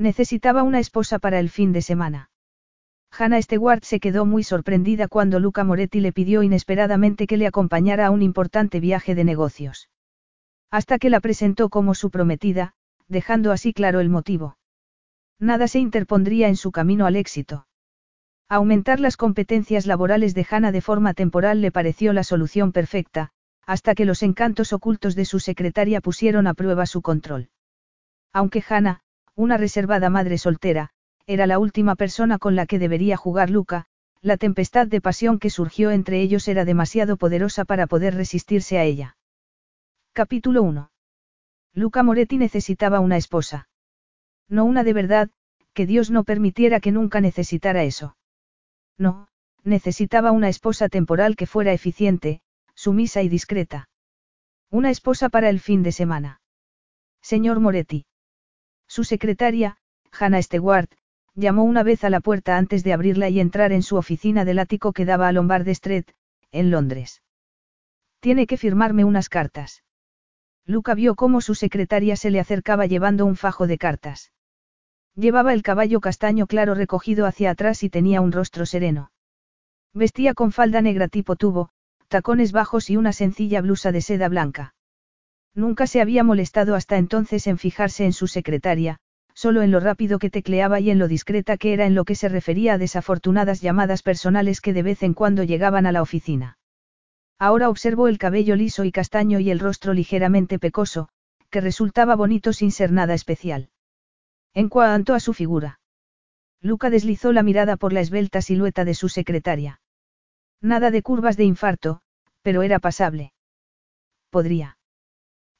Necesitaba una esposa para el fin de semana. Hannah Stewart se quedó muy sorprendida cuando Luca Moretti le pidió inesperadamente que le acompañara a un importante viaje de negocios. Hasta que la presentó como su prometida, dejando así claro el motivo. Nada se interpondría en su camino al éxito. Aumentar las competencias laborales de Hannah de forma temporal le pareció la solución perfecta, hasta que los encantos ocultos de su secretaria pusieron a prueba su control. Aunque Hannah, una reservada madre soltera, era la última persona con la que debería jugar Luca, la tempestad de pasión que surgió entre ellos era demasiado poderosa para poder resistirse a ella. Capítulo 1. Luca Moretti necesitaba una esposa. No una de verdad, que Dios no permitiera que nunca necesitara eso. No, necesitaba una esposa temporal que fuera eficiente, sumisa y discreta. Una esposa para el fin de semana. Señor Moretti. Su secretaria, Hannah Stewart, llamó una vez a la puerta antes de abrirla y entrar en su oficina del ático que daba a Lombard Street, en Londres. Tiene que firmarme unas cartas. Luca vio cómo su secretaria se le acercaba llevando un fajo de cartas. Llevaba el caballo castaño claro recogido hacia atrás y tenía un rostro sereno. Vestía con falda negra tipo tubo, tacones bajos y una sencilla blusa de seda blanca. Nunca se había molestado hasta entonces en fijarse en su secretaria, solo en lo rápido que tecleaba y en lo discreta que era en lo que se refería a desafortunadas llamadas personales que de vez en cuando llegaban a la oficina. Ahora observó el cabello liso y castaño y el rostro ligeramente pecoso, que resultaba bonito sin ser nada especial. En cuanto a su figura. Luca deslizó la mirada por la esbelta silueta de su secretaria. Nada de curvas de infarto, pero era pasable. Podría.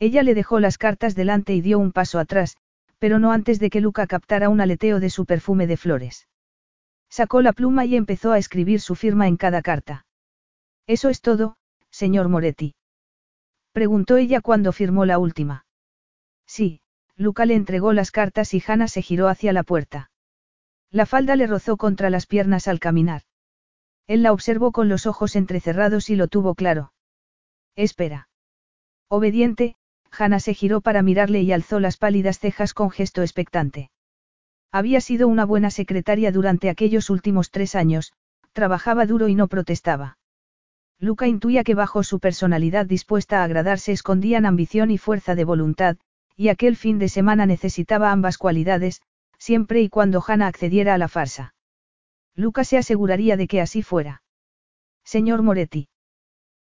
Ella le dejó las cartas delante y dio un paso atrás, pero no antes de que Luca captara un aleteo de su perfume de flores. Sacó la pluma y empezó a escribir su firma en cada carta. Eso es todo, señor Moretti. Preguntó ella cuando firmó la última. Sí, Luca le entregó las cartas y Hannah se giró hacia la puerta. La falda le rozó contra las piernas al caminar. Él la observó con los ojos entrecerrados y lo tuvo claro. Espera. Obediente, Hannah se giró para mirarle y alzó las pálidas cejas con gesto expectante. Había sido una buena secretaria durante aquellos últimos tres años, trabajaba duro y no protestaba. Luca intuía que bajo su personalidad dispuesta a agradarse escondían ambición y fuerza de voluntad, y aquel fin de semana necesitaba ambas cualidades, siempre y cuando Hannah accediera a la farsa. Luca se aseguraría de que así fuera. Señor Moretti.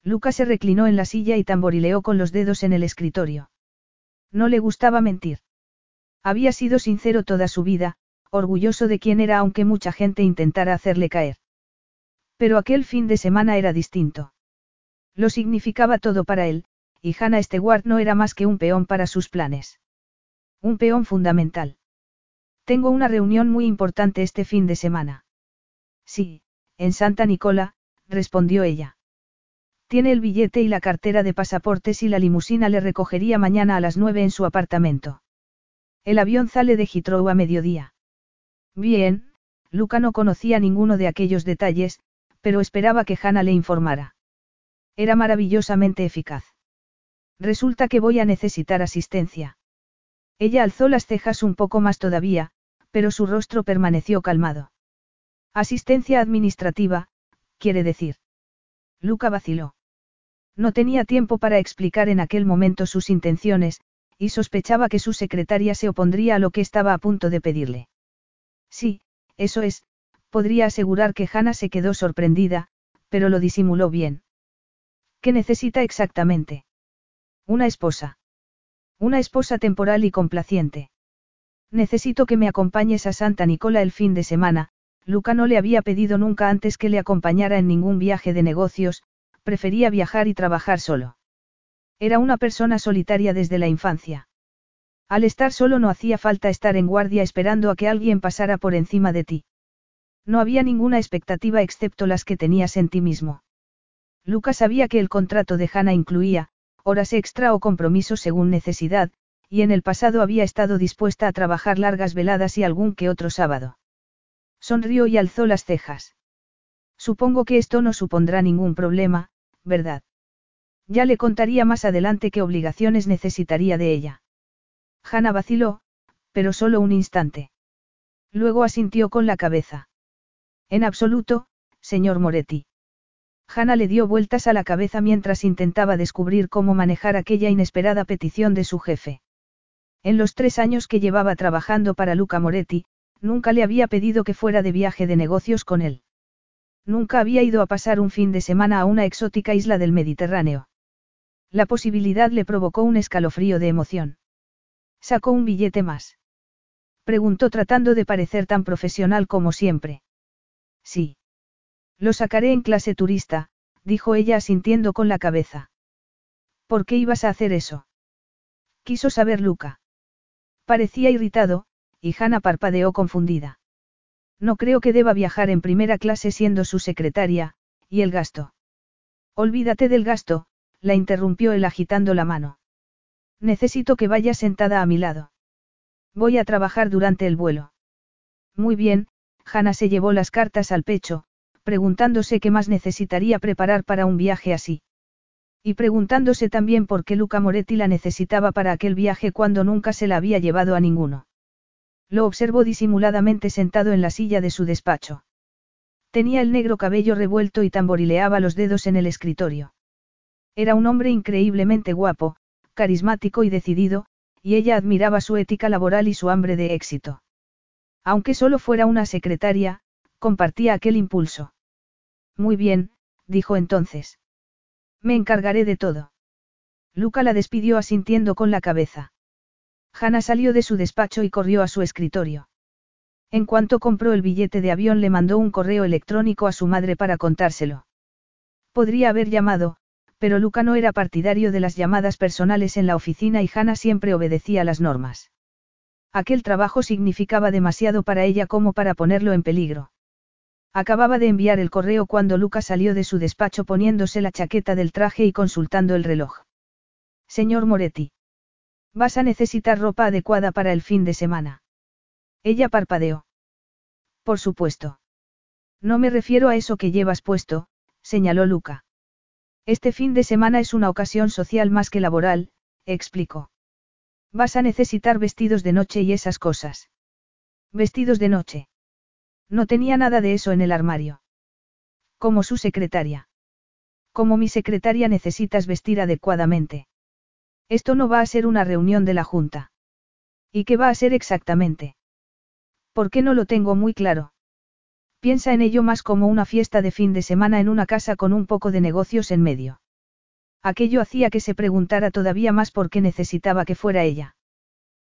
Luca se reclinó en la silla y tamborileó con los dedos en el escritorio. No le gustaba mentir. Había sido sincero toda su vida, orgulloso de quién era aunque mucha gente intentara hacerle caer. Pero aquel fin de semana era distinto. Lo significaba todo para él, y Hannah Stewart no era más que un peón para sus planes. Un peón fundamental. Tengo una reunión muy importante este fin de semana. Sí, en Santa Nicola, respondió ella. Tiene el billete y la cartera de pasaportes y la limusina le recogería mañana a las nueve en su apartamento. El avión sale de Heathrow a mediodía. Bien, Luca no conocía ninguno de aquellos detalles, pero esperaba que Hannah le informara. Era maravillosamente eficaz. Resulta que voy a necesitar asistencia. Ella alzó las cejas un poco más todavía, pero su rostro permaneció calmado. Asistencia administrativa, quiere decir. Luca vaciló. No tenía tiempo para explicar en aquel momento sus intenciones, y sospechaba que su secretaria se opondría a lo que estaba a punto de pedirle. Sí, eso es, podría asegurar que Hannah se quedó sorprendida, pero lo disimuló bien. ¿Qué necesita exactamente? Una esposa. Una esposa temporal y complaciente. Necesito que me acompañes a Santa Nicola el fin de semana, Luca no le había pedido nunca antes que le acompañara en ningún viaje de negocios, prefería viajar y trabajar solo. Era una persona solitaria desde la infancia. Al estar solo no hacía falta estar en guardia esperando a que alguien pasara por encima de ti. No había ninguna expectativa excepto las que tenías en ti mismo. Lucas sabía que el contrato de Hannah incluía, horas extra o compromisos según necesidad, y en el pasado había estado dispuesta a trabajar largas veladas y algún que otro sábado. Sonrió y alzó las cejas. Supongo que esto no supondrá ningún problema, ¿verdad? Ya le contaría más adelante qué obligaciones necesitaría de ella. Hannah vaciló, pero solo un instante. Luego asintió con la cabeza. En absoluto, señor Moretti. Hannah le dio vueltas a la cabeza mientras intentaba descubrir cómo manejar aquella inesperada petición de su jefe. En los tres años que llevaba trabajando para Luca Moretti, nunca le había pedido que fuera de viaje de negocios con él. Nunca había ido a pasar un fin de semana a una exótica isla del Mediterráneo. La posibilidad le provocó un escalofrío de emoción. Sacó un billete más. Preguntó tratando de parecer tan profesional como siempre. Sí. Lo sacaré en clase turista, dijo ella asintiendo con la cabeza. ¿Por qué ibas a hacer eso? Quiso saber Luca. Parecía irritado, y Hannah parpadeó confundida. No creo que deba viajar en primera clase siendo su secretaria, y el gasto. Olvídate del gasto, la interrumpió él agitando la mano. Necesito que vayas sentada a mi lado. Voy a trabajar durante el vuelo. Muy bien, Hannah se llevó las cartas al pecho, preguntándose qué más necesitaría preparar para un viaje así. Y preguntándose también por qué Luca Moretti la necesitaba para aquel viaje cuando nunca se la había llevado a ninguno. Lo observó disimuladamente sentado en la silla de su despacho. Tenía el negro cabello revuelto y tamborileaba los dedos en el escritorio. Era un hombre increíblemente guapo, carismático y decidido, y ella admiraba su ética laboral y su hambre de éxito. Aunque solo fuera una secretaria, compartía aquel impulso. Muy bien, dijo entonces. Me encargaré de todo. Luca la despidió asintiendo con la cabeza. Hannah salió de su despacho y corrió a su escritorio. En cuanto compró el billete de avión le mandó un correo electrónico a su madre para contárselo. Podría haber llamado, pero Luca no era partidario de las llamadas personales en la oficina y Hannah siempre obedecía las normas. Aquel trabajo significaba demasiado para ella como para ponerlo en peligro. Acababa de enviar el correo cuando Luca salió de su despacho poniéndose la chaqueta del traje y consultando el reloj. Señor Moretti. Vas a necesitar ropa adecuada para el fin de semana. Ella parpadeó. Por supuesto. No me refiero a eso que llevas puesto, señaló Luca. Este fin de semana es una ocasión social más que laboral, explicó. Vas a necesitar vestidos de noche y esas cosas. Vestidos de noche. No tenía nada de eso en el armario. Como su secretaria. Como mi secretaria necesitas vestir adecuadamente. Esto no va a ser una reunión de la Junta. ¿Y qué va a ser exactamente? ¿Por qué no lo tengo muy claro? Piensa en ello más como una fiesta de fin de semana en una casa con un poco de negocios en medio. Aquello hacía que se preguntara todavía más por qué necesitaba que fuera ella.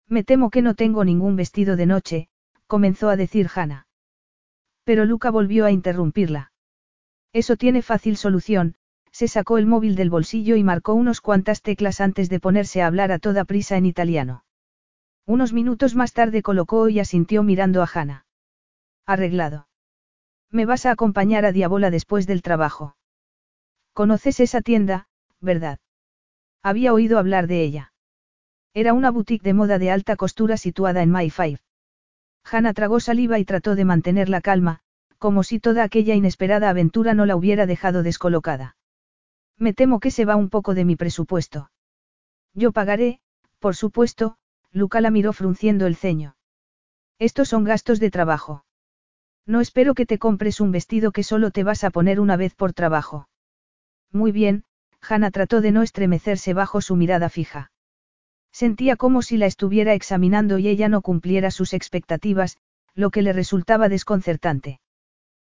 Me temo que no tengo ningún vestido de noche, comenzó a decir Hannah. Pero Luca volvió a interrumpirla. Eso tiene fácil solución, se sacó el móvil del bolsillo y marcó unos cuantas teclas antes de ponerse a hablar a toda prisa en italiano. Unos minutos más tarde colocó y asintió mirando a Hannah. Arreglado. Me vas a acompañar a Diabola después del trabajo. Conoces esa tienda, ¿verdad? Había oído hablar de ella. Era una boutique de moda de alta costura situada en Five. Hannah tragó saliva y trató de mantener la calma, como si toda aquella inesperada aventura no la hubiera dejado descolocada. Me temo que se va un poco de mi presupuesto. Yo pagaré, por supuesto, Luca la miró frunciendo el ceño. Estos son gastos de trabajo. No espero que te compres un vestido que solo te vas a poner una vez por trabajo. Muy bien, Hannah trató de no estremecerse bajo su mirada fija. Sentía como si la estuviera examinando y ella no cumpliera sus expectativas, lo que le resultaba desconcertante.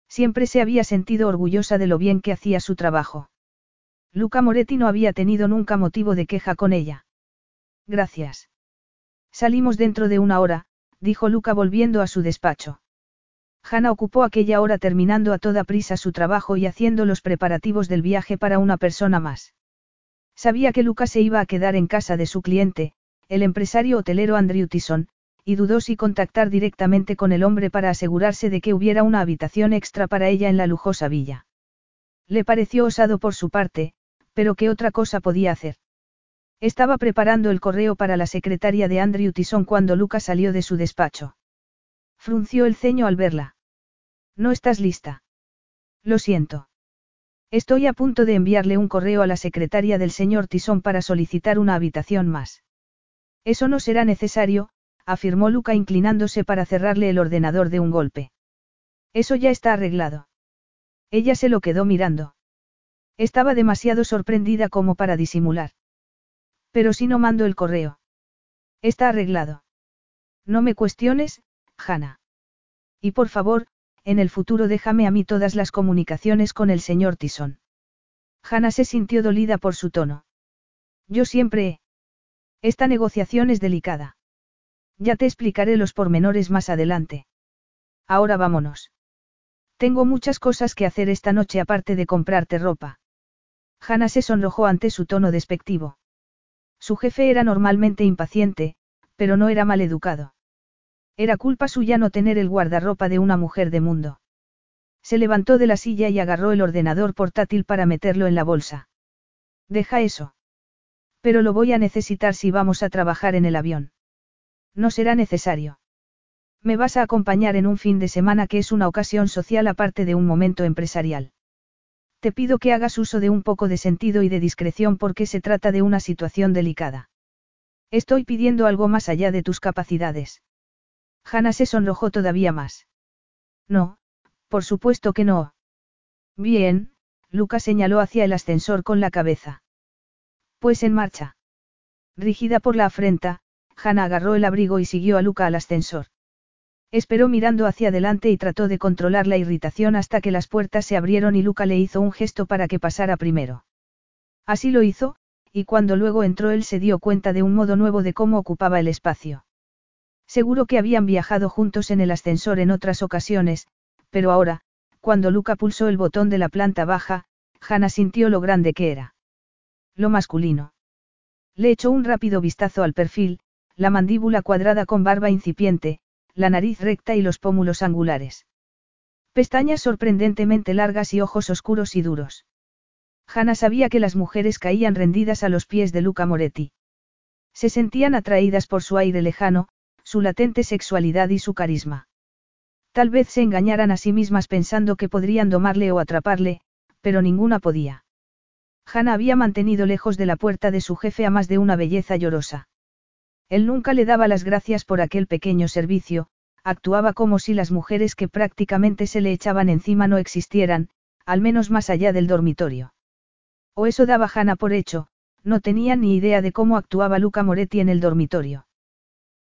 Siempre se había sentido orgullosa de lo bien que hacía su trabajo. Luca Moretti no había tenido nunca motivo de queja con ella. Gracias. Salimos dentro de una hora, dijo Luca volviendo a su despacho. Hanna ocupó aquella hora terminando a toda prisa su trabajo y haciendo los preparativos del viaje para una persona más. Sabía que Lucas se iba a quedar en casa de su cliente, el empresario hotelero Andrew Tyson, y dudó si contactar directamente con el hombre para asegurarse de que hubiera una habitación extra para ella en la lujosa villa. Le pareció osado por su parte, pero ¿qué otra cosa podía hacer? Estaba preparando el correo para la secretaria de Andrew Tyson cuando Luca salió de su despacho. Frunció el ceño al verla. No estás lista. Lo siento. Estoy a punto de enviarle un correo a la secretaria del señor Tyson para solicitar una habitación más. Eso no será necesario, afirmó Luca inclinándose para cerrarle el ordenador de un golpe. Eso ya está arreglado. Ella se lo quedó mirando. Estaba demasiado sorprendida como para disimular. Pero si no mando el correo. Está arreglado. No me cuestiones, Hannah. Y por favor, en el futuro déjame a mí todas las comunicaciones con el señor Tyson. Hannah se sintió dolida por su tono. Yo siempre he. Esta negociación es delicada. Ya te explicaré los pormenores más adelante. Ahora vámonos. Tengo muchas cosas que hacer esta noche aparte de comprarte ropa. Hannah se sonrojó ante su tono despectivo. Su jefe era normalmente impaciente, pero no era mal educado. Era culpa suya no tener el guardarropa de una mujer de mundo. Se levantó de la silla y agarró el ordenador portátil para meterlo en la bolsa. Deja eso. Pero lo voy a necesitar si vamos a trabajar en el avión. No será necesario. Me vas a acompañar en un fin de semana que es una ocasión social aparte de un momento empresarial. Te pido que hagas uso de un poco de sentido y de discreción porque se trata de una situación delicada. Estoy pidiendo algo más allá de tus capacidades. Hannah se sonrojó todavía más. No, por supuesto que no. Bien, Luca señaló hacia el ascensor con la cabeza. Pues en marcha. Rígida por la afrenta, Hannah agarró el abrigo y siguió a Luca al ascensor. Esperó mirando hacia adelante y trató de controlar la irritación hasta que las puertas se abrieron y Luca le hizo un gesto para que pasara primero. Así lo hizo, y cuando luego entró él se dio cuenta de un modo nuevo de cómo ocupaba el espacio. Seguro que habían viajado juntos en el ascensor en otras ocasiones, pero ahora, cuando Luca pulsó el botón de la planta baja, Hannah sintió lo grande que era. Lo masculino. Le echó un rápido vistazo al perfil, la mandíbula cuadrada con barba incipiente, la nariz recta y los pómulos angulares. Pestañas sorprendentemente largas y ojos oscuros y duros. Hannah sabía que las mujeres caían rendidas a los pies de Luca Moretti. Se sentían atraídas por su aire lejano, su latente sexualidad y su carisma. Tal vez se engañaran a sí mismas pensando que podrían domarle o atraparle, pero ninguna podía. Hannah había mantenido lejos de la puerta de su jefe a más de una belleza llorosa. Él nunca le daba las gracias por aquel pequeño servicio, actuaba como si las mujeres que prácticamente se le echaban encima no existieran, al menos más allá del dormitorio. O eso daba Hannah por hecho, no tenía ni idea de cómo actuaba Luca Moretti en el dormitorio.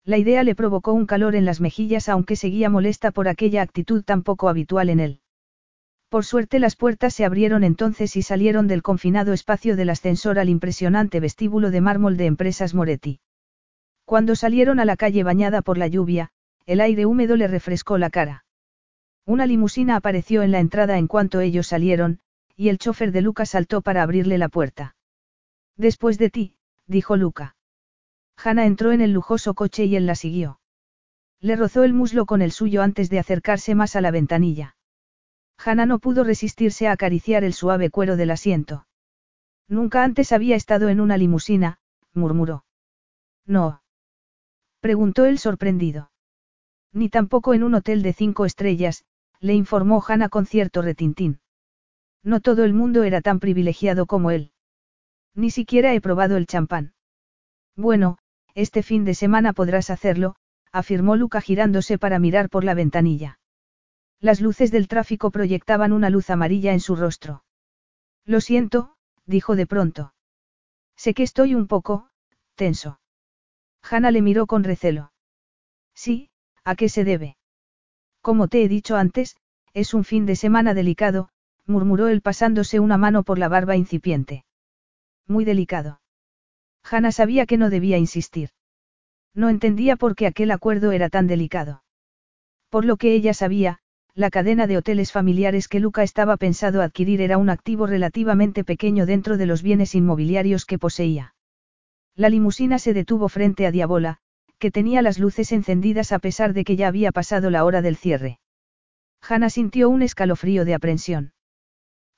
La idea le provocó un calor en las mejillas aunque seguía molesta por aquella actitud tan poco habitual en él. Por suerte las puertas se abrieron entonces y salieron del confinado espacio del ascensor al impresionante vestíbulo de mármol de empresas Moretti. Cuando salieron a la calle bañada por la lluvia, el aire húmedo le refrescó la cara. Una limusina apareció en la entrada en cuanto ellos salieron, y el chofer de Luca saltó para abrirle la puerta. Después de ti, dijo Luca. Hanna entró en el lujoso coche y él la siguió. Le rozó el muslo con el suyo antes de acercarse más a la ventanilla. Hanna no pudo resistirse a acariciar el suave cuero del asiento. Nunca antes había estado en una limusina, murmuró. No. Preguntó él sorprendido. Ni tampoco en un hotel de cinco estrellas, le informó Hannah con cierto retintín. No todo el mundo era tan privilegiado como él. Ni siquiera he probado el champán. Bueno, este fin de semana podrás hacerlo, afirmó Luca girándose para mirar por la ventanilla. Las luces del tráfico proyectaban una luz amarilla en su rostro. Lo siento, dijo de pronto. Sé que estoy un poco, tenso. Hanna le miró con recelo. Sí, ¿a qué se debe? Como te he dicho antes, es un fin de semana delicado, murmuró él pasándose una mano por la barba incipiente. Muy delicado. Hanna sabía que no debía insistir. No entendía por qué aquel acuerdo era tan delicado. Por lo que ella sabía, la cadena de hoteles familiares que Luca estaba pensado adquirir era un activo relativamente pequeño dentro de los bienes inmobiliarios que poseía. La limusina se detuvo frente a Diabola, que tenía las luces encendidas a pesar de que ya había pasado la hora del cierre. Hannah sintió un escalofrío de aprensión.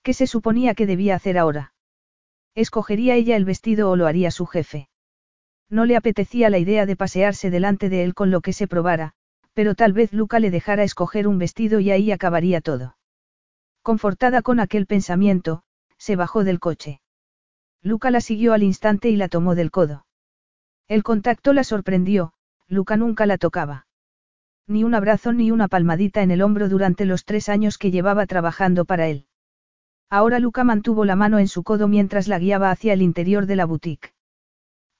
¿Qué se suponía que debía hacer ahora? ¿Escogería ella el vestido o lo haría su jefe? No le apetecía la idea de pasearse delante de él con lo que se probara, pero tal vez Luca le dejara escoger un vestido y ahí acabaría todo. Confortada con aquel pensamiento, se bajó del coche. Luca la siguió al instante y la tomó del codo. El contacto la sorprendió, Luca nunca la tocaba. Ni un abrazo ni una palmadita en el hombro durante los tres años que llevaba trabajando para él. Ahora Luca mantuvo la mano en su codo mientras la guiaba hacia el interior de la boutique.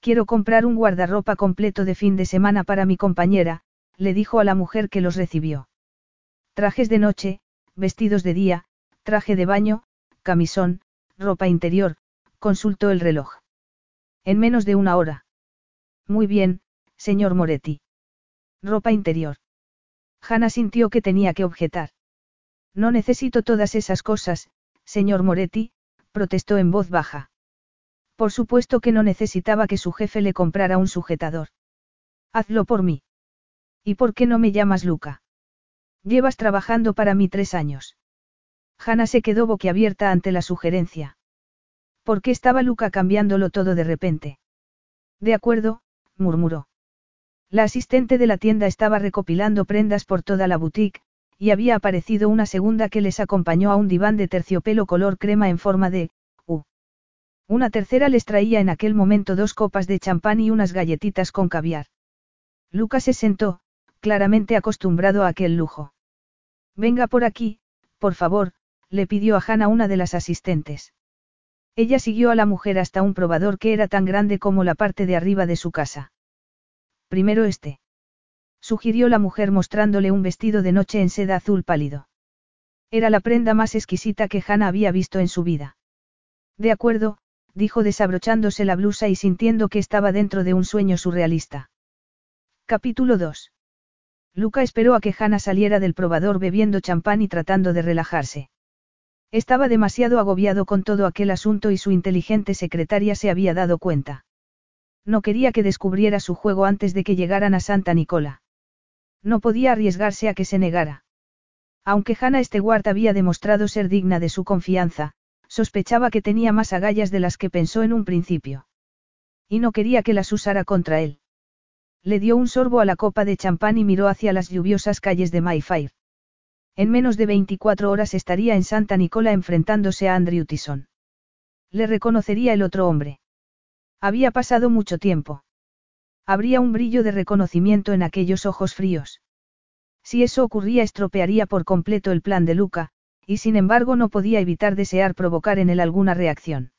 Quiero comprar un guardarropa completo de fin de semana para mi compañera, le dijo a la mujer que los recibió. Trajes de noche, vestidos de día, traje de baño, camisón, ropa interior, consultó el reloj. En menos de una hora. Muy bien, señor Moretti. Ropa interior. Hanna sintió que tenía que objetar. No necesito todas esas cosas, señor Moretti, protestó en voz baja. Por supuesto que no necesitaba que su jefe le comprara un sujetador. Hazlo por mí. ¿Y por qué no me llamas Luca? Llevas trabajando para mí tres años. Hanna se quedó boquiabierta ante la sugerencia. ¿Por qué estaba Luca cambiándolo todo de repente? De acuerdo, murmuró. La asistente de la tienda estaba recopilando prendas por toda la boutique, y había aparecido una segunda que les acompañó a un diván de terciopelo color crema en forma de U. Una tercera les traía en aquel momento dos copas de champán y unas galletitas con caviar. Lucas se sentó, claramente acostumbrado a aquel lujo. Venga por aquí, por favor, le pidió a Hannah una de las asistentes. Ella siguió a la mujer hasta un probador que era tan grande como la parte de arriba de su casa. Primero este. Sugirió la mujer mostrándole un vestido de noche en seda azul pálido. Era la prenda más exquisita que Hannah había visto en su vida. De acuerdo, dijo desabrochándose la blusa y sintiendo que estaba dentro de un sueño surrealista. Capítulo 2. Luca esperó a que Hannah saliera del probador bebiendo champán y tratando de relajarse. Estaba demasiado agobiado con todo aquel asunto y su inteligente secretaria se había dado cuenta. No quería que descubriera su juego antes de que llegaran a Santa Nicola. No podía arriesgarse a que se negara. Aunque Hannah Stewart había demostrado ser digna de su confianza, sospechaba que tenía más agallas de las que pensó en un principio. Y no quería que las usara contra él. Le dio un sorbo a la copa de champán y miró hacia las lluviosas calles de Mayfair. En menos de 24 horas estaría en Santa Nicola enfrentándose a Andrew Tyson. Le reconocería el otro hombre. Había pasado mucho tiempo. Habría un brillo de reconocimiento en aquellos ojos fríos. Si eso ocurría estropearía por completo el plan de Luca, y sin embargo no podía evitar desear provocar en él alguna reacción.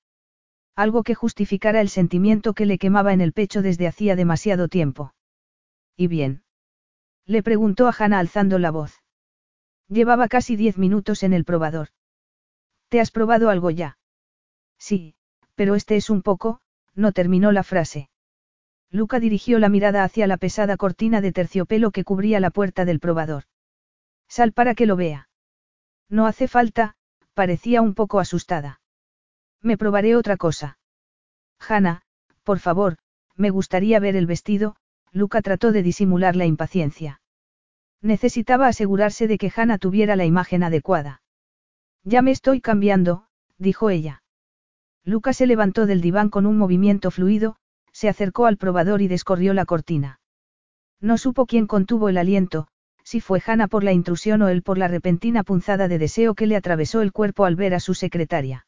Algo que justificara el sentimiento que le quemaba en el pecho desde hacía demasiado tiempo. ¿Y bien? Le preguntó a Hannah alzando la voz. Llevaba casi diez minutos en el probador. ¿Te has probado algo ya? Sí, pero este es un poco, no terminó la frase. Luca dirigió la mirada hacia la pesada cortina de terciopelo que cubría la puerta del probador. Sal para que lo vea. No hace falta, parecía un poco asustada. Me probaré otra cosa. Hanna, por favor, me gustaría ver el vestido, Luca trató de disimular la impaciencia. Necesitaba asegurarse de que Hannah tuviera la imagen adecuada. Ya me estoy cambiando, dijo ella. Lucas se levantó del diván con un movimiento fluido, se acercó al probador y descorrió la cortina. No supo quién contuvo el aliento, si fue Hannah por la intrusión o él por la repentina punzada de deseo que le atravesó el cuerpo al ver a su secretaria.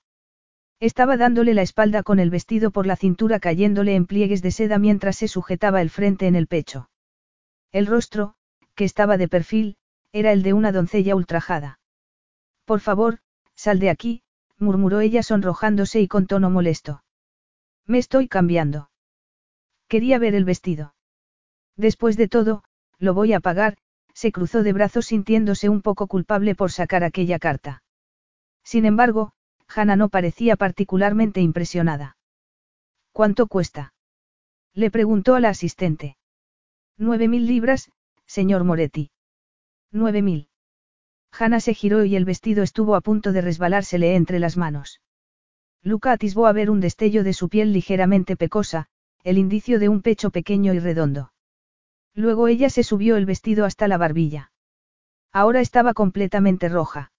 Estaba dándole la espalda con el vestido por la cintura cayéndole en pliegues de seda mientras se sujetaba el frente en el pecho. El rostro, que estaba de perfil, era el de una doncella ultrajada. Por favor, sal de aquí, murmuró ella sonrojándose y con tono molesto. Me estoy cambiando. Quería ver el vestido. Después de todo, lo voy a pagar, se cruzó de brazos sintiéndose un poco culpable por sacar aquella carta. Sin embargo, Hannah no parecía particularmente impresionada. ¿Cuánto cuesta? Le preguntó a la asistente. Nueve mil libras, señor Moretti. Nueve mil. Hanna se giró y el vestido estuvo a punto de resbalársele entre las manos. Luca atisbó a ver un destello de su piel ligeramente pecosa, el indicio de un pecho pequeño y redondo. Luego ella se subió el vestido hasta la barbilla. Ahora estaba completamente roja.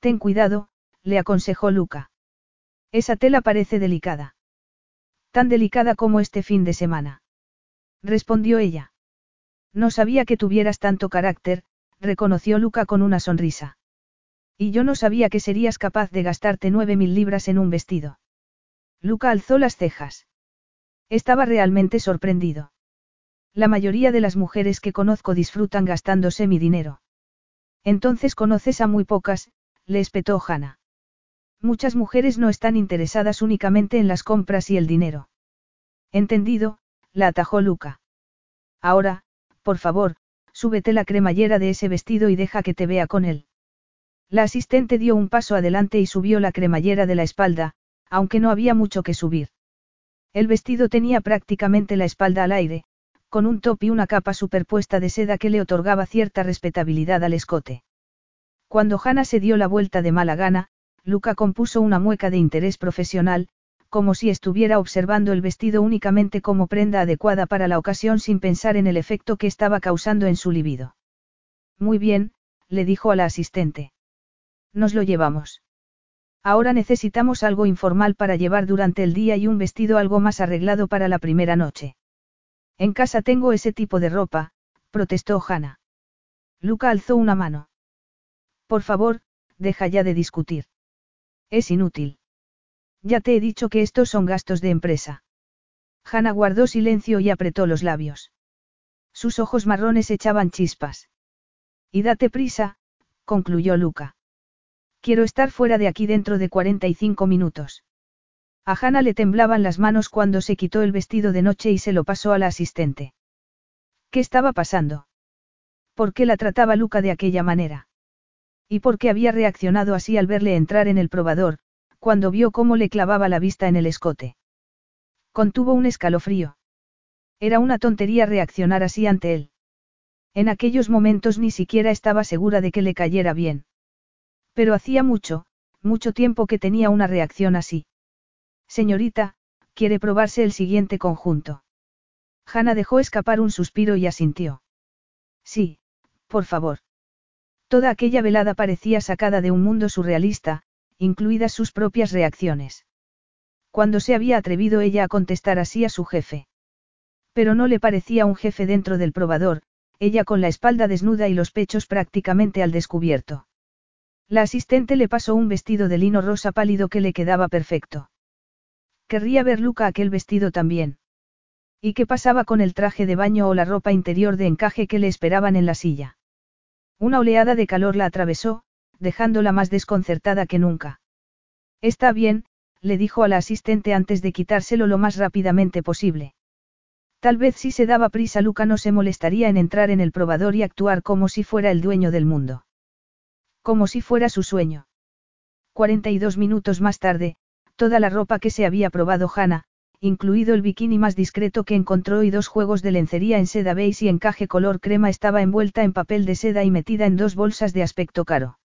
Ten cuidado, le aconsejó Luca. Esa tela parece delicada. Tan delicada como este fin de semana. Respondió ella. No sabía que tuvieras tanto carácter, reconoció Luca con una sonrisa. Y yo no sabía que serías capaz de gastarte nueve mil libras en un vestido. Luca alzó las cejas. Estaba realmente sorprendido. La mayoría de las mujeres que conozco disfrutan gastándose mi dinero. Entonces conoces a muy pocas, le espetó Hannah. Muchas mujeres no están interesadas únicamente en las compras y el dinero. Entendido, la atajó Luca. Ahora, por favor, súbete la cremallera de ese vestido y deja que te vea con él. La asistente dio un paso adelante y subió la cremallera de la espalda, aunque no había mucho que subir. El vestido tenía prácticamente la espalda al aire, con un top y una capa superpuesta de seda que le otorgaba cierta respetabilidad al escote. Cuando Hannah se dio la vuelta de mala gana, Luca compuso una mueca de interés profesional, como si estuviera observando el vestido únicamente como prenda adecuada para la ocasión sin pensar en el efecto que estaba causando en su libido. Muy bien, le dijo a la asistente. Nos lo llevamos. Ahora necesitamos algo informal para llevar durante el día y un vestido algo más arreglado para la primera noche. En casa tengo ese tipo de ropa, protestó Hannah. Luca alzó una mano. Por favor, deja ya de discutir. Es inútil. Ya te he dicho que estos son gastos de empresa. Hannah guardó silencio y apretó los labios. Sus ojos marrones echaban chispas. Y date prisa, concluyó Luca. Quiero estar fuera de aquí dentro de 45 minutos. A Hannah le temblaban las manos cuando se quitó el vestido de noche y se lo pasó a la asistente. ¿Qué estaba pasando? ¿Por qué la trataba Luca de aquella manera? ¿Y por qué había reaccionado así al verle entrar en el probador, cuando vio cómo le clavaba la vista en el escote? Contuvo un escalofrío. Era una tontería reaccionar así ante él. En aquellos momentos ni siquiera estaba segura de que le cayera bien. Pero hacía mucho, mucho tiempo que tenía una reacción así. Señorita, quiere probarse el siguiente conjunto. Hanna dejó escapar un suspiro y asintió. Sí, por favor. Toda aquella velada parecía sacada de un mundo surrealista, incluidas sus propias reacciones. Cuando se había atrevido ella a contestar así a su jefe. Pero no le parecía un jefe dentro del probador, ella con la espalda desnuda y los pechos prácticamente al descubierto. La asistente le pasó un vestido de lino rosa pálido que le quedaba perfecto. Querría ver Luca aquel vestido también. ¿Y qué pasaba con el traje de baño o la ropa interior de encaje que le esperaban en la silla? Una oleada de calor la atravesó, dejándola más desconcertada que nunca. Está bien, le dijo a la asistente antes de quitárselo lo más rápidamente posible. Tal vez si se daba prisa Luca no se molestaría en entrar en el probador y actuar como si fuera el dueño del mundo. Como si fuera su sueño. 42 minutos más tarde, toda la ropa que se había probado Hannah, incluido el bikini más discreto que encontró y dos juegos de lencería en seda beige y encaje color crema estaba envuelta en papel de seda y metida en dos bolsas de aspecto caro.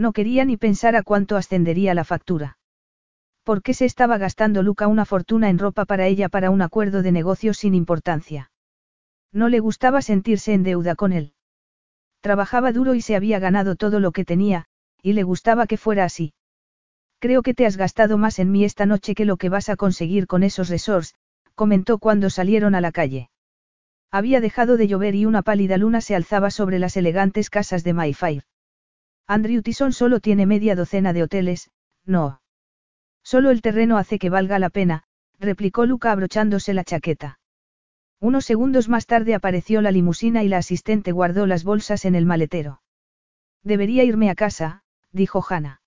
No quería ni pensar a cuánto ascendería la factura. ¿Por qué se estaba gastando Luca una fortuna en ropa para ella para un acuerdo de negocios sin importancia? No le gustaba sentirse en deuda con él. Trabajaba duro y se había ganado todo lo que tenía, y le gustaba que fuera así. Creo que te has gastado más en mí esta noche que lo que vas a conseguir con esos resorts, comentó cuando salieron a la calle. Había dejado de llover y una pálida luna se alzaba sobre las elegantes casas de Mayfair. Andrew Tison solo tiene media docena de hoteles, no. Solo el terreno hace que valga la pena, replicó Luca abrochándose la chaqueta. Unos segundos más tarde apareció la limusina y la asistente guardó las bolsas en el maletero. Debería irme a casa, dijo Hannah.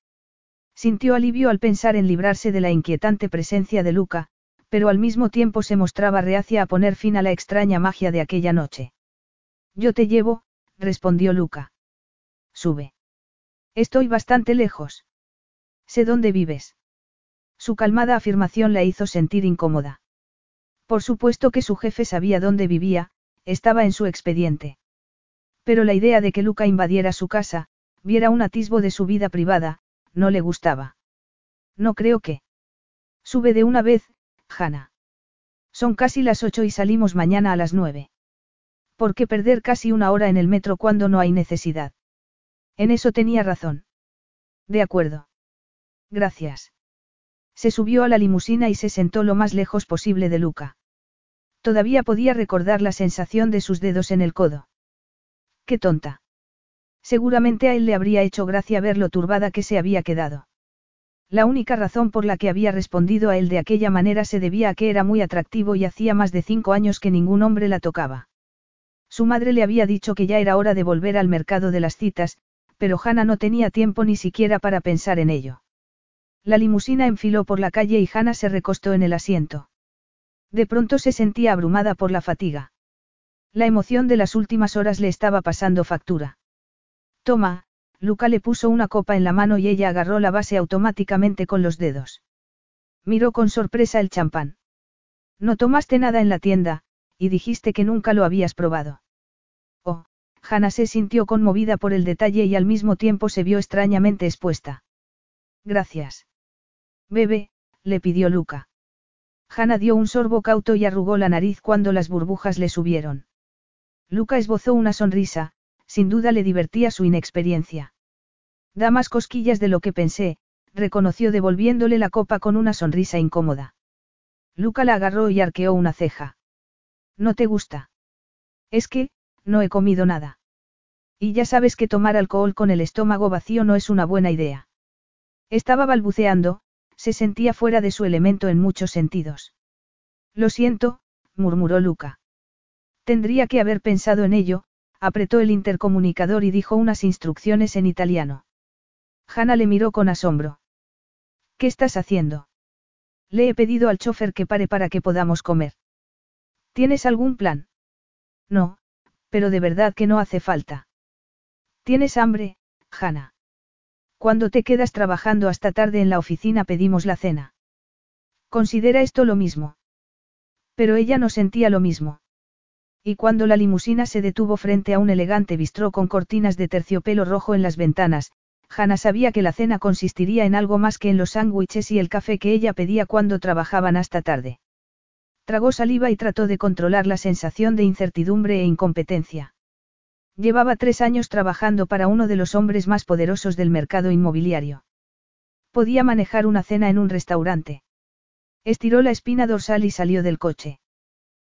Sintió alivio al pensar en librarse de la inquietante presencia de Luca, pero al mismo tiempo se mostraba reacia a poner fin a la extraña magia de aquella noche. Yo te llevo, respondió Luca. Sube. Estoy bastante lejos. Sé dónde vives. Su calmada afirmación la hizo sentir incómoda. Por supuesto que su jefe sabía dónde vivía, estaba en su expediente. Pero la idea de que Luca invadiera su casa, viera un atisbo de su vida privada, no le gustaba. No creo que. Sube de una vez, Hannah. Son casi las ocho y salimos mañana a las nueve. ¿Por qué perder casi una hora en el metro cuando no hay necesidad? En eso tenía razón. De acuerdo. Gracias. Se subió a la limusina y se sentó lo más lejos posible de Luca. Todavía podía recordar la sensación de sus dedos en el codo. Qué tonta. Seguramente a él le habría hecho gracia ver lo turbada que se había quedado. La única razón por la que había respondido a él de aquella manera se debía a que era muy atractivo y hacía más de cinco años que ningún hombre la tocaba. Su madre le había dicho que ya era hora de volver al mercado de las citas, pero Hannah no tenía tiempo ni siquiera para pensar en ello. La limusina enfiló por la calle y Hannah se recostó en el asiento. De pronto se sentía abrumada por la fatiga. La emoción de las últimas horas le estaba pasando factura. Toma, Luca le puso una copa en la mano y ella agarró la base automáticamente con los dedos. Miró con sorpresa el champán. No tomaste nada en la tienda, y dijiste que nunca lo habías probado. Hannah se sintió conmovida por el detalle y al mismo tiempo se vio extrañamente expuesta. Gracias. Bebe, le pidió Luca. Hannah dio un sorbo cauto y arrugó la nariz cuando las burbujas le subieron. Luca esbozó una sonrisa, sin duda le divertía su inexperiencia. Da más cosquillas de lo que pensé, reconoció devolviéndole la copa con una sonrisa incómoda. Luca la agarró y arqueó una ceja. ¿No te gusta? Es que, no he comido nada. Y ya sabes que tomar alcohol con el estómago vacío no es una buena idea. Estaba balbuceando, se sentía fuera de su elemento en muchos sentidos. Lo siento, murmuró Luca. Tendría que haber pensado en ello, apretó el intercomunicador y dijo unas instrucciones en italiano. Hanna le miró con asombro. ¿Qué estás haciendo? Le he pedido al chofer que pare para que podamos comer. ¿Tienes algún plan? No, pero de verdad que no hace falta. ¿Tienes hambre, Hanna? Cuando te quedas trabajando hasta tarde en la oficina pedimos la cena. Considera esto lo mismo. Pero ella no sentía lo mismo. Y cuando la limusina se detuvo frente a un elegante bistró con cortinas de terciopelo rojo en las ventanas, Hannah sabía que la cena consistiría en algo más que en los sándwiches y el café que ella pedía cuando trabajaban hasta tarde. Tragó saliva y trató de controlar la sensación de incertidumbre e incompetencia. Llevaba tres años trabajando para uno de los hombres más poderosos del mercado inmobiliario. Podía manejar una cena en un restaurante. Estiró la espina dorsal y salió del coche.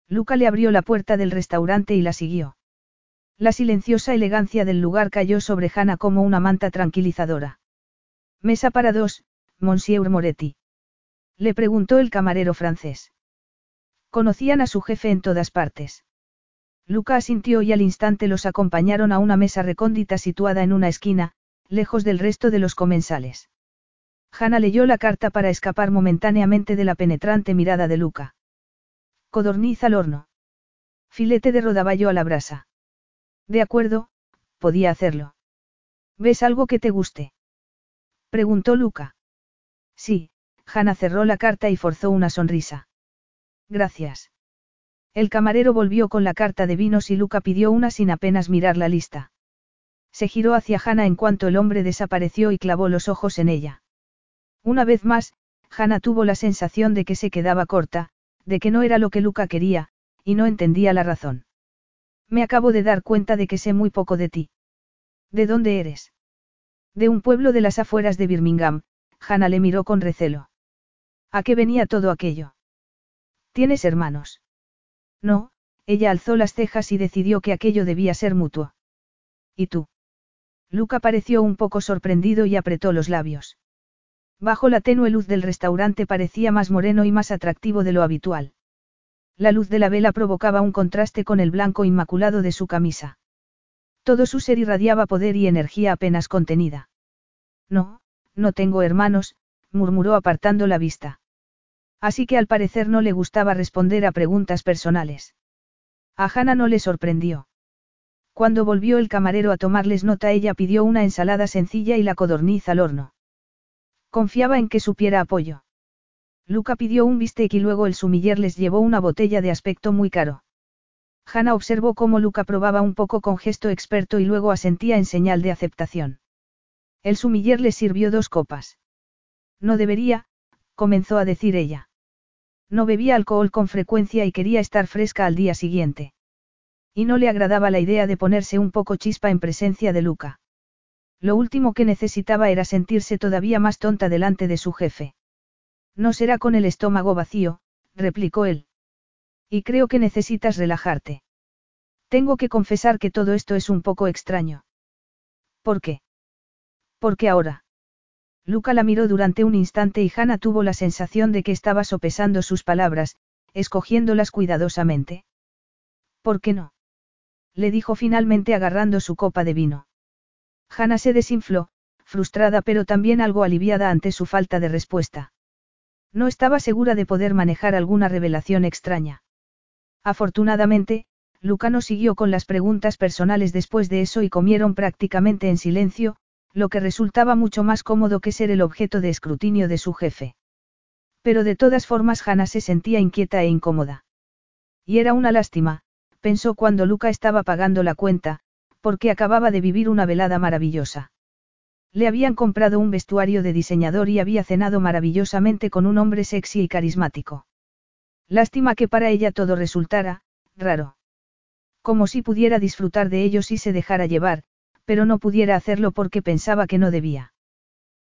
Luca le abrió la puerta del restaurante y la siguió. La silenciosa elegancia del lugar cayó sobre Hannah como una manta tranquilizadora. Mesa para dos, Monsieur Moretti. Le preguntó el camarero francés. Conocían a su jefe en todas partes. Luca asintió y al instante los acompañaron a una mesa recóndita situada en una esquina, lejos del resto de los comensales. Hannah leyó la carta para escapar momentáneamente de la penetrante mirada de Luca. Codorniz al horno. Filete de rodaballo a la brasa. De acuerdo, podía hacerlo. ¿Ves algo que te guste? Preguntó Luca. Sí, Hannah cerró la carta y forzó una sonrisa. Gracias. El camarero volvió con la carta de vinos y Luca pidió una sin apenas mirar la lista. Se giró hacia Hannah en cuanto el hombre desapareció y clavó los ojos en ella. Una vez más, Hannah tuvo la sensación de que se quedaba corta, de que no era lo que Luca quería, y no entendía la razón. Me acabo de dar cuenta de que sé muy poco de ti. ¿De dónde eres? De un pueblo de las afueras de Birmingham, Hannah le miró con recelo. ¿A qué venía todo aquello? ¿Tienes hermanos? No, ella alzó las cejas y decidió que aquello debía ser mutuo. ¿Y tú? Luca pareció un poco sorprendido y apretó los labios. Bajo la tenue luz del restaurante parecía más moreno y más atractivo de lo habitual. La luz de la vela provocaba un contraste con el blanco inmaculado de su camisa. Todo su ser irradiaba poder y energía apenas contenida. No, no tengo hermanos, murmuró apartando la vista. Así que al parecer no le gustaba responder a preguntas personales. A Hannah no le sorprendió. Cuando volvió el camarero a tomarles nota ella pidió una ensalada sencilla y la codorniz al horno. Confiaba en que supiera apoyo. Luca pidió un bistec y luego el sumiller les llevó una botella de aspecto muy caro. Hannah observó cómo Luca probaba un poco con gesto experto y luego asentía en señal de aceptación. El sumiller les sirvió dos copas. No debería, comenzó a decir ella. No bebía alcohol con frecuencia y quería estar fresca al día siguiente. Y no le agradaba la idea de ponerse un poco chispa en presencia de Luca. Lo último que necesitaba era sentirse todavía más tonta delante de su jefe. No será con el estómago vacío, replicó él. Y creo que necesitas relajarte. Tengo que confesar que todo esto es un poco extraño. ¿Por qué? Porque ahora. Luca la miró durante un instante y Hannah tuvo la sensación de que estaba sopesando sus palabras, escogiéndolas cuidadosamente. ¿Por qué no? Le dijo finalmente agarrando su copa de vino. Hannah se desinfló, frustrada pero también algo aliviada ante su falta de respuesta. No estaba segura de poder manejar alguna revelación extraña. Afortunadamente, Lucano siguió con las preguntas personales después de eso y comieron prácticamente en silencio, lo que resultaba mucho más cómodo que ser el objeto de escrutinio de su jefe. Pero de todas formas Hannah se sentía inquieta e incómoda. Y era una lástima, pensó cuando Luca estaba pagando la cuenta, porque acababa de vivir una velada maravillosa. Le habían comprado un vestuario de diseñador y había cenado maravillosamente con un hombre sexy y carismático. Lástima que para ella todo resultara, raro. Como si pudiera disfrutar de ello si se dejara llevar, pero no pudiera hacerlo porque pensaba que no debía.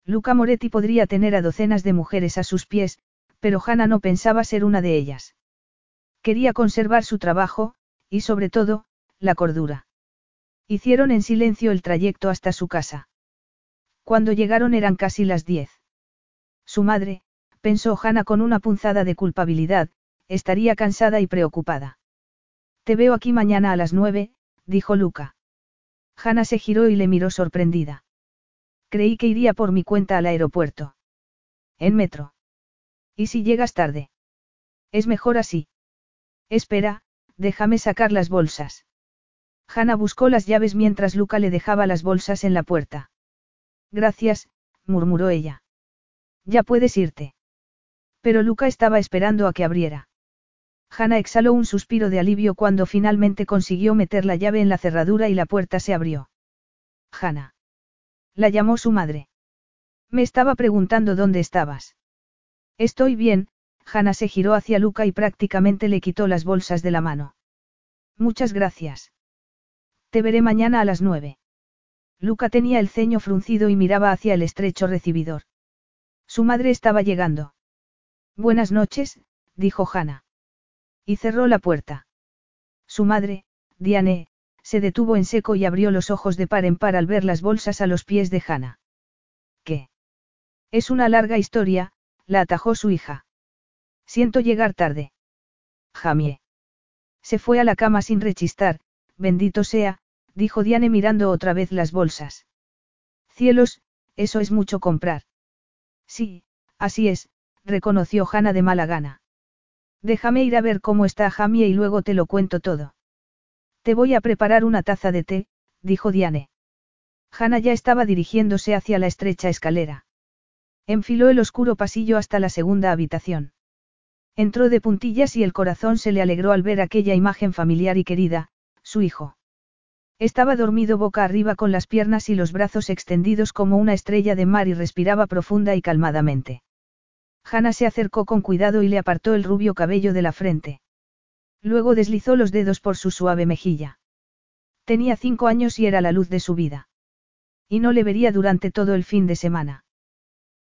Luca Moretti podría tener a docenas de mujeres a sus pies, pero Hannah no pensaba ser una de ellas. Quería conservar su trabajo, y sobre todo, la cordura. Hicieron en silencio el trayecto hasta su casa. Cuando llegaron eran casi las diez. Su madre, pensó Hannah con una punzada de culpabilidad, estaría cansada y preocupada. Te veo aquí mañana a las nueve, dijo Luca. Hannah se giró y le miró sorprendida. Creí que iría por mi cuenta al aeropuerto. En metro. ¿Y si llegas tarde? Es mejor así. Espera, déjame sacar las bolsas. Hannah buscó las llaves mientras Luca le dejaba las bolsas en la puerta. Gracias, murmuró ella. Ya puedes irte. Pero Luca estaba esperando a que abriera. Hannah exhaló un suspiro de alivio cuando finalmente consiguió meter la llave en la cerradura y la puerta se abrió. Hannah. La llamó su madre. Me estaba preguntando dónde estabas. Estoy bien, Hannah se giró hacia Luca y prácticamente le quitó las bolsas de la mano. Muchas gracias. Te veré mañana a las nueve. Luca tenía el ceño fruncido y miraba hacia el estrecho recibidor. Su madre estaba llegando. Buenas noches, dijo Hannah. Y cerró la puerta. Su madre, Diane, se detuvo en seco y abrió los ojos de par en par al ver las bolsas a los pies de Hannah. ¿Qué? Es una larga historia, la atajó su hija. Siento llegar tarde. Jamie. Se fue a la cama sin rechistar, bendito sea, dijo Diane mirando otra vez las bolsas. Cielos, eso es mucho comprar. Sí, así es, reconoció Hannah de mala gana. Déjame ir a ver cómo está Jamie y luego te lo cuento todo. Te voy a preparar una taza de té, dijo Diane. Hannah ya estaba dirigiéndose hacia la estrecha escalera. Enfiló el oscuro pasillo hasta la segunda habitación. Entró de puntillas y el corazón se le alegró al ver aquella imagen familiar y querida, su hijo. Estaba dormido boca arriba con las piernas y los brazos extendidos como una estrella de mar y respiraba profunda y calmadamente. Hannah se acercó con cuidado y le apartó el rubio cabello de la frente. Luego deslizó los dedos por su suave mejilla. Tenía cinco años y era la luz de su vida. Y no le vería durante todo el fin de semana.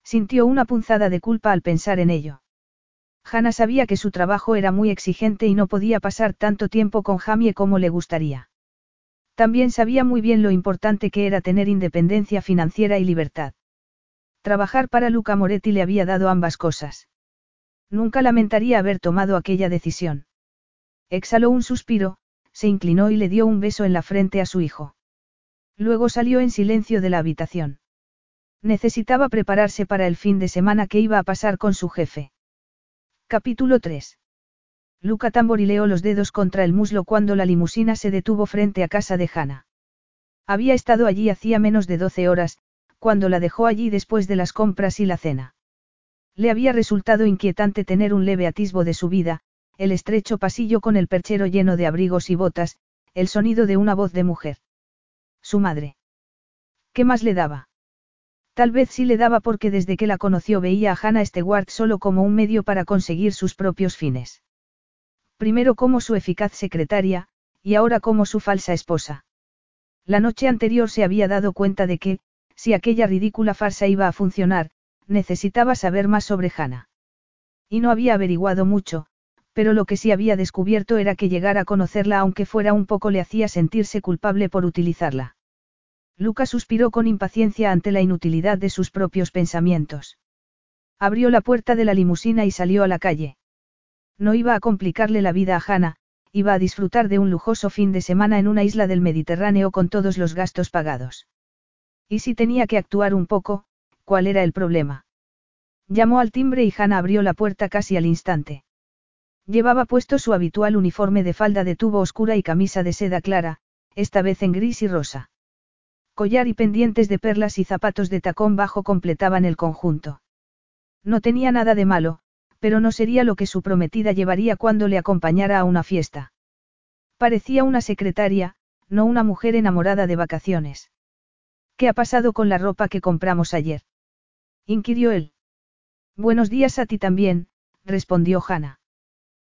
Sintió una punzada de culpa al pensar en ello. Hannah sabía que su trabajo era muy exigente y no podía pasar tanto tiempo con Jamie como le gustaría. También sabía muy bien lo importante que era tener independencia financiera y libertad. Trabajar para Luca Moretti le había dado ambas cosas. Nunca lamentaría haber tomado aquella decisión. Exhaló un suspiro, se inclinó y le dio un beso en la frente a su hijo. Luego salió en silencio de la habitación. Necesitaba prepararse para el fin de semana que iba a pasar con su jefe. Capítulo 3. Luca tamborileó los dedos contra el muslo cuando la limusina se detuvo frente a casa de Hannah. Había estado allí hacía menos de doce horas, cuando la dejó allí después de las compras y la cena. Le había resultado inquietante tener un leve atisbo de su vida, el estrecho pasillo con el perchero lleno de abrigos y botas, el sonido de una voz de mujer. Su madre. ¿Qué más le daba? Tal vez sí le daba porque desde que la conoció veía a Hannah Stewart solo como un medio para conseguir sus propios fines. Primero como su eficaz secretaria, y ahora como su falsa esposa. La noche anterior se había dado cuenta de que, si aquella ridícula farsa iba a funcionar, necesitaba saber más sobre Hannah. Y no había averiguado mucho, pero lo que sí había descubierto era que llegar a conocerla aunque fuera un poco le hacía sentirse culpable por utilizarla. Lucas suspiró con impaciencia ante la inutilidad de sus propios pensamientos. Abrió la puerta de la limusina y salió a la calle. No iba a complicarle la vida a Hannah, iba a disfrutar de un lujoso fin de semana en una isla del Mediterráneo con todos los gastos pagados. Y si tenía que actuar un poco, ¿cuál era el problema? Llamó al timbre y Hannah abrió la puerta casi al instante. Llevaba puesto su habitual uniforme de falda de tubo oscura y camisa de seda clara, esta vez en gris y rosa. Collar y pendientes de perlas y zapatos de tacón bajo completaban el conjunto. No tenía nada de malo, pero no sería lo que su prometida llevaría cuando le acompañara a una fiesta. Parecía una secretaria, no una mujer enamorada de vacaciones. ¿Qué ha pasado con la ropa que compramos ayer? inquirió él. Buenos días a ti también, respondió Hannah.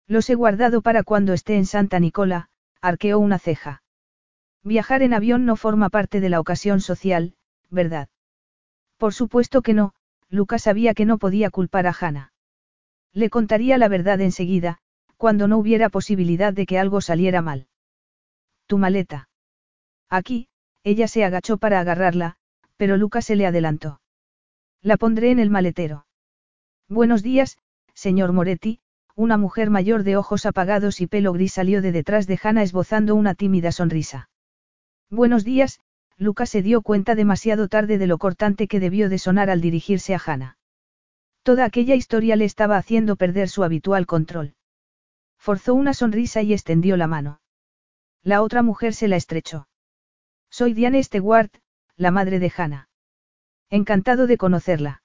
Los he guardado para cuando esté en Santa Nicola, arqueó una ceja. Viajar en avión no forma parte de la ocasión social, ¿verdad? Por supuesto que no, Lucas sabía que no podía culpar a Hannah. Le contaría la verdad enseguida, cuando no hubiera posibilidad de que algo saliera mal. Tu maleta. Aquí, ella se agachó para agarrarla, pero Lucas se le adelantó. La pondré en el maletero. Buenos días, señor Moretti, una mujer mayor de ojos apagados y pelo gris salió de detrás de Hannah esbozando una tímida sonrisa. Buenos días, Lucas se dio cuenta demasiado tarde de lo cortante que debió de sonar al dirigirse a Hannah. Toda aquella historia le estaba haciendo perder su habitual control. Forzó una sonrisa y extendió la mano. La otra mujer se la estrechó. Soy Diane Stewart, la madre de Hannah. Encantado de conocerla.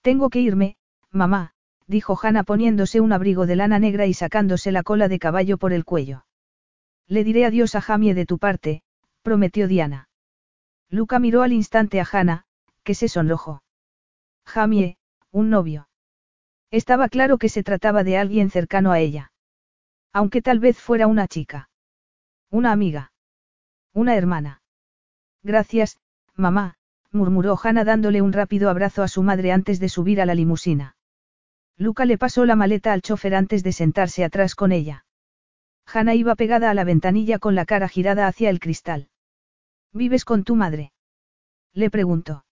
Tengo que irme, mamá, dijo Hannah poniéndose un abrigo de lana negra y sacándose la cola de caballo por el cuello. Le diré adiós a Jamie de tu parte, prometió Diana. Luca miró al instante a Hannah, que se sonrojó. Jamie, un novio. Estaba claro que se trataba de alguien cercano a ella. Aunque tal vez fuera una chica. Una amiga. Una hermana. Gracias, mamá, murmuró Hannah dándole un rápido abrazo a su madre antes de subir a la limusina. Luca le pasó la maleta al chofer antes de sentarse atrás con ella. Hannah iba pegada a la ventanilla con la cara girada hacia el cristal. ¿Vives con tu madre? Le preguntó.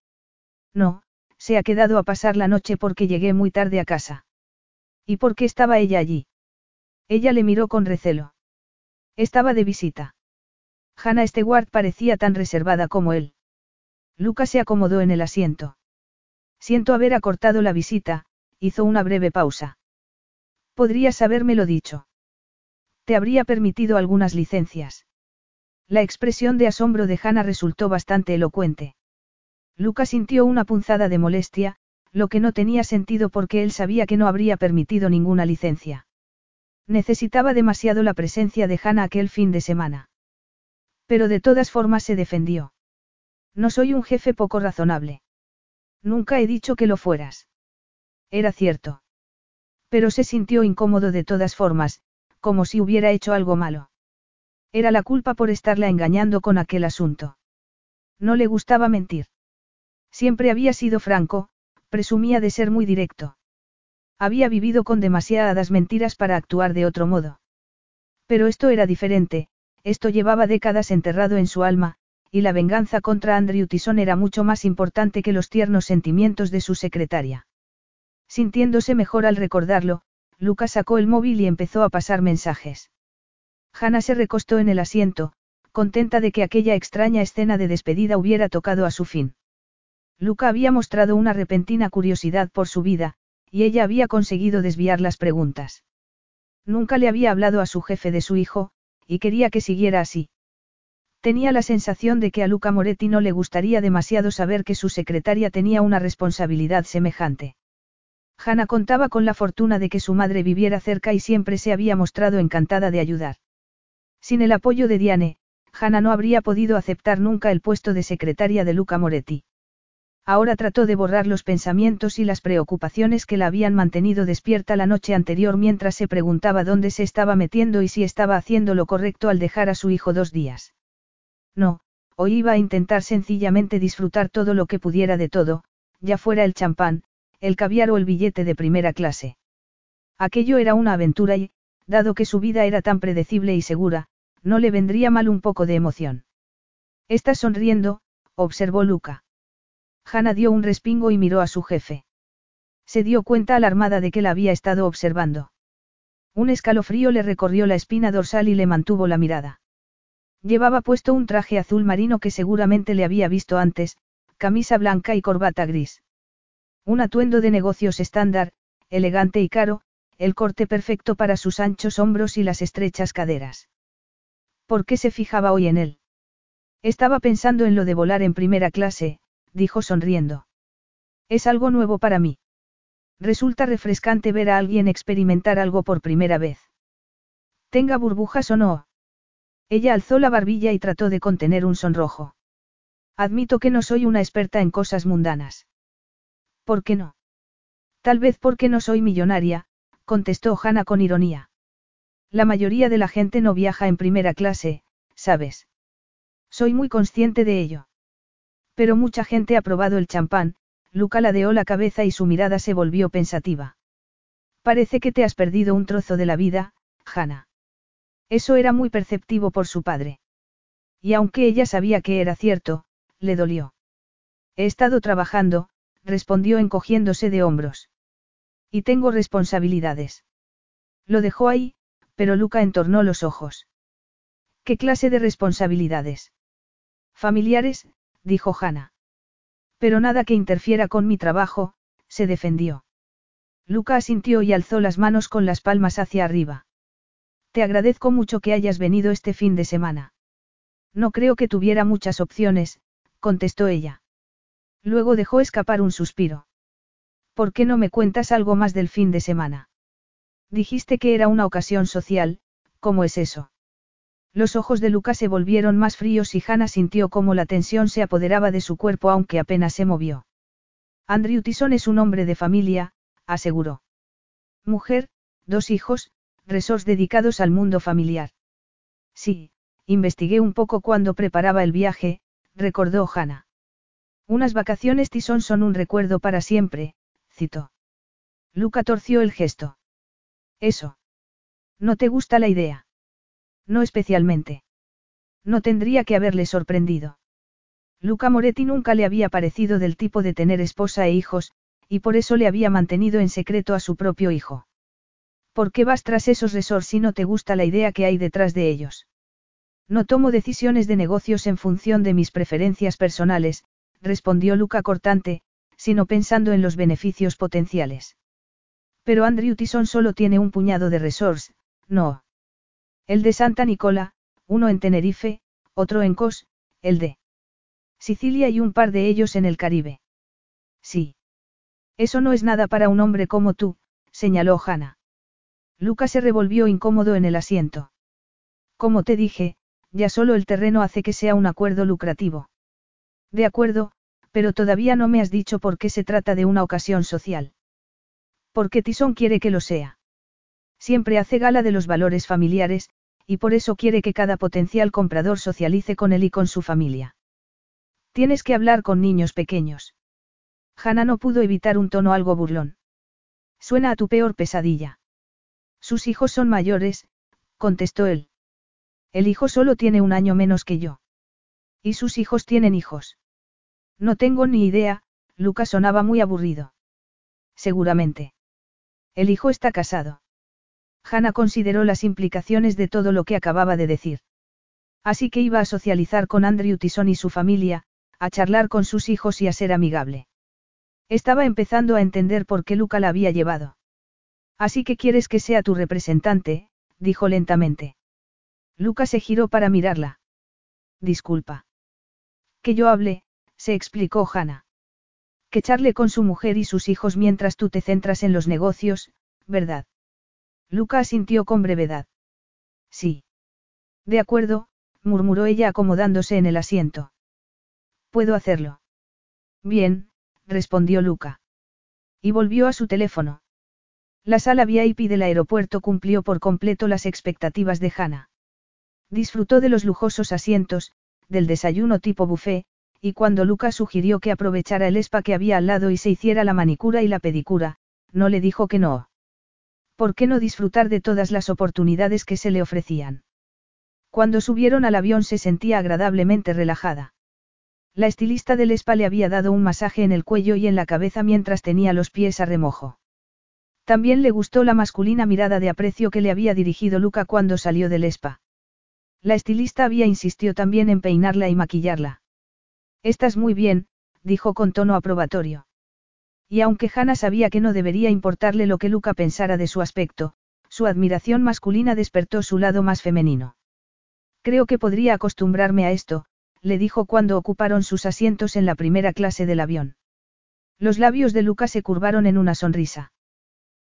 No, se ha quedado a pasar la noche porque llegué muy tarde a casa. ¿Y por qué estaba ella allí? Ella le miró con recelo. Estaba de visita. Hannah Stewart parecía tan reservada como él. Lucas se acomodó en el asiento. Siento haber acortado la visita, hizo una breve pausa. Podrías habérmelo dicho. Te habría permitido algunas licencias. La expresión de asombro de Hannah resultó bastante elocuente. Lucas sintió una punzada de molestia, lo que no tenía sentido porque él sabía que no habría permitido ninguna licencia. Necesitaba demasiado la presencia de Hannah aquel fin de semana. Pero de todas formas se defendió. No soy un jefe poco razonable. Nunca he dicho que lo fueras. Era cierto. Pero se sintió incómodo de todas formas, como si hubiera hecho algo malo. Era la culpa por estarla engañando con aquel asunto. No le gustaba mentir. Siempre había sido franco, presumía de ser muy directo. Había vivido con demasiadas mentiras para actuar de otro modo. Pero esto era diferente, esto llevaba décadas enterrado en su alma, y la venganza contra Andrew Tison era mucho más importante que los tiernos sentimientos de su secretaria. Sintiéndose mejor al recordarlo, Lucas sacó el móvil y empezó a pasar mensajes. Hannah se recostó en el asiento, contenta de que aquella extraña escena de despedida hubiera tocado a su fin. Luca había mostrado una repentina curiosidad por su vida, y ella había conseguido desviar las preguntas. Nunca le había hablado a su jefe de su hijo, y quería que siguiera así. Tenía la sensación de que a Luca Moretti no le gustaría demasiado saber que su secretaria tenía una responsabilidad semejante. Hanna contaba con la fortuna de que su madre viviera cerca y siempre se había mostrado encantada de ayudar. Sin el apoyo de Diane, Hanna no habría podido aceptar nunca el puesto de secretaria de Luca Moretti. Ahora trató de borrar los pensamientos y las preocupaciones que la habían mantenido despierta la noche anterior mientras se preguntaba dónde se estaba metiendo y si estaba haciendo lo correcto al dejar a su hijo dos días. No, hoy iba a intentar sencillamente disfrutar todo lo que pudiera de todo, ya fuera el champán, el caviar o el billete de primera clase. Aquello era una aventura y, dado que su vida era tan predecible y segura, no le vendría mal un poco de emoción. Estás sonriendo, observó Luca. Hanna dio un respingo y miró a su jefe. Se dio cuenta alarmada de que la había estado observando. Un escalofrío le recorrió la espina dorsal y le mantuvo la mirada. Llevaba puesto un traje azul marino que seguramente le había visto antes, camisa blanca y corbata gris. Un atuendo de negocios estándar, elegante y caro, el corte perfecto para sus anchos hombros y las estrechas caderas. ¿Por qué se fijaba hoy en él? Estaba pensando en lo de volar en primera clase, dijo sonriendo. Es algo nuevo para mí. Resulta refrescante ver a alguien experimentar algo por primera vez. Tenga burbujas o no. Ella alzó la barbilla y trató de contener un sonrojo. Admito que no soy una experta en cosas mundanas. ¿Por qué no? Tal vez porque no soy millonaria, contestó Hannah con ironía. La mayoría de la gente no viaja en primera clase, ¿sabes? Soy muy consciente de ello. Pero mucha gente ha probado el champán, Luca ladeó la cabeza y su mirada se volvió pensativa. Parece que te has perdido un trozo de la vida, Hannah. Eso era muy perceptivo por su padre. Y aunque ella sabía que era cierto, le dolió. He estado trabajando, respondió encogiéndose de hombros. Y tengo responsabilidades. Lo dejó ahí, pero Luca entornó los ojos. ¿Qué clase de responsabilidades? Familiares, dijo Hannah. Pero nada que interfiera con mi trabajo, se defendió. Luca asintió y alzó las manos con las palmas hacia arriba. Te agradezco mucho que hayas venido este fin de semana. No creo que tuviera muchas opciones, contestó ella. Luego dejó escapar un suspiro. ¿Por qué no me cuentas algo más del fin de semana? Dijiste que era una ocasión social, ¿cómo es eso? Los ojos de Luca se volvieron más fríos y Hannah sintió cómo la tensión se apoderaba de su cuerpo aunque apenas se movió. Andrew Tison es un hombre de familia, aseguró. Mujer, dos hijos, resorts dedicados al mundo familiar. Sí, investigué un poco cuando preparaba el viaje, recordó Hannah. Unas vacaciones Tison son un recuerdo para siempre, citó. Luca torció el gesto. Eso. ¿No te gusta la idea? No especialmente. No tendría que haberle sorprendido. Luca Moretti nunca le había parecido del tipo de tener esposa e hijos, y por eso le había mantenido en secreto a su propio hijo. ¿Por qué vas tras esos resorts si no te gusta la idea que hay detrás de ellos? No tomo decisiones de negocios en función de mis preferencias personales, respondió Luca cortante, sino pensando en los beneficios potenciales. Pero Andrew Tison solo tiene un puñado de resorts, no. El de Santa Nicola, uno en Tenerife, otro en Kos, el de Sicilia y un par de ellos en el Caribe. Sí. Eso no es nada para un hombre como tú, señaló Hannah. Lucas se revolvió incómodo en el asiento. Como te dije, ya solo el terreno hace que sea un acuerdo lucrativo. De acuerdo, pero todavía no me has dicho por qué se trata de una ocasión social. Porque Tison quiere que lo sea. Siempre hace gala de los valores familiares, y por eso quiere que cada potencial comprador socialice con él y con su familia. Tienes que hablar con niños pequeños. Hannah no pudo evitar un tono algo burlón. Suena a tu peor pesadilla. Sus hijos son mayores, contestó él. El hijo solo tiene un año menos que yo. Y sus hijos tienen hijos. No tengo ni idea, Lucas sonaba muy aburrido. Seguramente. El hijo está casado. Hannah consideró las implicaciones de todo lo que acababa de decir. Así que iba a socializar con Andrew Tison y su familia, a charlar con sus hijos y a ser amigable. Estaba empezando a entender por qué Luca la había llevado. Así que quieres que sea tu representante, dijo lentamente. Luca se giró para mirarla. Disculpa. Que yo hable, se explicó Hannah. Que charle con su mujer y sus hijos mientras tú te centras en los negocios, ¿verdad? Luca asintió con brevedad. Sí. De acuerdo, murmuró ella acomodándose en el asiento. Puedo hacerlo. Bien, respondió Luca. Y volvió a su teléfono. La sala VIP del aeropuerto cumplió por completo las expectativas de Hannah. Disfrutó de los lujosos asientos, del desayuno tipo buffet, y cuando Luca sugirió que aprovechara el spa que había al lado y se hiciera la manicura y la pedicura, no le dijo que no. ¿Por qué no disfrutar de todas las oportunidades que se le ofrecían? Cuando subieron al avión se sentía agradablemente relajada. La estilista del spa le había dado un masaje en el cuello y en la cabeza mientras tenía los pies a remojo. También le gustó la masculina mirada de aprecio que le había dirigido Luca cuando salió del spa. La estilista había insistido también en peinarla y maquillarla. Estás muy bien, dijo con tono aprobatorio. Y aunque Hannah sabía que no debería importarle lo que Luca pensara de su aspecto, su admiración masculina despertó su lado más femenino. Creo que podría acostumbrarme a esto, le dijo cuando ocuparon sus asientos en la primera clase del avión. Los labios de Luca se curvaron en una sonrisa.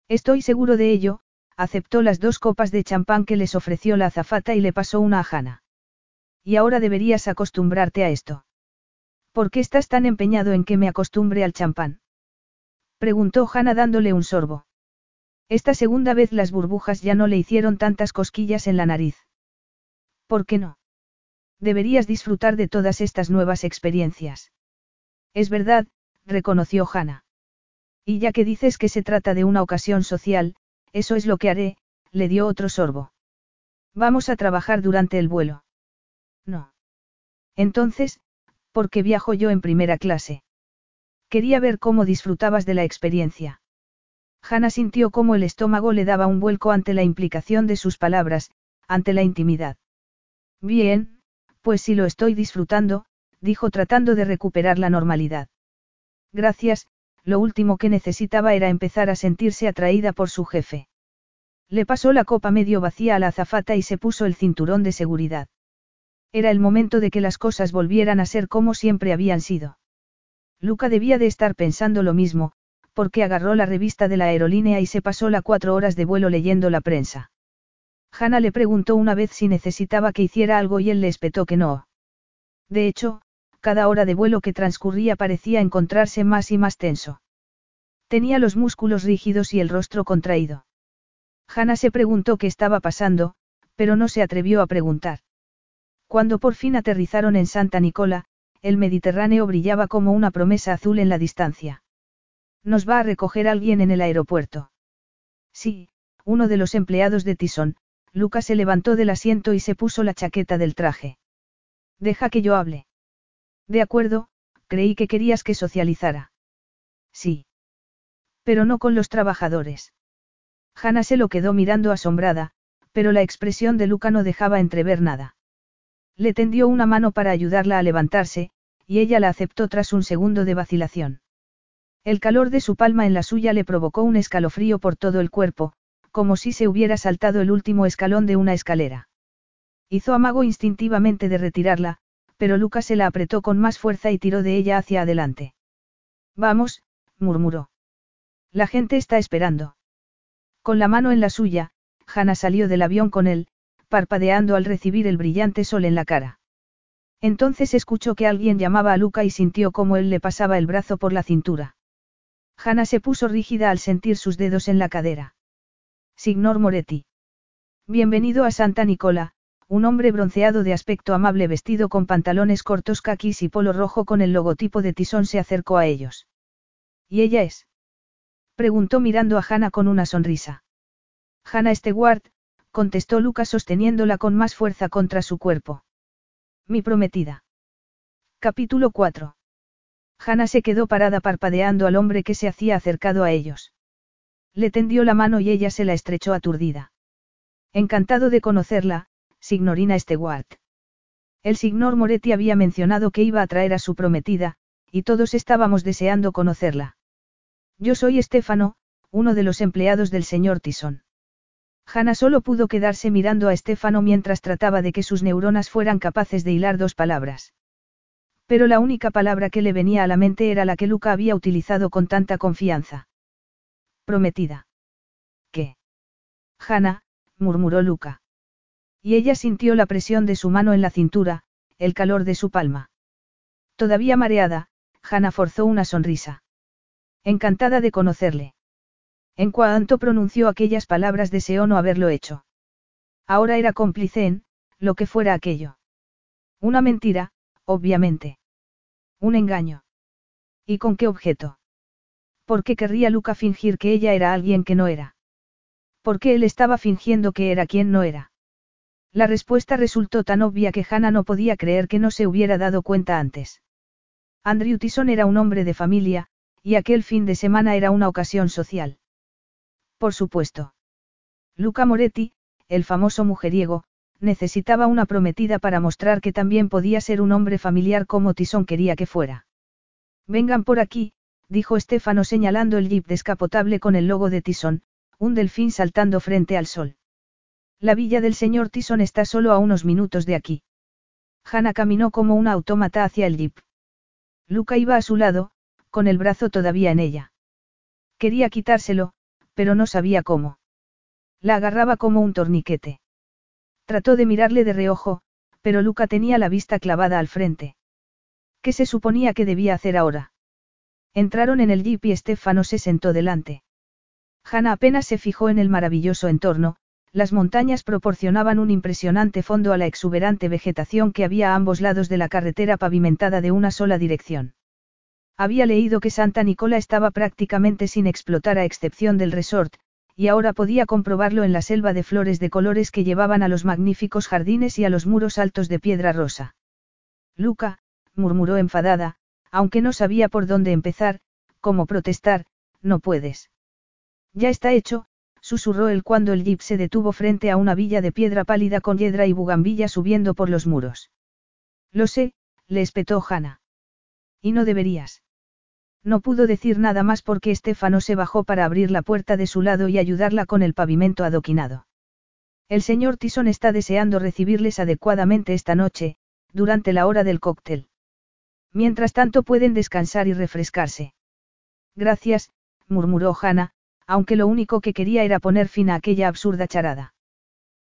Estoy seguro de ello, aceptó las dos copas de champán que les ofreció la azafata y le pasó una a Hannah. Y ahora deberías acostumbrarte a esto. ¿Por qué estás tan empeñado en que me acostumbre al champán? Preguntó Hannah dándole un sorbo. Esta segunda vez las burbujas ya no le hicieron tantas cosquillas en la nariz. ¿Por qué no? Deberías disfrutar de todas estas nuevas experiencias. Es verdad, reconoció Hannah. Y ya que dices que se trata de una ocasión social, eso es lo que haré, le dio otro sorbo. Vamos a trabajar durante el vuelo. No. Entonces, ¿por qué viajo yo en primera clase? Quería ver cómo disfrutabas de la experiencia. Hannah sintió cómo el estómago le daba un vuelco ante la implicación de sus palabras, ante la intimidad. Bien, pues si lo estoy disfrutando, dijo tratando de recuperar la normalidad. Gracias, lo último que necesitaba era empezar a sentirse atraída por su jefe. Le pasó la copa medio vacía a la azafata y se puso el cinturón de seguridad. Era el momento de que las cosas volvieran a ser como siempre habían sido. Luca debía de estar pensando lo mismo, porque agarró la revista de la aerolínea y se pasó la cuatro horas de vuelo leyendo la prensa. Hannah le preguntó una vez si necesitaba que hiciera algo y él le espetó que no. De hecho, cada hora de vuelo que transcurría parecía encontrarse más y más tenso. Tenía los músculos rígidos y el rostro contraído. Hannah se preguntó qué estaba pasando, pero no se atrevió a preguntar. Cuando por fin aterrizaron en Santa Nicola, el Mediterráneo brillaba como una promesa azul en la distancia. ¿Nos va a recoger alguien en el aeropuerto? Sí, uno de los empleados de Tison, Lucas se levantó del asiento y se puso la chaqueta del traje. Deja que yo hable. De acuerdo, creí que querías que socializara. Sí. Pero no con los trabajadores. Hanna se lo quedó mirando asombrada, pero la expresión de Luca no dejaba entrever nada. Le tendió una mano para ayudarla a levantarse, y ella la aceptó tras un segundo de vacilación. El calor de su palma en la suya le provocó un escalofrío por todo el cuerpo, como si se hubiera saltado el último escalón de una escalera. Hizo amago instintivamente de retirarla, pero Lucas se la apretó con más fuerza y tiró de ella hacia adelante. Vamos, murmuró. La gente está esperando. Con la mano en la suya, Hannah salió del avión con él, parpadeando al recibir el brillante sol en la cara. Entonces escuchó que alguien llamaba a Luca y sintió cómo él le pasaba el brazo por la cintura. Hannah se puso rígida al sentir sus dedos en la cadera. Signor Moretti. Bienvenido a Santa Nicola, un hombre bronceado de aspecto amable vestido con pantalones cortos caquis y polo rojo con el logotipo de Tisón se acercó a ellos. ¿Y ella es? Preguntó mirando a Hannah con una sonrisa. Hannah Stewart, contestó Lucas sosteniéndola con más fuerza contra su cuerpo. Mi prometida. Capítulo 4. Hannah se quedó parada parpadeando al hombre que se hacía acercado a ellos. Le tendió la mano y ella se la estrechó aturdida. Encantado de conocerla, signorina Stewart. El signor Moretti había mencionado que iba a traer a su prometida, y todos estábamos deseando conocerla. Yo soy Estefano, uno de los empleados del señor Tison. Hanna solo pudo quedarse mirando a Estefano mientras trataba de que sus neuronas fueran capaces de hilar dos palabras. Pero la única palabra que le venía a la mente era la que Luca había utilizado con tanta confianza. Prometida. ¿Qué? Hanna, murmuró Luca. Y ella sintió la presión de su mano en la cintura, el calor de su palma. Todavía mareada, Hannah forzó una sonrisa. Encantada de conocerle. En cuanto pronunció aquellas palabras deseó no haberlo hecho. Ahora era cómplice en, lo que fuera aquello. Una mentira, obviamente. Un engaño. ¿Y con qué objeto? ¿Por qué querría Luca fingir que ella era alguien que no era? ¿Por qué él estaba fingiendo que era quien no era? La respuesta resultó tan obvia que Hannah no podía creer que no se hubiera dado cuenta antes. Andrew Tyson era un hombre de familia, y aquel fin de semana era una ocasión social. Por supuesto. Luca Moretti, el famoso mujeriego, necesitaba una prometida para mostrar que también podía ser un hombre familiar como Tyson quería que fuera. Vengan por aquí, dijo Estefano señalando el jeep descapotable con el logo de Tyson, un delfín saltando frente al sol. La villa del señor Tyson está solo a unos minutos de aquí. Hannah caminó como una autómata hacia el jeep. Luca iba a su lado, con el brazo todavía en ella. Quería quitárselo, pero no sabía cómo. La agarraba como un torniquete. Trató de mirarle de reojo, pero Luca tenía la vista clavada al frente. ¿Qué se suponía que debía hacer ahora? Entraron en el jeep y Stefano se sentó delante. Hannah apenas se fijó en el maravilloso entorno, las montañas proporcionaban un impresionante fondo a la exuberante vegetación que había a ambos lados de la carretera pavimentada de una sola dirección. Había leído que Santa Nicola estaba prácticamente sin explotar a excepción del resort, y ahora podía comprobarlo en la selva de flores de colores que llevaban a los magníficos jardines y a los muros altos de piedra rosa. Luca, murmuró enfadada, aunque no sabía por dónde empezar, cómo protestar, no puedes. Ya está hecho, susurró él cuando el jeep se detuvo frente a una villa de piedra pálida con hiedra y bugambilla subiendo por los muros. Lo sé, le espetó Hanna. Y no deberías. No pudo decir nada más porque Estefano se bajó para abrir la puerta de su lado y ayudarla con el pavimento adoquinado. El señor Tison está deseando recibirles adecuadamente esta noche, durante la hora del cóctel. Mientras tanto pueden descansar y refrescarse. Gracias, murmuró Hanna, aunque lo único que quería era poner fin a aquella absurda charada.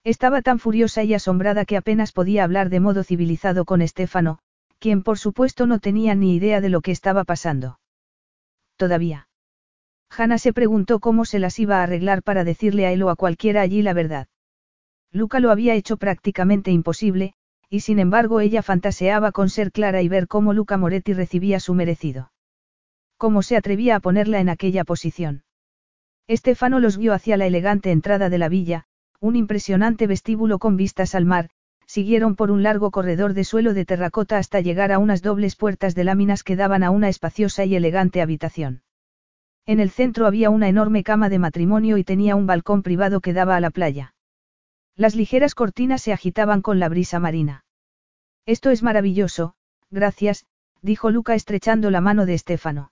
Estaba tan furiosa y asombrada que apenas podía hablar de modo civilizado con Estefano, quien por supuesto no tenía ni idea de lo que estaba pasando. Todavía. Hanna se preguntó cómo se las iba a arreglar para decirle a él o a cualquiera allí la verdad. Luca lo había hecho prácticamente imposible, y sin embargo ella fantaseaba con ser clara y ver cómo Luca Moretti recibía su merecido. ¿Cómo se atrevía a ponerla en aquella posición? Estefano los guió hacia la elegante entrada de la villa, un impresionante vestíbulo con vistas al mar, siguieron por un largo corredor de suelo de terracota hasta llegar a unas dobles puertas de láminas que daban a una espaciosa y elegante habitación. En el centro había una enorme cama de matrimonio y tenía un balcón privado que daba a la playa. Las ligeras cortinas se agitaban con la brisa marina. Esto es maravilloso, gracias, dijo Luca estrechando la mano de Estefano.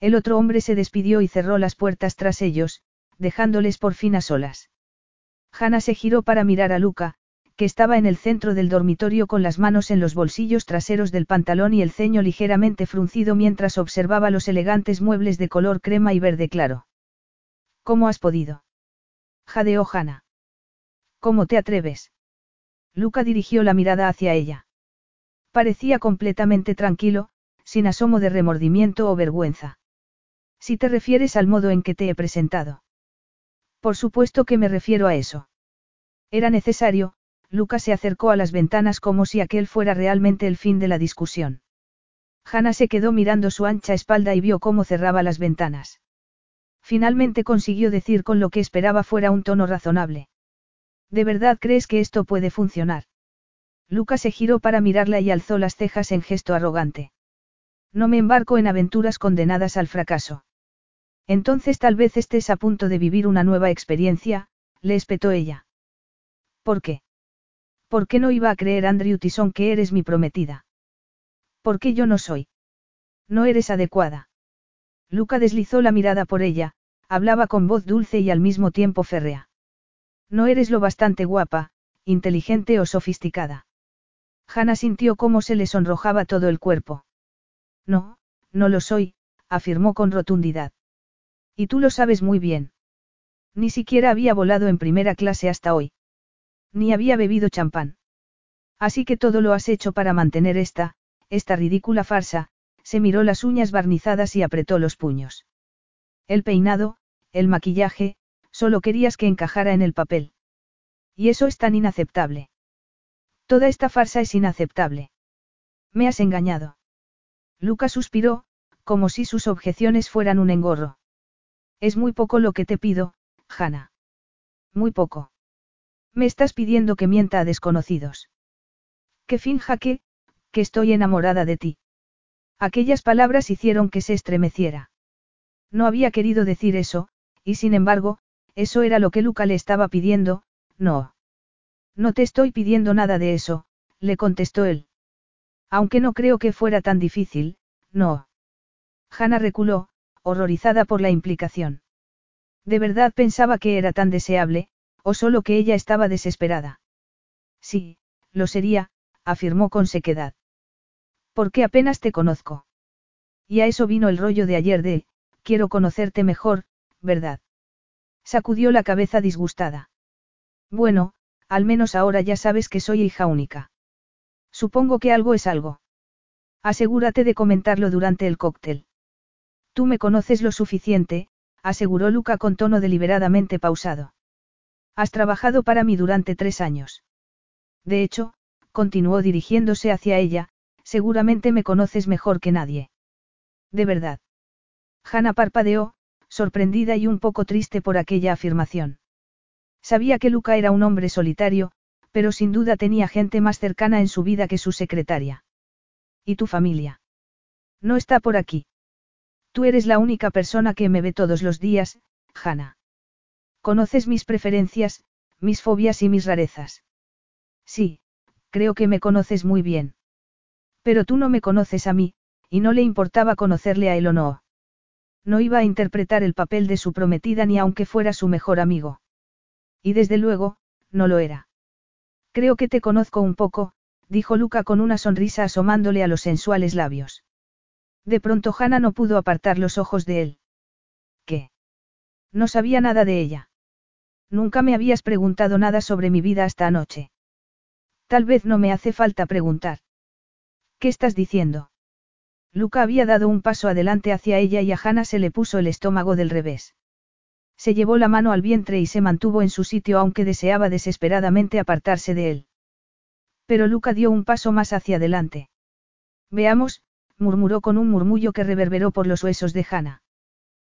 El otro hombre se despidió y cerró las puertas tras ellos, dejándoles por fin a solas. Hanna se giró para mirar a Luca, que estaba en el centro del dormitorio con las manos en los bolsillos traseros del pantalón y el ceño ligeramente fruncido mientras observaba los elegantes muebles de color crema y verde claro. ¿Cómo has podido? jadeó Hanna. ¿Cómo te atreves? Luca dirigió la mirada hacia ella. Parecía completamente tranquilo, sin asomo de remordimiento o vergüenza. Si te refieres al modo en que te he presentado. Por supuesto que me refiero a eso. Era necesario, Lucas se acercó a las ventanas como si aquel fuera realmente el fin de la discusión. Hannah se quedó mirando su ancha espalda y vio cómo cerraba las ventanas. Finalmente consiguió decir con lo que esperaba fuera un tono razonable. ¿De verdad crees que esto puede funcionar? Lucas se giró para mirarla y alzó las cejas en gesto arrogante. No me embarco en aventuras condenadas al fracaso. Entonces tal vez estés a punto de vivir una nueva experiencia, le espetó ella. ¿Por qué? ¿Por qué no iba a creer Andrew Tison que eres mi prometida? ¿Por qué yo no soy? No eres adecuada. Luca deslizó la mirada por ella, hablaba con voz dulce y al mismo tiempo férrea. No eres lo bastante guapa, inteligente o sofisticada. Hannah sintió cómo se le sonrojaba todo el cuerpo. No, no lo soy, afirmó con rotundidad. Y tú lo sabes muy bien. Ni siquiera había volado en primera clase hasta hoy. Ni había bebido champán. Así que todo lo has hecho para mantener esta, esta ridícula farsa, se miró las uñas barnizadas y apretó los puños. El peinado, el maquillaje, solo querías que encajara en el papel. Y eso es tan inaceptable. Toda esta farsa es inaceptable. Me has engañado. Luca suspiró, como si sus objeciones fueran un engorro. Es muy poco lo que te pido, Hannah. Muy poco. Me estás pidiendo que mienta a desconocidos. Que finja que, que estoy enamorada de ti. Aquellas palabras hicieron que se estremeciera. No había querido decir eso, y sin embargo, eso era lo que Luca le estaba pidiendo, no. No te estoy pidiendo nada de eso, le contestó él. Aunque no creo que fuera tan difícil, no. Hannah reculó, horrorizada por la implicación. ¿De verdad pensaba que era tan deseable, o solo que ella estaba desesperada? Sí, lo sería, afirmó con sequedad. Porque apenas te conozco. Y a eso vino el rollo de ayer de, quiero conocerte mejor, ¿verdad? Sacudió la cabeza disgustada. Bueno, al menos ahora ya sabes que soy hija única. Supongo que algo es algo. Asegúrate de comentarlo durante el cóctel. Tú me conoces lo suficiente, aseguró Luca con tono deliberadamente pausado. Has trabajado para mí durante tres años. De hecho, continuó dirigiéndose hacia ella, seguramente me conoces mejor que nadie. De verdad. Hanna parpadeó, sorprendida y un poco triste por aquella afirmación. Sabía que Luca era un hombre solitario, pero sin duda tenía gente más cercana en su vida que su secretaria. ¿Y tu familia? No está por aquí. Tú eres la única persona que me ve todos los días, Hanna. Conoces mis preferencias, mis fobias y mis rarezas. Sí, creo que me conoces muy bien. Pero tú no me conoces a mí, y no le importaba conocerle a él o no. No iba a interpretar el papel de su prometida ni aunque fuera su mejor amigo. Y desde luego, no lo era. Creo que te conozco un poco, dijo Luca con una sonrisa asomándole a los sensuales labios. De pronto Hannah no pudo apartar los ojos de él. ¿Qué? No sabía nada de ella. Nunca me habías preguntado nada sobre mi vida hasta anoche. Tal vez no me hace falta preguntar. ¿Qué estás diciendo? Luca había dado un paso adelante hacia ella y a Hannah se le puso el estómago del revés. Se llevó la mano al vientre y se mantuvo en su sitio aunque deseaba desesperadamente apartarse de él. Pero Luca dio un paso más hacia adelante. Veamos, murmuró con un murmullo que reverberó por los huesos de Hannah.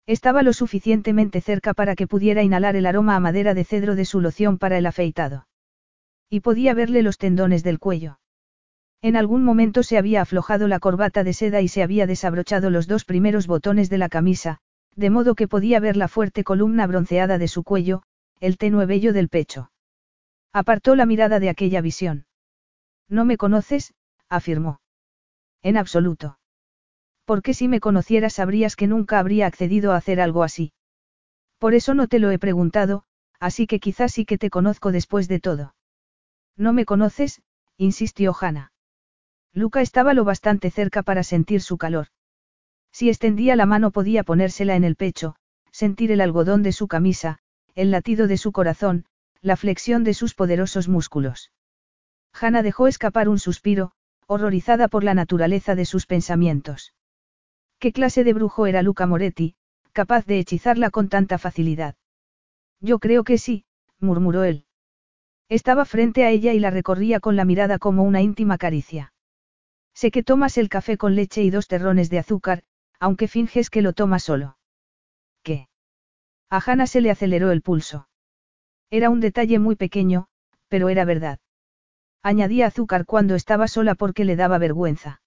Estaba lo suficientemente cerca para que pudiera inhalar el aroma a madera de cedro de su loción para el afeitado. Y podía verle los tendones del cuello. En algún momento se había aflojado la corbata de seda y se había desabrochado los dos primeros botones de la camisa, de modo que podía ver la fuerte columna bronceada de su cuello, el tenue vello del pecho. Apartó la mirada de aquella visión. No me conoces, afirmó. En absoluto. Porque si me conocieras sabrías que nunca habría accedido a hacer algo así. Por eso no te lo he preguntado, así que quizás sí que te conozco después de todo. No me conoces, insistió Hannah. Luca estaba lo bastante cerca para sentir su calor. Si extendía la mano podía ponérsela en el pecho, sentir el algodón de su camisa, el latido de su corazón, la flexión de sus poderosos músculos. Hannah dejó escapar un suspiro, horrorizada por la naturaleza de sus pensamientos. ¿Qué clase de brujo era Luca Moretti, capaz de hechizarla con tanta facilidad? Yo creo que sí, murmuró él. Estaba frente a ella y la recorría con la mirada como una íntima caricia. Sé que tomas el café con leche y dos terrones de azúcar, aunque finges que lo tomas solo. ¿Qué? A Hannah se le aceleró el pulso. Era un detalle muy pequeño, pero era verdad. Añadía azúcar cuando estaba sola porque le daba vergüenza.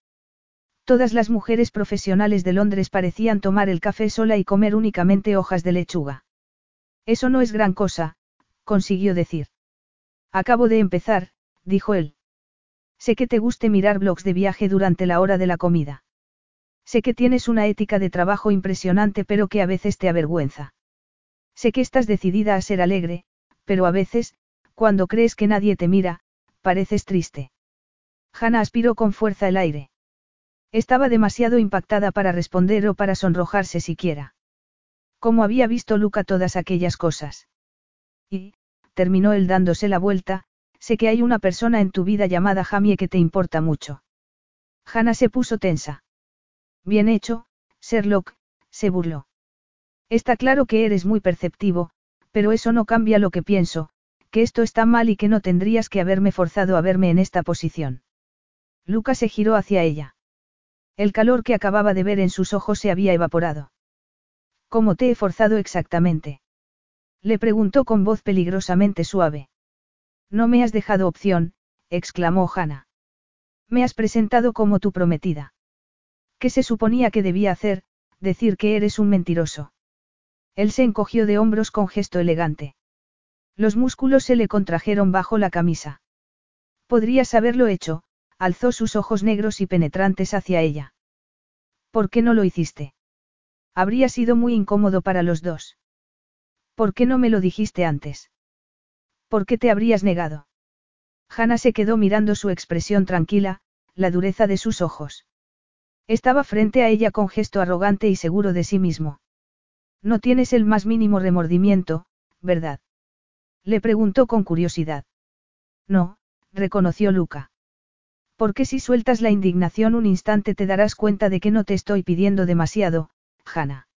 Todas las mujeres profesionales de Londres parecían tomar el café sola y comer únicamente hojas de lechuga. Eso no es gran cosa, consiguió decir. Acabo de empezar, dijo él. Sé que te guste mirar blogs de viaje durante la hora de la comida. Sé que tienes una ética de trabajo impresionante pero que a veces te avergüenza. Sé que estás decidida a ser alegre, pero a veces, cuando crees que nadie te mira, pareces triste. Hannah aspiró con fuerza el aire. Estaba demasiado impactada para responder o para sonrojarse siquiera. ¿Cómo había visto Luca todas aquellas cosas? Y, terminó él dándose la vuelta, sé que hay una persona en tu vida llamada Jamie que te importa mucho. Hannah se puso tensa. Bien hecho, Sherlock, se burló. Está claro que eres muy perceptivo, pero eso no cambia lo que pienso, que esto está mal y que no tendrías que haberme forzado a verme en esta posición. Luca se giró hacia ella. El calor que acababa de ver en sus ojos se había evaporado. ¿Cómo te he forzado exactamente? Le preguntó con voz peligrosamente suave. No me has dejado opción, exclamó Hannah. Me has presentado como tu prometida. ¿Qué se suponía que debía hacer? Decir que eres un mentiroso. Él se encogió de hombros con gesto elegante. Los músculos se le contrajeron bajo la camisa. Podrías haberlo hecho, alzó sus ojos negros y penetrantes hacia ella. ¿Por qué no lo hiciste? Habría sido muy incómodo para los dos. ¿Por qué no me lo dijiste antes? ¿Por qué te habrías negado? Hannah se quedó mirando su expresión tranquila, la dureza de sus ojos. Estaba frente a ella con gesto arrogante y seguro de sí mismo. No tienes el más mínimo remordimiento, ¿verdad? Le preguntó con curiosidad. No, reconoció Luca. Porque si sueltas la indignación un instante te darás cuenta de que no te estoy pidiendo demasiado, Hannah.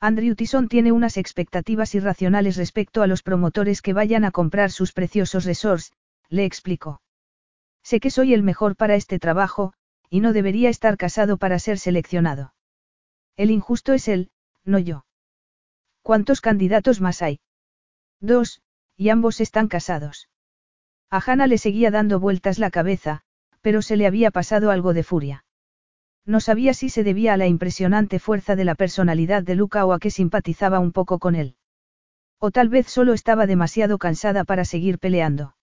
Andrew Tison tiene unas expectativas irracionales respecto a los promotores que vayan a comprar sus preciosos resorts, le explicó. Sé que soy el mejor para este trabajo, y no debería estar casado para ser seleccionado. El injusto es él, no yo. ¿Cuántos candidatos más hay? Dos, y ambos están casados. A Hannah le seguía dando vueltas la cabeza, pero se le había pasado algo de furia. No sabía si se debía a la impresionante fuerza de la personalidad de Luca o a que simpatizaba un poco con él. O tal vez solo estaba demasiado cansada para seguir peleando.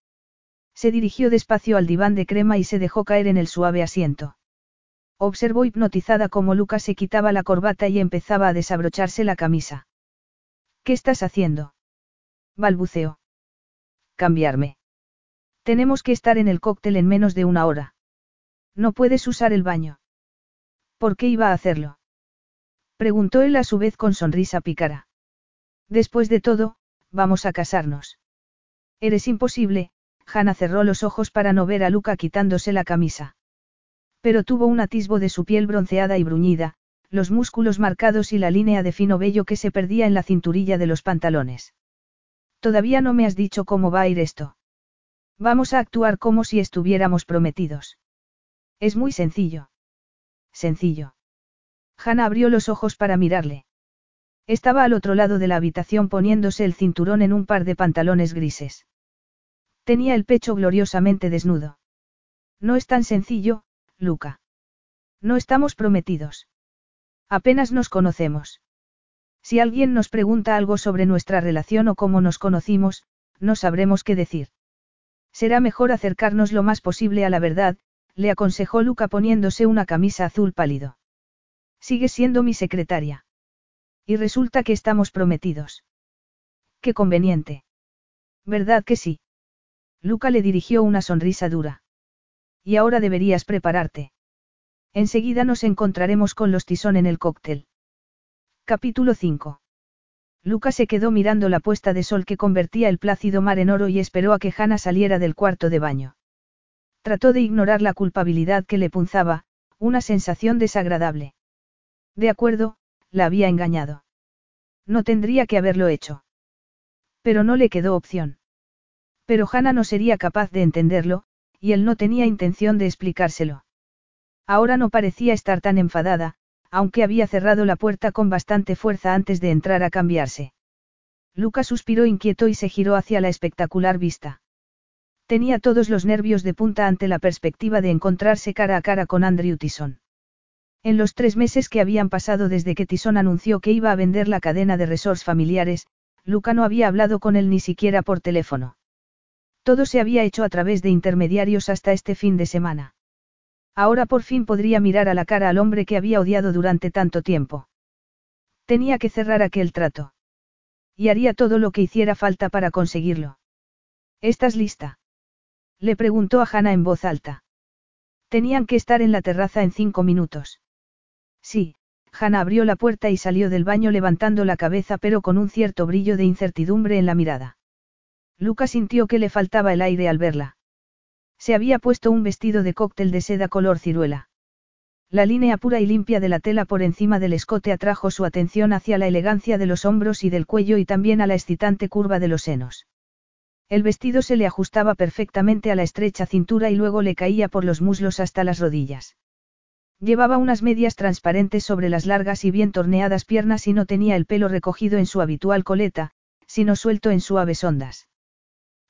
Se dirigió despacio al diván de crema y se dejó caer en el suave asiento. Observó hipnotizada cómo Luca se quitaba la corbata y empezaba a desabrocharse la camisa. ¿Qué estás haciendo? balbuceó. Cambiarme. Tenemos que estar en el cóctel en menos de una hora. No puedes usar el baño. ¿Por qué iba a hacerlo? Preguntó él a su vez con sonrisa pícara. Después de todo, vamos a casarnos. Eres imposible, Hannah cerró los ojos para no ver a Luca quitándose la camisa. Pero tuvo un atisbo de su piel bronceada y bruñida, los músculos marcados y la línea de fino vello que se perdía en la cinturilla de los pantalones. Todavía no me has dicho cómo va a ir esto. Vamos a actuar como si estuviéramos prometidos. Es muy sencillo. Sencillo. Hannah abrió los ojos para mirarle. Estaba al otro lado de la habitación poniéndose el cinturón en un par de pantalones grises. Tenía el pecho gloriosamente desnudo. No es tan sencillo, Luca. No estamos prometidos. Apenas nos conocemos. Si alguien nos pregunta algo sobre nuestra relación o cómo nos conocimos, no sabremos qué decir. Será mejor acercarnos lo más posible a la verdad, le aconsejó Luca poniéndose una camisa azul pálido. Sigue siendo mi secretaria. Y resulta que estamos prometidos. Qué conveniente. ¿Verdad que sí? Luca le dirigió una sonrisa dura. Y ahora deberías prepararte. Enseguida nos encontraremos con los tisón en el cóctel. Capítulo 5. Luca se quedó mirando la puesta de sol que convertía el plácido mar en oro y esperó a que Hannah saliera del cuarto de baño. Trató de ignorar la culpabilidad que le punzaba, una sensación desagradable. De acuerdo, la había engañado. No tendría que haberlo hecho. Pero no le quedó opción. Pero Hannah no sería capaz de entenderlo, y él no tenía intención de explicárselo. Ahora no parecía estar tan enfadada, aunque había cerrado la puerta con bastante fuerza antes de entrar a cambiarse. Luca suspiró inquieto y se giró hacia la espectacular vista. Tenía todos los nervios de punta ante la perspectiva de encontrarse cara a cara con Andrew Tison. En los tres meses que habían pasado desde que Tison anunció que iba a vender la cadena de resorts familiares, Luca no había hablado con él ni siquiera por teléfono. Todo se había hecho a través de intermediarios hasta este fin de semana. Ahora por fin podría mirar a la cara al hombre que había odiado durante tanto tiempo. Tenía que cerrar aquel trato. Y haría todo lo que hiciera falta para conseguirlo. ¿Estás lista? Le preguntó a Hannah en voz alta. Tenían que estar en la terraza en cinco minutos. Sí, Hannah abrió la puerta y salió del baño levantando la cabeza pero con un cierto brillo de incertidumbre en la mirada. Luca sintió que le faltaba el aire al verla. Se había puesto un vestido de cóctel de seda color ciruela. La línea pura y limpia de la tela por encima del escote atrajo su atención hacia la elegancia de los hombros y del cuello y también a la excitante curva de los senos. El vestido se le ajustaba perfectamente a la estrecha cintura y luego le caía por los muslos hasta las rodillas. Llevaba unas medias transparentes sobre las largas y bien torneadas piernas y no tenía el pelo recogido en su habitual coleta, sino suelto en suaves ondas.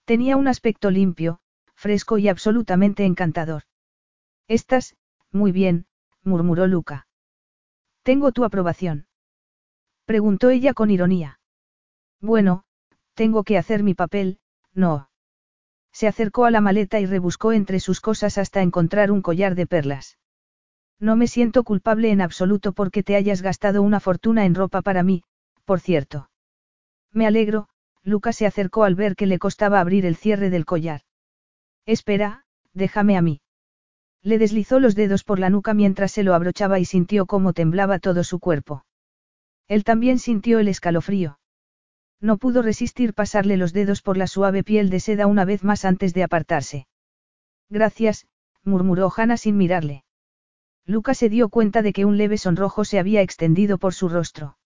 Tenía un aspecto limpio, fresco y absolutamente encantador. Estás, muy bien, murmuró Luca. Tengo tu aprobación. Preguntó ella con ironía. Bueno, tengo que hacer mi papel, no. Se acercó a la maleta y rebuscó entre sus cosas hasta encontrar un collar de perlas. No me siento culpable en absoluto porque te hayas gastado una fortuna en ropa para mí, por cierto. Me alegro, Luca se acercó al ver que le costaba abrir el cierre del collar. Espera, déjame a mí. Le deslizó los dedos por la nuca mientras se lo abrochaba y sintió cómo temblaba todo su cuerpo. Él también sintió el escalofrío. No pudo resistir pasarle los dedos por la suave piel de seda una vez más antes de apartarse. Gracias, murmuró Hannah sin mirarle. Luca se dio cuenta de que un leve sonrojo se había extendido por su rostro.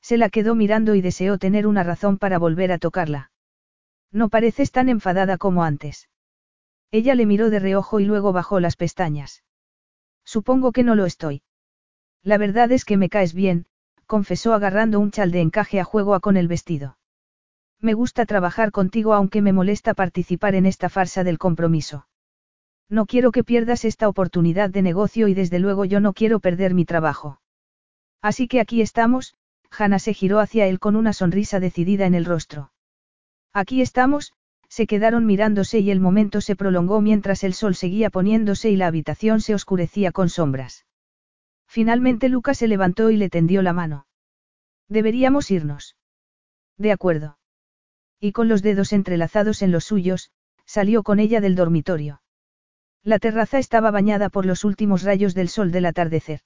Se la quedó mirando y deseó tener una razón para volver a tocarla. No pareces tan enfadada como antes. Ella le miró de reojo y luego bajó las pestañas. Supongo que no lo estoy. La verdad es que me caes bien, confesó agarrando un chal de encaje a juego a con el vestido. Me gusta trabajar contigo aunque me molesta participar en esta farsa del compromiso. No quiero que pierdas esta oportunidad de negocio y desde luego yo no quiero perder mi trabajo. Así que aquí estamos, Hannah se giró hacia él con una sonrisa decidida en el rostro. Aquí estamos, se quedaron mirándose y el momento se prolongó mientras el sol seguía poniéndose y la habitación se oscurecía con sombras. Finalmente Lucas se levantó y le tendió la mano. Deberíamos irnos. De acuerdo. Y con los dedos entrelazados en los suyos, salió con ella del dormitorio. La terraza estaba bañada por los últimos rayos del sol del atardecer.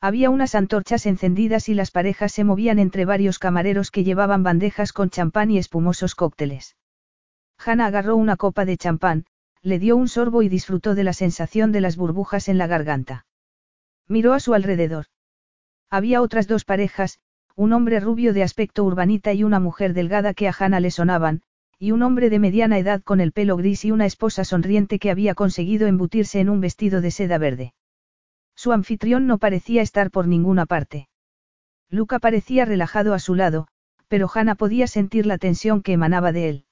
Había unas antorchas encendidas y las parejas se movían entre varios camareros que llevaban bandejas con champán y espumosos cócteles. Hannah agarró una copa de champán, le dio un sorbo y disfrutó de la sensación de las burbujas en la garganta. Miró a su alrededor. Había otras dos parejas, un hombre rubio de aspecto urbanita y una mujer delgada que a Hannah le sonaban, y un hombre de mediana edad con el pelo gris y una esposa sonriente que había conseguido embutirse en un vestido de seda verde. Su anfitrión no parecía estar por ninguna parte. Luca parecía relajado a su lado, pero Hannah podía sentir la tensión que emanaba de él.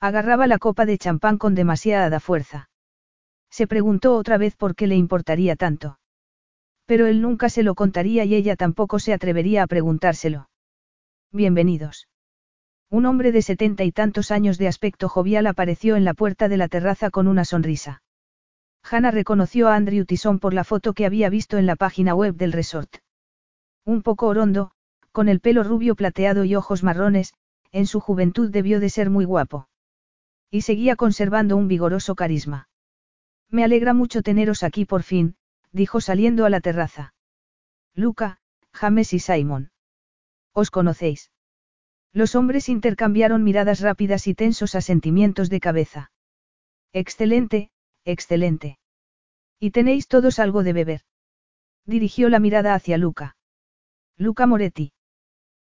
Agarraba la copa de champán con demasiada fuerza. Se preguntó otra vez por qué le importaría tanto. Pero él nunca se lo contaría y ella tampoco se atrevería a preguntárselo. Bienvenidos. Un hombre de setenta y tantos años de aspecto jovial apareció en la puerta de la terraza con una sonrisa. Hannah reconoció a Andrew Tison por la foto que había visto en la página web del resort. Un poco orondo, con el pelo rubio plateado y ojos marrones, en su juventud debió de ser muy guapo. Y seguía conservando un vigoroso carisma. Me alegra mucho teneros aquí por fin, dijo saliendo a la terraza. Luca, James y Simon. ¿Os conocéis? Los hombres intercambiaron miradas rápidas y tensos asentimientos de cabeza. Excelente, excelente. ¿Y tenéis todos algo de beber? Dirigió la mirada hacia Luca. Luca Moretti.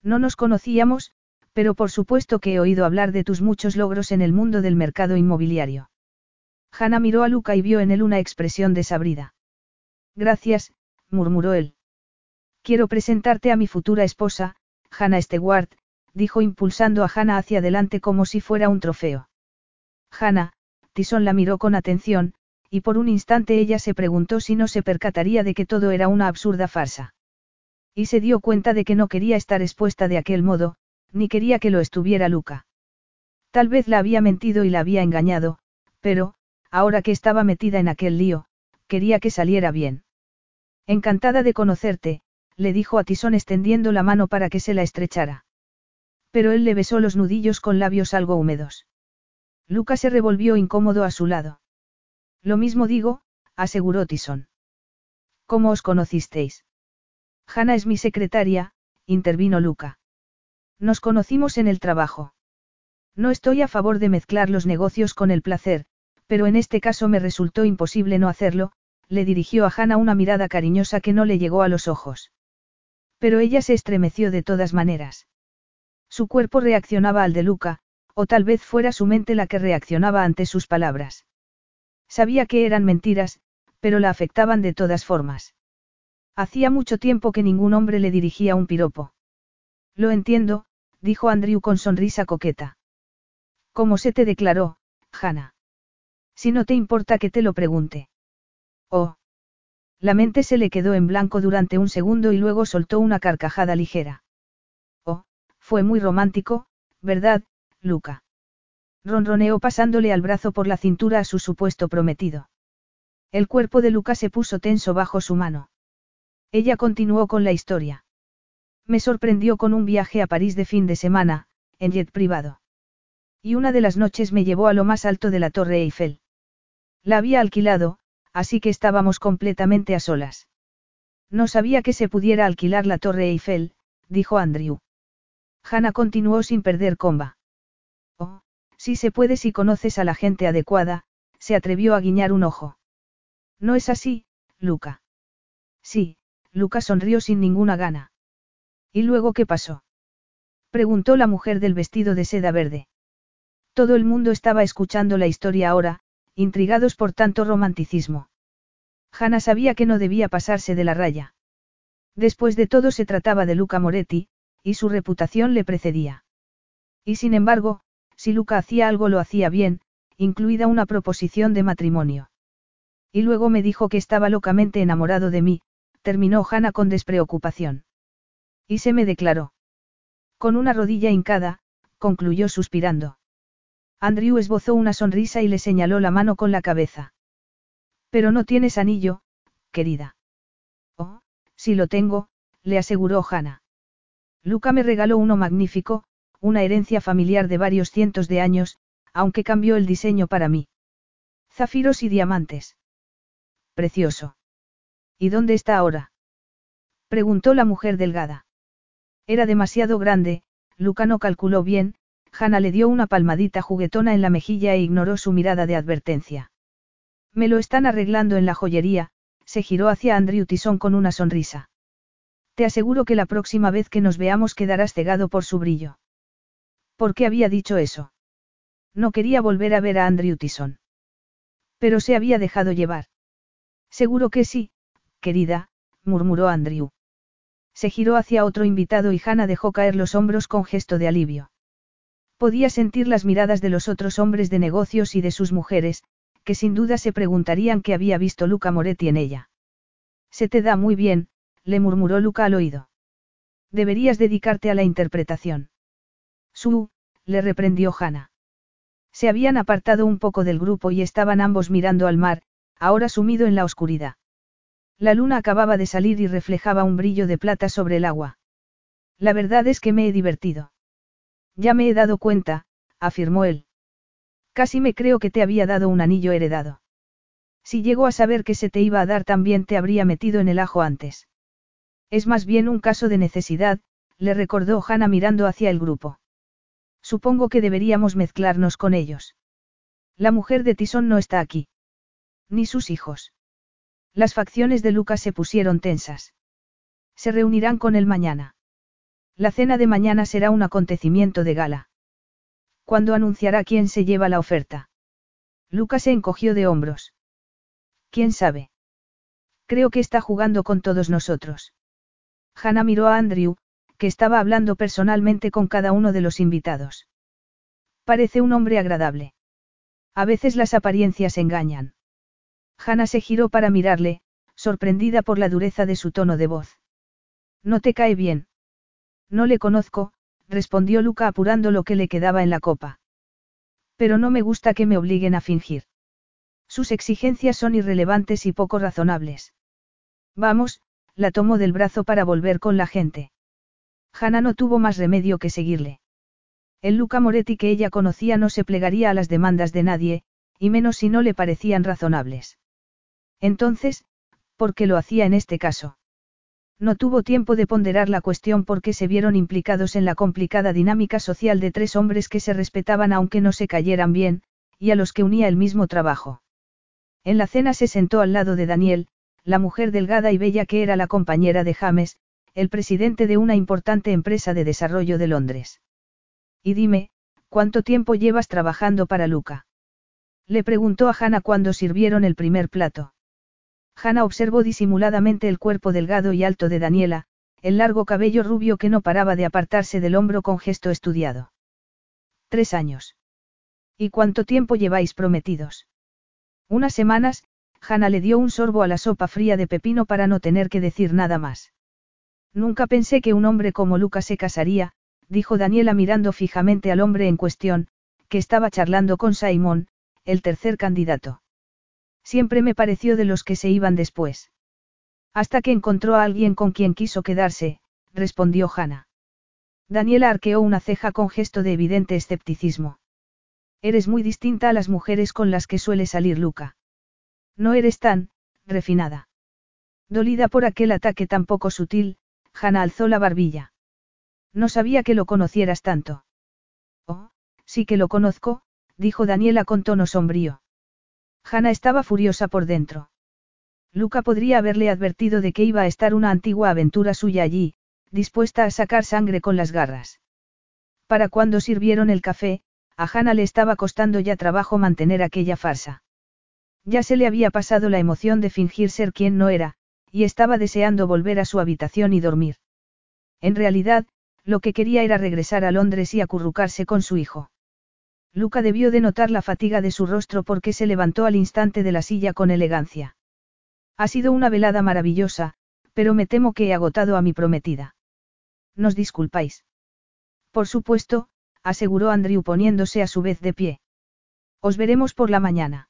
No nos conocíamos, pero por supuesto que he oído hablar de tus muchos logros en el mundo del mercado inmobiliario. Hannah miró a Luca y vio en él una expresión desabrida. Gracias, murmuró él. Quiero presentarte a mi futura esposa, Hannah Stewart, dijo impulsando a Hannah hacia adelante como si fuera un trofeo. Hannah, Tison la miró con atención, y por un instante ella se preguntó si no se percataría de que todo era una absurda farsa. Y se dio cuenta de que no quería estar expuesta de aquel modo, ni quería que lo estuviera Luca. Tal vez la había mentido y la había engañado, pero, ahora que estaba metida en aquel lío, quería que saliera bien. Encantada de conocerte, le dijo a Tisón extendiendo la mano para que se la estrechara. Pero él le besó los nudillos con labios algo húmedos. Luca se revolvió incómodo a su lado. Lo mismo digo, aseguró Tisón. ¿Cómo os conocisteis? Hanna es mi secretaria, intervino Luca. Nos conocimos en el trabajo. No estoy a favor de mezclar los negocios con el placer, pero en este caso me resultó imposible no hacerlo, le dirigió a Hannah una mirada cariñosa que no le llegó a los ojos. Pero ella se estremeció de todas maneras. Su cuerpo reaccionaba al de Luca, o tal vez fuera su mente la que reaccionaba ante sus palabras. Sabía que eran mentiras, pero la afectaban de todas formas. Hacía mucho tiempo que ningún hombre le dirigía un piropo. Lo entiendo, dijo Andrew con sonrisa coqueta. ¿Cómo se te declaró, Hannah? Si no te importa que te lo pregunte. Oh. La mente se le quedó en blanco durante un segundo y luego soltó una carcajada ligera. Oh, fue muy romántico, ¿verdad, Luca? Ronroneó pasándole al brazo por la cintura a su supuesto prometido. El cuerpo de Luca se puso tenso bajo su mano. Ella continuó con la historia. Me sorprendió con un viaje a París de fin de semana, en jet privado. Y una de las noches me llevó a lo más alto de la Torre Eiffel. La había alquilado, así que estábamos completamente a solas. No sabía que se pudiera alquilar la Torre Eiffel, dijo Andrew. Hannah continuó sin perder comba. Oh, sí se puede si conoces a la gente adecuada, se atrevió a guiñar un ojo. No es así, Luca. Sí, Luca sonrió sin ninguna gana. ¿Y luego qué pasó? Preguntó la mujer del vestido de seda verde. Todo el mundo estaba escuchando la historia ahora, intrigados por tanto romanticismo. Hanna sabía que no debía pasarse de la raya. Después de todo se trataba de Luca Moretti, y su reputación le precedía. Y sin embargo, si Luca hacía algo lo hacía bien, incluida una proposición de matrimonio. Y luego me dijo que estaba locamente enamorado de mí, terminó Hanna con despreocupación. Y se me declaró. Con una rodilla hincada, concluyó suspirando. Andrew esbozó una sonrisa y le señaló la mano con la cabeza. Pero no tienes anillo, querida. Oh, sí lo tengo, le aseguró Hannah. Luca me regaló uno magnífico, una herencia familiar de varios cientos de años, aunque cambió el diseño para mí. Zafiros y diamantes. Precioso. ¿Y dónde está ahora? Preguntó la mujer delgada. Era demasiado grande, Luca no calculó bien, Hannah le dio una palmadita juguetona en la mejilla e ignoró su mirada de advertencia. Me lo están arreglando en la joyería, se giró hacia Andrew Tison con una sonrisa. Te aseguro que la próxima vez que nos veamos quedarás cegado por su brillo. ¿Por qué había dicho eso? No quería volver a ver a Andrew Tison. Pero se había dejado llevar. Seguro que sí, querida, murmuró Andrew. Se giró hacia otro invitado y Hannah dejó caer los hombros con gesto de alivio. Podía sentir las miradas de los otros hombres de negocios y de sus mujeres, que sin duda se preguntarían qué había visto Luca Moretti en ella. Se te da muy bien, le murmuró Luca al oído. Deberías dedicarte a la interpretación. Su, le reprendió Hannah. Se habían apartado un poco del grupo y estaban ambos mirando al mar, ahora sumido en la oscuridad. La luna acababa de salir y reflejaba un brillo de plata sobre el agua. La verdad es que me he divertido. Ya me he dado cuenta, afirmó él. Casi me creo que te había dado un anillo heredado. Si llego a saber que se te iba a dar también te habría metido en el ajo antes. Es más bien un caso de necesidad, le recordó Hannah mirando hacia el grupo. Supongo que deberíamos mezclarnos con ellos. La mujer de Tison no está aquí. Ni sus hijos. Las facciones de Lucas se pusieron tensas. Se reunirán con él mañana. La cena de mañana será un acontecimiento de gala. ¿Cuándo anunciará quién se lleva la oferta? Lucas se encogió de hombros. ¿Quién sabe? Creo que está jugando con todos nosotros. Hannah miró a Andrew, que estaba hablando personalmente con cada uno de los invitados. Parece un hombre agradable. A veces las apariencias engañan. Hannah se giró para mirarle, sorprendida por la dureza de su tono de voz. No te cae bien. No le conozco, respondió Luca apurando lo que le quedaba en la copa. Pero no me gusta que me obliguen a fingir. Sus exigencias son irrelevantes y poco razonables. Vamos, la tomó del brazo para volver con la gente. Hannah no tuvo más remedio que seguirle. El Luca Moretti que ella conocía no se plegaría a las demandas de nadie, y menos si no le parecían razonables. Entonces, ¿por qué lo hacía en este caso? No tuvo tiempo de ponderar la cuestión porque se vieron implicados en la complicada dinámica social de tres hombres que se respetaban aunque no se cayeran bien, y a los que unía el mismo trabajo. En la cena se sentó al lado de Daniel, la mujer delgada y bella que era la compañera de James, el presidente de una importante empresa de desarrollo de Londres. Y dime, ¿cuánto tiempo llevas trabajando para Luca? Le preguntó a Hannah cuando sirvieron el primer plato. Hannah observó disimuladamente el cuerpo delgado y alto de Daniela, el largo cabello rubio que no paraba de apartarse del hombro con gesto estudiado. Tres años. ¿Y cuánto tiempo lleváis prometidos? Unas semanas, Hannah le dio un sorbo a la sopa fría de pepino para no tener que decir nada más. Nunca pensé que un hombre como Lucas se casaría, dijo Daniela mirando fijamente al hombre en cuestión, que estaba charlando con Simon, el tercer candidato. Siempre me pareció de los que se iban después. Hasta que encontró a alguien con quien quiso quedarse, respondió Hannah. Daniela arqueó una ceja con gesto de evidente escepticismo. Eres muy distinta a las mujeres con las que suele salir Luca. No eres tan, refinada. Dolida por aquel ataque tan poco sutil, Hannah alzó la barbilla. No sabía que lo conocieras tanto. Oh, sí que lo conozco, dijo Daniela con tono sombrío. Hannah estaba furiosa por dentro. Luca podría haberle advertido de que iba a estar una antigua aventura suya allí, dispuesta a sacar sangre con las garras. Para cuando sirvieron el café, a Hannah le estaba costando ya trabajo mantener aquella farsa. Ya se le había pasado la emoción de fingir ser quien no era, y estaba deseando volver a su habitación y dormir. En realidad, lo que quería era regresar a Londres y acurrucarse con su hijo. Luca debió de notar la fatiga de su rostro porque se levantó al instante de la silla con elegancia. Ha sido una velada maravillosa, pero me temo que he agotado a mi prometida. ¿Nos disculpáis? Por supuesto, aseguró Andrew poniéndose a su vez de pie. Os veremos por la mañana.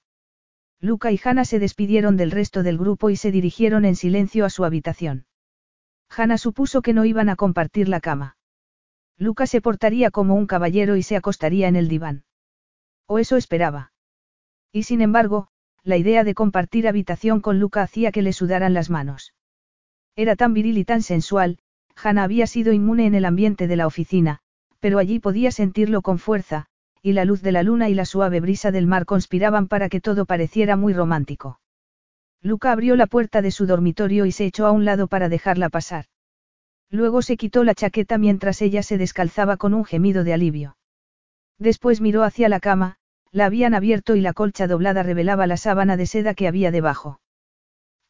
Luca y Hannah se despidieron del resto del grupo y se dirigieron en silencio a su habitación. Hannah supuso que no iban a compartir la cama. Luca se portaría como un caballero y se acostaría en el diván. O eso esperaba. Y sin embargo, la idea de compartir habitación con Luca hacía que le sudaran las manos. Era tan viril y tan sensual, Hannah había sido inmune en el ambiente de la oficina, pero allí podía sentirlo con fuerza, y la luz de la luna y la suave brisa del mar conspiraban para que todo pareciera muy romántico. Luca abrió la puerta de su dormitorio y se echó a un lado para dejarla pasar. Luego se quitó la chaqueta mientras ella se descalzaba con un gemido de alivio. Después miró hacia la cama, la habían abierto y la colcha doblada revelaba la sábana de seda que había debajo.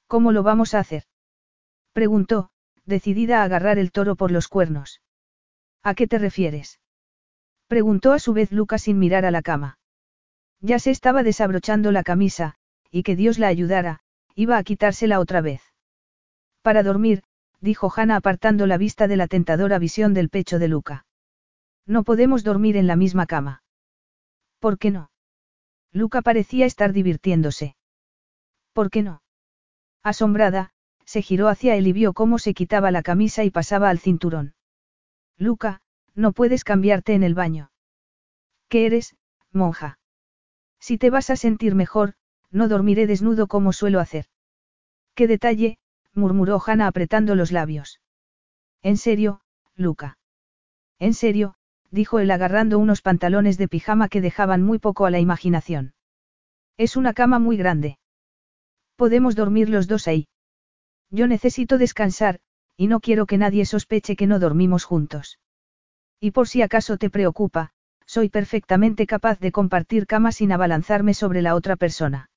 ¿Cómo lo vamos a hacer? preguntó, decidida a agarrar el toro por los cuernos. ¿A qué te refieres? Preguntó a su vez Lucas sin mirar a la cama. Ya se estaba desabrochando la camisa, y que Dios la ayudara, iba a quitársela otra vez. Para dormir, dijo Hannah apartando la vista de la tentadora visión del pecho de Luca. No podemos dormir en la misma cama. ¿Por qué no? Luca parecía estar divirtiéndose. ¿Por qué no? Asombrada, se giró hacia él y vio cómo se quitaba la camisa y pasaba al cinturón. Luca, no puedes cambiarte en el baño. ¿Qué eres, monja? Si te vas a sentir mejor, no dormiré desnudo como suelo hacer. ¿Qué detalle? murmuró Hannah apretando los labios. En serio, Luca. En serio, dijo él agarrando unos pantalones de pijama que dejaban muy poco a la imaginación. Es una cama muy grande. Podemos dormir los dos ahí. Yo necesito descansar, y no quiero que nadie sospeche que no dormimos juntos. Y por si acaso te preocupa, soy perfectamente capaz de compartir cama sin abalanzarme sobre la otra persona.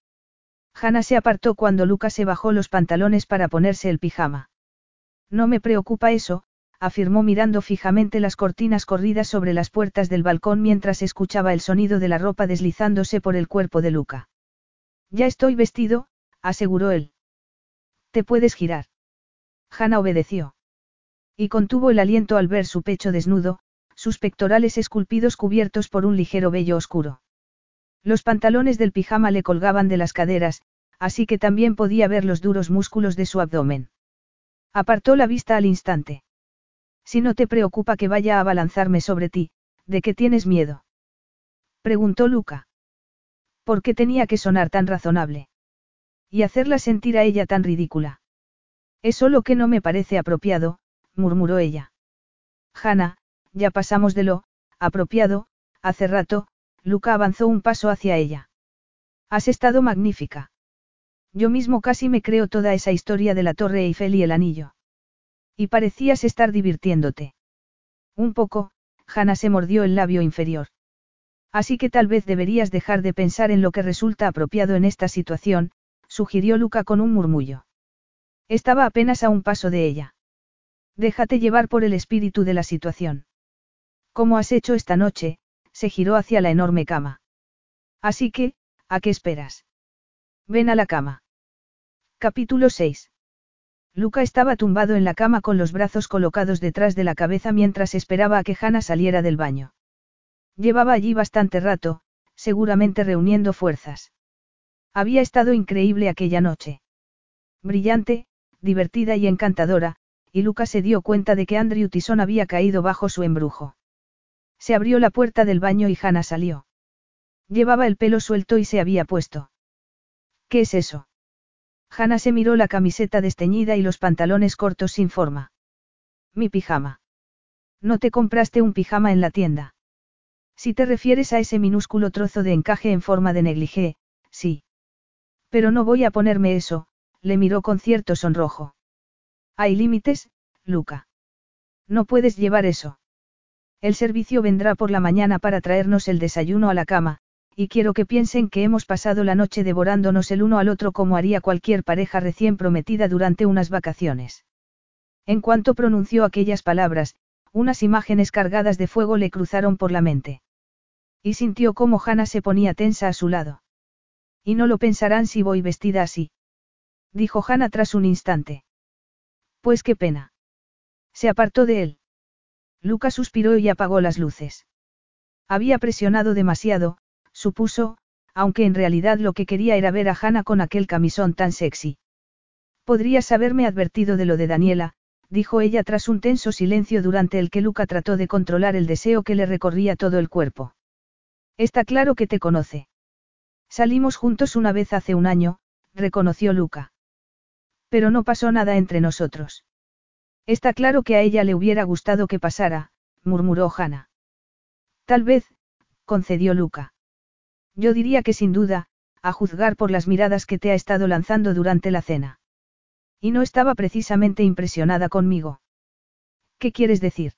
Hannah se apartó cuando Lucas se bajó los pantalones para ponerse el pijama. No me preocupa eso, afirmó mirando fijamente las cortinas corridas sobre las puertas del balcón mientras escuchaba el sonido de la ropa deslizándose por el cuerpo de Luca. Ya estoy vestido, aseguró él. Te puedes girar. Hannah obedeció. Y contuvo el aliento al ver su pecho desnudo, sus pectorales esculpidos cubiertos por un ligero vello oscuro. Los pantalones del pijama le colgaban de las caderas, así que también podía ver los duros músculos de su abdomen. Apartó la vista al instante. Si no te preocupa que vaya a abalanzarme sobre ti, ¿de qué tienes miedo? Preguntó Luca. ¿Por qué tenía que sonar tan razonable? Y hacerla sentir a ella tan ridícula. Es solo que no me parece apropiado, murmuró ella. Hanna, ya pasamos de lo, apropiado, hace rato, Luca avanzó un paso hacia ella. Has estado magnífica. Yo mismo casi me creo toda esa historia de la Torre Eiffel y el anillo. Y parecías estar divirtiéndote. Un poco, Hannah se mordió el labio inferior. Así que tal vez deberías dejar de pensar en lo que resulta apropiado en esta situación, sugirió Luca con un murmullo. Estaba apenas a un paso de ella. Déjate llevar por el espíritu de la situación. Como has hecho esta noche, se giró hacia la enorme cama. Así que, ¿a qué esperas? Ven a la cama. Capítulo 6. Luca estaba tumbado en la cama con los brazos colocados detrás de la cabeza mientras esperaba a que Hannah saliera del baño. Llevaba allí bastante rato, seguramente reuniendo fuerzas. Había estado increíble aquella noche. Brillante, divertida y encantadora, y Luca se dio cuenta de que Andrew Tison había caído bajo su embrujo. Se abrió la puerta del baño y Hannah salió. Llevaba el pelo suelto y se había puesto. ¿Qué es eso? Hannah se miró la camiseta desteñida y los pantalones cortos sin forma. Mi pijama. ¿No te compraste un pijama en la tienda? Si te refieres a ese minúsculo trozo de encaje en forma de negligé, sí. Pero no voy a ponerme eso, le miró con cierto sonrojo. Hay límites, Luca. No puedes llevar eso. El servicio vendrá por la mañana para traernos el desayuno a la cama, y quiero que piensen que hemos pasado la noche devorándonos el uno al otro como haría cualquier pareja recién prometida durante unas vacaciones. En cuanto pronunció aquellas palabras, unas imágenes cargadas de fuego le cruzaron por la mente. Y sintió cómo Hannah se ponía tensa a su lado. Y no lo pensarán si voy vestida así. Dijo Hannah tras un instante. Pues qué pena. Se apartó de él. Luca suspiró y apagó las luces. Había presionado demasiado, supuso, aunque en realidad lo que quería era ver a Hannah con aquel camisón tan sexy. Podrías haberme advertido de lo de Daniela, dijo ella tras un tenso silencio durante el que Luca trató de controlar el deseo que le recorría todo el cuerpo. Está claro que te conoce. Salimos juntos una vez hace un año, reconoció Luca. Pero no pasó nada entre nosotros. Está claro que a ella le hubiera gustado que pasara, murmuró Hannah. Tal vez, concedió Luca. Yo diría que sin duda, a juzgar por las miradas que te ha estado lanzando durante la cena. Y no estaba precisamente impresionada conmigo. ¿Qué quieres decir?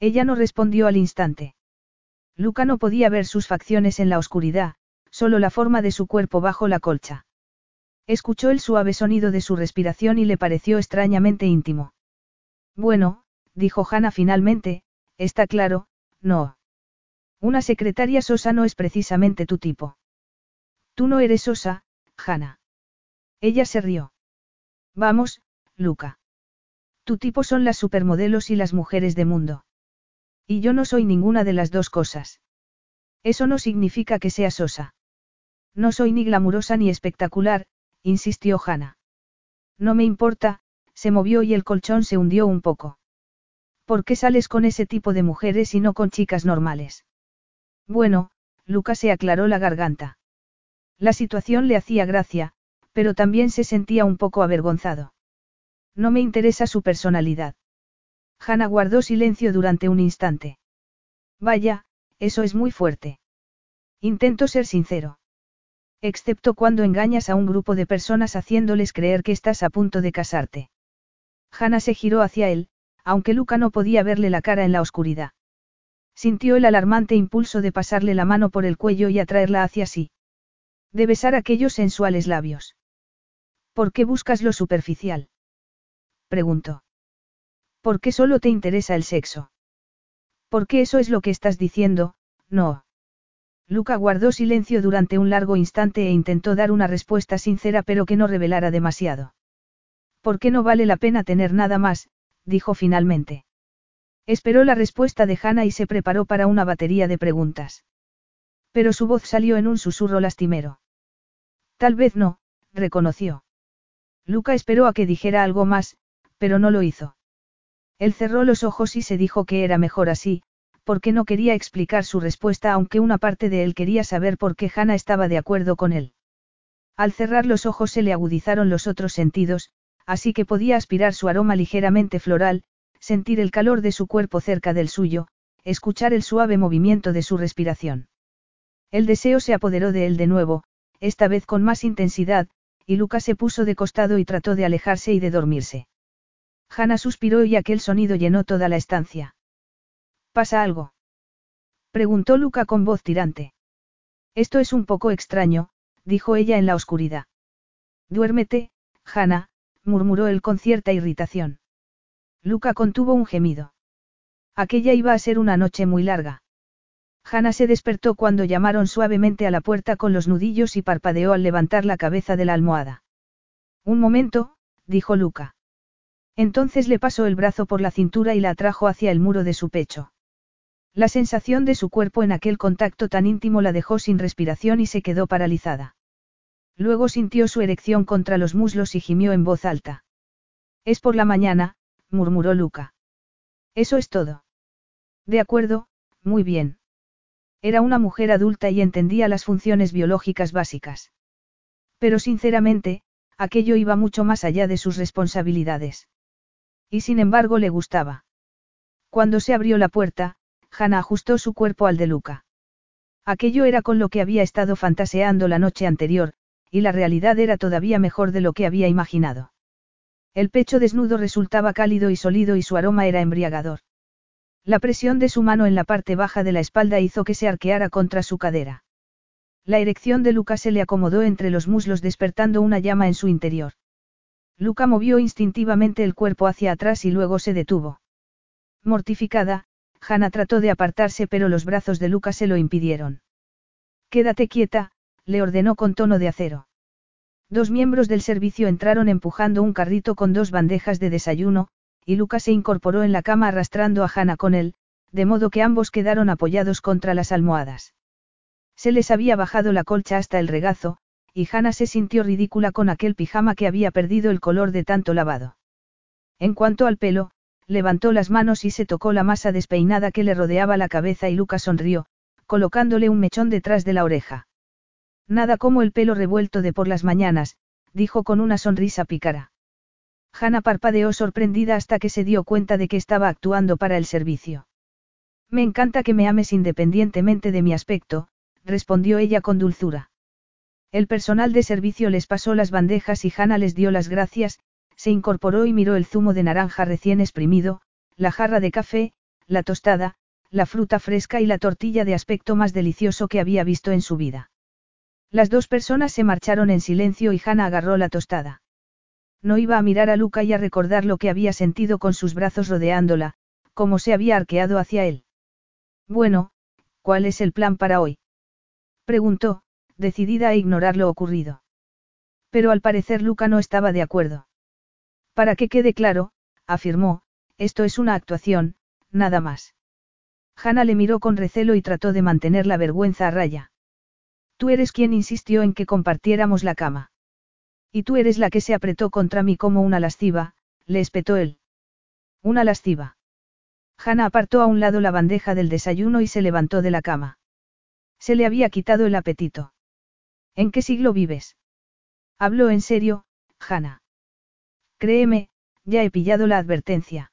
Ella no respondió al instante. Luca no podía ver sus facciones en la oscuridad, solo la forma de su cuerpo bajo la colcha. Escuchó el suave sonido de su respiración y le pareció extrañamente íntimo. Bueno, dijo Hannah finalmente, está claro, no. Una secretaria sosa no es precisamente tu tipo. Tú no eres sosa, Hannah. Ella se rió. Vamos, Luca. Tu tipo son las supermodelos y las mujeres de mundo. Y yo no soy ninguna de las dos cosas. Eso no significa que sea sosa. No soy ni glamurosa ni espectacular, insistió Hannah. No me importa, se movió y el colchón se hundió un poco. ¿Por qué sales con ese tipo de mujeres y no con chicas normales? Bueno, Lucas se aclaró la garganta. La situación le hacía gracia, pero también se sentía un poco avergonzado. No me interesa su personalidad. Hannah guardó silencio durante un instante. Vaya, eso es muy fuerte. Intento ser sincero. Excepto cuando engañas a un grupo de personas haciéndoles creer que estás a punto de casarte. Hannah se giró hacia él, aunque Luca no podía verle la cara en la oscuridad. Sintió el alarmante impulso de pasarle la mano por el cuello y atraerla hacia sí. De besar aquellos sensuales labios. ¿Por qué buscas lo superficial? Preguntó. ¿Por qué solo te interesa el sexo? ¿Por qué eso es lo que estás diciendo, no. Luca guardó silencio durante un largo instante e intentó dar una respuesta sincera pero que no revelara demasiado. ¿Por qué no vale la pena tener nada más? dijo finalmente. Esperó la respuesta de Hannah y se preparó para una batería de preguntas. Pero su voz salió en un susurro lastimero. Tal vez no, reconoció. Luca esperó a que dijera algo más, pero no lo hizo. Él cerró los ojos y se dijo que era mejor así, porque no quería explicar su respuesta aunque una parte de él quería saber por qué Hannah estaba de acuerdo con él. Al cerrar los ojos se le agudizaron los otros sentidos, así que podía aspirar su aroma ligeramente floral, sentir el calor de su cuerpo cerca del suyo, escuchar el suave movimiento de su respiración. El deseo se apoderó de él de nuevo, esta vez con más intensidad, y Luca se puso de costado y trató de alejarse y de dormirse. Hanna suspiró y aquel sonido llenó toda la estancia. ¿Pasa algo? Preguntó Luca con voz tirante. Esto es un poco extraño, dijo ella en la oscuridad. Duérmete, Hanna, murmuró él con cierta irritación. Luca contuvo un gemido. Aquella iba a ser una noche muy larga. Hanna se despertó cuando llamaron suavemente a la puerta con los nudillos y parpadeó al levantar la cabeza de la almohada. Un momento, dijo Luca. Entonces le pasó el brazo por la cintura y la atrajo hacia el muro de su pecho. La sensación de su cuerpo en aquel contacto tan íntimo la dejó sin respiración y se quedó paralizada. Luego sintió su erección contra los muslos y gimió en voz alta. Es por la mañana, murmuró Luca. Eso es todo. De acuerdo, muy bien. Era una mujer adulta y entendía las funciones biológicas básicas. Pero sinceramente, aquello iba mucho más allá de sus responsabilidades. Y sin embargo le gustaba. Cuando se abrió la puerta, Hannah ajustó su cuerpo al de Luca. Aquello era con lo que había estado fantaseando la noche anterior, y la realidad era todavía mejor de lo que había imaginado. El pecho desnudo resultaba cálido y sólido y su aroma era embriagador. La presión de su mano en la parte baja de la espalda hizo que se arqueara contra su cadera. La erección de Luca se le acomodó entre los muslos despertando una llama en su interior. Luca movió instintivamente el cuerpo hacia atrás y luego se detuvo. Mortificada, Hannah trató de apartarse pero los brazos de Luca se lo impidieron. Quédate quieta, le ordenó con tono de acero. Dos miembros del servicio entraron empujando un carrito con dos bandejas de desayuno, y Luca se incorporó en la cama arrastrando a Hannah con él, de modo que ambos quedaron apoyados contra las almohadas. Se les había bajado la colcha hasta el regazo, y Hannah se sintió ridícula con aquel pijama que había perdido el color de tanto lavado. En cuanto al pelo, levantó las manos y se tocó la masa despeinada que le rodeaba la cabeza y Lucas sonrió, colocándole un mechón detrás de la oreja. Nada como el pelo revuelto de por las mañanas, dijo con una sonrisa pícara. Hannah parpadeó sorprendida hasta que se dio cuenta de que estaba actuando para el servicio. Me encanta que me ames independientemente de mi aspecto, respondió ella con dulzura. El personal de servicio les pasó las bandejas y Hannah les dio las gracias, se incorporó y miró el zumo de naranja recién exprimido, la jarra de café, la tostada, la fruta fresca y la tortilla de aspecto más delicioso que había visto en su vida. Las dos personas se marcharon en silencio y Hannah agarró la tostada. No iba a mirar a Luca y a recordar lo que había sentido con sus brazos rodeándola, cómo se había arqueado hacia él. Bueno, ¿cuál es el plan para hoy? Preguntó, decidida a ignorar lo ocurrido. Pero al parecer Luca no estaba de acuerdo. Para que quede claro, afirmó, esto es una actuación, nada más. Hannah le miró con recelo y trató de mantener la vergüenza a raya. Tú eres quien insistió en que compartiéramos la cama. Y tú eres la que se apretó contra mí como una lasciva, le espetó él. Una lasciva. Hannah apartó a un lado la bandeja del desayuno y se levantó de la cama. Se le había quitado el apetito. ¿En qué siglo vives? Habló en serio, Hannah. Créeme, ya he pillado la advertencia.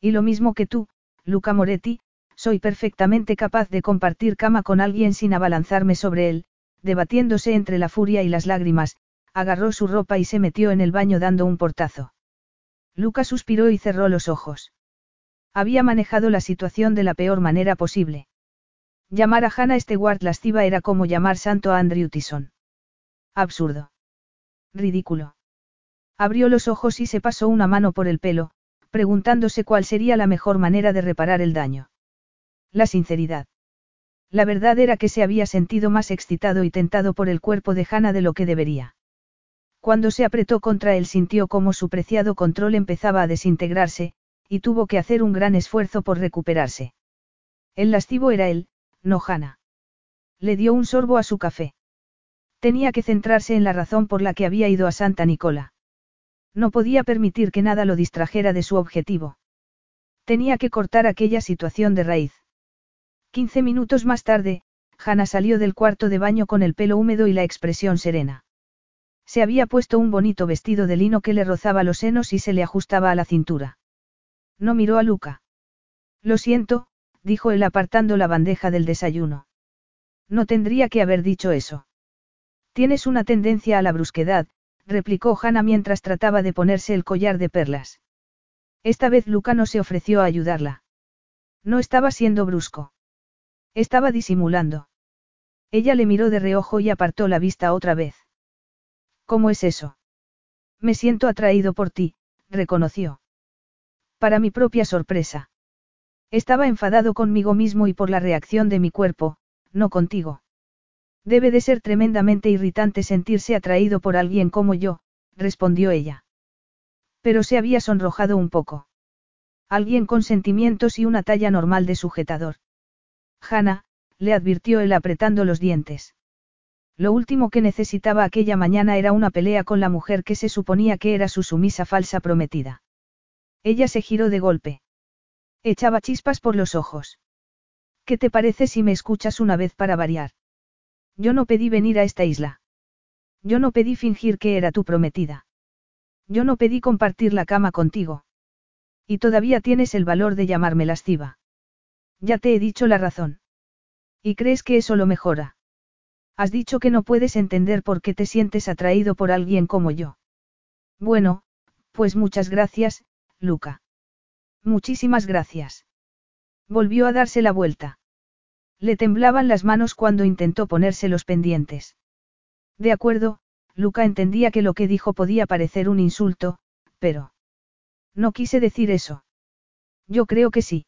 Y lo mismo que tú, Luca Moretti, soy perfectamente capaz de compartir cama con alguien sin abalanzarme sobre él, debatiéndose entre la furia y las lágrimas, agarró su ropa y se metió en el baño dando un portazo. Luca suspiró y cerró los ojos. Había manejado la situación de la peor manera posible. Llamar a Hannah Stewart lasciva era como llamar santo a Andrew Tyson. Absurdo. Ridículo. Abrió los ojos y se pasó una mano por el pelo, preguntándose cuál sería la mejor manera de reparar el daño. La sinceridad. La verdad era que se había sentido más excitado y tentado por el cuerpo de Hannah de lo que debería. Cuando se apretó contra él sintió como su preciado control empezaba a desintegrarse, y tuvo que hacer un gran esfuerzo por recuperarse. El lascivo era él, no Hannah. Le dio un sorbo a su café. Tenía que centrarse en la razón por la que había ido a Santa Nicola. No podía permitir que nada lo distrajera de su objetivo. Tenía que cortar aquella situación de raíz. Quince minutos más tarde, Hannah salió del cuarto de baño con el pelo húmedo y la expresión serena. Se había puesto un bonito vestido de lino que le rozaba los senos y se le ajustaba a la cintura. No miró a Luca. Lo siento, dijo él apartando la bandeja del desayuno. No tendría que haber dicho eso. Tienes una tendencia a la brusquedad, replicó Hannah mientras trataba de ponerse el collar de perlas. Esta vez Luca no se ofreció a ayudarla. No estaba siendo brusco. Estaba disimulando. Ella le miró de reojo y apartó la vista otra vez. ¿Cómo es eso? Me siento atraído por ti, reconoció. Para mi propia sorpresa. Estaba enfadado conmigo mismo y por la reacción de mi cuerpo, no contigo. Debe de ser tremendamente irritante sentirse atraído por alguien como yo, respondió ella. Pero se había sonrojado un poco. Alguien con sentimientos y una talla normal de sujetador. Hanna, le advirtió él apretando los dientes. Lo último que necesitaba aquella mañana era una pelea con la mujer que se suponía que era su sumisa falsa prometida. Ella se giró de golpe. Echaba chispas por los ojos. ¿Qué te parece si me escuchas una vez para variar? Yo no pedí venir a esta isla. Yo no pedí fingir que era tu prometida. Yo no pedí compartir la cama contigo. Y todavía tienes el valor de llamarme lasciva. Ya te he dicho la razón. ¿Y crees que eso lo mejora? Has dicho que no puedes entender por qué te sientes atraído por alguien como yo. Bueno, pues muchas gracias, Luca. Muchísimas gracias. Volvió a darse la vuelta. Le temblaban las manos cuando intentó ponerse los pendientes. De acuerdo, Luca entendía que lo que dijo podía parecer un insulto, pero... No quise decir eso. Yo creo que sí.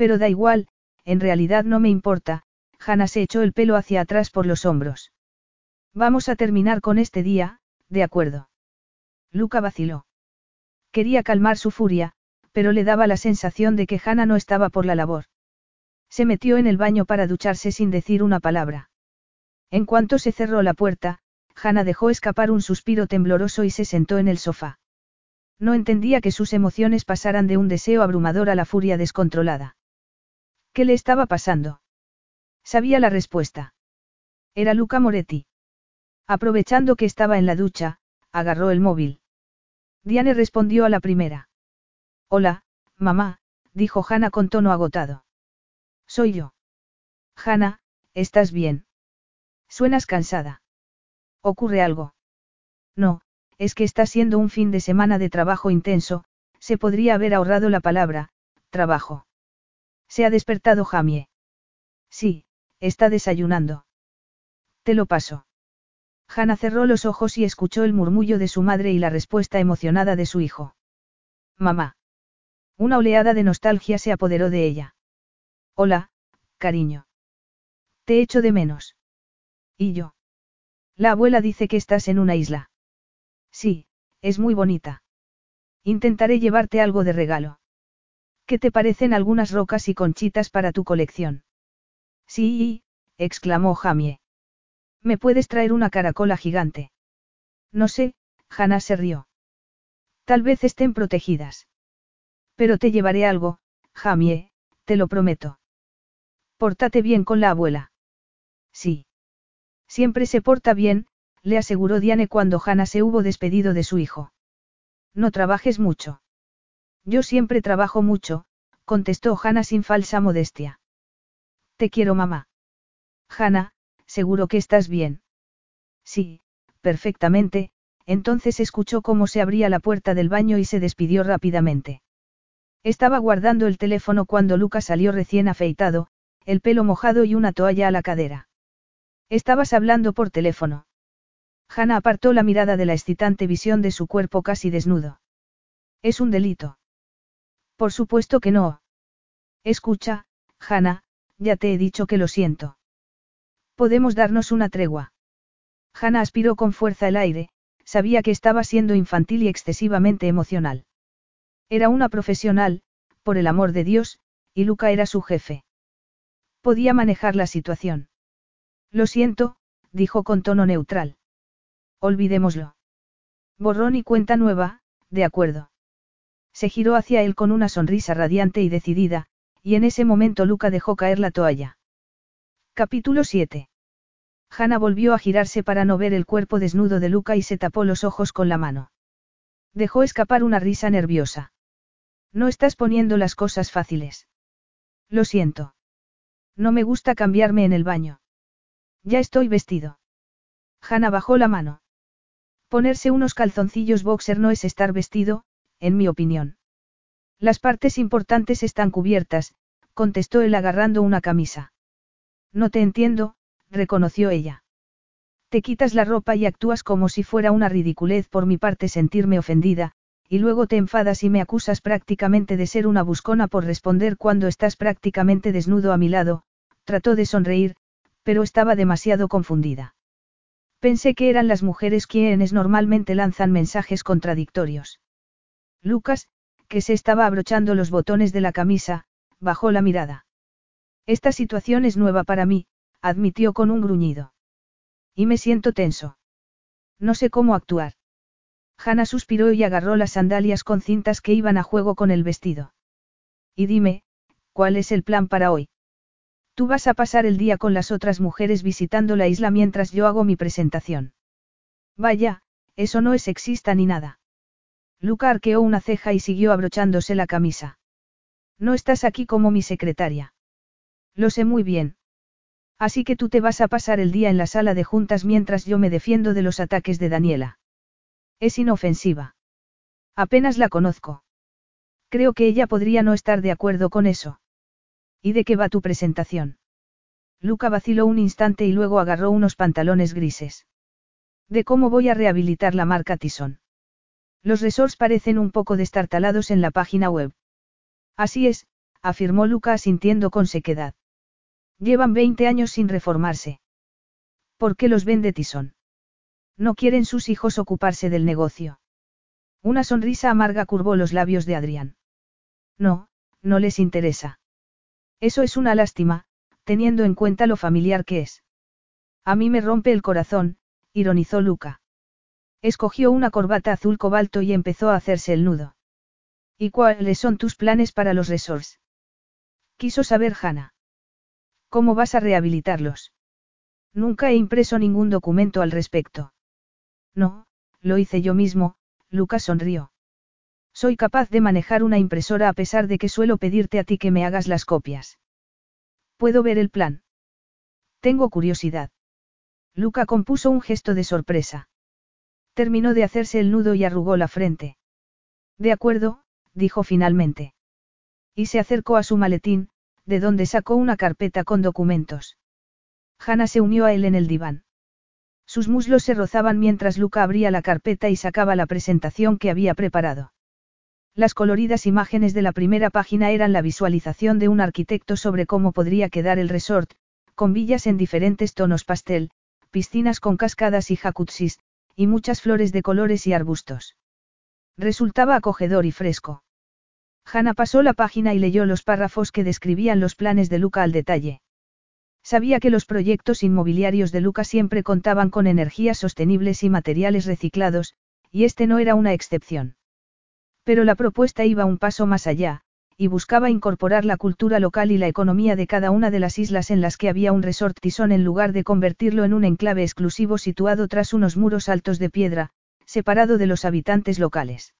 Pero da igual, en realidad no me importa, Hannah se echó el pelo hacia atrás por los hombros. Vamos a terminar con este día, de acuerdo. Luca vaciló. Quería calmar su furia, pero le daba la sensación de que Hannah no estaba por la labor. Se metió en el baño para ducharse sin decir una palabra. En cuanto se cerró la puerta, Hannah dejó escapar un suspiro tembloroso y se sentó en el sofá. No entendía que sus emociones pasaran de un deseo abrumador a la furia descontrolada. ¿Qué le estaba pasando? Sabía la respuesta. Era Luca Moretti. Aprovechando que estaba en la ducha, agarró el móvil. Diane respondió a la primera. Hola, mamá, dijo Hannah con tono agotado. Soy yo. Hannah, ¿estás bien? Suenas cansada. ¿Ocurre algo? No, es que está siendo un fin de semana de trabajo intenso, se podría haber ahorrado la palabra, trabajo. Se ha despertado Jamie. Sí, está desayunando. Te lo paso. Hannah cerró los ojos y escuchó el murmullo de su madre y la respuesta emocionada de su hijo. Mamá. Una oleada de nostalgia se apoderó de ella. Hola, cariño. Te echo de menos. ¿Y yo? La abuela dice que estás en una isla. Sí, es muy bonita. Intentaré llevarte algo de regalo. ¿Qué te parecen algunas rocas y conchitas para tu colección? Sí, exclamó Jamie. ¿Me puedes traer una caracola gigante? No sé, Hannah se rió. Tal vez estén protegidas. Pero te llevaré algo, Jamie, te lo prometo. Pórtate bien con la abuela. Sí. Siempre se porta bien, le aseguró Diane cuando Hannah se hubo despedido de su hijo. No trabajes mucho. Yo siempre trabajo mucho, contestó Hannah sin falsa modestia. Te quiero mamá. Hannah, seguro que estás bien. Sí, perfectamente, entonces escuchó cómo se abría la puerta del baño y se despidió rápidamente. Estaba guardando el teléfono cuando Lucas salió recién afeitado, el pelo mojado y una toalla a la cadera. Estabas hablando por teléfono. Hannah apartó la mirada de la excitante visión de su cuerpo casi desnudo. Es un delito. Por supuesto que no. Escucha, Hannah, ya te he dicho que lo siento. Podemos darnos una tregua. Hannah aspiró con fuerza el aire, sabía que estaba siendo infantil y excesivamente emocional. Era una profesional, por el amor de Dios, y Luca era su jefe. Podía manejar la situación. Lo siento, dijo con tono neutral. Olvidémoslo. Borrón y cuenta nueva, de acuerdo. Se giró hacia él con una sonrisa radiante y decidida, y en ese momento Luca dejó caer la toalla. Capítulo 7. Hanna volvió a girarse para no ver el cuerpo desnudo de Luca y se tapó los ojos con la mano. Dejó escapar una risa nerviosa. No estás poniendo las cosas fáciles. Lo siento. No me gusta cambiarme en el baño. Ya estoy vestido. Hanna bajó la mano. Ponerse unos calzoncillos boxer no es estar vestido, en mi opinión. Las partes importantes están cubiertas, contestó él agarrando una camisa. No te entiendo, reconoció ella. Te quitas la ropa y actúas como si fuera una ridiculez por mi parte sentirme ofendida, y luego te enfadas y me acusas prácticamente de ser una buscona por responder cuando estás prácticamente desnudo a mi lado, trató de sonreír, pero estaba demasiado confundida. Pensé que eran las mujeres quienes normalmente lanzan mensajes contradictorios. Lucas, que se estaba abrochando los botones de la camisa, bajó la mirada. Esta situación es nueva para mí, admitió con un gruñido. Y me siento tenso. No sé cómo actuar. Hanna suspiró y agarró las sandalias con cintas que iban a juego con el vestido. Y dime, ¿cuál es el plan para hoy? Tú vas a pasar el día con las otras mujeres visitando la isla mientras yo hago mi presentación. Vaya, eso no es sexista ni nada. Luca arqueó una ceja y siguió abrochándose la camisa. No estás aquí como mi secretaria. Lo sé muy bien. Así que tú te vas a pasar el día en la sala de juntas mientras yo me defiendo de los ataques de Daniela. Es inofensiva. Apenas la conozco. Creo que ella podría no estar de acuerdo con eso. ¿Y de qué va tu presentación? Luca vaciló un instante y luego agarró unos pantalones grises. De cómo voy a rehabilitar la marca Tison. Los resorts parecen un poco destartalados en la página web. Así es, afirmó Luca asintiendo con sequedad. Llevan 20 años sin reformarse. ¿Por qué los vende Tison? No quieren sus hijos ocuparse del negocio. Una sonrisa amarga curvó los labios de Adrián. No, no les interesa. Eso es una lástima, teniendo en cuenta lo familiar que es. A mí me rompe el corazón, ironizó Luca. Escogió una corbata azul cobalto y empezó a hacerse el nudo. ¿Y cuáles son tus planes para los resorts? Quiso saber Hannah. ¿Cómo vas a rehabilitarlos? Nunca he impreso ningún documento al respecto. No, lo hice yo mismo, Luca sonrió. Soy capaz de manejar una impresora a pesar de que suelo pedirte a ti que me hagas las copias. ¿Puedo ver el plan? Tengo curiosidad. Luca compuso un gesto de sorpresa. Terminó de hacerse el nudo y arrugó la frente. De acuerdo, dijo finalmente. Y se acercó a su maletín, de donde sacó una carpeta con documentos. Hannah se unió a él en el diván. Sus muslos se rozaban mientras Luca abría la carpeta y sacaba la presentación que había preparado. Las coloridas imágenes de la primera página eran la visualización de un arquitecto sobre cómo podría quedar el resort, con villas en diferentes tonos pastel, piscinas con cascadas y jacuzzis, y muchas flores de colores y arbustos. Resultaba acogedor y fresco. Hanna pasó la página y leyó los párrafos que describían los planes de Luca al detalle. Sabía que los proyectos inmobiliarios de Luca siempre contaban con energías sostenibles y materiales reciclados, y este no era una excepción. Pero la propuesta iba un paso más allá, y buscaba incorporar la cultura local y la economía de cada una de las islas en las que había un resort tisón en lugar de convertirlo en un enclave exclusivo situado tras unos muros altos de piedra, separado de los habitantes locales.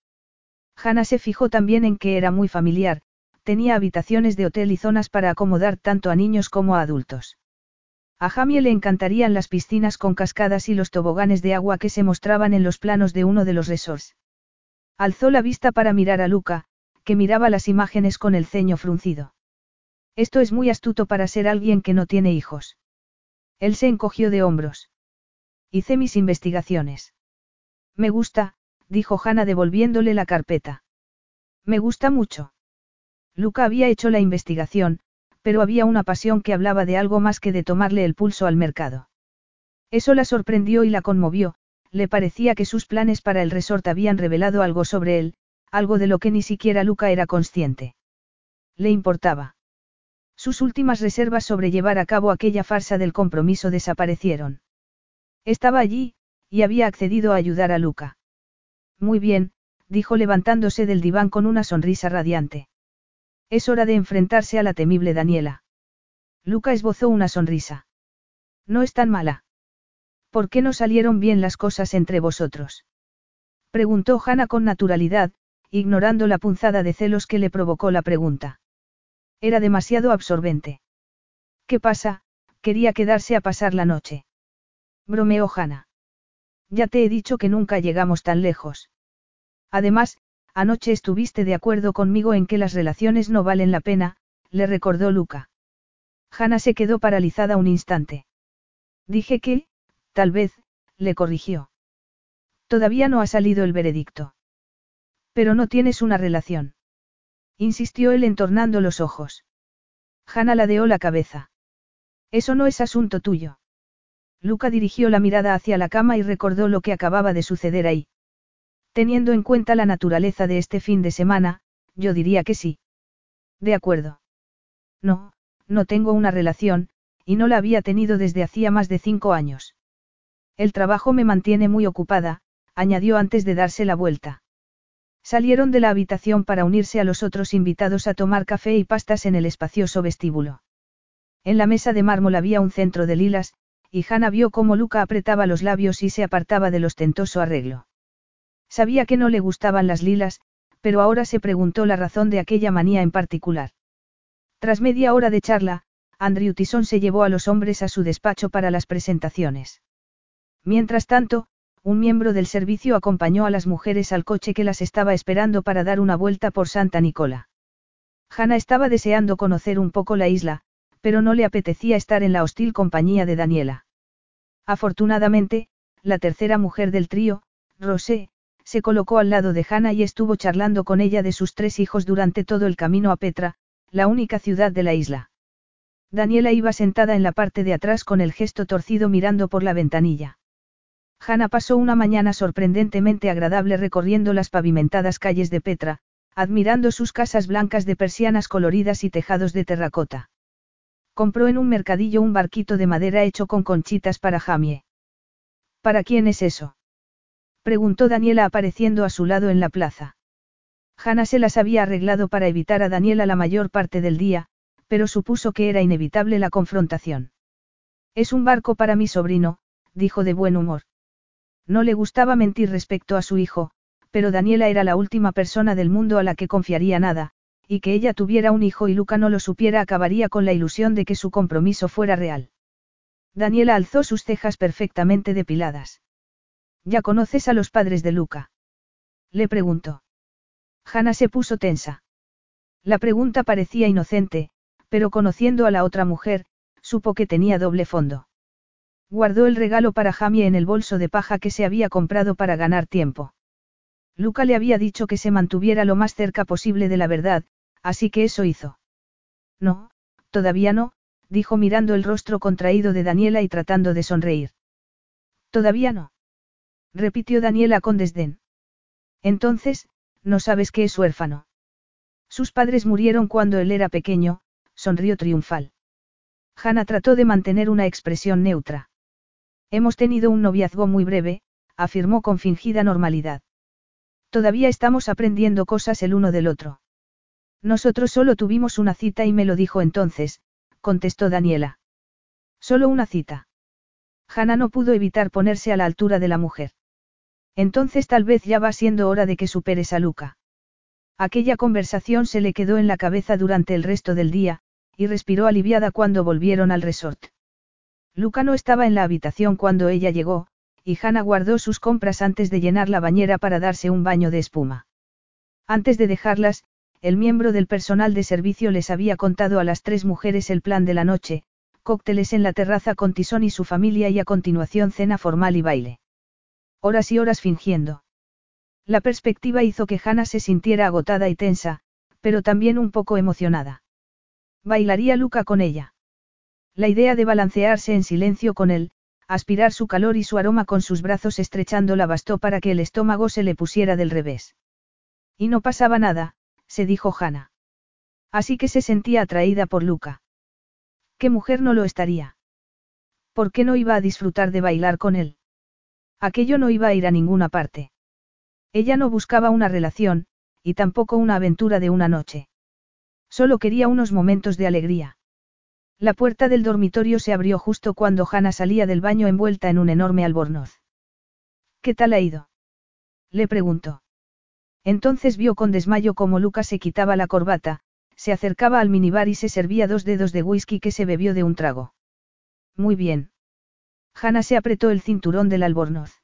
Hannah se fijó también en que era muy familiar, tenía habitaciones de hotel y zonas para acomodar tanto a niños como a adultos. A Jamie le encantarían las piscinas con cascadas y los toboganes de agua que se mostraban en los planos de uno de los resorts. Alzó la vista para mirar a Luca, que miraba las imágenes con el ceño fruncido. Esto es muy astuto para ser alguien que no tiene hijos. Él se encogió de hombros. Hice mis investigaciones. Me gusta, dijo Hannah devolviéndole la carpeta. Me gusta mucho. Luca había hecho la investigación, pero había una pasión que hablaba de algo más que de tomarle el pulso al mercado. Eso la sorprendió y la conmovió, le parecía que sus planes para el resort habían revelado algo sobre él, algo de lo que ni siquiera Luca era consciente. Le importaba. Sus últimas reservas sobre llevar a cabo aquella farsa del compromiso desaparecieron. Estaba allí, y había accedido a ayudar a Luca. Muy bien, dijo levantándose del diván con una sonrisa radiante. Es hora de enfrentarse a la temible Daniela. Luca esbozó una sonrisa. No es tan mala. ¿Por qué no salieron bien las cosas entre vosotros? Preguntó Hannah con naturalidad, ignorando la punzada de celos que le provocó la pregunta. Era demasiado absorbente. ¿Qué pasa? Quería quedarse a pasar la noche. Bromeó Hannah. Ya te he dicho que nunca llegamos tan lejos. Además, anoche estuviste de acuerdo conmigo en que las relaciones no valen la pena, le recordó Luca. Hannah se quedó paralizada un instante. Dije que, tal vez, le corrigió. Todavía no ha salido el veredicto. Pero no tienes una relación. Insistió él entornando los ojos. Hannah ladeó la cabeza. Eso no es asunto tuyo. Luca dirigió la mirada hacia la cama y recordó lo que acababa de suceder ahí. Teniendo en cuenta la naturaleza de este fin de semana, yo diría que sí. De acuerdo. No, no tengo una relación, y no la había tenido desde hacía más de cinco años. El trabajo me mantiene muy ocupada, añadió antes de darse la vuelta. Salieron de la habitación para unirse a los otros invitados a tomar café y pastas en el espacioso vestíbulo. En la mesa de mármol había un centro de lilas, y Hannah vio cómo Luca apretaba los labios y se apartaba del ostentoso arreglo. Sabía que no le gustaban las lilas, pero ahora se preguntó la razón de aquella manía en particular. Tras media hora de charla, Andrew Tison se llevó a los hombres a su despacho para las presentaciones. Mientras tanto, un miembro del servicio acompañó a las mujeres al coche que las estaba esperando para dar una vuelta por Santa Nicola. Hannah estaba deseando conocer un poco la isla, pero no le apetecía estar en la hostil compañía de Daniela. Afortunadamente, la tercera mujer del trío, Rosé, se colocó al lado de Hannah y estuvo charlando con ella de sus tres hijos durante todo el camino a Petra, la única ciudad de la isla. Daniela iba sentada en la parte de atrás con el gesto torcido mirando por la ventanilla. Hannah pasó una mañana sorprendentemente agradable recorriendo las pavimentadas calles de Petra, admirando sus casas blancas de persianas coloridas y tejados de terracota. Compró en un mercadillo un barquito de madera hecho con conchitas para Jamie. ¿Para quién es eso? Preguntó Daniela apareciendo a su lado en la plaza. Hannah se las había arreglado para evitar a Daniela la mayor parte del día, pero supuso que era inevitable la confrontación. Es un barco para mi sobrino, dijo de buen humor. No le gustaba mentir respecto a su hijo, pero Daniela era la última persona del mundo a la que confiaría nada, y que ella tuviera un hijo y Luca no lo supiera acabaría con la ilusión de que su compromiso fuera real. Daniela alzó sus cejas perfectamente depiladas. ¿Ya conoces a los padres de Luca? Le preguntó. Hannah se puso tensa. La pregunta parecía inocente, pero conociendo a la otra mujer, supo que tenía doble fondo. Guardó el regalo para Jamie en el bolso de paja que se había comprado para ganar tiempo. Luca le había dicho que se mantuviera lo más cerca posible de la verdad, Así que eso hizo. No, todavía no, dijo mirando el rostro contraído de Daniela y tratando de sonreír. Todavía no. Repitió Daniela con desdén. Entonces, no sabes que es huérfano. Sus padres murieron cuando él era pequeño, sonrió triunfal. Hannah trató de mantener una expresión neutra. Hemos tenido un noviazgo muy breve, afirmó con fingida normalidad. Todavía estamos aprendiendo cosas el uno del otro. Nosotros solo tuvimos una cita y me lo dijo entonces, contestó Daniela. Solo una cita. Hannah no pudo evitar ponerse a la altura de la mujer. Entonces tal vez ya va siendo hora de que superes a Luca. Aquella conversación se le quedó en la cabeza durante el resto del día, y respiró aliviada cuando volvieron al resort. Luca no estaba en la habitación cuando ella llegó, y Hannah guardó sus compras antes de llenar la bañera para darse un baño de espuma. Antes de dejarlas, el miembro del personal de servicio les había contado a las tres mujeres el plan de la noche, cócteles en la terraza con Tisón y su familia y a continuación cena formal y baile. Horas y horas fingiendo. La perspectiva hizo que Hannah se sintiera agotada y tensa, pero también un poco emocionada. Bailaría Luca con ella. La idea de balancearse en silencio con él, aspirar su calor y su aroma con sus brazos estrechándola bastó para que el estómago se le pusiera del revés. Y no pasaba nada, se dijo Hannah. Así que se sentía atraída por Luca. ¿Qué mujer no lo estaría? ¿Por qué no iba a disfrutar de bailar con él? Aquello no iba a ir a ninguna parte. Ella no buscaba una relación, y tampoco una aventura de una noche. Solo quería unos momentos de alegría. La puerta del dormitorio se abrió justo cuando Hannah salía del baño envuelta en un enorme albornoz. ¿Qué tal ha ido? Le preguntó. Entonces vio con desmayo cómo Lucas se quitaba la corbata, se acercaba al minibar y se servía dos dedos de whisky que se bebió de un trago. Muy bien. Hannah se apretó el cinturón del albornoz.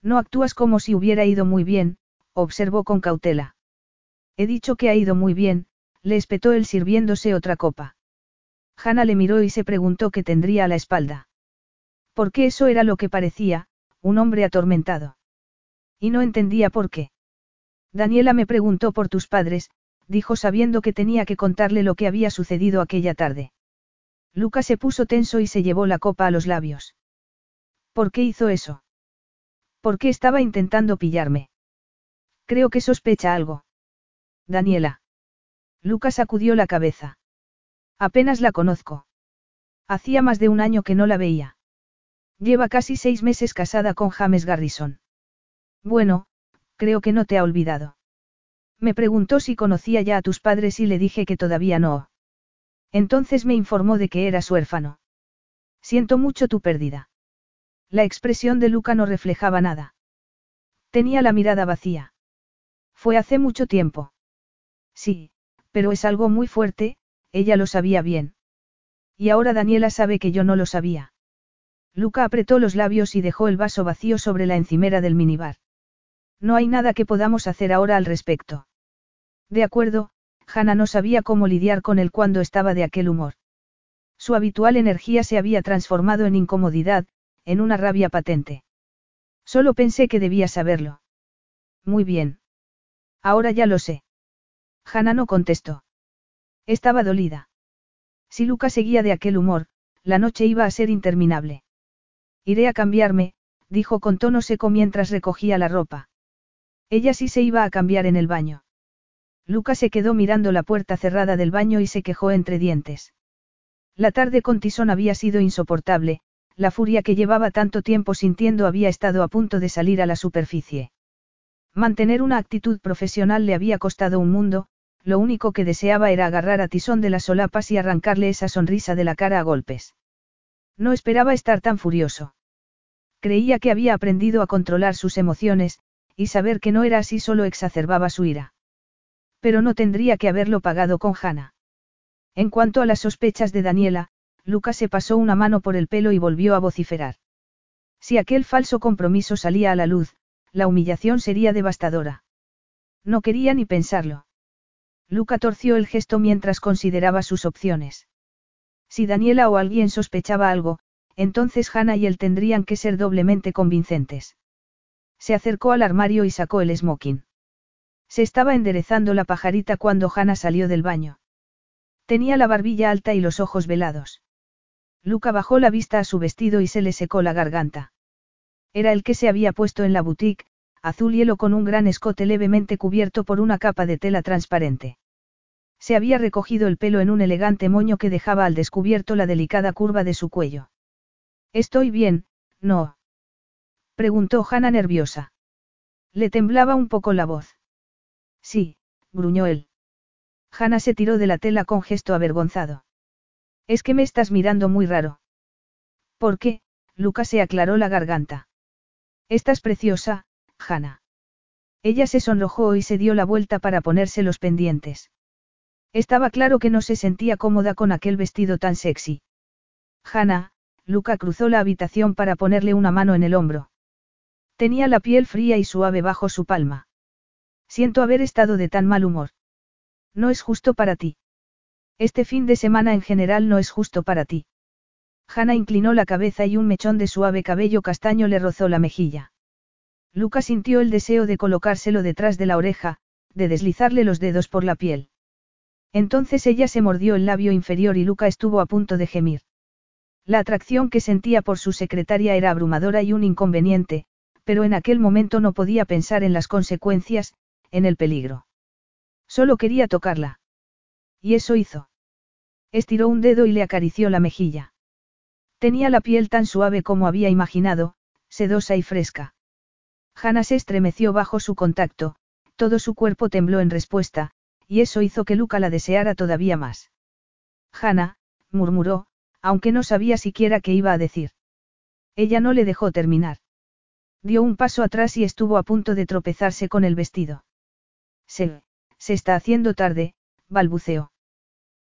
No actúas como si hubiera ido muy bien, observó con cautela. He dicho que ha ido muy bien, le espetó él sirviéndose otra copa. Hanna le miró y se preguntó qué tendría a la espalda. Porque eso era lo que parecía, un hombre atormentado. Y no entendía por qué. Daniela me preguntó por tus padres, dijo sabiendo que tenía que contarle lo que había sucedido aquella tarde. Lucas se puso tenso y se llevó la copa a los labios. ¿Por qué hizo eso? ¿Por qué estaba intentando pillarme? Creo que sospecha algo. Daniela. Lucas sacudió la cabeza. Apenas la conozco. Hacía más de un año que no la veía. Lleva casi seis meses casada con James Garrison. Bueno, creo que no te ha olvidado. Me preguntó si conocía ya a tus padres y le dije que todavía no. Entonces me informó de que eras huérfano. Siento mucho tu pérdida. La expresión de Luca no reflejaba nada. Tenía la mirada vacía. Fue hace mucho tiempo. Sí, pero es algo muy fuerte, ella lo sabía bien. Y ahora Daniela sabe que yo no lo sabía. Luca apretó los labios y dejó el vaso vacío sobre la encimera del minibar. No hay nada que podamos hacer ahora al respecto. De acuerdo, Hannah no sabía cómo lidiar con él cuando estaba de aquel humor. Su habitual energía se había transformado en incomodidad, en una rabia patente. Solo pensé que debía saberlo. Muy bien. Ahora ya lo sé. Hannah no contestó. Estaba dolida. Si Luca seguía de aquel humor, la noche iba a ser interminable. Iré a cambiarme, dijo con tono seco mientras recogía la ropa. Ella sí se iba a cambiar en el baño. Luca se quedó mirando la puerta cerrada del baño y se quejó entre dientes. La tarde con Tison había sido insoportable, la furia que llevaba tanto tiempo sintiendo había estado a punto de salir a la superficie. Mantener una actitud profesional le había costado un mundo, lo único que deseaba era agarrar a Tison de las solapas y arrancarle esa sonrisa de la cara a golpes. No esperaba estar tan furioso. Creía que había aprendido a controlar sus emociones, y saber que no era así solo exacerbaba su ira. Pero no tendría que haberlo pagado con Hannah. En cuanto a las sospechas de Daniela, Lucas se pasó una mano por el pelo y volvió a vociferar. Si aquel falso compromiso salía a la luz, la humillación sería devastadora. No quería ni pensarlo. Luca torció el gesto mientras consideraba sus opciones. Si Daniela o alguien sospechaba algo, entonces Hannah y él tendrían que ser doblemente convincentes. Se acercó al armario y sacó el smoking. Se estaba enderezando la pajarita cuando Hannah salió del baño. Tenía la barbilla alta y los ojos velados. Luca bajó la vista a su vestido y se le secó la garganta. Era el que se había puesto en la boutique, azul hielo con un gran escote levemente cubierto por una capa de tela transparente. Se había recogido el pelo en un elegante moño que dejaba al descubierto la delicada curva de su cuello. Estoy bien, no. Preguntó Hannah nerviosa. Le temblaba un poco la voz. Sí, gruñó él. Hannah se tiró de la tela con gesto avergonzado. Es que me estás mirando muy raro. ¿Por qué? Lucas se aclaró la garganta. Estás preciosa, Hannah. Ella se sonrojó y se dio la vuelta para ponerse los pendientes. Estaba claro que no se sentía cómoda con aquel vestido tan sexy. Hannah, Luca cruzó la habitación para ponerle una mano en el hombro. Tenía la piel fría y suave bajo su palma. Siento haber estado de tan mal humor. No es justo para ti. Este fin de semana en general no es justo para ti. Hanna inclinó la cabeza y un mechón de suave cabello castaño le rozó la mejilla. Luca sintió el deseo de colocárselo detrás de la oreja, de deslizarle los dedos por la piel. Entonces ella se mordió el labio inferior y Luca estuvo a punto de gemir. La atracción que sentía por su secretaria era abrumadora y un inconveniente, pero en aquel momento no podía pensar en las consecuencias, en el peligro. Solo quería tocarla. Y eso hizo. Estiró un dedo y le acarició la mejilla. Tenía la piel tan suave como había imaginado, sedosa y fresca. Hannah se estremeció bajo su contacto, todo su cuerpo tembló en respuesta, y eso hizo que Luca la deseara todavía más. Hannah, murmuró, aunque no sabía siquiera qué iba a decir. Ella no le dejó terminar. Dio un paso atrás y estuvo a punto de tropezarse con el vestido. Se, se está haciendo tarde, balbuceó.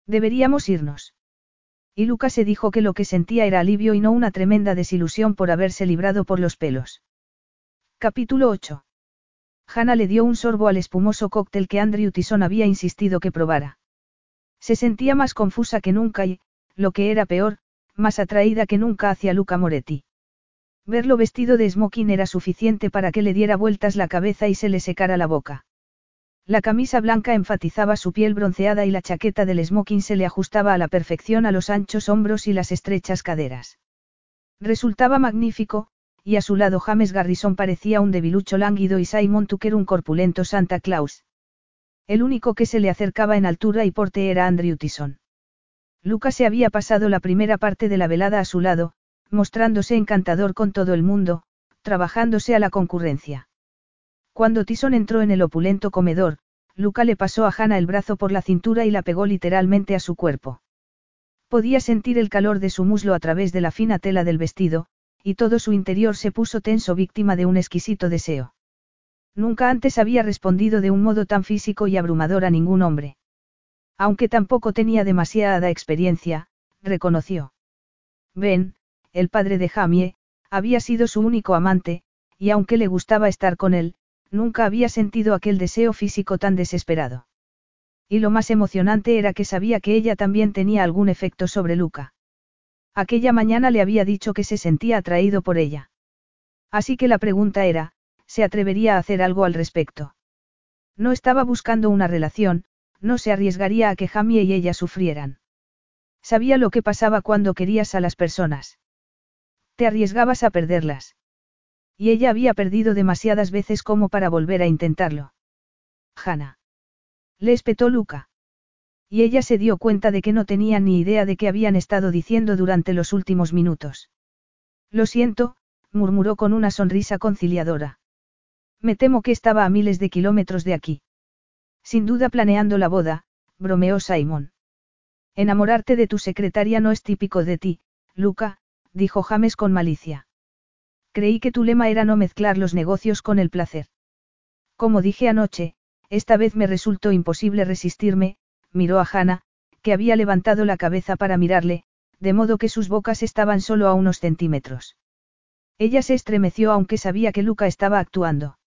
Deberíamos irnos. Y Lucas se dijo que lo que sentía era alivio y no una tremenda desilusión por haberse librado por los pelos. Capítulo 8. Hannah le dio un sorbo al espumoso cóctel que Andrew Tison había insistido que probara. Se sentía más confusa que nunca y, lo que era peor, más atraída que nunca hacia Luca Moretti. Verlo vestido de smoking era suficiente para que le diera vueltas la cabeza y se le secara la boca. La camisa blanca enfatizaba su piel bronceada y la chaqueta del smoking se le ajustaba a la perfección a los anchos hombros y las estrechas caderas. Resultaba magnífico, y a su lado James Garrison parecía un debilucho lánguido y Simon Tucker un corpulento Santa Claus. El único que se le acercaba en altura y porte era Andrew Tison. Lucas se había pasado la primera parte de la velada a su lado, mostrándose encantador con todo el mundo, trabajándose a la concurrencia. Cuando Tison entró en el opulento comedor, Luca le pasó a Hannah el brazo por la cintura y la pegó literalmente a su cuerpo. Podía sentir el calor de su muslo a través de la fina tela del vestido, y todo su interior se puso tenso víctima de un exquisito deseo. Nunca antes había respondido de un modo tan físico y abrumador a ningún hombre. Aunque tampoco tenía demasiada experiencia, reconoció. Ben, el padre de Jamie, había sido su único amante, y aunque le gustaba estar con él, Nunca había sentido aquel deseo físico tan desesperado. Y lo más emocionante era que sabía que ella también tenía algún efecto sobre Luca. Aquella mañana le había dicho que se sentía atraído por ella. Así que la pregunta era, ¿se atrevería a hacer algo al respecto? No estaba buscando una relación, no se arriesgaría a que Jamie y ella sufrieran. Sabía lo que pasaba cuando querías a las personas. Te arriesgabas a perderlas. Y ella había perdido demasiadas veces como para volver a intentarlo. Hanna. Le espetó Luca. Y ella se dio cuenta de que no tenía ni idea de qué habían estado diciendo durante los últimos minutos. Lo siento, murmuró con una sonrisa conciliadora. Me temo que estaba a miles de kilómetros de aquí. Sin duda planeando la boda, bromeó Simon. Enamorarte de tu secretaria no es típico de ti, Luca, dijo James con malicia. Creí que tu lema era no mezclar los negocios con el placer. Como dije anoche, esta vez me resultó imposible resistirme, miró a Hannah, que había levantado la cabeza para mirarle, de modo que sus bocas estaban solo a unos centímetros. Ella se estremeció aunque sabía que Luca estaba actuando.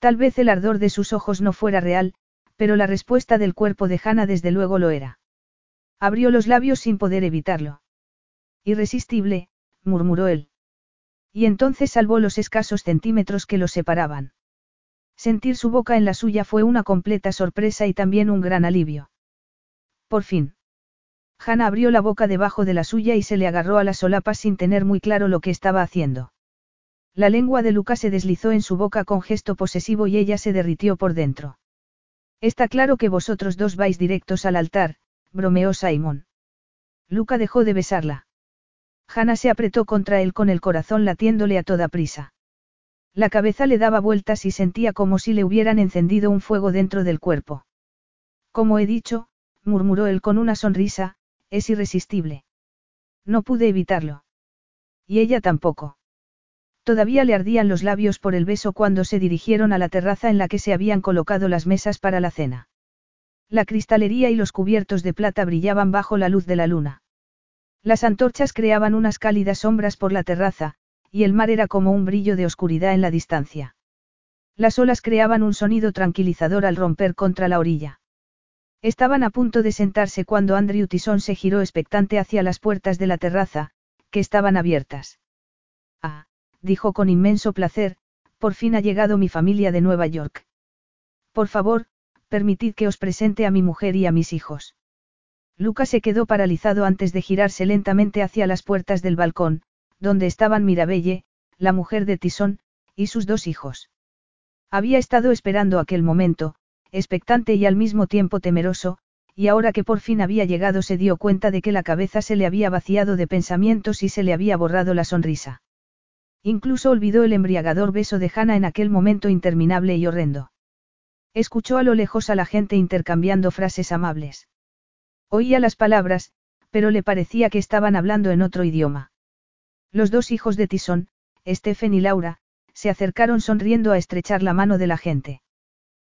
Tal vez el ardor de sus ojos no fuera real, pero la respuesta del cuerpo de Hannah desde luego lo era. Abrió los labios sin poder evitarlo. Irresistible, murmuró él. Y entonces salvó los escasos centímetros que los separaban. Sentir su boca en la suya fue una completa sorpresa y también un gran alivio. Por fin. Hannah abrió la boca debajo de la suya y se le agarró a las solapas sin tener muy claro lo que estaba haciendo. La lengua de Luca se deslizó en su boca con gesto posesivo y ella se derritió por dentro. Está claro que vosotros dos vais directos al altar, bromeó Simon. Luca dejó de besarla. Hannah se apretó contra él con el corazón latiéndole a toda prisa. La cabeza le daba vueltas y sentía como si le hubieran encendido un fuego dentro del cuerpo. Como he dicho, murmuró él con una sonrisa, es irresistible. No pude evitarlo. Y ella tampoco. Todavía le ardían los labios por el beso cuando se dirigieron a la terraza en la que se habían colocado las mesas para la cena. La cristalería y los cubiertos de plata brillaban bajo la luz de la luna. Las antorchas creaban unas cálidas sombras por la terraza, y el mar era como un brillo de oscuridad en la distancia. Las olas creaban un sonido tranquilizador al romper contra la orilla. Estaban a punto de sentarse cuando Andrew Tison se giró expectante hacia las puertas de la terraza, que estaban abiertas. Ah, dijo con inmenso placer, por fin ha llegado mi familia de Nueva York. Por favor, permitid que os presente a mi mujer y a mis hijos. Luca se quedó paralizado antes de girarse lentamente hacia las puertas del balcón, donde estaban Mirabelle, la mujer de Tisón, y sus dos hijos. Había estado esperando aquel momento, expectante y al mismo tiempo temeroso, y ahora que por fin había llegado se dio cuenta de que la cabeza se le había vaciado de pensamientos y se le había borrado la sonrisa. Incluso olvidó el embriagador beso de Hannah en aquel momento interminable y horrendo. Escuchó a lo lejos a la gente intercambiando frases amables. Oía las palabras, pero le parecía que estaban hablando en otro idioma. Los dos hijos de Tisón, Stephen y Laura, se acercaron sonriendo a estrechar la mano de la gente.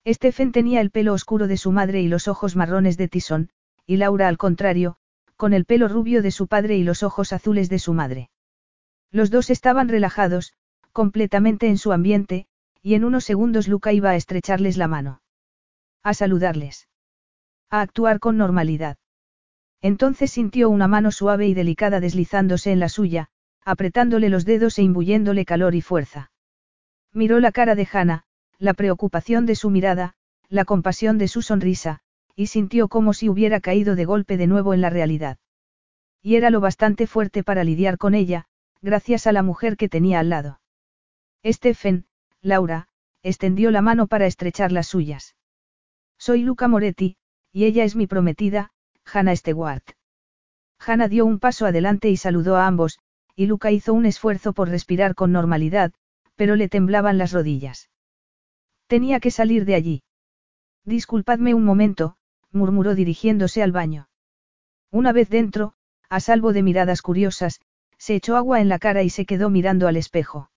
Stephen tenía el pelo oscuro de su madre y los ojos marrones de Tisón, y Laura al contrario, con el pelo rubio de su padre y los ojos azules de su madre. Los dos estaban relajados, completamente en su ambiente, y en unos segundos Luca iba a estrecharles la mano. A saludarles. A actuar con normalidad. Entonces sintió una mano suave y delicada deslizándose en la suya, apretándole los dedos e imbuyéndole calor y fuerza. Miró la cara de Hannah, la preocupación de su mirada, la compasión de su sonrisa, y sintió como si hubiera caído de golpe de nuevo en la realidad. Y era lo bastante fuerte para lidiar con ella, gracias a la mujer que tenía al lado. Stephen, Laura, extendió la mano para estrechar las suyas. Soy Luca Moretti, y ella es mi prometida, Hannah Stewart. Hannah dio un paso adelante y saludó a ambos, y Luca hizo un esfuerzo por respirar con normalidad, pero le temblaban las rodillas. Tenía que salir de allí. Disculpadme un momento, murmuró dirigiéndose al baño. Una vez dentro, a salvo de miradas curiosas, se echó agua en la cara y se quedó mirando al espejo.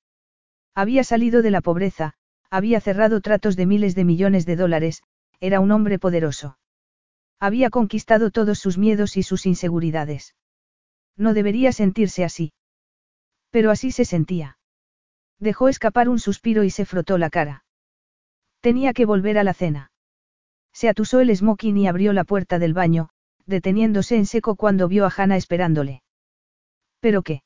Había salido de la pobreza, había cerrado tratos de miles de millones de dólares, era un hombre poderoso. Había conquistado todos sus miedos y sus inseguridades. No debería sentirse así. Pero así se sentía. Dejó escapar un suspiro y se frotó la cara. Tenía que volver a la cena. Se atusó el smoking y abrió la puerta del baño, deteniéndose en seco cuando vio a Hannah esperándole. ¿Pero qué?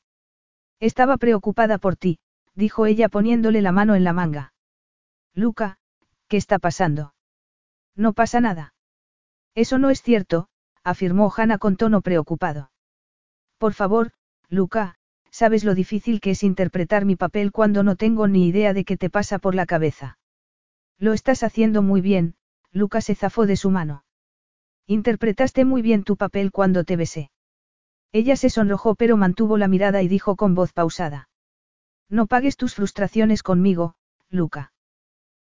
Estaba preocupada por ti, dijo ella poniéndole la mano en la manga. Luca, ¿qué está pasando? No pasa nada. Eso no es cierto, afirmó Hannah con tono preocupado. Por favor, Luca, sabes lo difícil que es interpretar mi papel cuando no tengo ni idea de qué te pasa por la cabeza. Lo estás haciendo muy bien, Luca se zafó de su mano. Interpretaste muy bien tu papel cuando te besé. Ella se sonrojó pero mantuvo la mirada y dijo con voz pausada. No pagues tus frustraciones conmigo, Luca.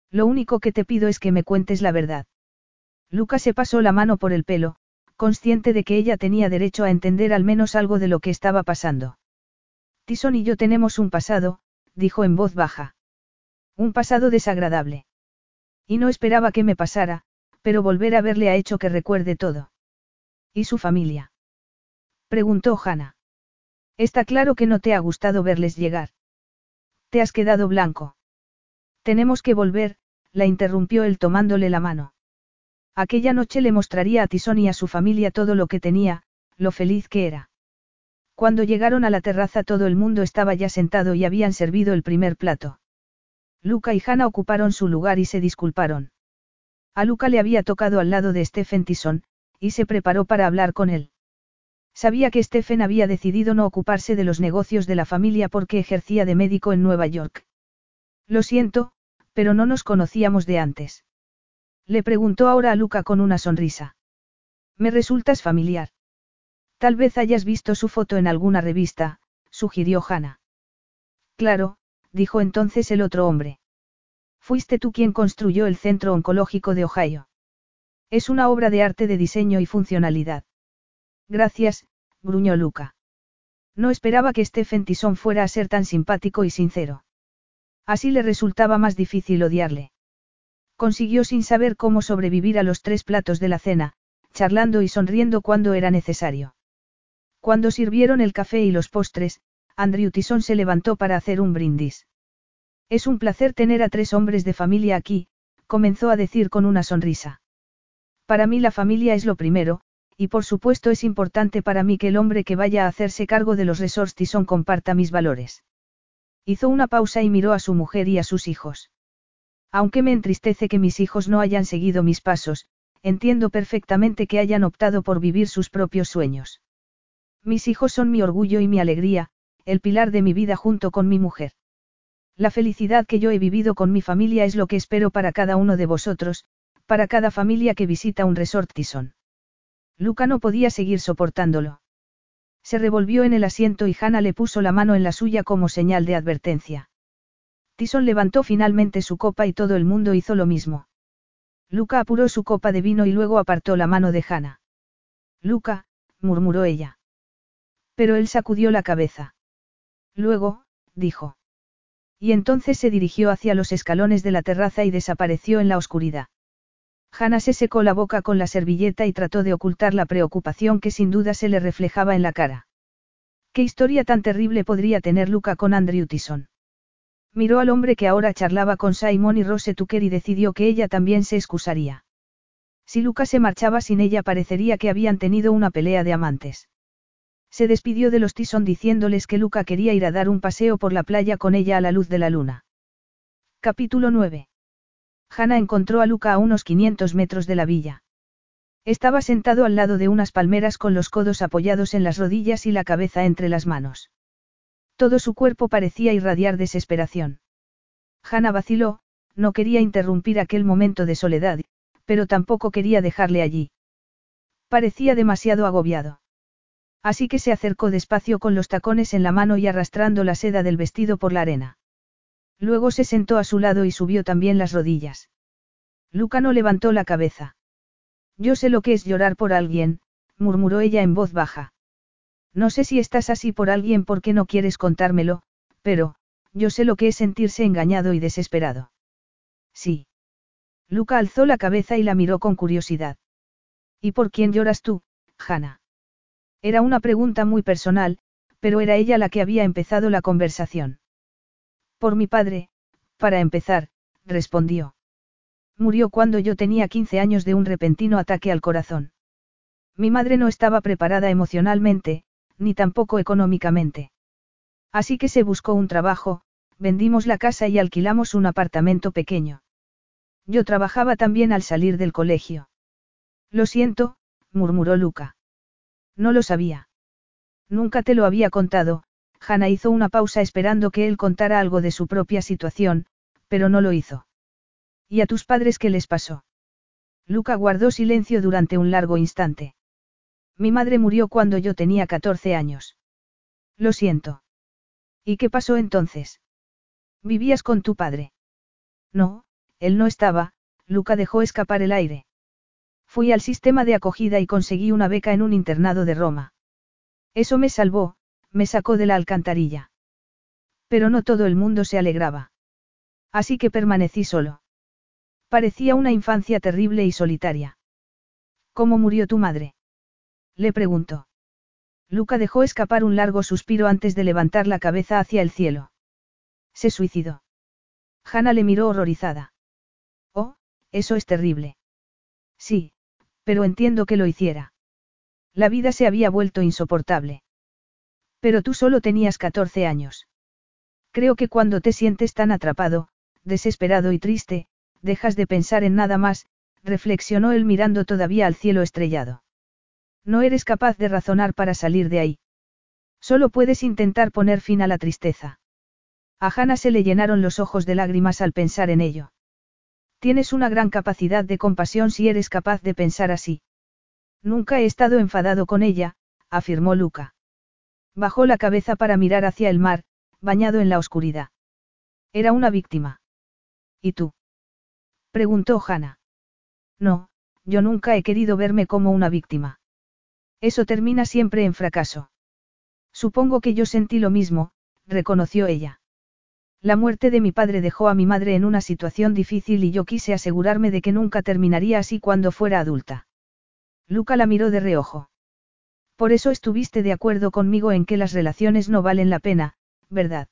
Lo único que te pido es que me cuentes la verdad. Luca se pasó la mano por el pelo, consciente de que ella tenía derecho a entender al menos algo de lo que estaba pasando. Tison y yo tenemos un pasado, dijo en voz baja. Un pasado desagradable. Y no esperaba que me pasara, pero volver a verle ha hecho que recuerde todo. ¿Y su familia? Preguntó Hannah. Está claro que no te ha gustado verles llegar. Te has quedado blanco. Tenemos que volver, la interrumpió él tomándole la mano. Aquella noche le mostraría a Tison y a su familia todo lo que tenía, lo feliz que era. Cuando llegaron a la terraza todo el mundo estaba ya sentado y habían servido el primer plato. Luca y Hannah ocuparon su lugar y se disculparon. A Luca le había tocado al lado de Stephen Tison, y se preparó para hablar con él. Sabía que Stephen había decidido no ocuparse de los negocios de la familia porque ejercía de médico en Nueva York. Lo siento, pero no nos conocíamos de antes. Le preguntó ahora a Luca con una sonrisa. Me resultas familiar. Tal vez hayas visto su foto en alguna revista, sugirió Hannah. Claro, dijo entonces el otro hombre. Fuiste tú quien construyó el Centro Oncológico de Ohio. Es una obra de arte de diseño y funcionalidad. Gracias, gruñó Luca. No esperaba que Stephen Tison fuera a ser tan simpático y sincero. Así le resultaba más difícil odiarle. Consiguió sin saber cómo sobrevivir a los tres platos de la cena, charlando y sonriendo cuando era necesario. Cuando sirvieron el café y los postres, Andrew Tison se levantó para hacer un brindis. Es un placer tener a tres hombres de familia aquí, comenzó a decir con una sonrisa. Para mí la familia es lo primero, y por supuesto es importante para mí que el hombre que vaya a hacerse cargo de los resorts Tison comparta mis valores. Hizo una pausa y miró a su mujer y a sus hijos. Aunque me entristece que mis hijos no hayan seguido mis pasos, entiendo perfectamente que hayan optado por vivir sus propios sueños. Mis hijos son mi orgullo y mi alegría, el pilar de mi vida junto con mi mujer. La felicidad que yo he vivido con mi familia es lo que espero para cada uno de vosotros, para cada familia que visita un resort Tison. Luca no podía seguir soportándolo. Se revolvió en el asiento y Hannah le puso la mano en la suya como señal de advertencia. Tison levantó finalmente su copa y todo el mundo hizo lo mismo. Luca apuró su copa de vino y luego apartó la mano de Hannah. Luca, murmuró ella. Pero él sacudió la cabeza. Luego, dijo. Y entonces se dirigió hacia los escalones de la terraza y desapareció en la oscuridad. Hannah se secó la boca con la servilleta y trató de ocultar la preocupación que sin duda se le reflejaba en la cara. ¿Qué historia tan terrible podría tener Luca con Andrew Tison? Miró al hombre que ahora charlaba con Simon y Rose Tucker y decidió que ella también se excusaría. Si Luca se marchaba sin ella parecería que habían tenido una pelea de amantes. Se despidió de los Tison diciéndoles que Luca quería ir a dar un paseo por la playa con ella a la luz de la luna. Capítulo 9. Hannah encontró a Luca a unos 500 metros de la villa. Estaba sentado al lado de unas palmeras con los codos apoyados en las rodillas y la cabeza entre las manos. Todo su cuerpo parecía irradiar desesperación. Hannah vaciló, no quería interrumpir aquel momento de soledad, pero tampoco quería dejarle allí. Parecía demasiado agobiado. Así que se acercó despacio con los tacones en la mano y arrastrando la seda del vestido por la arena. Luego se sentó a su lado y subió también las rodillas. Luca no levantó la cabeza. Yo sé lo que es llorar por alguien, murmuró ella en voz baja. No sé si estás así por alguien porque no quieres contármelo, pero, yo sé lo que es sentirse engañado y desesperado. Sí. Luca alzó la cabeza y la miró con curiosidad. ¿Y por quién lloras tú, Hannah? Era una pregunta muy personal, pero era ella la que había empezado la conversación. Por mi padre, para empezar, respondió. Murió cuando yo tenía 15 años de un repentino ataque al corazón. Mi madre no estaba preparada emocionalmente, ni tampoco económicamente. Así que se buscó un trabajo, vendimos la casa y alquilamos un apartamento pequeño. Yo trabajaba también al salir del colegio. Lo siento, murmuró Luca. No lo sabía. Nunca te lo había contado, Hannah hizo una pausa esperando que él contara algo de su propia situación, pero no lo hizo. ¿Y a tus padres qué les pasó? Luca guardó silencio durante un largo instante. Mi madre murió cuando yo tenía 14 años. Lo siento. ¿Y qué pasó entonces? ¿Vivías con tu padre? No, él no estaba, Luca dejó escapar el aire. Fui al sistema de acogida y conseguí una beca en un internado de Roma. Eso me salvó, me sacó de la alcantarilla. Pero no todo el mundo se alegraba. Así que permanecí solo. Parecía una infancia terrible y solitaria. ¿Cómo murió tu madre? Le preguntó. Luca dejó escapar un largo suspiro antes de levantar la cabeza hacia el cielo. Se suicidó. Hannah le miró horrorizada. Oh, eso es terrible. Sí, pero entiendo que lo hiciera. La vida se había vuelto insoportable. Pero tú solo tenías 14 años. Creo que cuando te sientes tan atrapado, desesperado y triste, dejas de pensar en nada más, reflexionó él mirando todavía al cielo estrellado. No eres capaz de razonar para salir de ahí. Solo puedes intentar poner fin a la tristeza. A Hannah se le llenaron los ojos de lágrimas al pensar en ello. Tienes una gran capacidad de compasión si eres capaz de pensar así. Nunca he estado enfadado con ella, afirmó Luca. Bajó la cabeza para mirar hacia el mar, bañado en la oscuridad. Era una víctima. ¿Y tú? preguntó Hannah. No, yo nunca he querido verme como una víctima. Eso termina siempre en fracaso. Supongo que yo sentí lo mismo, reconoció ella. La muerte de mi padre dejó a mi madre en una situación difícil y yo quise asegurarme de que nunca terminaría así cuando fuera adulta. Luca la miró de reojo. Por eso estuviste de acuerdo conmigo en que las relaciones no valen la pena, ¿verdad?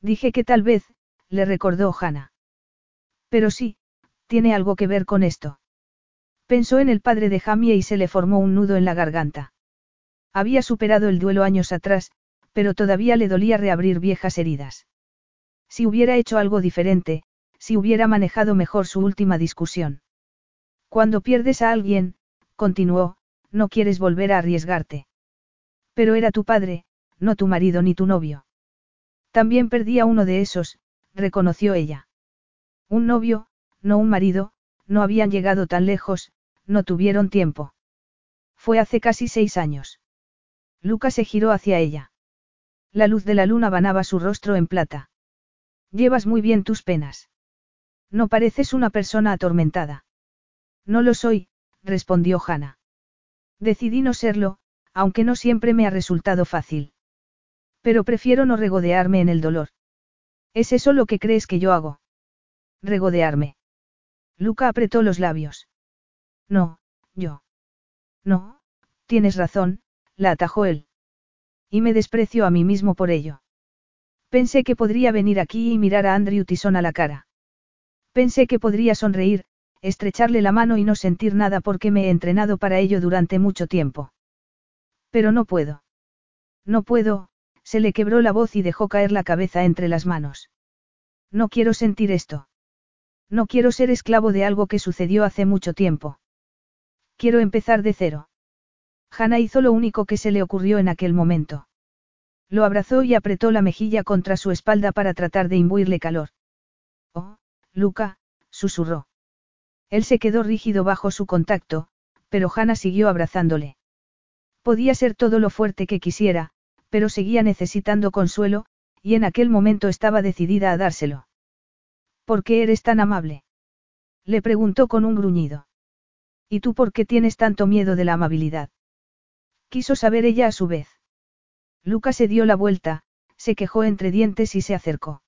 Dije que tal vez, le recordó Hannah. Pero sí, tiene algo que ver con esto. Pensó en el padre de Jamie y se le formó un nudo en la garganta. Había superado el duelo años atrás, pero todavía le dolía reabrir viejas heridas. Si hubiera hecho algo diferente, si hubiera manejado mejor su última discusión. Cuando pierdes a alguien, continuó, no quieres volver a arriesgarte. Pero era tu padre, no tu marido ni tu novio. También perdí a uno de esos, reconoció ella. Un novio, no un marido, no habían llegado tan lejos, no tuvieron tiempo. Fue hace casi seis años. Luca se giró hacia ella. La luz de la luna banaba su rostro en plata. Llevas muy bien tus penas. No pareces una persona atormentada. No lo soy, respondió Hannah. Decidí no serlo, aunque no siempre me ha resultado fácil. Pero prefiero no regodearme en el dolor. ¿Es eso lo que crees que yo hago? Regodearme. Luca apretó los labios. No, yo. No, tienes razón, la atajó él. Y me desprecio a mí mismo por ello. Pensé que podría venir aquí y mirar a Andrew Tison a la cara. Pensé que podría sonreír, estrecharle la mano y no sentir nada porque me he entrenado para ello durante mucho tiempo. Pero no puedo. No puedo, se le quebró la voz y dejó caer la cabeza entre las manos. No quiero sentir esto. No quiero ser esclavo de algo que sucedió hace mucho tiempo. Quiero empezar de cero. Hannah hizo lo único que se le ocurrió en aquel momento. Lo abrazó y apretó la mejilla contra su espalda para tratar de imbuirle calor. Oh, Luca, susurró. Él se quedó rígido bajo su contacto, pero Hannah siguió abrazándole. Podía ser todo lo fuerte que quisiera, pero seguía necesitando consuelo, y en aquel momento estaba decidida a dárselo. ¿Por qué eres tan amable? Le preguntó con un gruñido. ¿Y tú por qué tienes tanto miedo de la amabilidad? Quiso saber ella a su vez. Luca se dio la vuelta, se quejó entre dientes y se acercó.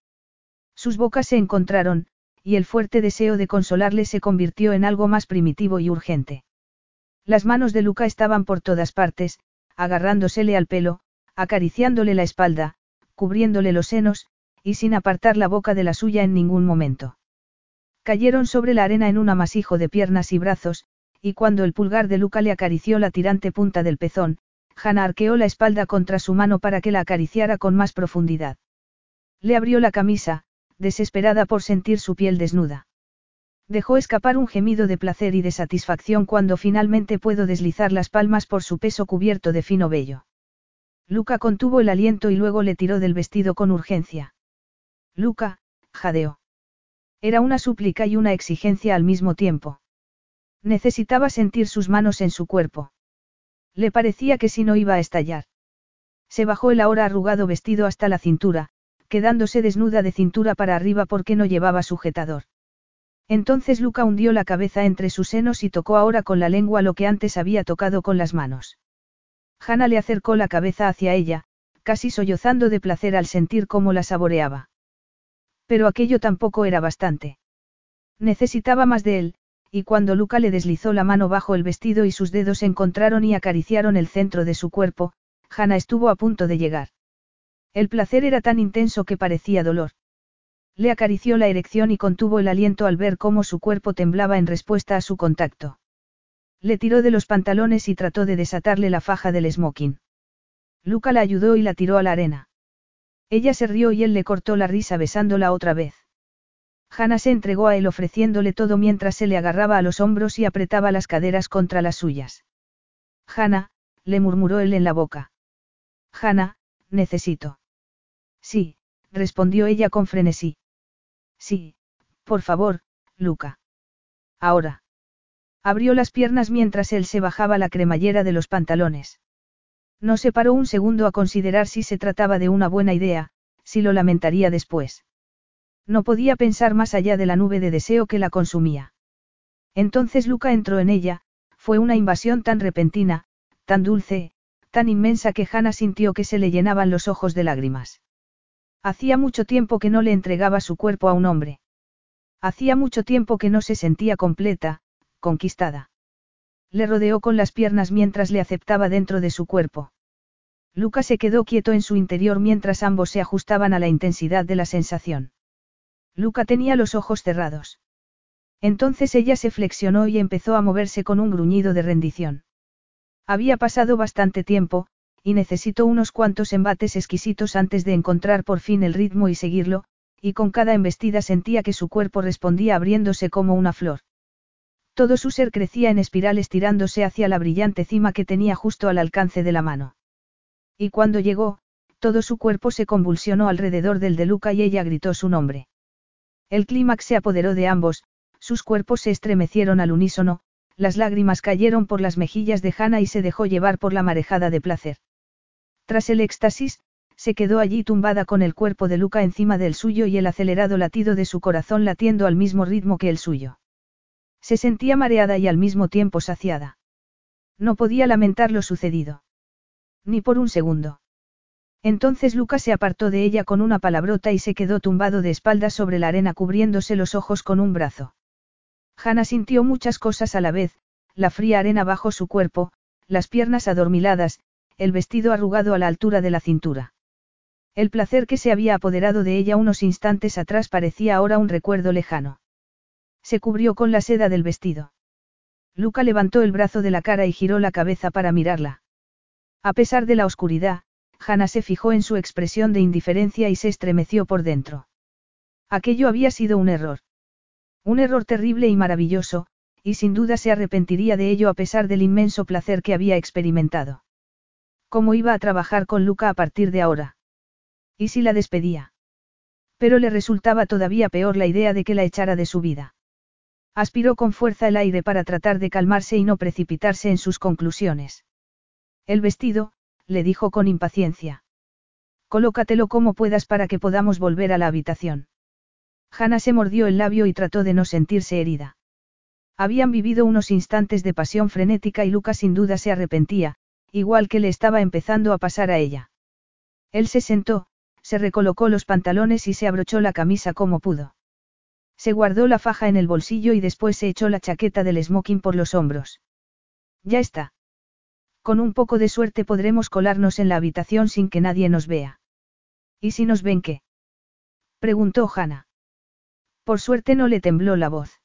Sus bocas se encontraron, y el fuerte deseo de consolarle se convirtió en algo más primitivo y urgente. Las manos de Luca estaban por todas partes, agarrándosele al pelo, acariciándole la espalda, cubriéndole los senos, y sin apartar la boca de la suya en ningún momento. Cayeron sobre la arena en un amasijo de piernas y brazos, y cuando el pulgar de Luca le acarició la tirante punta del pezón, Hannah arqueó la espalda contra su mano para que la acariciara con más profundidad. Le abrió la camisa, desesperada por sentir su piel desnuda. Dejó escapar un gemido de placer y de satisfacción cuando finalmente pudo deslizar las palmas por su peso cubierto de fino vello. Luca contuvo el aliento y luego le tiró del vestido con urgencia. Luca, jadeó. Era una súplica y una exigencia al mismo tiempo. Necesitaba sentir sus manos en su cuerpo. Le parecía que si no iba a estallar. Se bajó el ahora arrugado vestido hasta la cintura, quedándose desnuda de cintura para arriba porque no llevaba sujetador. Entonces Luca hundió la cabeza entre sus senos y tocó ahora con la lengua lo que antes había tocado con las manos. Hannah le acercó la cabeza hacia ella, casi sollozando de placer al sentir cómo la saboreaba. Pero aquello tampoco era bastante. Necesitaba más de él, y cuando Luca le deslizó la mano bajo el vestido y sus dedos encontraron y acariciaron el centro de su cuerpo, Hannah estuvo a punto de llegar. El placer era tan intenso que parecía dolor. Le acarició la erección y contuvo el aliento al ver cómo su cuerpo temblaba en respuesta a su contacto. Le tiró de los pantalones y trató de desatarle la faja del smoking. Luca la ayudó y la tiró a la arena. Ella se rió y él le cortó la risa besándola otra vez. Hannah se entregó a él ofreciéndole todo mientras se le agarraba a los hombros y apretaba las caderas contra las suyas. Hannah, le murmuró él en la boca. Hannah, necesito. Sí, respondió ella con frenesí. Sí, por favor, Luca. Ahora. Abrió las piernas mientras él se bajaba la cremallera de los pantalones. No se paró un segundo a considerar si se trataba de una buena idea, si lo lamentaría después. No podía pensar más allá de la nube de deseo que la consumía. Entonces Luca entró en ella, fue una invasión tan repentina, tan dulce, tan inmensa que Hannah sintió que se le llenaban los ojos de lágrimas. Hacía mucho tiempo que no le entregaba su cuerpo a un hombre. Hacía mucho tiempo que no se sentía completa, conquistada. Le rodeó con las piernas mientras le aceptaba dentro de su cuerpo. Luca se quedó quieto en su interior mientras ambos se ajustaban a la intensidad de la sensación. Luca tenía los ojos cerrados. Entonces ella se flexionó y empezó a moverse con un gruñido de rendición. Había pasado bastante tiempo, y necesitó unos cuantos embates exquisitos antes de encontrar por fin el ritmo y seguirlo, y con cada embestida sentía que su cuerpo respondía abriéndose como una flor. Todo su ser crecía en espiral estirándose hacia la brillante cima que tenía justo al alcance de la mano. Y cuando llegó, todo su cuerpo se convulsionó alrededor del de Luca y ella gritó su nombre. El clímax se apoderó de ambos, sus cuerpos se estremecieron al unísono, las lágrimas cayeron por las mejillas de Hannah y se dejó llevar por la marejada de placer. Tras el éxtasis, se quedó allí tumbada con el cuerpo de Luca encima del suyo y el acelerado latido de su corazón latiendo al mismo ritmo que el suyo. Se sentía mareada y al mismo tiempo saciada. No podía lamentar lo sucedido. Ni por un segundo. Entonces Lucas se apartó de ella con una palabrota y se quedó tumbado de espaldas sobre la arena cubriéndose los ojos con un brazo. Hannah sintió muchas cosas a la vez, la fría arena bajo su cuerpo, las piernas adormiladas, el vestido arrugado a la altura de la cintura. El placer que se había apoderado de ella unos instantes atrás parecía ahora un recuerdo lejano. Se cubrió con la seda del vestido. Luca levantó el brazo de la cara y giró la cabeza para mirarla. A pesar de la oscuridad, Hannah se fijó en su expresión de indiferencia y se estremeció por dentro. Aquello había sido un error. Un error terrible y maravilloso, y sin duda se arrepentiría de ello a pesar del inmenso placer que había experimentado. ¿Cómo iba a trabajar con Luca a partir de ahora? ¿Y si la despedía? Pero le resultaba todavía peor la idea de que la echara de su vida. Aspiró con fuerza el aire para tratar de calmarse y no precipitarse en sus conclusiones. El vestido, le dijo con impaciencia. Colócatelo como puedas para que podamos volver a la habitación. Hannah se mordió el labio y trató de no sentirse herida. Habían vivido unos instantes de pasión frenética y Lucas sin duda se arrepentía, igual que le estaba empezando a pasar a ella. Él se sentó, se recolocó los pantalones y se abrochó la camisa como pudo. Se guardó la faja en el bolsillo y después se echó la chaqueta del smoking por los hombros. Ya está. Con un poco de suerte podremos colarnos en la habitación sin que nadie nos vea. ¿Y si nos ven qué? preguntó Hannah. Por suerte no le tembló la voz.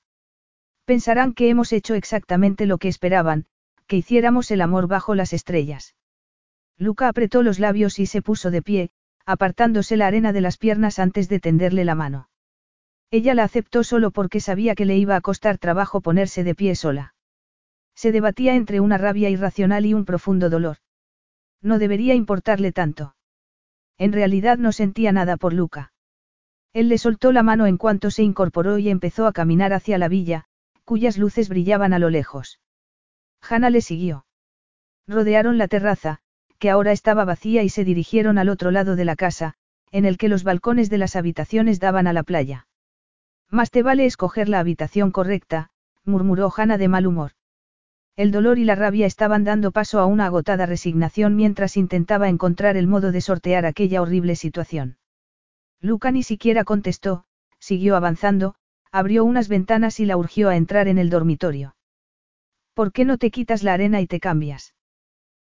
Pensarán que hemos hecho exactamente lo que esperaban, que hiciéramos el amor bajo las estrellas. Luca apretó los labios y se puso de pie, apartándose la arena de las piernas antes de tenderle la mano. Ella la aceptó solo porque sabía que le iba a costar trabajo ponerse de pie sola. Se debatía entre una rabia irracional y un profundo dolor. No debería importarle tanto. En realidad no sentía nada por Luca. Él le soltó la mano en cuanto se incorporó y empezó a caminar hacia la villa, cuyas luces brillaban a lo lejos. Hanna le siguió. Rodearon la terraza, que ahora estaba vacía y se dirigieron al otro lado de la casa, en el que los balcones de las habitaciones daban a la playa. Más te vale escoger la habitación correcta, murmuró Hanna de mal humor. El dolor y la rabia estaban dando paso a una agotada resignación mientras intentaba encontrar el modo de sortear aquella horrible situación. Luca ni siquiera contestó, siguió avanzando, abrió unas ventanas y la urgió a entrar en el dormitorio. ¿Por qué no te quitas la arena y te cambias?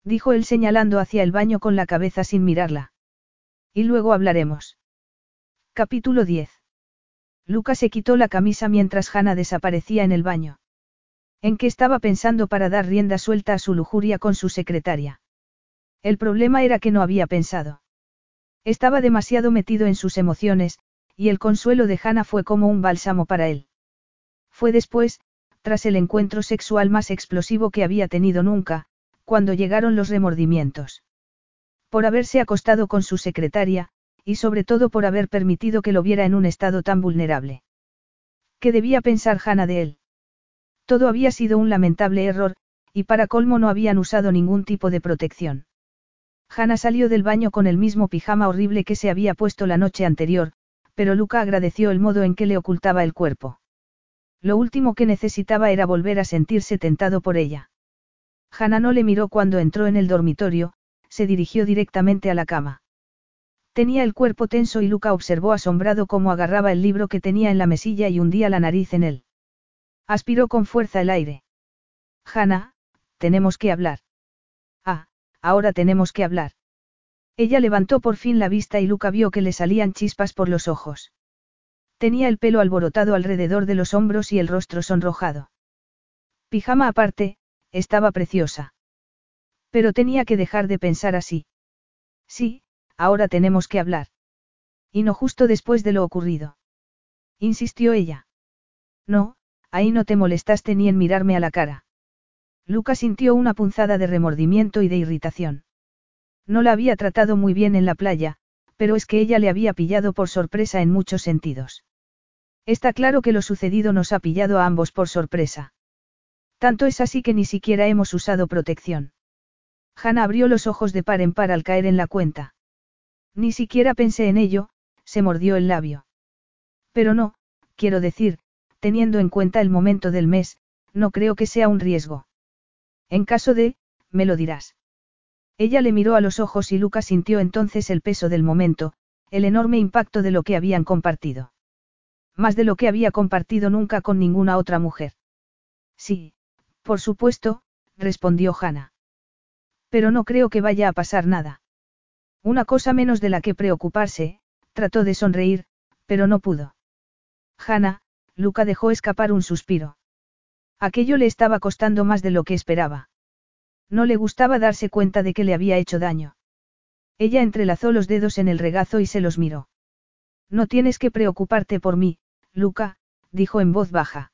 Dijo él señalando hacia el baño con la cabeza sin mirarla. Y luego hablaremos. Capítulo 10. Luca se quitó la camisa mientras Hannah desaparecía en el baño. ¿En qué estaba pensando para dar rienda suelta a su lujuria con su secretaria? El problema era que no había pensado. Estaba demasiado metido en sus emociones, y el consuelo de Hannah fue como un bálsamo para él. Fue después, tras el encuentro sexual más explosivo que había tenido nunca, cuando llegaron los remordimientos. Por haberse acostado con su secretaria, y sobre todo por haber permitido que lo viera en un estado tan vulnerable. ¿Qué debía pensar Hannah de él? Todo había sido un lamentable error, y para colmo no habían usado ningún tipo de protección. Hannah salió del baño con el mismo pijama horrible que se había puesto la noche anterior, pero Luca agradeció el modo en que le ocultaba el cuerpo. Lo último que necesitaba era volver a sentirse tentado por ella. Hannah no le miró cuando entró en el dormitorio, se dirigió directamente a la cama. Tenía el cuerpo tenso y Luca observó asombrado cómo agarraba el libro que tenía en la mesilla y hundía la nariz en él. Aspiró con fuerza el aire. Hannah, tenemos que hablar. Ah, ahora tenemos que hablar. Ella levantó por fin la vista y Luca vio que le salían chispas por los ojos. Tenía el pelo alborotado alrededor de los hombros y el rostro sonrojado. Pijama aparte, estaba preciosa. Pero tenía que dejar de pensar así. Sí, ahora tenemos que hablar. Y no justo después de lo ocurrido. Insistió ella. No, ahí no te molestaste ni en mirarme a la cara. Luca sintió una punzada de remordimiento y de irritación. No la había tratado muy bien en la playa, pero es que ella le había pillado por sorpresa en muchos sentidos. Está claro que lo sucedido nos ha pillado a ambos por sorpresa. Tanto es así que ni siquiera hemos usado protección. Hannah abrió los ojos de par en par al caer en la cuenta. Ni siquiera pensé en ello, se mordió el labio. Pero no, quiero decir, teniendo en cuenta el momento del mes, no creo que sea un riesgo. En caso de, me lo dirás. Ella le miró a los ojos y Lucas sintió entonces el peso del momento, el enorme impacto de lo que habían compartido. Más de lo que había compartido nunca con ninguna otra mujer. Sí, por supuesto, respondió Hannah. Pero no creo que vaya a pasar nada. Una cosa menos de la que preocuparse, trató de sonreír, pero no pudo. Hanna, Luca dejó escapar un suspiro. Aquello le estaba costando más de lo que esperaba. No le gustaba darse cuenta de que le había hecho daño. Ella entrelazó los dedos en el regazo y se los miró. No tienes que preocuparte por mí, Luca, dijo en voz baja.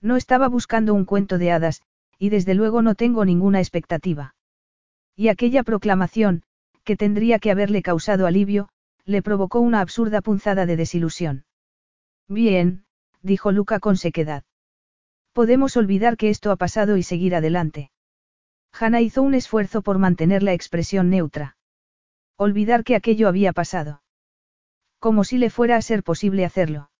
No estaba buscando un cuento de hadas, y desde luego no tengo ninguna expectativa. Y aquella proclamación, que tendría que haberle causado alivio, le provocó una absurda punzada de desilusión. Bien, dijo Luca con sequedad. Podemos olvidar que esto ha pasado y seguir adelante. Hannah hizo un esfuerzo por mantener la expresión neutra. Olvidar que aquello había pasado. Como si le fuera a ser posible hacerlo.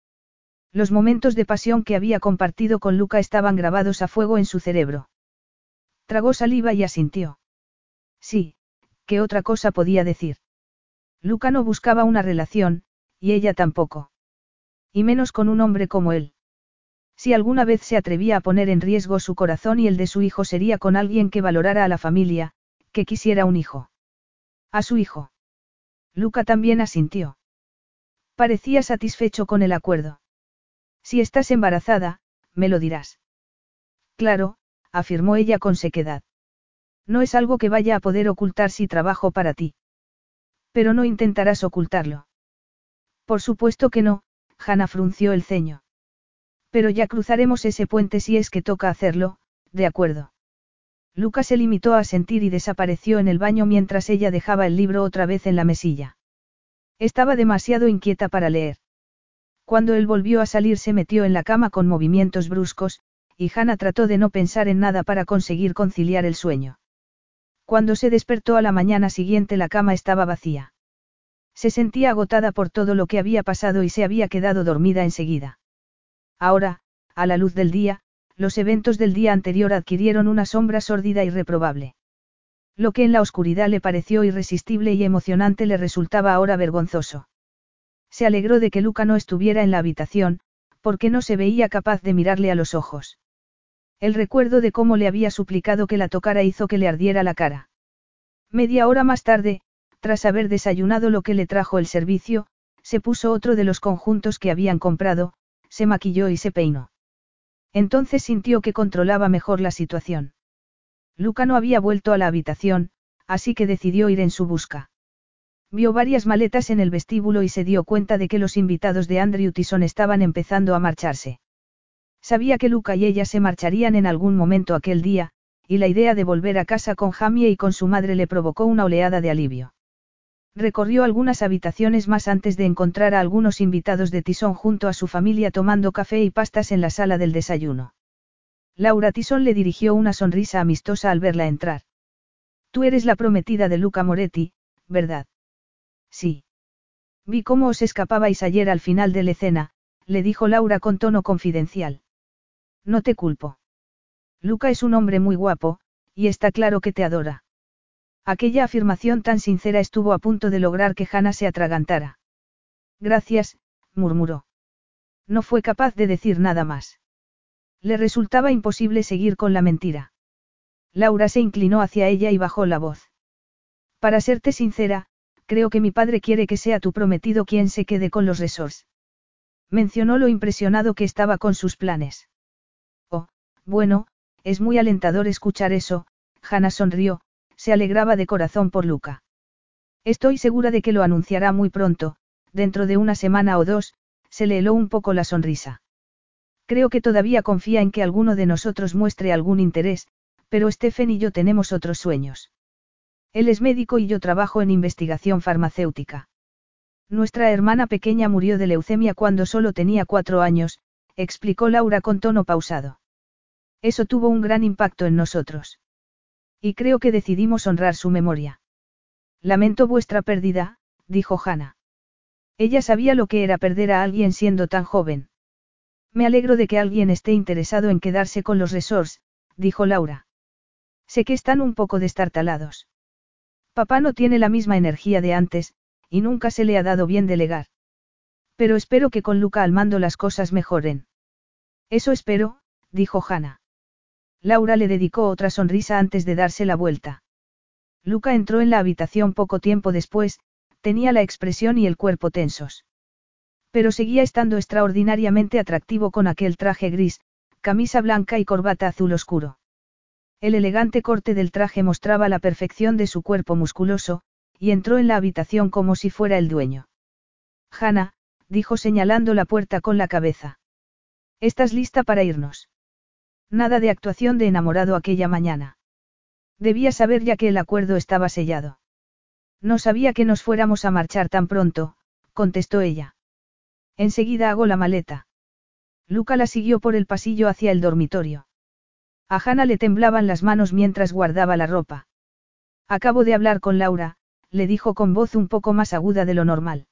Los momentos de pasión que había compartido con Luca estaban grabados a fuego en su cerebro. Tragó saliva y asintió. Sí, ¿qué otra cosa podía decir? Luca no buscaba una relación, y ella tampoco. Y menos con un hombre como él. Si alguna vez se atrevía a poner en riesgo su corazón y el de su hijo sería con alguien que valorara a la familia, que quisiera un hijo. A su hijo. Luca también asintió. Parecía satisfecho con el acuerdo. Si estás embarazada, me lo dirás. Claro, afirmó ella con sequedad. No es algo que vaya a poder ocultar si trabajo para ti. Pero no intentarás ocultarlo. Por supuesto que no, Hanna frunció el ceño. Pero ya cruzaremos ese puente si es que toca hacerlo, de acuerdo. Lucas se limitó a sentir y desapareció en el baño mientras ella dejaba el libro otra vez en la mesilla. Estaba demasiado inquieta para leer. Cuando él volvió a salir se metió en la cama con movimientos bruscos, y Hannah trató de no pensar en nada para conseguir conciliar el sueño. Cuando se despertó a la mañana siguiente la cama estaba vacía. Se sentía agotada por todo lo que había pasado y se había quedado dormida enseguida. Ahora, a la luz del día, los eventos del día anterior adquirieron una sombra sórdida y reprobable. Lo que en la oscuridad le pareció irresistible y emocionante le resultaba ahora vergonzoso. Se alegró de que Luca no estuviera en la habitación, porque no se veía capaz de mirarle a los ojos. El recuerdo de cómo le había suplicado que la tocara hizo que le ardiera la cara. Media hora más tarde, tras haber desayunado lo que le trajo el servicio, se puso otro de los conjuntos que habían comprado, se maquilló y se peinó. Entonces sintió que controlaba mejor la situación. Luca no había vuelto a la habitación, así que decidió ir en su busca. Vio varias maletas en el vestíbulo y se dio cuenta de que los invitados de Andrew Tyson estaban empezando a marcharse. Sabía que Luca y ella se marcharían en algún momento aquel día, y la idea de volver a casa con Jamie y con su madre le provocó una oleada de alivio. Recorrió algunas habitaciones más antes de encontrar a algunos invitados de Tisón junto a su familia tomando café y pastas en la sala del desayuno. Laura Tisón le dirigió una sonrisa amistosa al verla entrar. Tú eres la prometida de Luca Moretti, ¿verdad? Sí. Vi cómo os escapabais ayer al final de la escena, le dijo Laura con tono confidencial. No te culpo. Luca es un hombre muy guapo, y está claro que te adora. Aquella afirmación tan sincera estuvo a punto de lograr que Hannah se atragantara. Gracias, murmuró. No fue capaz de decir nada más. Le resultaba imposible seguir con la mentira. Laura se inclinó hacia ella y bajó la voz. Para serte sincera, creo que mi padre quiere que sea tu prometido quien se quede con los resorts. Mencionó lo impresionado que estaba con sus planes. Oh, bueno, es muy alentador escuchar eso, Hannah sonrió, se alegraba de corazón por Luca. Estoy segura de que lo anunciará muy pronto, dentro de una semana o dos, se le heló un poco la sonrisa. Creo que todavía confía en que alguno de nosotros muestre algún interés, pero Stephen y yo tenemos otros sueños. Él es médico y yo trabajo en investigación farmacéutica. Nuestra hermana pequeña murió de leucemia cuando solo tenía cuatro años, explicó Laura con tono pausado. Eso tuvo un gran impacto en nosotros. Y creo que decidimos honrar su memoria. Lamento vuestra pérdida, dijo Hannah. Ella sabía lo que era perder a alguien siendo tan joven. Me alegro de que alguien esté interesado en quedarse con los resorts, dijo Laura. Sé que están un poco destartalados. Papá no tiene la misma energía de antes, y nunca se le ha dado bien delegar. Pero espero que con Luca al mando las cosas mejoren. Eso espero, dijo Hannah. Laura le dedicó otra sonrisa antes de darse la vuelta. Luca entró en la habitación poco tiempo después, tenía la expresión y el cuerpo tensos. Pero seguía estando extraordinariamente atractivo con aquel traje gris, camisa blanca y corbata azul oscuro. El elegante corte del traje mostraba la perfección de su cuerpo musculoso, y entró en la habitación como si fuera el dueño. Hanna, dijo señalando la puerta con la cabeza. ¿Estás lista para irnos? Nada de actuación de enamorado aquella mañana. Debía saber ya que el acuerdo estaba sellado. No sabía que nos fuéramos a marchar tan pronto, contestó ella. Enseguida hago la maleta. Luca la siguió por el pasillo hacia el dormitorio. A Hannah le temblaban las manos mientras guardaba la ropa. Acabo de hablar con Laura, le dijo con voz un poco más aguda de lo normal.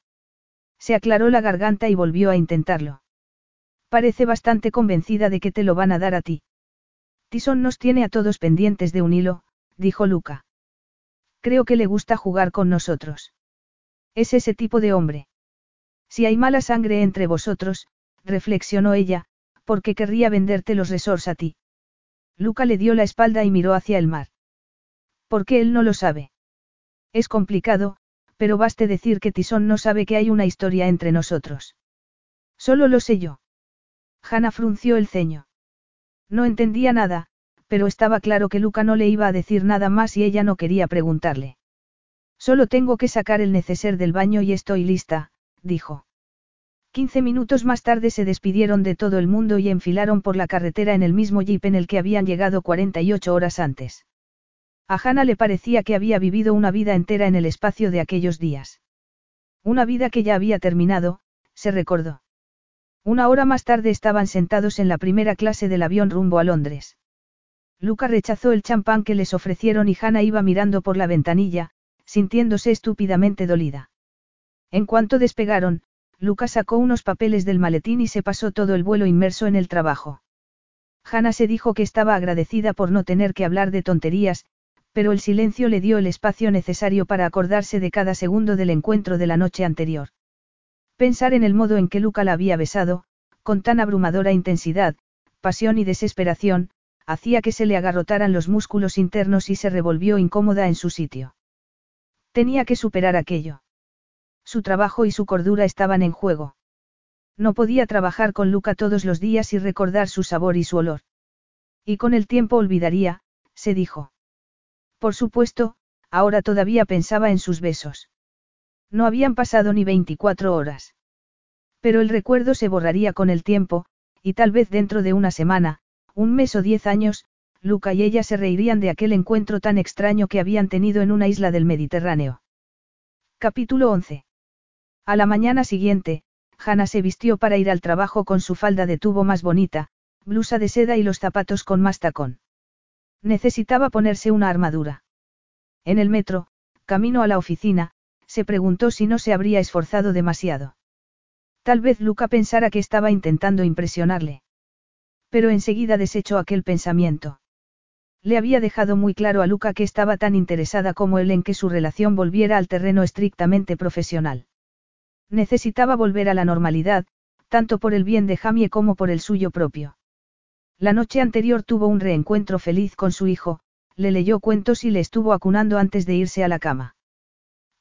Se aclaró la garganta y volvió a intentarlo. Parece bastante convencida de que te lo van a dar a ti. Tison nos tiene a todos pendientes de un hilo, dijo Luca. Creo que le gusta jugar con nosotros. Es ese tipo de hombre. Si hay mala sangre entre vosotros, reflexionó ella, ¿por qué querría venderte los resorts a ti? Luca le dio la espalda y miró hacia el mar. ¿Por qué él no lo sabe? Es complicado, pero baste decir que Tisón no sabe que hay una historia entre nosotros. Solo lo sé yo. Hanna frunció el ceño. No entendía nada, pero estaba claro que Luca no le iba a decir nada más y ella no quería preguntarle. Solo tengo que sacar el neceser del baño y estoy lista, dijo. Quince minutos más tarde se despidieron de todo el mundo y enfilaron por la carretera en el mismo jeep en el que habían llegado 48 horas antes. A Hannah le parecía que había vivido una vida entera en el espacio de aquellos días. Una vida que ya había terminado, se recordó. Una hora más tarde estaban sentados en la primera clase del avión rumbo a Londres. Luca rechazó el champán que les ofrecieron y Hannah iba mirando por la ventanilla, sintiéndose estúpidamente dolida. En cuanto despegaron, Luca sacó unos papeles del maletín y se pasó todo el vuelo inmerso en el trabajo. Hannah se dijo que estaba agradecida por no tener que hablar de tonterías, pero el silencio le dio el espacio necesario para acordarse de cada segundo del encuentro de la noche anterior. Pensar en el modo en que Luca la había besado, con tan abrumadora intensidad, pasión y desesperación, hacía que se le agarrotaran los músculos internos y se revolvió incómoda en su sitio. Tenía que superar aquello. Su trabajo y su cordura estaban en juego. No podía trabajar con Luca todos los días y recordar su sabor y su olor. Y con el tiempo olvidaría, se dijo. Por supuesto, ahora todavía pensaba en sus besos. No habían pasado ni 24 horas. Pero el recuerdo se borraría con el tiempo, y tal vez dentro de una semana, un mes o diez años, Luca y ella se reirían de aquel encuentro tan extraño que habían tenido en una isla del Mediterráneo. Capítulo 11. A la mañana siguiente, Hannah se vistió para ir al trabajo con su falda de tubo más bonita, blusa de seda y los zapatos con más tacón. Necesitaba ponerse una armadura. En el metro, camino a la oficina, se preguntó si no se habría esforzado demasiado. Tal vez Luca pensara que estaba intentando impresionarle. Pero enseguida desechó aquel pensamiento. Le había dejado muy claro a Luca que estaba tan interesada como él en que su relación volviera al terreno estrictamente profesional. Necesitaba volver a la normalidad, tanto por el bien de Jamie como por el suyo propio. La noche anterior tuvo un reencuentro feliz con su hijo, le leyó cuentos y le estuvo acunando antes de irse a la cama.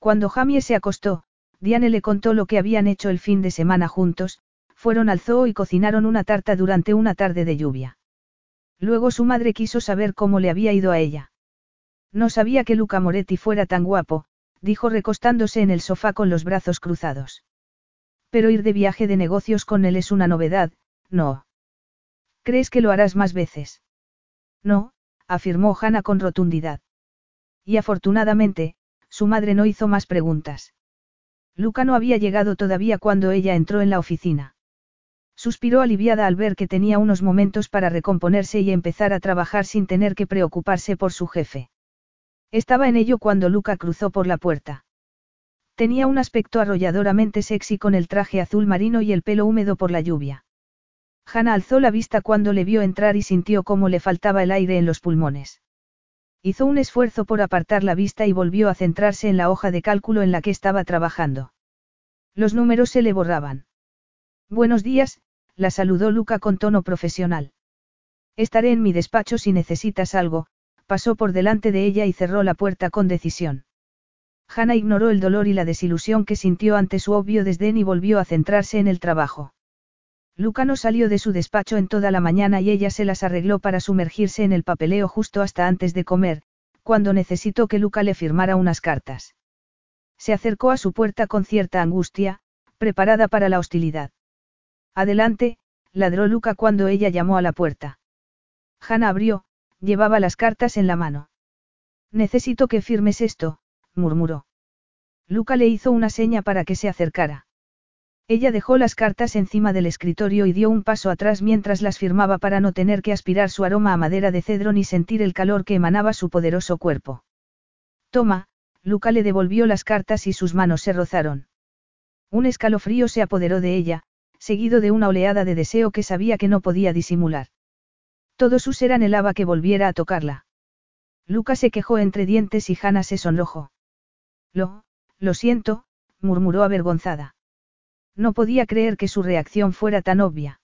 Cuando Jamie se acostó, Diane le contó lo que habían hecho el fin de semana juntos, fueron al zoo y cocinaron una tarta durante una tarde de lluvia. Luego su madre quiso saber cómo le había ido a ella. No sabía que Luca Moretti fuera tan guapo, dijo recostándose en el sofá con los brazos cruzados. Pero ir de viaje de negocios con él es una novedad, no. ¿Crees que lo harás más veces? No, afirmó Hannah con rotundidad. Y afortunadamente, su madre no hizo más preguntas. Luca no había llegado todavía cuando ella entró en la oficina. Suspiró aliviada al ver que tenía unos momentos para recomponerse y empezar a trabajar sin tener que preocuparse por su jefe. Estaba en ello cuando Luca cruzó por la puerta. Tenía un aspecto arrolladoramente sexy con el traje azul marino y el pelo húmedo por la lluvia. Hannah alzó la vista cuando le vio entrar y sintió cómo le faltaba el aire en los pulmones. Hizo un esfuerzo por apartar la vista y volvió a centrarse en la hoja de cálculo en la que estaba trabajando. Los números se le borraban. Buenos días, la saludó Luca con tono profesional. Estaré en mi despacho si necesitas algo, pasó por delante de ella y cerró la puerta con decisión. Hannah ignoró el dolor y la desilusión que sintió ante su obvio desdén y volvió a centrarse en el trabajo. Luca no salió de su despacho en toda la mañana y ella se las arregló para sumergirse en el papeleo justo hasta antes de comer, cuando necesitó que Luca le firmara unas cartas. Se acercó a su puerta con cierta angustia, preparada para la hostilidad. Adelante, ladró Luca cuando ella llamó a la puerta. Hannah abrió, llevaba las cartas en la mano. Necesito que firmes esto, murmuró. Luca le hizo una seña para que se acercara. Ella dejó las cartas encima del escritorio y dio un paso atrás mientras las firmaba para no tener que aspirar su aroma a madera de cedro ni sentir el calor que emanaba su poderoso cuerpo. Toma, Luca le devolvió las cartas y sus manos se rozaron. Un escalofrío se apoderó de ella, seguido de una oleada de deseo que sabía que no podía disimular. Todo su ser anhelaba que volviera a tocarla. Luca se quejó entre dientes y Hannah se sonrojó. Lo, lo siento, murmuró avergonzada. No podía creer que su reacción fuera tan obvia.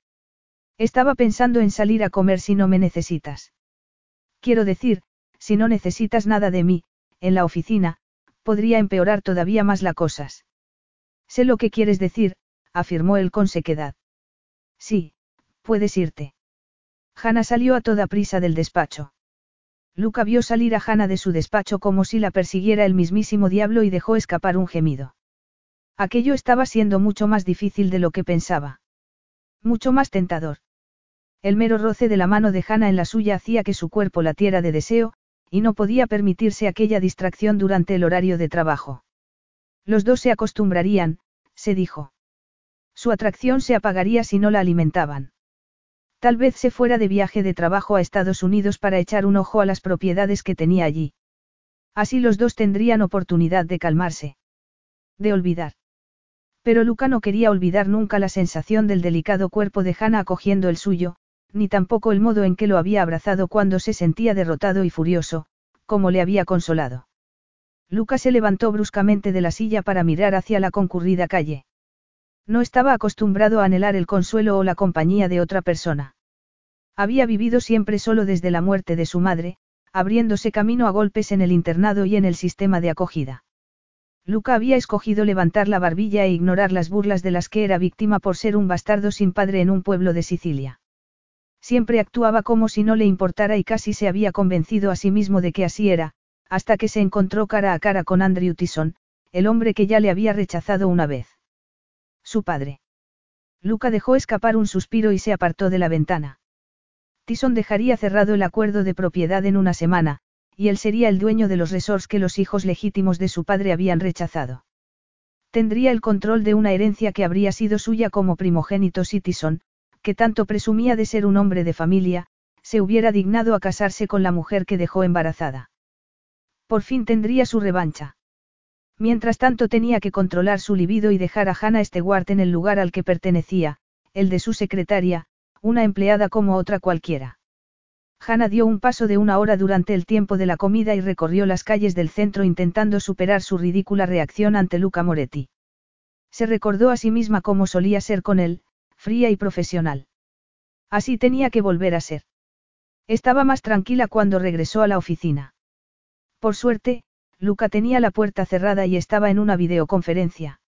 Estaba pensando en salir a comer si no me necesitas. Quiero decir, si no necesitas nada de mí, en la oficina, podría empeorar todavía más las cosas. Sé lo que quieres decir, afirmó él con sequedad. Sí, puedes irte. Hanna salió a toda prisa del despacho. Luca vio salir a Hanna de su despacho como si la persiguiera el mismísimo diablo y dejó escapar un gemido. Aquello estaba siendo mucho más difícil de lo que pensaba. Mucho más tentador. El mero roce de la mano de Hanna en la suya hacía que su cuerpo latiera de deseo, y no podía permitirse aquella distracción durante el horario de trabajo. Los dos se acostumbrarían, se dijo. Su atracción se apagaría si no la alimentaban. Tal vez se fuera de viaje de trabajo a Estados Unidos para echar un ojo a las propiedades que tenía allí. Así los dos tendrían oportunidad de calmarse. De olvidar. Pero Luca no quería olvidar nunca la sensación del delicado cuerpo de Hannah acogiendo el suyo, ni tampoco el modo en que lo había abrazado cuando se sentía derrotado y furioso, como le había consolado. Luca se levantó bruscamente de la silla para mirar hacia la concurrida calle. No estaba acostumbrado a anhelar el consuelo o la compañía de otra persona. Había vivido siempre solo desde la muerte de su madre, abriéndose camino a golpes en el internado y en el sistema de acogida. Luca había escogido levantar la barbilla e ignorar las burlas de las que era víctima por ser un bastardo sin padre en un pueblo de Sicilia. Siempre actuaba como si no le importara y casi se había convencido a sí mismo de que así era, hasta que se encontró cara a cara con Andrew Tyson, el hombre que ya le había rechazado una vez. Su padre. Luca dejó escapar un suspiro y se apartó de la ventana. Tyson dejaría cerrado el acuerdo de propiedad en una semana, y él sería el dueño de los resorts que los hijos legítimos de su padre habían rechazado. Tendría el control de una herencia que habría sido suya como primogénito Tyson, que tanto presumía de ser un hombre de familia, se hubiera dignado a casarse con la mujer que dejó embarazada. Por fin tendría su revancha. Mientras tanto tenía que controlar su libido y dejar a Hannah Stewart en el lugar al que pertenecía, el de su secretaria, una empleada como otra cualquiera. Hannah dio un paso de una hora durante el tiempo de la comida y recorrió las calles del centro intentando superar su ridícula reacción ante Luca Moretti. Se recordó a sí misma cómo solía ser con él, fría y profesional. Así tenía que volver a ser. Estaba más tranquila cuando regresó a la oficina. Por suerte, Luca tenía la puerta cerrada y estaba en una videoconferencia.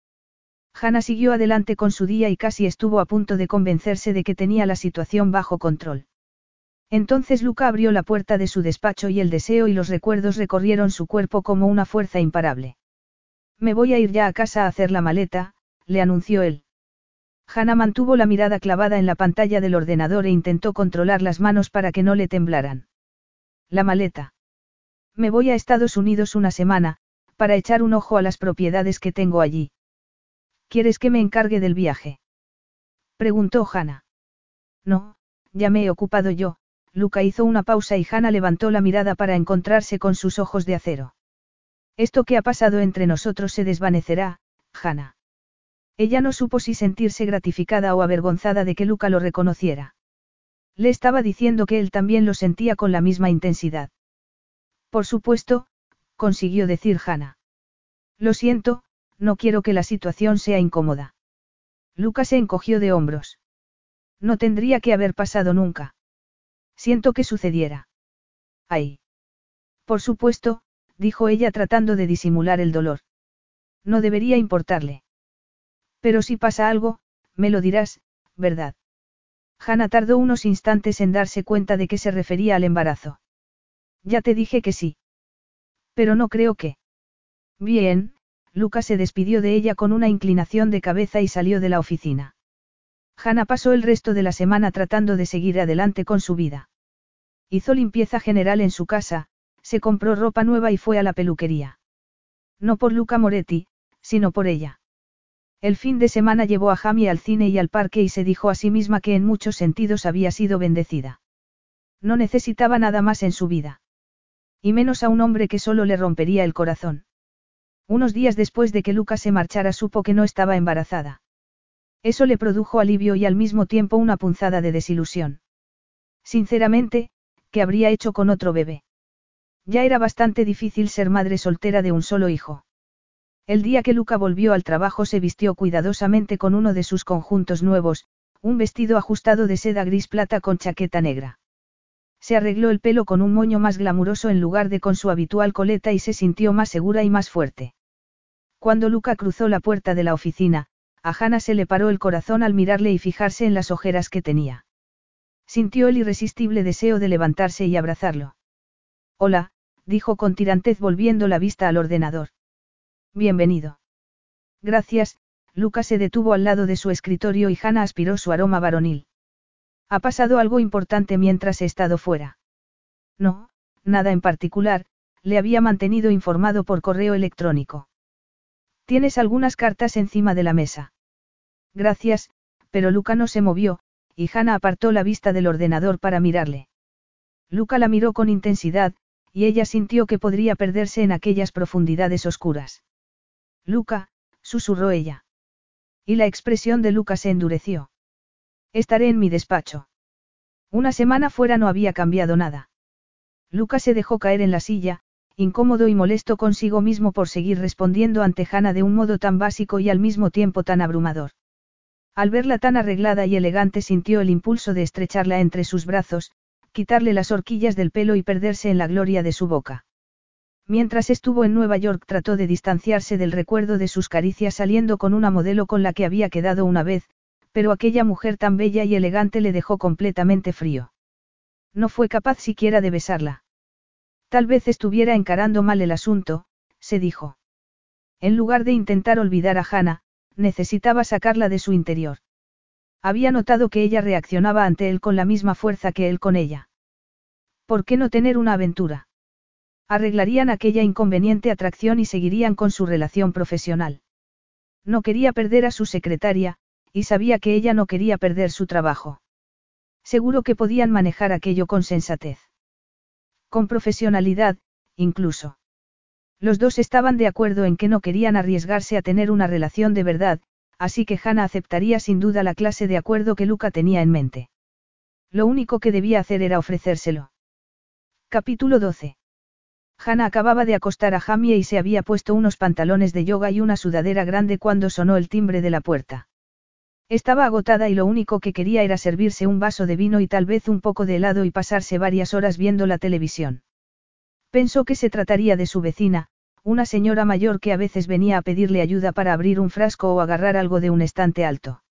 Hannah siguió adelante con su día y casi estuvo a punto de convencerse de que tenía la situación bajo control. Entonces Luca abrió la puerta de su despacho y el deseo y los recuerdos recorrieron su cuerpo como una fuerza imparable. Me voy a ir ya a casa a hacer la maleta, le anunció él. Hannah mantuvo la mirada clavada en la pantalla del ordenador e intentó controlar las manos para que no le temblaran. La maleta. Me voy a Estados Unidos una semana, para echar un ojo a las propiedades que tengo allí. ¿Quieres que me encargue del viaje? Preguntó Hannah. No, ya me he ocupado yo. Luca hizo una pausa y Hannah levantó la mirada para encontrarse con sus ojos de acero. Esto que ha pasado entre nosotros se desvanecerá, Hannah. Ella no supo si sentirse gratificada o avergonzada de que Luca lo reconociera. Le estaba diciendo que él también lo sentía con la misma intensidad. Por supuesto, consiguió decir Hannah. Lo siento, no quiero que la situación sea incómoda. Lucas se encogió de hombros. No tendría que haber pasado nunca. Siento que sucediera. Ay. Por supuesto, dijo ella tratando de disimular el dolor. No debería importarle. Pero si pasa algo, me lo dirás, ¿verdad? Hannah tardó unos instantes en darse cuenta de que se refería al embarazo. Ya te dije que sí. Pero no creo que. Bien, Lucas se despidió de ella con una inclinación de cabeza y salió de la oficina. Hannah pasó el resto de la semana tratando de seguir adelante con su vida. Hizo limpieza general en su casa, se compró ropa nueva y fue a la peluquería. No por Luca Moretti, sino por ella. El fin de semana llevó a Jamie al cine y al parque y se dijo a sí misma que en muchos sentidos había sido bendecida. No necesitaba nada más en su vida. Y menos a un hombre que solo le rompería el corazón. Unos días después de que Luca se marchara supo que no estaba embarazada. Eso le produjo alivio y al mismo tiempo una punzada de desilusión. Sinceramente, ¿qué habría hecho con otro bebé? Ya era bastante difícil ser madre soltera de un solo hijo. El día que Luca volvió al trabajo se vistió cuidadosamente con uno de sus conjuntos nuevos, un vestido ajustado de seda gris plata con chaqueta negra. Se arregló el pelo con un moño más glamuroso en lugar de con su habitual coleta y se sintió más segura y más fuerte. Cuando Luca cruzó la puerta de la oficina, a Hannah se le paró el corazón al mirarle y fijarse en las ojeras que tenía. Sintió el irresistible deseo de levantarse y abrazarlo. Hola, dijo con tirantez volviendo la vista al ordenador. Bienvenido. Gracias, Lucas se detuvo al lado de su escritorio y Hannah aspiró su aroma varonil. ¿Ha pasado algo importante mientras he estado fuera? No, nada en particular, le había mantenido informado por correo electrónico. Tienes algunas cartas encima de la mesa. Gracias, pero Luca no se movió, y Hannah apartó la vista del ordenador para mirarle. Luca la miró con intensidad, y ella sintió que podría perderse en aquellas profundidades oscuras. Luca, susurró ella. Y la expresión de Luca se endureció. Estaré en mi despacho. Una semana fuera no había cambiado nada. Luca se dejó caer en la silla, incómodo y molesto consigo mismo por seguir respondiendo ante Hannah de un modo tan básico y al mismo tiempo tan abrumador. Al verla tan arreglada y elegante sintió el impulso de estrecharla entre sus brazos, quitarle las horquillas del pelo y perderse en la gloria de su boca. Mientras estuvo en Nueva York trató de distanciarse del recuerdo de sus caricias saliendo con una modelo con la que había quedado una vez, pero aquella mujer tan bella y elegante le dejó completamente frío. No fue capaz siquiera de besarla. Tal vez estuviera encarando mal el asunto, se dijo. En lugar de intentar olvidar a Hannah, necesitaba sacarla de su interior. Había notado que ella reaccionaba ante él con la misma fuerza que él con ella. ¿Por qué no tener una aventura? Arreglarían aquella inconveniente atracción y seguirían con su relación profesional. No quería perder a su secretaria, y sabía que ella no quería perder su trabajo. Seguro que podían manejar aquello con sensatez. Con profesionalidad, incluso. Los dos estaban de acuerdo en que no querían arriesgarse a tener una relación de verdad, así que Hannah aceptaría sin duda la clase de acuerdo que Luca tenía en mente. Lo único que debía hacer era ofrecérselo. Capítulo 12. Hannah acababa de acostar a Jamie y se había puesto unos pantalones de yoga y una sudadera grande cuando sonó el timbre de la puerta. Estaba agotada y lo único que quería era servirse un vaso de vino y tal vez un poco de helado y pasarse varias horas viendo la televisión. Pensó que se trataría de su vecina, una señora mayor que a veces venía a pedirle ayuda para abrir un frasco o agarrar algo de un estante alto.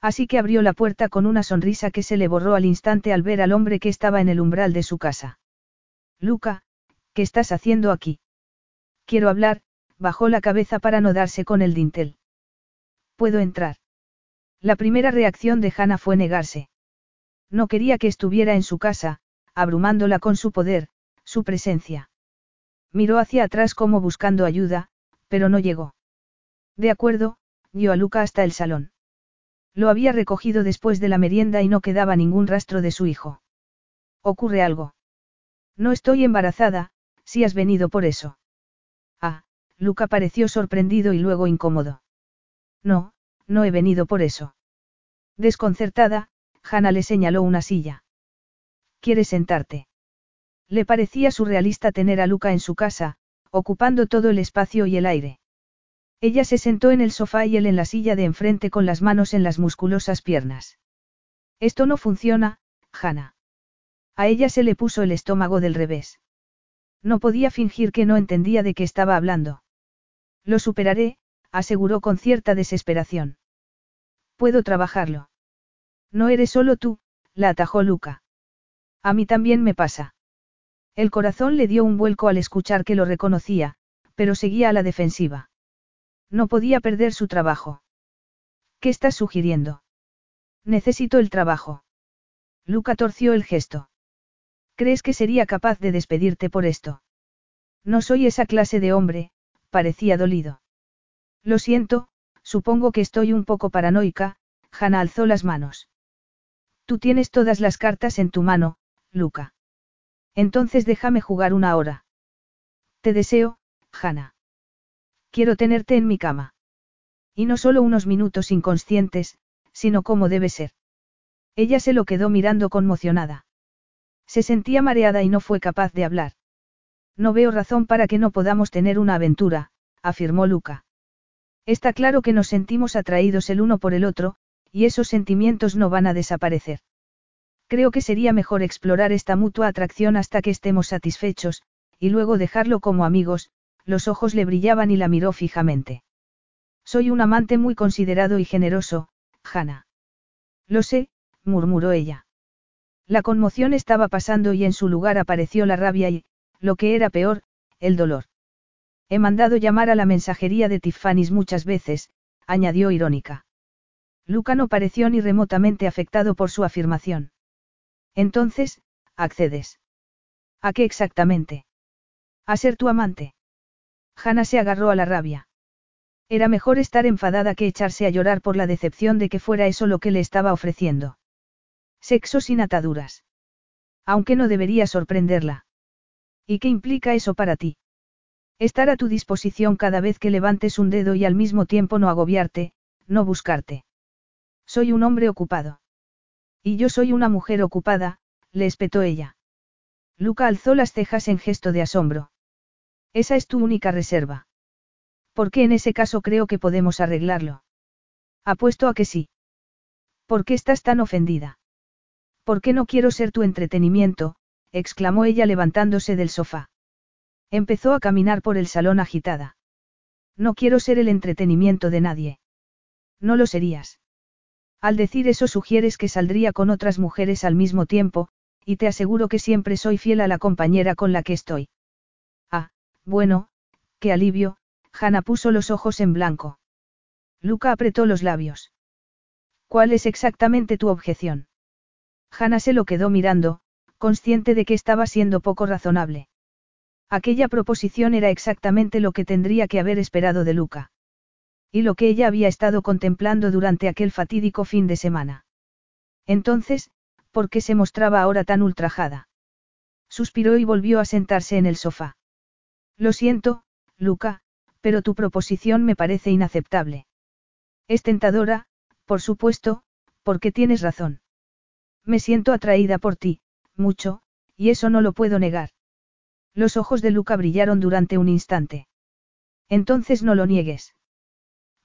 Así que abrió la puerta con una sonrisa que se le borró al instante al ver al hombre que estaba en el umbral de su casa. Luca, ¿Qué estás haciendo aquí? Quiero hablar, bajó la cabeza para no darse con el dintel. ¿Puedo entrar? La primera reacción de Hannah fue negarse. No quería que estuviera en su casa, abrumándola con su poder, su presencia. Miró hacia atrás como buscando ayuda, pero no llegó. De acuerdo, dio a Luca hasta el salón. Lo había recogido después de la merienda y no quedaba ningún rastro de su hijo. ¿Ocurre algo? No estoy embarazada, si has venido por eso. Ah, Luca pareció sorprendido y luego incómodo. No, no he venido por eso. Desconcertada, Hannah le señaló una silla. ¿Quieres sentarte? Le parecía surrealista tener a Luca en su casa, ocupando todo el espacio y el aire. Ella se sentó en el sofá y él en la silla de enfrente con las manos en las musculosas piernas. Esto no funciona, Hannah. A ella se le puso el estómago del revés. No podía fingir que no entendía de qué estaba hablando. Lo superaré, aseguró con cierta desesperación. Puedo trabajarlo. No eres solo tú, la atajó Luca. A mí también me pasa. El corazón le dio un vuelco al escuchar que lo reconocía, pero seguía a la defensiva. No podía perder su trabajo. ¿Qué estás sugiriendo? Necesito el trabajo. Luca torció el gesto. ¿Crees que sería capaz de despedirte por esto? No soy esa clase de hombre, parecía dolido. Lo siento, supongo que estoy un poco paranoica, Hannah alzó las manos. Tú tienes todas las cartas en tu mano, Luca. Entonces déjame jugar una hora. Te deseo, Hannah. Quiero tenerte en mi cama. Y no solo unos minutos inconscientes, sino como debe ser. Ella se lo quedó mirando conmocionada. Se sentía mareada y no fue capaz de hablar. No veo razón para que no podamos tener una aventura, afirmó Luca. Está claro que nos sentimos atraídos el uno por el otro, y esos sentimientos no van a desaparecer. Creo que sería mejor explorar esta mutua atracción hasta que estemos satisfechos, y luego dejarlo como amigos, los ojos le brillaban y la miró fijamente. Soy un amante muy considerado y generoso, Hannah. Lo sé, murmuró ella. La conmoción estaba pasando y en su lugar apareció la rabia y, lo que era peor, el dolor. He mandado llamar a la mensajería de Tiffany's muchas veces, añadió irónica. Luca no pareció ni remotamente afectado por su afirmación. Entonces, accedes. ¿A qué exactamente? A ser tu amante. Hannah se agarró a la rabia. Era mejor estar enfadada que echarse a llorar por la decepción de que fuera eso lo que le estaba ofreciendo. Sexo sin ataduras. Aunque no debería sorprenderla. ¿Y qué implica eso para ti? Estar a tu disposición cada vez que levantes un dedo y al mismo tiempo no agobiarte, no buscarte. Soy un hombre ocupado. Y yo soy una mujer ocupada, le espetó ella. Luca alzó las cejas en gesto de asombro. Esa es tu única reserva. Porque en ese caso creo que podemos arreglarlo. Apuesto a que sí. ¿Por qué estás tan ofendida? ¿Por qué no quiero ser tu entretenimiento? exclamó ella levantándose del sofá. Empezó a caminar por el salón agitada. No quiero ser el entretenimiento de nadie. No lo serías. Al decir eso sugieres que saldría con otras mujeres al mismo tiempo, y te aseguro que siempre soy fiel a la compañera con la que estoy. Ah, bueno, qué alivio, Hanna puso los ojos en blanco. Luca apretó los labios. ¿Cuál es exactamente tu objeción? Hannah se lo quedó mirando, consciente de que estaba siendo poco razonable. Aquella proposición era exactamente lo que tendría que haber esperado de Luca. Y lo que ella había estado contemplando durante aquel fatídico fin de semana. Entonces, ¿por qué se mostraba ahora tan ultrajada? Suspiró y volvió a sentarse en el sofá. Lo siento, Luca, pero tu proposición me parece inaceptable. Es tentadora, por supuesto, porque tienes razón. Me siento atraída por ti, mucho, y eso no lo puedo negar. Los ojos de Luca brillaron durante un instante. Entonces no lo niegues.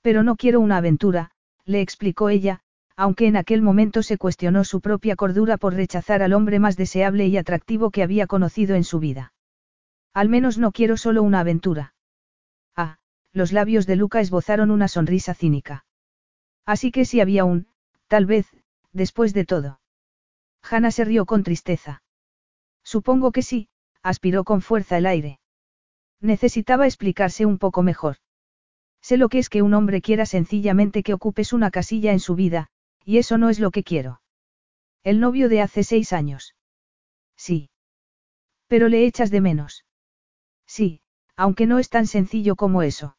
Pero no quiero una aventura, le explicó ella, aunque en aquel momento se cuestionó su propia cordura por rechazar al hombre más deseable y atractivo que había conocido en su vida. Al menos no quiero solo una aventura. Ah, los labios de Luca esbozaron una sonrisa cínica. Así que si había un, tal vez, después de todo. Hannah se rió con tristeza. Supongo que sí, aspiró con fuerza el aire. Necesitaba explicarse un poco mejor. Sé lo que es que un hombre quiera sencillamente que ocupes una casilla en su vida, y eso no es lo que quiero. El novio de hace seis años. Sí. Pero le echas de menos. Sí, aunque no es tan sencillo como eso.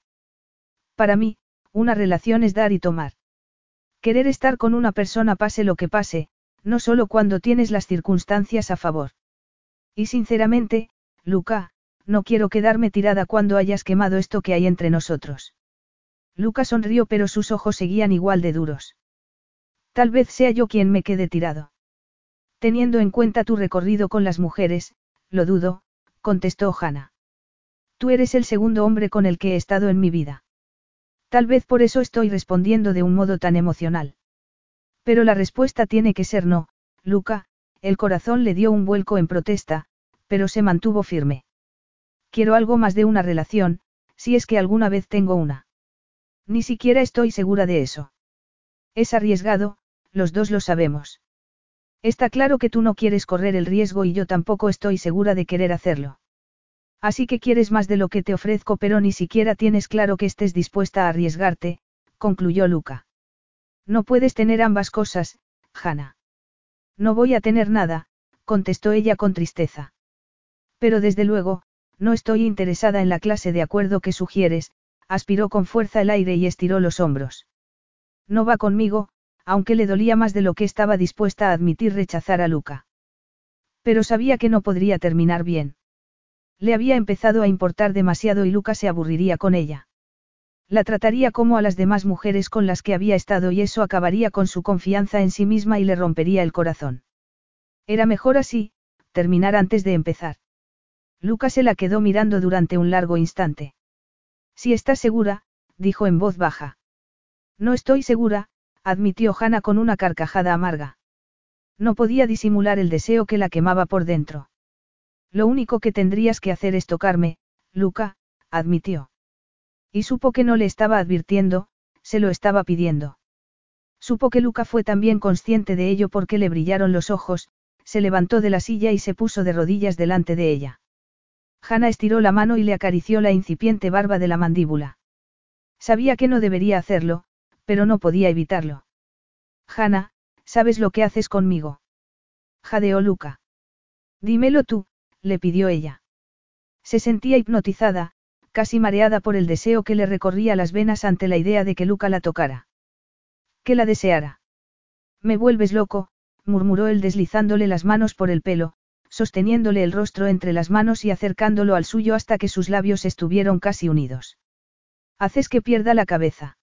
Para mí, una relación es dar y tomar. Querer estar con una persona pase lo que pase, no solo cuando tienes las circunstancias a favor. Y sinceramente, Luca, no quiero quedarme tirada cuando hayas quemado esto que hay entre nosotros. Luca sonrió pero sus ojos seguían igual de duros. Tal vez sea yo quien me quede tirado. Teniendo en cuenta tu recorrido con las mujeres, lo dudo, contestó Hannah. Tú eres el segundo hombre con el que he estado en mi vida. Tal vez por eso estoy respondiendo de un modo tan emocional. Pero la respuesta tiene que ser no, Luca, el corazón le dio un vuelco en protesta, pero se mantuvo firme. Quiero algo más de una relación, si es que alguna vez tengo una. Ni siquiera estoy segura de eso. Es arriesgado, los dos lo sabemos. Está claro que tú no quieres correr el riesgo y yo tampoco estoy segura de querer hacerlo. Así que quieres más de lo que te ofrezco pero ni siquiera tienes claro que estés dispuesta a arriesgarte, concluyó Luca. No puedes tener ambas cosas, Hannah. No voy a tener nada, contestó ella con tristeza. Pero desde luego, no estoy interesada en la clase de acuerdo que sugieres, aspiró con fuerza el aire y estiró los hombros. No va conmigo, aunque le dolía más de lo que estaba dispuesta a admitir rechazar a Luca. Pero sabía que no podría terminar bien. Le había empezado a importar demasiado y Luca se aburriría con ella. La trataría como a las demás mujeres con las que había estado y eso acabaría con su confianza en sí misma y le rompería el corazón. Era mejor así, terminar antes de empezar. Luca se la quedó mirando durante un largo instante. Si estás segura, dijo en voz baja. No estoy segura, admitió Hannah con una carcajada amarga. No podía disimular el deseo que la quemaba por dentro. Lo único que tendrías que hacer es tocarme, Luca, admitió. Y supo que no le estaba advirtiendo, se lo estaba pidiendo. Supo que Luca fue también consciente de ello porque le brillaron los ojos, se levantó de la silla y se puso de rodillas delante de ella. Hannah estiró la mano y le acarició la incipiente barba de la mandíbula. Sabía que no debería hacerlo, pero no podía evitarlo. Hannah, ¿sabes lo que haces conmigo? Jadeó Luca. Dímelo tú, le pidió ella. Se sentía hipnotizada, casi mareada por el deseo que le recorría las venas ante la idea de que Luca la tocara. Que la deseara. Me vuelves loco, murmuró él deslizándole las manos por el pelo, sosteniéndole el rostro entre las manos y acercándolo al suyo hasta que sus labios estuvieron casi unidos. Haces que pierda la cabeza.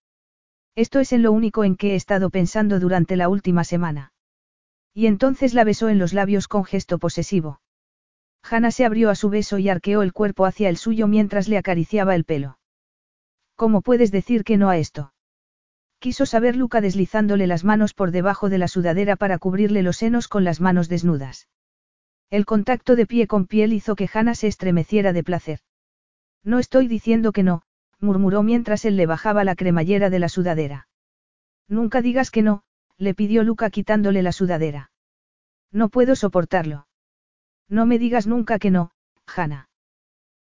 Esto es en lo único en que he estado pensando durante la última semana. Y entonces la besó en los labios con gesto posesivo. Hannah se abrió a su beso y arqueó el cuerpo hacia el suyo mientras le acariciaba el pelo. ¿Cómo puedes decir que no a esto? Quiso saber Luca deslizándole las manos por debajo de la sudadera para cubrirle los senos con las manos desnudas. El contacto de pie con piel hizo que Hannah se estremeciera de placer. No estoy diciendo que no, murmuró mientras él le bajaba la cremallera de la sudadera. Nunca digas que no, le pidió Luca quitándole la sudadera. No puedo soportarlo. No me digas nunca que no, Hannah.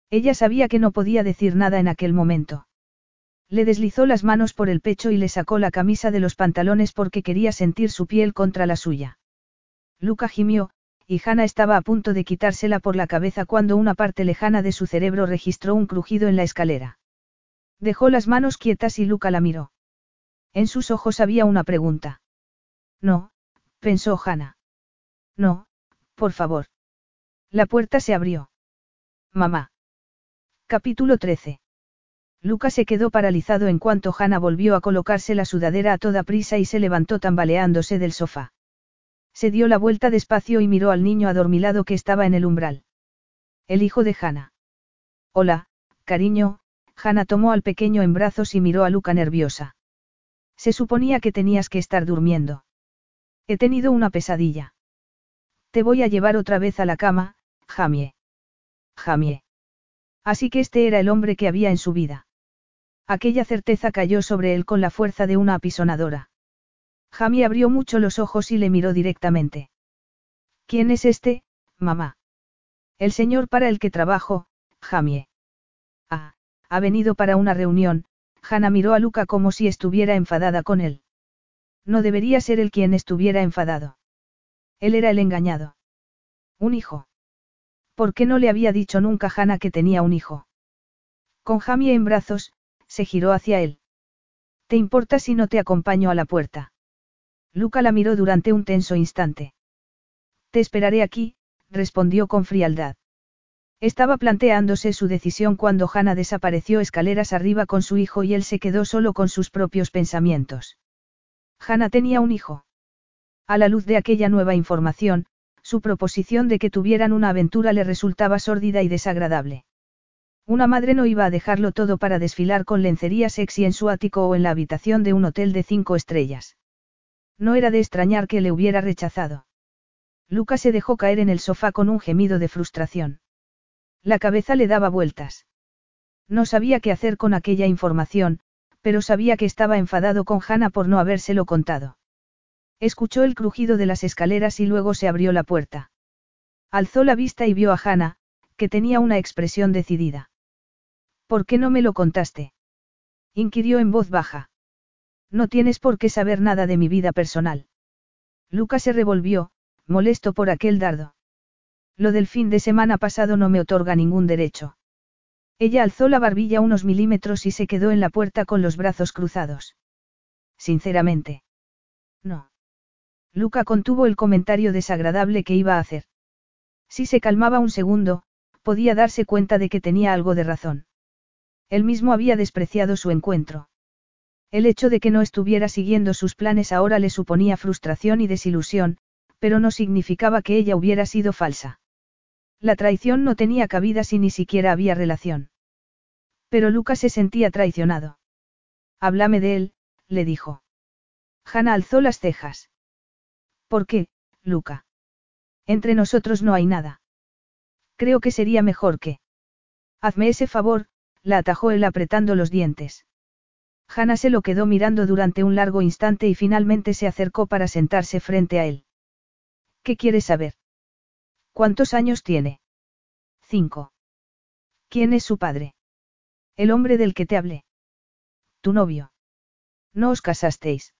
Ella sabía que no podía decir nada en aquel momento. Le deslizó las manos por el pecho y le sacó la camisa de los pantalones porque quería sentir su piel contra la suya. Luca gimió, y Hannah estaba a punto de quitársela por la cabeza cuando una parte lejana de su cerebro registró un crujido en la escalera. Dejó las manos quietas y Luca la miró. En sus ojos había una pregunta. No, pensó Hannah. No, por favor. La puerta se abrió. Mamá. Capítulo 13. Luca se quedó paralizado en cuanto Hannah volvió a colocarse la sudadera a toda prisa y se levantó tambaleándose del sofá. Se dio la vuelta despacio y miró al niño adormilado que estaba en el umbral. El hijo de Hannah. Hola, cariño, Hannah tomó al pequeño en brazos y miró a Luca nerviosa. Se suponía que tenías que estar durmiendo. He tenido una pesadilla. Te voy a llevar otra vez a la cama, Jamie. Jamie. Así que este era el hombre que había en su vida. Aquella certeza cayó sobre él con la fuerza de una apisonadora. Jamie abrió mucho los ojos y le miró directamente. ¿Quién es este, mamá? El señor para el que trabajo, Jamie. Ah, ha venido para una reunión, Hannah miró a Luca como si estuviera enfadada con él. No debería ser él quien estuviera enfadado. Él era el engañado. Un hijo. ¿Por qué no le había dicho nunca Hannah que tenía un hijo? Con Jamie en brazos, se giró hacia él. ¿Te importa si no te acompaño a la puerta? Luca la miró durante un tenso instante. Te esperaré aquí, respondió con frialdad. Estaba planteándose su decisión cuando Hannah desapareció escaleras arriba con su hijo y él se quedó solo con sus propios pensamientos. Hannah tenía un hijo. A la luz de aquella nueva información, su proposición de que tuvieran una aventura le resultaba sórdida y desagradable. Una madre no iba a dejarlo todo para desfilar con lencería sexy en su ático o en la habitación de un hotel de cinco estrellas. No era de extrañar que le hubiera rechazado. Luca se dejó caer en el sofá con un gemido de frustración. La cabeza le daba vueltas. No sabía qué hacer con aquella información, pero sabía que estaba enfadado con Hannah por no habérselo contado. Escuchó el crujido de las escaleras y luego se abrió la puerta. Alzó la vista y vio a Hannah, que tenía una expresión decidida. ¿Por qué no me lo contaste? inquirió en voz baja. No tienes por qué saber nada de mi vida personal. Lucas se revolvió, molesto por aquel dardo. Lo del fin de semana pasado no me otorga ningún derecho. Ella alzó la barbilla unos milímetros y se quedó en la puerta con los brazos cruzados. Sinceramente. No. Luca contuvo el comentario desagradable que iba a hacer. Si se calmaba un segundo, podía darse cuenta de que tenía algo de razón. Él mismo había despreciado su encuentro. El hecho de que no estuviera siguiendo sus planes ahora le suponía frustración y desilusión, pero no significaba que ella hubiera sido falsa. La traición no tenía cabida si ni siquiera había relación. Pero Lucas se sentía traicionado. Háblame de él, le dijo. Hanna alzó las cejas. ¿Por qué, Luca? Entre nosotros no hay nada. Creo que sería mejor que. Hazme ese favor, la atajó él apretando los dientes. Hanna se lo quedó mirando durante un largo instante y finalmente se acercó para sentarse frente a él. ¿Qué quieres saber? ¿Cuántos años tiene? Cinco. ¿Quién es su padre? El hombre del que te hablé. Tu novio. No os casasteis.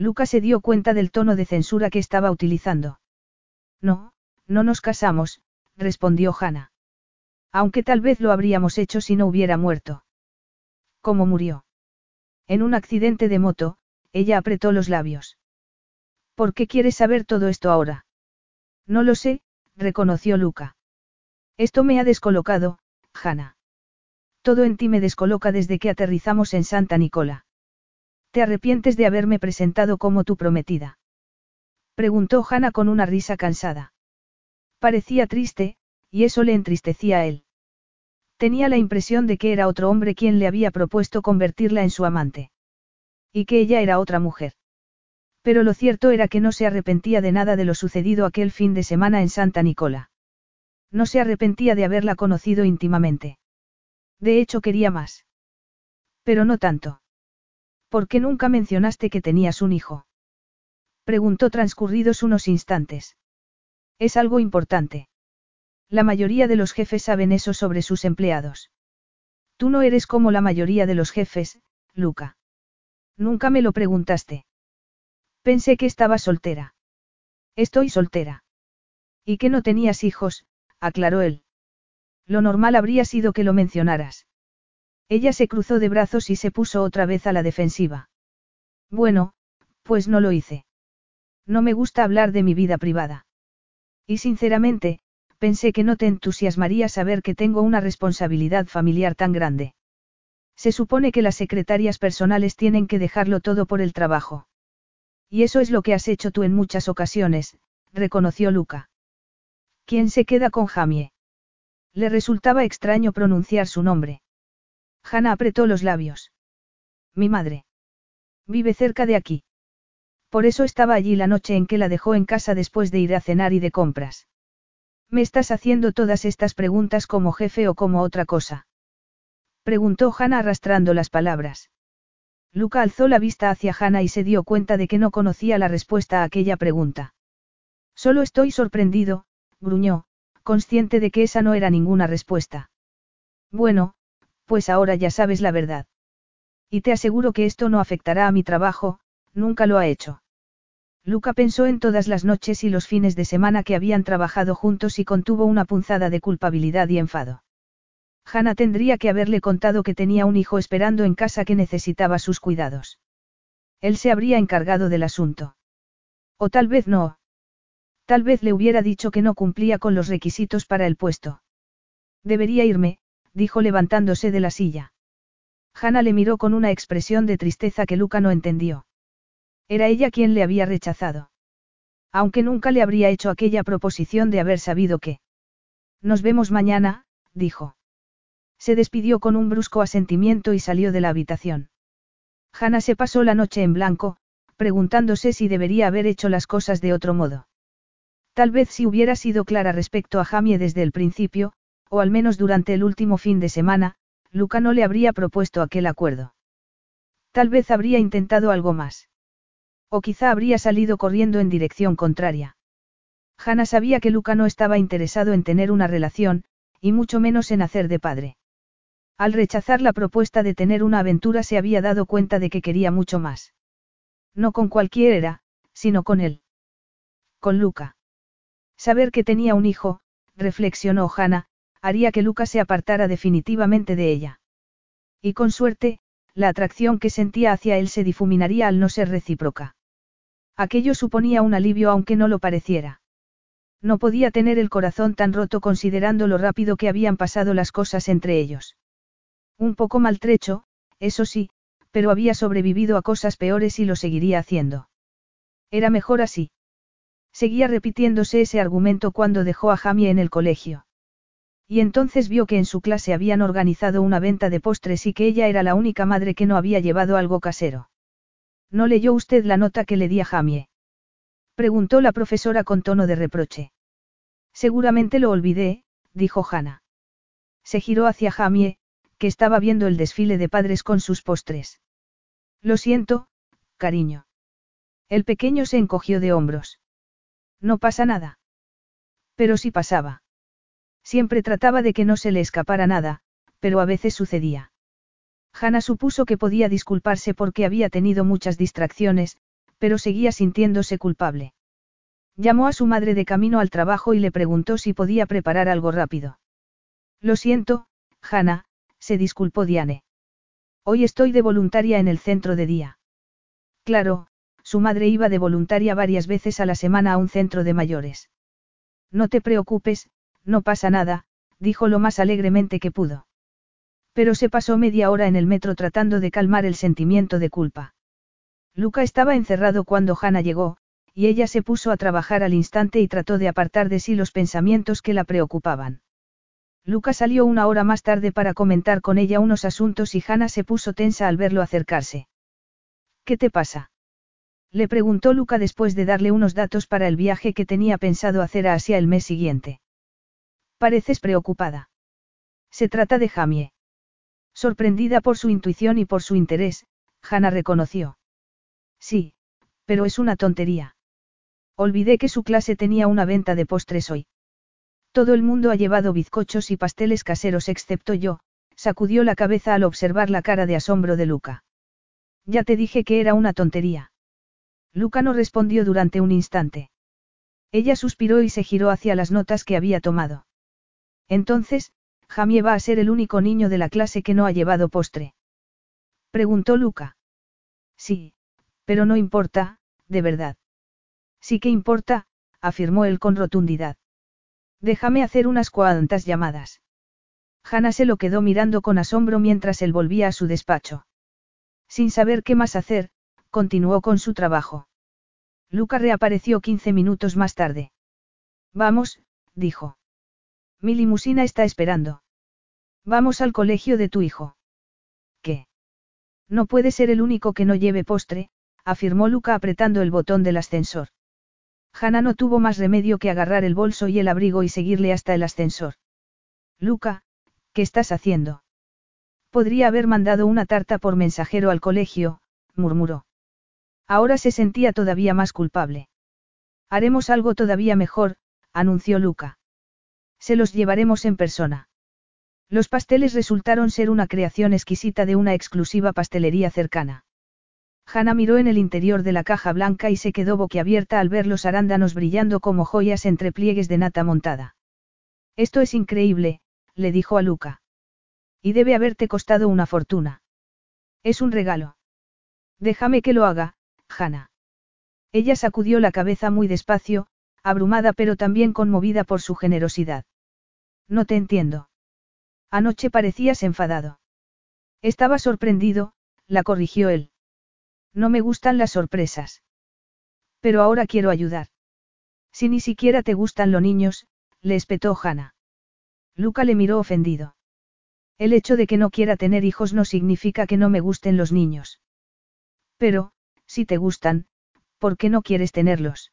Luca se dio cuenta del tono de censura que estaba utilizando. No, no nos casamos, respondió Hannah. Aunque tal vez lo habríamos hecho si no hubiera muerto. ¿Cómo murió? En un accidente de moto, ella apretó los labios. ¿Por qué quieres saber todo esto ahora? No lo sé, reconoció Luca. Esto me ha descolocado, Hanna. Todo en ti me descoloca desde que aterrizamos en Santa Nicola. ¿Te arrepientes de haberme presentado como tu prometida? Preguntó Hanna con una risa cansada. Parecía triste, y eso le entristecía a él. Tenía la impresión de que era otro hombre quien le había propuesto convertirla en su amante. Y que ella era otra mujer. Pero lo cierto era que no se arrepentía de nada de lo sucedido aquel fin de semana en Santa Nicola. No se arrepentía de haberla conocido íntimamente. De hecho quería más. Pero no tanto. ¿Por qué nunca mencionaste que tenías un hijo? Preguntó transcurridos unos instantes. Es algo importante. La mayoría de los jefes saben eso sobre sus empleados. Tú no eres como la mayoría de los jefes, Luca. Nunca me lo preguntaste. Pensé que estaba soltera. Estoy soltera. Y que no tenías hijos, aclaró él. Lo normal habría sido que lo mencionaras. Ella se cruzó de brazos y se puso otra vez a la defensiva. Bueno, pues no lo hice. No me gusta hablar de mi vida privada. Y sinceramente, pensé que no te entusiasmaría saber que tengo una responsabilidad familiar tan grande. Se supone que las secretarias personales tienen que dejarlo todo por el trabajo. Y eso es lo que has hecho tú en muchas ocasiones, reconoció Luca. ¿Quién se queda con Jamie? Le resultaba extraño pronunciar su nombre. Hanna apretó los labios. Mi madre. Vive cerca de aquí. Por eso estaba allí la noche en que la dejó en casa después de ir a cenar y de compras. ¿Me estás haciendo todas estas preguntas como jefe o como otra cosa? Preguntó Hanna arrastrando las palabras. Luca alzó la vista hacia Hannah y se dio cuenta de que no conocía la respuesta a aquella pregunta. Solo estoy sorprendido, gruñó, consciente de que esa no era ninguna respuesta. Bueno, pues ahora ya sabes la verdad. Y te aseguro que esto no afectará a mi trabajo, nunca lo ha hecho. Luca pensó en todas las noches y los fines de semana que habían trabajado juntos y contuvo una punzada de culpabilidad y enfado. Hannah tendría que haberle contado que tenía un hijo esperando en casa que necesitaba sus cuidados. Él se habría encargado del asunto. O tal vez no. Tal vez le hubiera dicho que no cumplía con los requisitos para el puesto. Debería irme, dijo levantándose de la silla. Hannah le miró con una expresión de tristeza que Luca no entendió. Era ella quien le había rechazado. Aunque nunca le habría hecho aquella proposición de haber sabido que. Nos vemos mañana, dijo. Se despidió con un brusco asentimiento y salió de la habitación. Hannah se pasó la noche en blanco, preguntándose si debería haber hecho las cosas de otro modo. Tal vez si hubiera sido clara respecto a Jamie desde el principio, o al menos durante el último fin de semana, Luca no le habría propuesto aquel acuerdo. Tal vez habría intentado algo más. O quizá habría salido corriendo en dirección contraria. Hannah sabía que Luca no estaba interesado en tener una relación, y mucho menos en hacer de padre. Al rechazar la propuesta de tener una aventura se había dado cuenta de que quería mucho más. No con cualquiera, sino con él. Con Luca. Saber que tenía un hijo, reflexionó Hannah, haría que Luca se apartara definitivamente de ella. Y con suerte, la atracción que sentía hacia él se difuminaría al no ser recíproca. Aquello suponía un alivio aunque no lo pareciera. No podía tener el corazón tan roto considerando lo rápido que habían pasado las cosas entre ellos. Un poco maltrecho, eso sí, pero había sobrevivido a cosas peores y lo seguiría haciendo. Era mejor así. Seguía repitiéndose ese argumento cuando dejó a Jamie en el colegio. Y entonces vio que en su clase habían organizado una venta de postres y que ella era la única madre que no había llevado algo casero. ¿No leyó usted la nota que le di a Jamie? Preguntó la profesora con tono de reproche. Seguramente lo olvidé, dijo Hannah. Se giró hacia Jamie, que estaba viendo el desfile de padres con sus postres. Lo siento, cariño. El pequeño se encogió de hombros. No pasa nada. Pero sí pasaba. Siempre trataba de que no se le escapara nada, pero a veces sucedía. Hannah supuso que podía disculparse porque había tenido muchas distracciones, pero seguía sintiéndose culpable. Llamó a su madre de camino al trabajo y le preguntó si podía preparar algo rápido. Lo siento, Hannah, se disculpó Diane. Hoy estoy de voluntaria en el centro de día. Claro, su madre iba de voluntaria varias veces a la semana a un centro de mayores. No te preocupes, no pasa nada, dijo lo más alegremente que pudo. Pero se pasó media hora en el metro tratando de calmar el sentimiento de culpa. Luca estaba encerrado cuando Hannah llegó, y ella se puso a trabajar al instante y trató de apartar de sí los pensamientos que la preocupaban. Luca salió una hora más tarde para comentar con ella unos asuntos y Hannah se puso tensa al verlo acercarse. ¿Qué te pasa? Le preguntó Luca después de darle unos datos para el viaje que tenía pensado hacer a Asia el mes siguiente. Pareces preocupada. Se trata de Jamie. Sorprendida por su intuición y por su interés, Hannah reconoció. Sí, pero es una tontería. Olvidé que su clase tenía una venta de postres hoy. Todo el mundo ha llevado bizcochos y pasteles caseros excepto yo, sacudió la cabeza al observar la cara de asombro de Luca. Ya te dije que era una tontería. Luca no respondió durante un instante. Ella suspiró y se giró hacia las notas que había tomado. Entonces, Jamie va a ser el único niño de la clase que no ha llevado postre. Preguntó Luca. Sí, pero no importa, de verdad. Sí que importa, afirmó él con rotundidad. Déjame hacer unas cuantas llamadas. Hannah se lo quedó mirando con asombro mientras él volvía a su despacho. Sin saber qué más hacer, continuó con su trabajo. Luca reapareció quince minutos más tarde. Vamos, dijo. Mi limusina está esperando. Vamos al colegio de tu hijo. ¿Qué? No puede ser el único que no lleve postre, afirmó Luca apretando el botón del ascensor. Hanna no tuvo más remedio que agarrar el bolso y el abrigo y seguirle hasta el ascensor. Luca, ¿qué estás haciendo? Podría haber mandado una tarta por mensajero al colegio, murmuró. Ahora se sentía todavía más culpable. Haremos algo todavía mejor, anunció Luca. Se los llevaremos en persona. Los pasteles resultaron ser una creación exquisita de una exclusiva pastelería cercana. Hannah miró en el interior de la caja blanca y se quedó boquiabierta al ver los arándanos brillando como joyas entre pliegues de nata montada. Esto es increíble, le dijo a Luca. Y debe haberte costado una fortuna. Es un regalo. Déjame que lo haga, Hannah. Ella sacudió la cabeza muy despacio, abrumada pero también conmovida por su generosidad. No te entiendo. Anoche parecías enfadado. Estaba sorprendido, la corrigió él. No me gustan las sorpresas. Pero ahora quiero ayudar. Si ni siquiera te gustan los niños, le espetó Hannah. Luca le miró ofendido. El hecho de que no quiera tener hijos no significa que no me gusten los niños. Pero, si te gustan, ¿por qué no quieres tenerlos?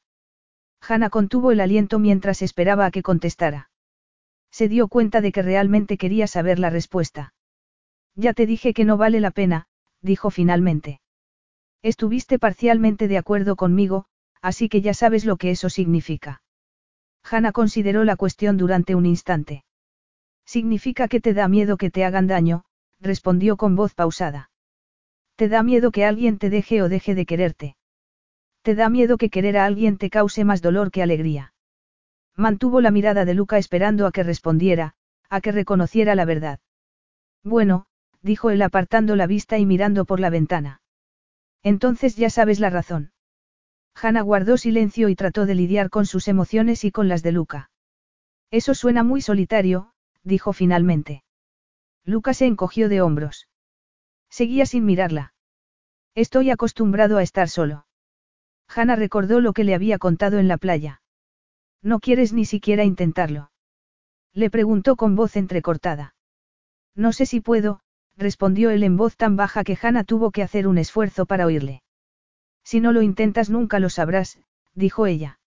Hannah contuvo el aliento mientras esperaba a que contestara. Se dio cuenta de que realmente quería saber la respuesta. Ya te dije que no vale la pena, dijo finalmente. Estuviste parcialmente de acuerdo conmigo, así que ya sabes lo que eso significa. Hannah consideró la cuestión durante un instante. Significa que te da miedo que te hagan daño, respondió con voz pausada. Te da miedo que alguien te deje o deje de quererte. Te da miedo que querer a alguien te cause más dolor que alegría. Mantuvo la mirada de Luca esperando a que respondiera, a que reconociera la verdad. Bueno, dijo él apartando la vista y mirando por la ventana. Entonces ya sabes la razón. Hannah guardó silencio y trató de lidiar con sus emociones y con las de Luca. Eso suena muy solitario, dijo finalmente. Luca se encogió de hombros. Seguía sin mirarla. Estoy acostumbrado a estar solo. Hannah recordó lo que le había contado en la playa. No quieres ni siquiera intentarlo. Le preguntó con voz entrecortada. No sé si puedo, respondió él en voz tan baja que Hannah tuvo que hacer un esfuerzo para oírle. Si no lo intentas nunca lo sabrás, dijo ella.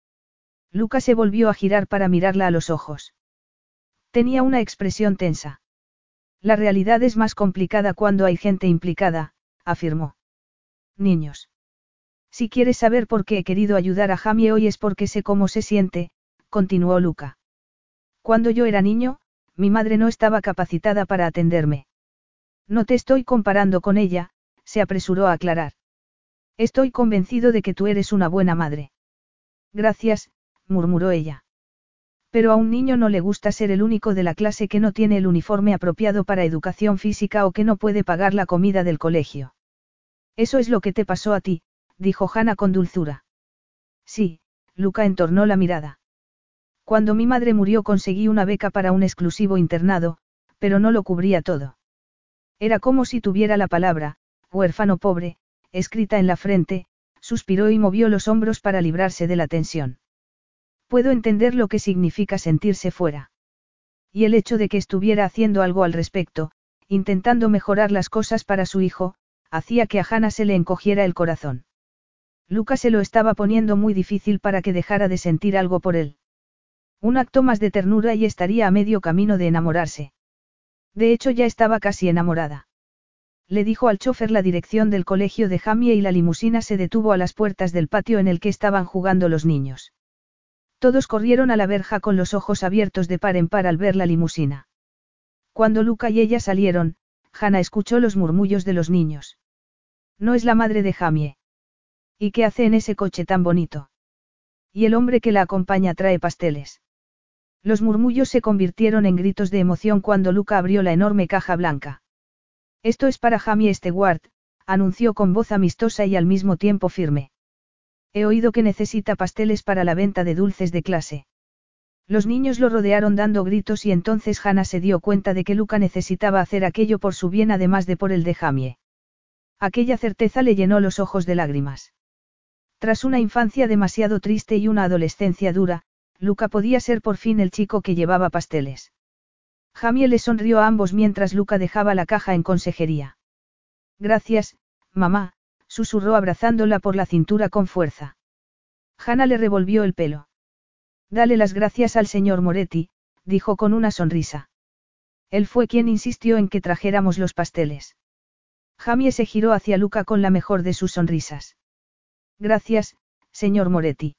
Luca se volvió a girar para mirarla a los ojos. Tenía una expresión tensa. La realidad es más complicada cuando hay gente implicada, afirmó. Niños. Si quieres saber por qué he querido ayudar a Jamie hoy es porque sé cómo se siente, continuó Luca. Cuando yo era niño, mi madre no estaba capacitada para atenderme. No te estoy comparando con ella, se apresuró a aclarar. Estoy convencido de que tú eres una buena madre. Gracias, murmuró ella. Pero a un niño no le gusta ser el único de la clase que no tiene el uniforme apropiado para educación física o que no puede pagar la comida del colegio. Eso es lo que te pasó a ti, dijo Hannah con dulzura. Sí, Luca entornó la mirada. Cuando mi madre murió conseguí una beca para un exclusivo internado, pero no lo cubría todo. Era como si tuviera la palabra, huérfano pobre, escrita en la frente, suspiró y movió los hombros para librarse de la tensión. Puedo entender lo que significa sentirse fuera. Y el hecho de que estuviera haciendo algo al respecto, intentando mejorar las cosas para su hijo, hacía que a Hannah se le encogiera el corazón. Lucas se lo estaba poniendo muy difícil para que dejara de sentir algo por él. Un acto más de ternura y estaría a medio camino de enamorarse. De hecho ya estaba casi enamorada. Le dijo al chofer la dirección del colegio de Jamie y la limusina se detuvo a las puertas del patio en el que estaban jugando los niños. Todos corrieron a la verja con los ojos abiertos de par en par al ver la limusina. Cuando Luca y ella salieron, Hannah escuchó los murmullos de los niños. No es la madre de Jamie. ¿Y qué hace en ese coche tan bonito? Y el hombre que la acompaña trae pasteles. Los murmullos se convirtieron en gritos de emoción cuando Luca abrió la enorme caja blanca. Esto es para Jamie Stewart, anunció con voz amistosa y al mismo tiempo firme. He oído que necesita pasteles para la venta de dulces de clase. Los niños lo rodearon dando gritos y entonces Hannah se dio cuenta de que Luca necesitaba hacer aquello por su bien además de por el de Jamie. Aquella certeza le llenó los ojos de lágrimas. Tras una infancia demasiado triste y una adolescencia dura, Luca podía ser por fin el chico que llevaba pasteles. Jamie le sonrió a ambos mientras Luca dejaba la caja en consejería. Gracias, mamá, susurró abrazándola por la cintura con fuerza. Hanna le revolvió el pelo. Dale las gracias al señor Moretti, dijo con una sonrisa. Él fue quien insistió en que trajéramos los pasteles. Jamie se giró hacia Luca con la mejor de sus sonrisas. Gracias, señor Moretti.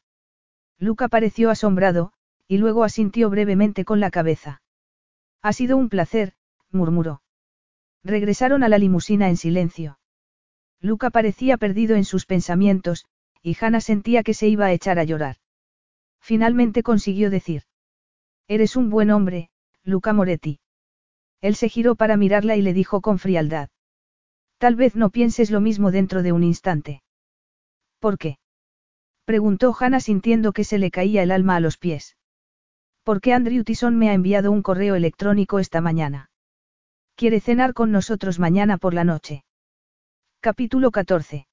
Luca pareció asombrado, y luego asintió brevemente con la cabeza. Ha sido un placer, murmuró. Regresaron a la limusina en silencio. Luca parecía perdido en sus pensamientos, y Hannah sentía que se iba a echar a llorar. Finalmente consiguió decir. Eres un buen hombre, Luca Moretti. Él se giró para mirarla y le dijo con frialdad. Tal vez no pienses lo mismo dentro de un instante. ¿Por qué? Preguntó Hannah sintiendo que se le caía el alma a los pies. ¿Por qué Andrew Tison me ha enviado un correo electrónico esta mañana? Quiere cenar con nosotros mañana por la noche. Capítulo 14.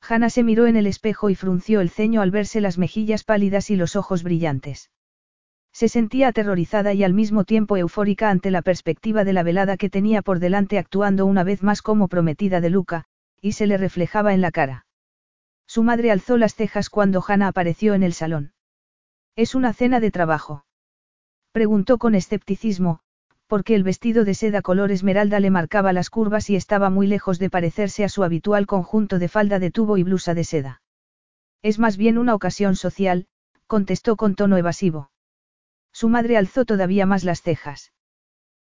Hannah se miró en el espejo y frunció el ceño al verse las mejillas pálidas y los ojos brillantes. Se sentía aterrorizada y al mismo tiempo eufórica ante la perspectiva de la velada que tenía por delante actuando una vez más como prometida de Luca, y se le reflejaba en la cara. Su madre alzó las cejas cuando Hannah apareció en el salón. Es una cena de trabajo. Preguntó con escepticismo, porque el vestido de seda color esmeralda le marcaba las curvas y estaba muy lejos de parecerse a su habitual conjunto de falda de tubo y blusa de seda. Es más bien una ocasión social, contestó con tono evasivo. Su madre alzó todavía más las cejas.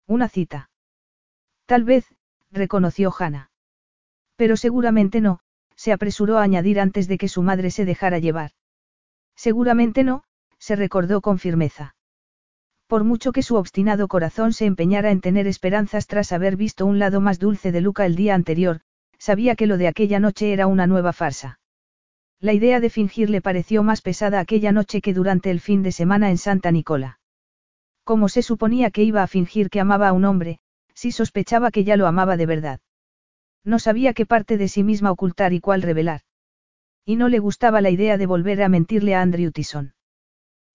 Una cita. Tal vez, reconoció Hannah. Pero seguramente no, se apresuró a añadir antes de que su madre se dejara llevar. Seguramente no, se recordó con firmeza. Por mucho que su obstinado corazón se empeñara en tener esperanzas tras haber visto un lado más dulce de Luca el día anterior, sabía que lo de aquella noche era una nueva farsa. La idea de fingir le pareció más pesada aquella noche que durante el fin de semana en Santa Nicola. Como se suponía que iba a fingir que amaba a un hombre, si sospechaba que ya lo amaba de verdad. No sabía qué parte de sí misma ocultar y cuál revelar. Y no le gustaba la idea de volver a mentirle a Andrew Tison.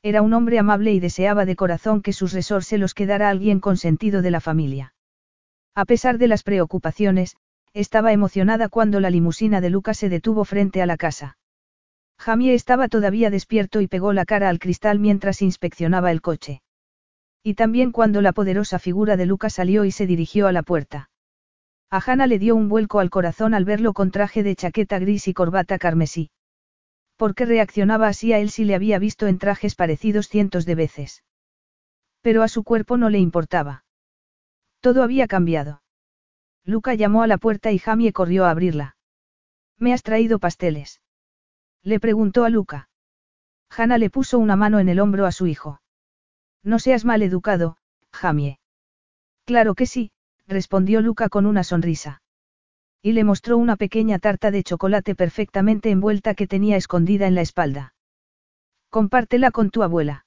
Era un hombre amable y deseaba de corazón que sus resorts se los quedara alguien con sentido de la familia. A pesar de las preocupaciones, estaba emocionada cuando la limusina de Lucas se detuvo frente a la casa. Jamie estaba todavía despierto y pegó la cara al cristal mientras inspeccionaba el coche. Y también cuando la poderosa figura de Lucas salió y se dirigió a la puerta. A Hannah le dio un vuelco al corazón al verlo con traje de chaqueta gris y corbata carmesí. ¿Por qué reaccionaba así a él si le había visto en trajes parecidos cientos de veces? Pero a su cuerpo no le importaba. Todo había cambiado. Luca llamó a la puerta y Jamie corrió a abrirla. ¿Me has traído pasteles? Le preguntó a Luca. Hanna le puso una mano en el hombro a su hijo. No seas mal educado, Jamie. Claro que sí, respondió Luca con una sonrisa. Y le mostró una pequeña tarta de chocolate perfectamente envuelta que tenía escondida en la espalda. Compártela con tu abuela.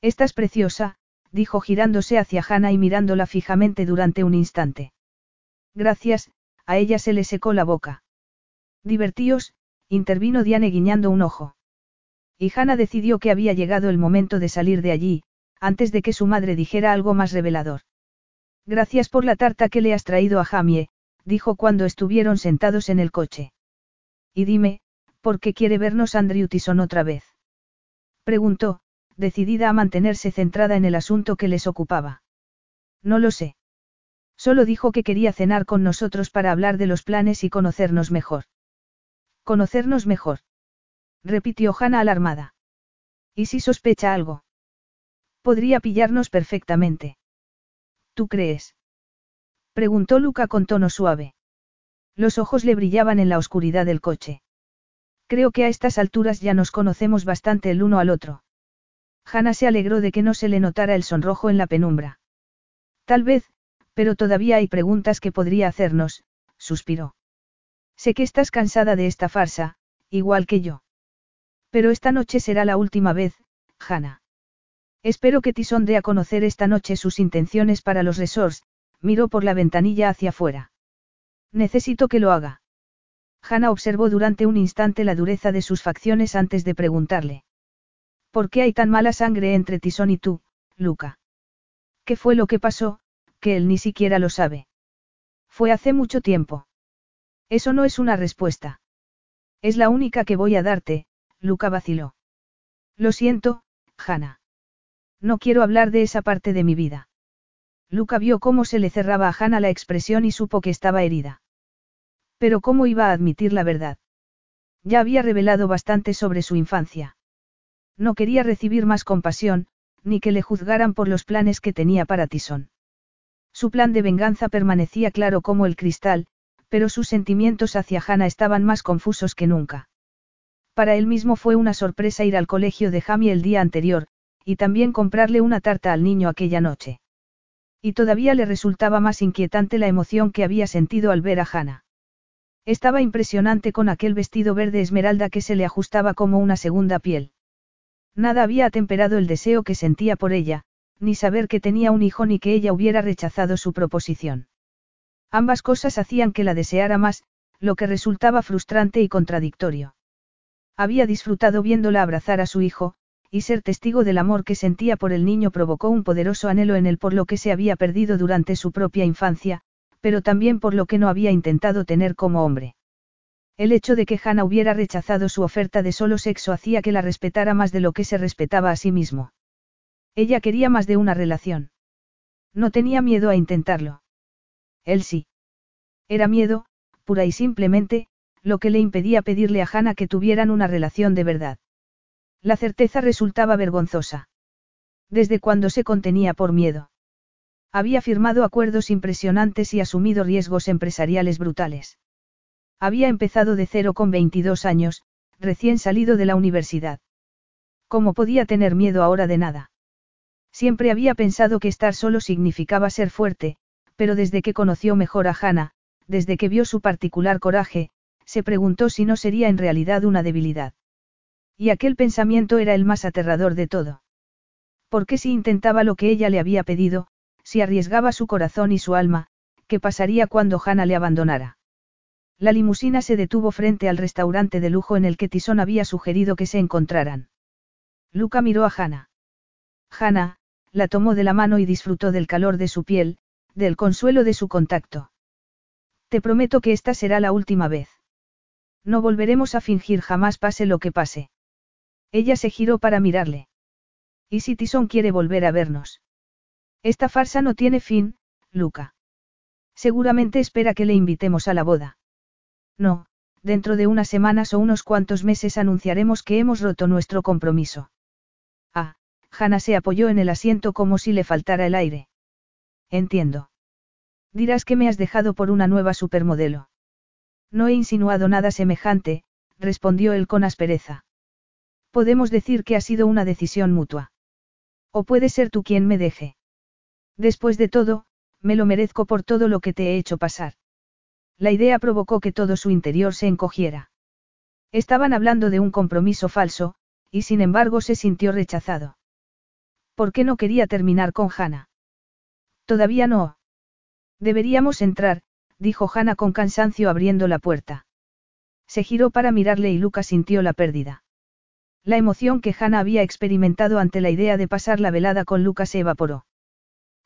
Estás preciosa, dijo girándose hacia Hannah y mirándola fijamente durante un instante. Gracias, a ella se le secó la boca. Divertíos, intervino Diane guiñando un ojo. Y Hannah decidió que había llegado el momento de salir de allí, antes de que su madre dijera algo más revelador. Gracias por la tarta que le has traído a Jamie, dijo cuando estuvieron sentados en el coche. Y dime, ¿por qué quiere vernos Andrew Tison otra vez? Preguntó, decidida a mantenerse centrada en el asunto que les ocupaba. No lo sé. Solo dijo que quería cenar con nosotros para hablar de los planes y conocernos mejor. Conocernos mejor. Repitió Hannah alarmada. ¿Y si sospecha algo? Podría pillarnos perfectamente. ¿Tú crees? Preguntó Luca con tono suave. Los ojos le brillaban en la oscuridad del coche. Creo que a estas alturas ya nos conocemos bastante el uno al otro. Hannah se alegró de que no se le notara el sonrojo en la penumbra. Tal vez, pero todavía hay preguntas que podría hacernos, suspiró. Sé que estás cansada de esta farsa, igual que yo. Pero esta noche será la última vez, Hannah. Espero que Tison dé a conocer esta noche sus intenciones para los resorts, miró por la ventanilla hacia afuera. Necesito que lo haga. Hannah observó durante un instante la dureza de sus facciones antes de preguntarle. ¿Por qué hay tan mala sangre entre Tison y tú, Luca? ¿Qué fue lo que pasó, que él ni siquiera lo sabe? Fue hace mucho tiempo. Eso no es una respuesta. Es la única que voy a darte, Luca vaciló. Lo siento, Hannah. No quiero hablar de esa parte de mi vida. Luca vio cómo se le cerraba a Hannah la expresión y supo que estaba herida. Pero ¿cómo iba a admitir la verdad? Ya había revelado bastante sobre su infancia. No quería recibir más compasión, ni que le juzgaran por los planes que tenía para Tison. Su plan de venganza permanecía claro como el cristal, pero sus sentimientos hacia Hannah estaban más confusos que nunca. Para él mismo fue una sorpresa ir al colegio de Jamie el día anterior, y también comprarle una tarta al niño aquella noche. Y todavía le resultaba más inquietante la emoción que había sentido al ver a Hannah. Estaba impresionante con aquel vestido verde esmeralda que se le ajustaba como una segunda piel. Nada había atemperado el deseo que sentía por ella, ni saber que tenía un hijo ni que ella hubiera rechazado su proposición. Ambas cosas hacían que la deseara más, lo que resultaba frustrante y contradictorio. Había disfrutado viéndola abrazar a su hijo, y ser testigo del amor que sentía por el niño provocó un poderoso anhelo en él por lo que se había perdido durante su propia infancia, pero también por lo que no había intentado tener como hombre. El hecho de que Hannah hubiera rechazado su oferta de solo sexo hacía que la respetara más de lo que se respetaba a sí mismo. Ella quería más de una relación. No tenía miedo a intentarlo. Él sí. Era miedo, pura y simplemente, lo que le impedía pedirle a Hannah que tuvieran una relación de verdad. La certeza resultaba vergonzosa. Desde cuando se contenía por miedo. Había firmado acuerdos impresionantes y asumido riesgos empresariales brutales. Había empezado de cero con 22 años, recién salido de la universidad. ¿Cómo podía tener miedo ahora de nada? Siempre había pensado que estar solo significaba ser fuerte, pero desde que conoció mejor a Hannah, desde que vio su particular coraje, se preguntó si no sería en realidad una debilidad. Y aquel pensamiento era el más aterrador de todo. Porque si intentaba lo que ella le había pedido, si arriesgaba su corazón y su alma, ¿qué pasaría cuando Hannah le abandonara? La limusina se detuvo frente al restaurante de lujo en el que Tison había sugerido que se encontraran. Luca miró a Hannah. Hannah, la tomó de la mano y disfrutó del calor de su piel, del consuelo de su contacto. Te prometo que esta será la última vez. No volveremos a fingir jamás pase lo que pase. Ella se giró para mirarle. ¿Y si Tison quiere volver a vernos? Esta farsa no tiene fin, Luca. Seguramente espera que le invitemos a la boda. No, dentro de unas semanas o unos cuantos meses anunciaremos que hemos roto nuestro compromiso. Ah, Hannah se apoyó en el asiento como si le faltara el aire. Entiendo. Dirás que me has dejado por una nueva supermodelo. No he insinuado nada semejante, respondió él con aspereza. Podemos decir que ha sido una decisión mutua. O puede ser tú quien me deje. Después de todo, me lo merezco por todo lo que te he hecho pasar. La idea provocó que todo su interior se encogiera. Estaban hablando de un compromiso falso, y sin embargo se sintió rechazado. ¿Por qué no quería terminar con Hannah? Todavía no. Deberíamos entrar, dijo Hannah con cansancio abriendo la puerta. Se giró para mirarle y Luca sintió la pérdida. La emoción que Hannah había experimentado ante la idea de pasar la velada con Luca se evaporó.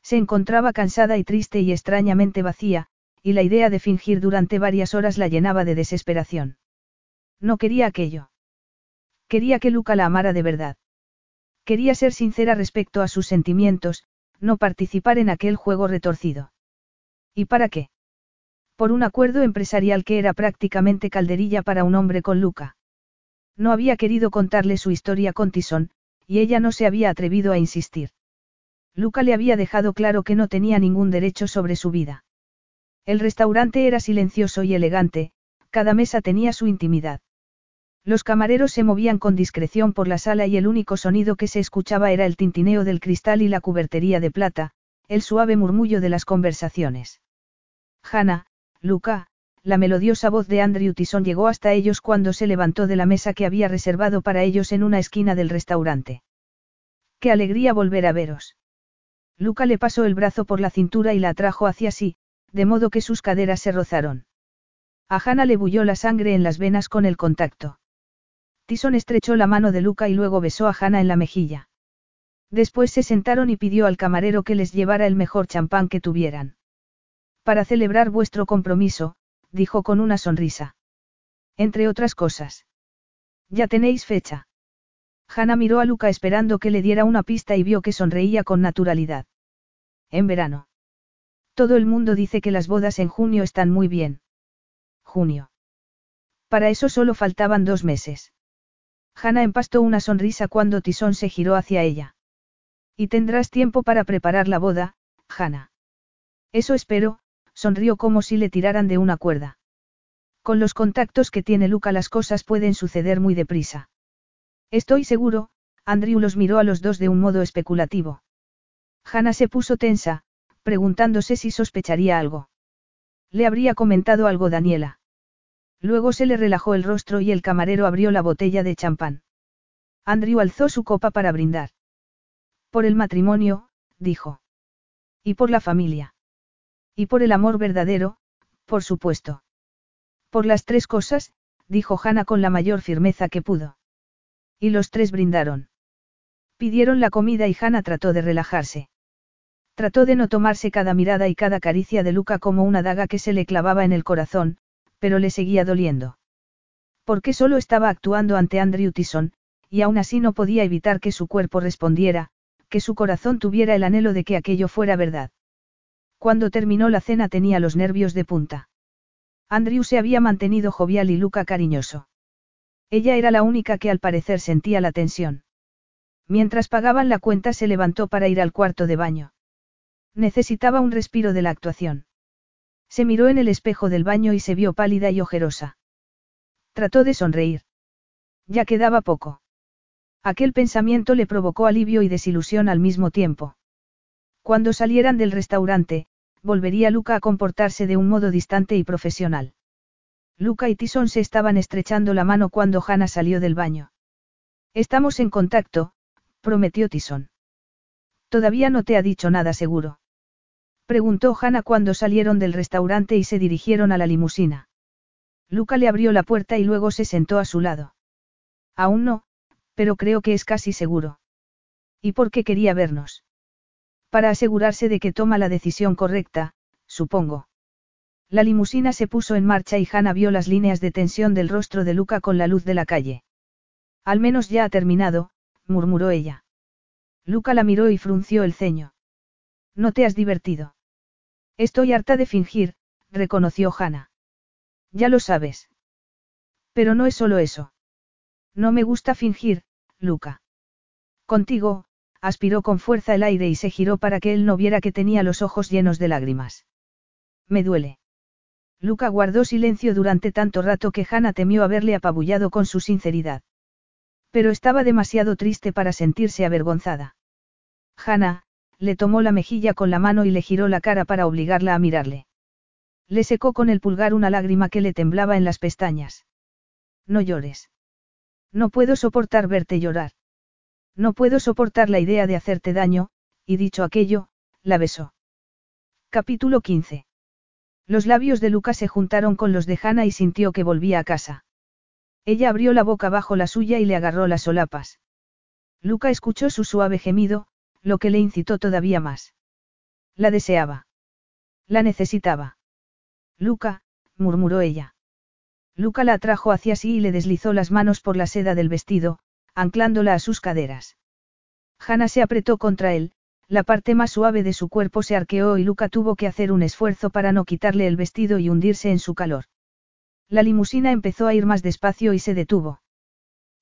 Se encontraba cansada y triste y extrañamente vacía, y la idea de fingir durante varias horas la llenaba de desesperación. No quería aquello. Quería que Luca la amara de verdad. Quería ser sincera respecto a sus sentimientos, no participar en aquel juego retorcido. ¿Y para qué? Por un acuerdo empresarial que era prácticamente calderilla para un hombre con Luca. No había querido contarle su historia con Tison, y ella no se había atrevido a insistir. Luca le había dejado claro que no tenía ningún derecho sobre su vida. El restaurante era silencioso y elegante, cada mesa tenía su intimidad. Los camareros se movían con discreción por la sala y el único sonido que se escuchaba era el tintineo del cristal y la cubertería de plata, el suave murmullo de las conversaciones. Hannah, Luca, la melodiosa voz de Andrew Tison llegó hasta ellos cuando se levantó de la mesa que había reservado para ellos en una esquina del restaurante. ¡Qué alegría volver a veros! Luca le pasó el brazo por la cintura y la atrajo hacia sí, de modo que sus caderas se rozaron. A Hannah le bulló la sangre en las venas con el contacto. Tison estrechó la mano de Luca y luego besó a Hannah en la mejilla. Después se sentaron y pidió al camarero que les llevara el mejor champán que tuvieran. Para celebrar vuestro compromiso, dijo con una sonrisa. Entre otras cosas. Ya tenéis fecha. Hannah miró a Luca esperando que le diera una pista y vio que sonreía con naturalidad. En verano. Todo el mundo dice que las bodas en junio están muy bien. Junio. Para eso solo faltaban dos meses. Hannah empastó una sonrisa cuando Tison se giró hacia ella. Y tendrás tiempo para preparar la boda, Hannah. Eso espero, sonrió como si le tiraran de una cuerda. Con los contactos que tiene Luca las cosas pueden suceder muy deprisa. Estoy seguro, Andrew los miró a los dos de un modo especulativo. Hannah se puso tensa, preguntándose si sospecharía algo. Le habría comentado algo Daniela. Luego se le relajó el rostro y el camarero abrió la botella de champán. Andrew alzó su copa para brindar. Por el matrimonio, dijo. Y por la familia. Y por el amor verdadero, por supuesto. Por las tres cosas, dijo Hannah con la mayor firmeza que pudo. Y los tres brindaron. Pidieron la comida y Hannah trató de relajarse. Trató de no tomarse cada mirada y cada caricia de Luca como una daga que se le clavaba en el corazón, pero le seguía doliendo. Porque solo estaba actuando ante Andrew Tison, y aún así no podía evitar que su cuerpo respondiera, que su corazón tuviera el anhelo de que aquello fuera verdad. Cuando terminó la cena tenía los nervios de punta. Andrew se había mantenido jovial y Luca cariñoso. Ella era la única que al parecer sentía la tensión. Mientras pagaban la cuenta se levantó para ir al cuarto de baño. Necesitaba un respiro de la actuación. Se miró en el espejo del baño y se vio pálida y ojerosa. Trató de sonreír. Ya quedaba poco. Aquel pensamiento le provocó alivio y desilusión al mismo tiempo. Cuando salieran del restaurante, volvería Luca a comportarse de un modo distante y profesional. Luca y Tison se estaban estrechando la mano cuando Hannah salió del baño. Estamos en contacto, prometió Tison. Todavía no te ha dicho nada seguro. Preguntó Hannah cuando salieron del restaurante y se dirigieron a la limusina. Luca le abrió la puerta y luego se sentó a su lado. Aún no, pero creo que es casi seguro. ¿Y por qué quería vernos? Para asegurarse de que toma la decisión correcta, supongo. La limusina se puso en marcha y Hannah vio las líneas de tensión del rostro de Luca con la luz de la calle. Al menos ya ha terminado, murmuró ella. Luca la miró y frunció el ceño. ¿No te has divertido? Estoy harta de fingir, reconoció Hannah. Ya lo sabes. Pero no es solo eso. No me gusta fingir, Luca. Contigo, aspiró con fuerza el aire y se giró para que él no viera que tenía los ojos llenos de lágrimas. Me duele. Luca guardó silencio durante tanto rato que Hannah temió haberle apabullado con su sinceridad. Pero estaba demasiado triste para sentirse avergonzada. Hannah, le tomó la mejilla con la mano y le giró la cara para obligarla a mirarle. Le secó con el pulgar una lágrima que le temblaba en las pestañas. No llores. No puedo soportar verte llorar. No puedo soportar la idea de hacerte daño, y dicho aquello, la besó. Capítulo 15. Los labios de Luca se juntaron con los de Hannah y sintió que volvía a casa. Ella abrió la boca bajo la suya y le agarró las solapas. Luca escuchó su suave gemido, lo que le incitó todavía más. La deseaba. La necesitaba. Luca, murmuró ella. Luca la atrajo hacia sí y le deslizó las manos por la seda del vestido, anclándola a sus caderas. Hannah se apretó contra él, la parte más suave de su cuerpo se arqueó y Luca tuvo que hacer un esfuerzo para no quitarle el vestido y hundirse en su calor. La limusina empezó a ir más despacio y se detuvo.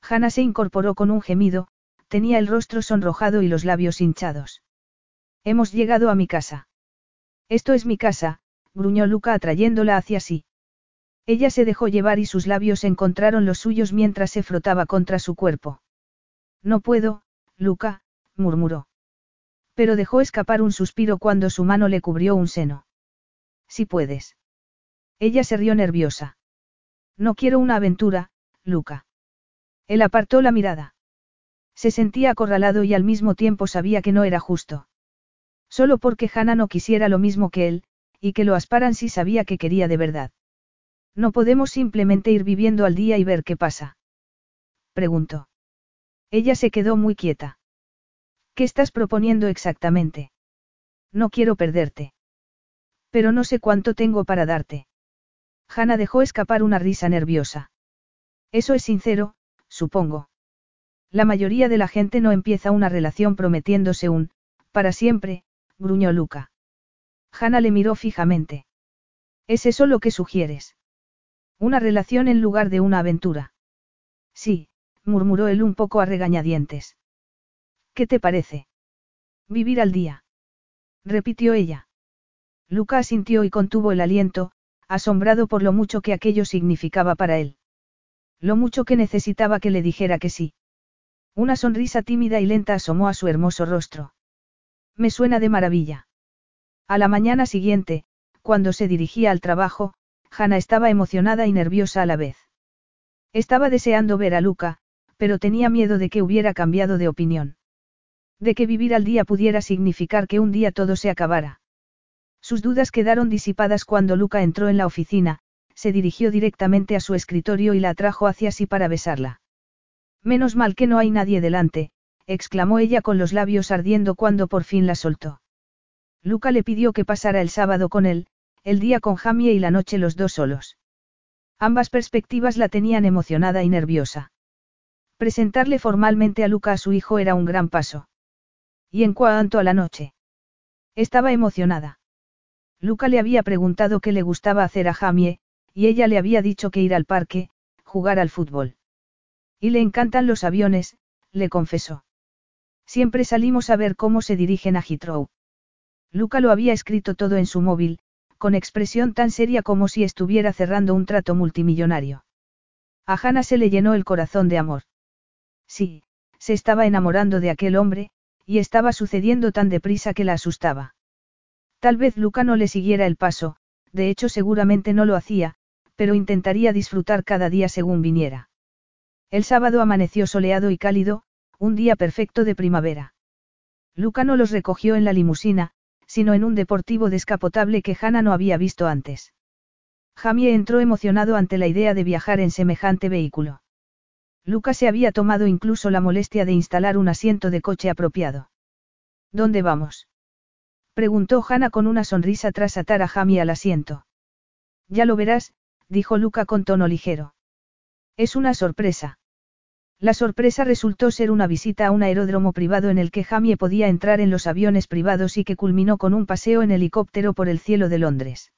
Hannah se incorporó con un gemido, tenía el rostro sonrojado y los labios hinchados. Hemos llegado a mi casa. Esto es mi casa, gruñó Luca atrayéndola hacia sí. Ella se dejó llevar y sus labios encontraron los suyos mientras se frotaba contra su cuerpo. No puedo, Luca, murmuró. Pero dejó escapar un suspiro cuando su mano le cubrió un seno. Si puedes. Ella se rió nerviosa. No quiero una aventura, Luca. Él apartó la mirada. Se sentía acorralado y al mismo tiempo sabía que no era justo. Solo porque Hannah no quisiera lo mismo que él, y que lo asparan si sabía que quería de verdad. No podemos simplemente ir viviendo al día y ver qué pasa. Preguntó. Ella se quedó muy quieta. ¿Qué estás proponiendo exactamente? No quiero perderte. Pero no sé cuánto tengo para darte. Hanna dejó escapar una risa nerviosa. Eso es sincero, supongo. La mayoría de la gente no empieza una relación prometiéndose un, para siempre, gruñó Luca. Hanna le miró fijamente. ¿Es eso lo que sugieres? Una relación en lugar de una aventura. Sí, murmuró él un poco a regañadientes. ¿Qué te parece? Vivir al día. Repitió ella. Luca asintió y contuvo el aliento, asombrado por lo mucho que aquello significaba para él. Lo mucho que necesitaba que le dijera que sí. Una sonrisa tímida y lenta asomó a su hermoso rostro. Me suena de maravilla. A la mañana siguiente, cuando se dirigía al trabajo, Hannah estaba emocionada y nerviosa a la vez. Estaba deseando ver a Luca, pero tenía miedo de que hubiera cambiado de opinión. De que vivir al día pudiera significar que un día todo se acabara. Sus dudas quedaron disipadas cuando Luca entró en la oficina, se dirigió directamente a su escritorio y la atrajo hacia sí para besarla. Menos mal que no hay nadie delante, exclamó ella con los labios ardiendo cuando por fin la soltó. Luca le pidió que pasara el sábado con él, el día con Jamie y la noche los dos solos. Ambas perspectivas la tenían emocionada y nerviosa. Presentarle formalmente a Luca a su hijo era un gran paso. Y en cuanto a la noche. Estaba emocionada. Luca le había preguntado qué le gustaba hacer a Jamie, y ella le había dicho que ir al parque, jugar al fútbol. Y le encantan los aviones, le confesó. Siempre salimos a ver cómo se dirigen a Heathrow. Luca lo había escrito todo en su móvil, con expresión tan seria como si estuviera cerrando un trato multimillonario. A Hannah se le llenó el corazón de amor. Sí, se estaba enamorando de aquel hombre, y estaba sucediendo tan deprisa que la asustaba. Tal vez Luca no le siguiera el paso, de hecho seguramente no lo hacía, pero intentaría disfrutar cada día según viniera. El sábado amaneció soleado y cálido, un día perfecto de primavera. Luca no los recogió en la limusina, sino en un deportivo descapotable que Hannah no había visto antes. Jamie entró emocionado ante la idea de viajar en semejante vehículo. Luca se había tomado incluso la molestia de instalar un asiento de coche apropiado. ¿Dónde vamos? preguntó Hannah con una sonrisa tras atar a Jamie al asiento. Ya lo verás, dijo Luca con tono ligero. Es una sorpresa. La sorpresa resultó ser una visita a un aeródromo privado en el que Jamie podía entrar en los aviones privados y que culminó con un paseo en helicóptero por el cielo de Londres.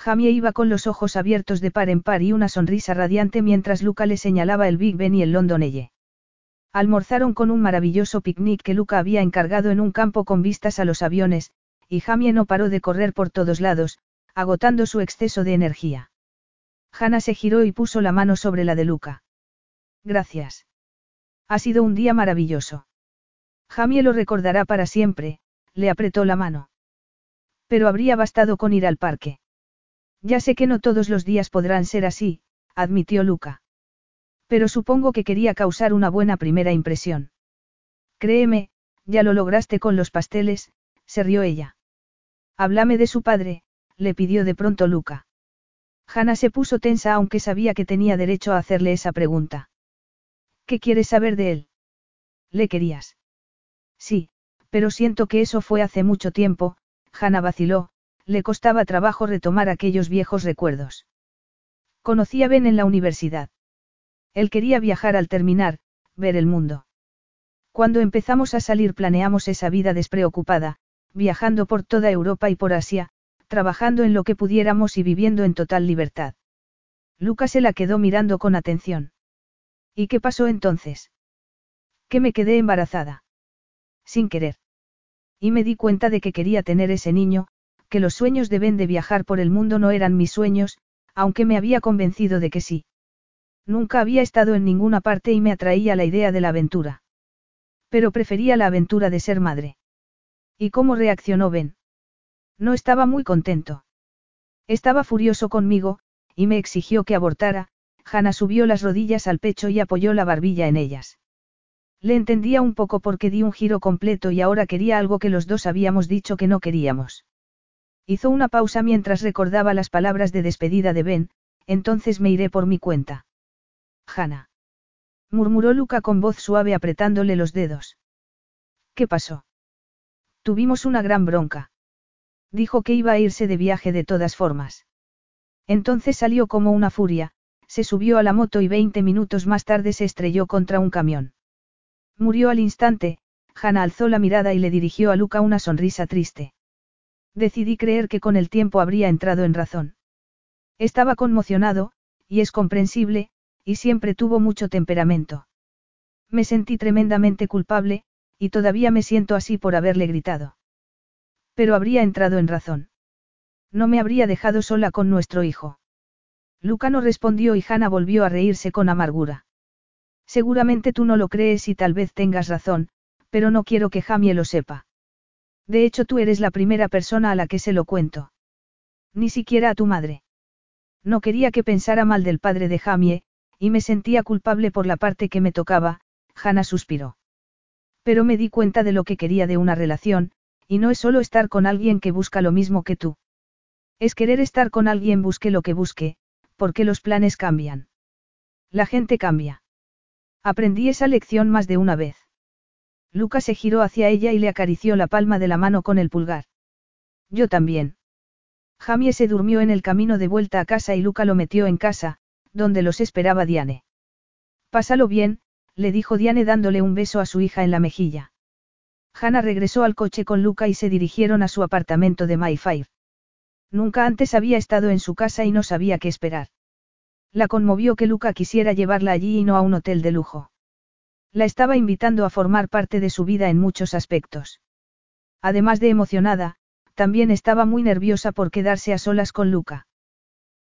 Jamie iba con los ojos abiertos de par en par y una sonrisa radiante mientras Luca le señalaba el Big Ben y el London Eye. Almorzaron con un maravilloso picnic que Luca había encargado en un campo con vistas a los aviones, y Jamie no paró de correr por todos lados, agotando su exceso de energía. Hannah se giró y puso la mano sobre la de Luca. Gracias. Ha sido un día maravilloso. Jamie lo recordará para siempre, le apretó la mano. Pero habría bastado con ir al parque. Ya sé que no todos los días podrán ser así, admitió Luca. Pero supongo que quería causar una buena primera impresión. Créeme, ya lo lograste con los pasteles, se rió ella. Háblame de su padre, le pidió de pronto Luca. Hannah se puso tensa aunque sabía que tenía derecho a hacerle esa pregunta. ¿Qué quieres saber de él? ¿Le querías? Sí, pero siento que eso fue hace mucho tiempo, Hannah vaciló, le costaba trabajo retomar aquellos viejos recuerdos. Conocí a Ben en la universidad. Él quería viajar al terminar, ver el mundo. Cuando empezamos a salir planeamos esa vida despreocupada, viajando por toda Europa y por Asia, trabajando en lo que pudiéramos y viviendo en total libertad. Lucas se la quedó mirando con atención. ¿Y qué pasó entonces? Que me quedé embarazada. Sin querer. Y me di cuenta de que quería tener ese niño, que los sueños de Ben de viajar por el mundo no eran mis sueños, aunque me había convencido de que sí. Nunca había estado en ninguna parte y me atraía la idea de la aventura. Pero prefería la aventura de ser madre. ¿Y cómo reaccionó Ben? No estaba muy contento. Estaba furioso conmigo, y me exigió que abortara, Hanna subió las rodillas al pecho y apoyó la barbilla en ellas. Le entendía un poco porque di un giro completo y ahora quería algo que los dos habíamos dicho que no queríamos. Hizo una pausa mientras recordaba las palabras de despedida de Ben, entonces me iré por mi cuenta. Hanna. Murmuró Luca con voz suave apretándole los dedos. ¿Qué pasó? Tuvimos una gran bronca. Dijo que iba a irse de viaje de todas formas. Entonces salió como una furia, se subió a la moto y 20 minutos más tarde se estrelló contra un camión. Murió al instante, Hannah alzó la mirada y le dirigió a Luca una sonrisa triste. Decidí creer que con el tiempo habría entrado en razón. Estaba conmocionado, y es comprensible, y siempre tuvo mucho temperamento. Me sentí tremendamente culpable, y todavía me siento así por haberle gritado. Pero habría entrado en razón. No me habría dejado sola con nuestro hijo. Luca no respondió y Hannah volvió a reírse con amargura. Seguramente tú no lo crees y tal vez tengas razón, pero no quiero que Jamie lo sepa. De hecho tú eres la primera persona a la que se lo cuento. Ni siquiera a tu madre. No quería que pensara mal del padre de Jamie, y me sentía culpable por la parte que me tocaba, Hannah suspiró. Pero me di cuenta de lo que quería de una relación, y no es solo estar con alguien que busca lo mismo que tú. Es querer estar con alguien busque lo que busque, porque los planes cambian. La gente cambia. Aprendí esa lección más de una vez. Luca se giró hacia ella y le acarició la palma de la mano con el pulgar. Yo también. Jamie se durmió en el camino de vuelta a casa y Luca lo metió en casa, donde los esperaba Diane. Pásalo bien, le dijo Diane dándole un beso a su hija en la mejilla. Hannah regresó al coche con Luca y se dirigieron a su apartamento de Mayfair. Nunca antes había estado en su casa y no sabía qué esperar. La conmovió que Luca quisiera llevarla allí y no a un hotel de lujo. La estaba invitando a formar parte de su vida en muchos aspectos. Además de emocionada, también estaba muy nerviosa por quedarse a solas con Luca.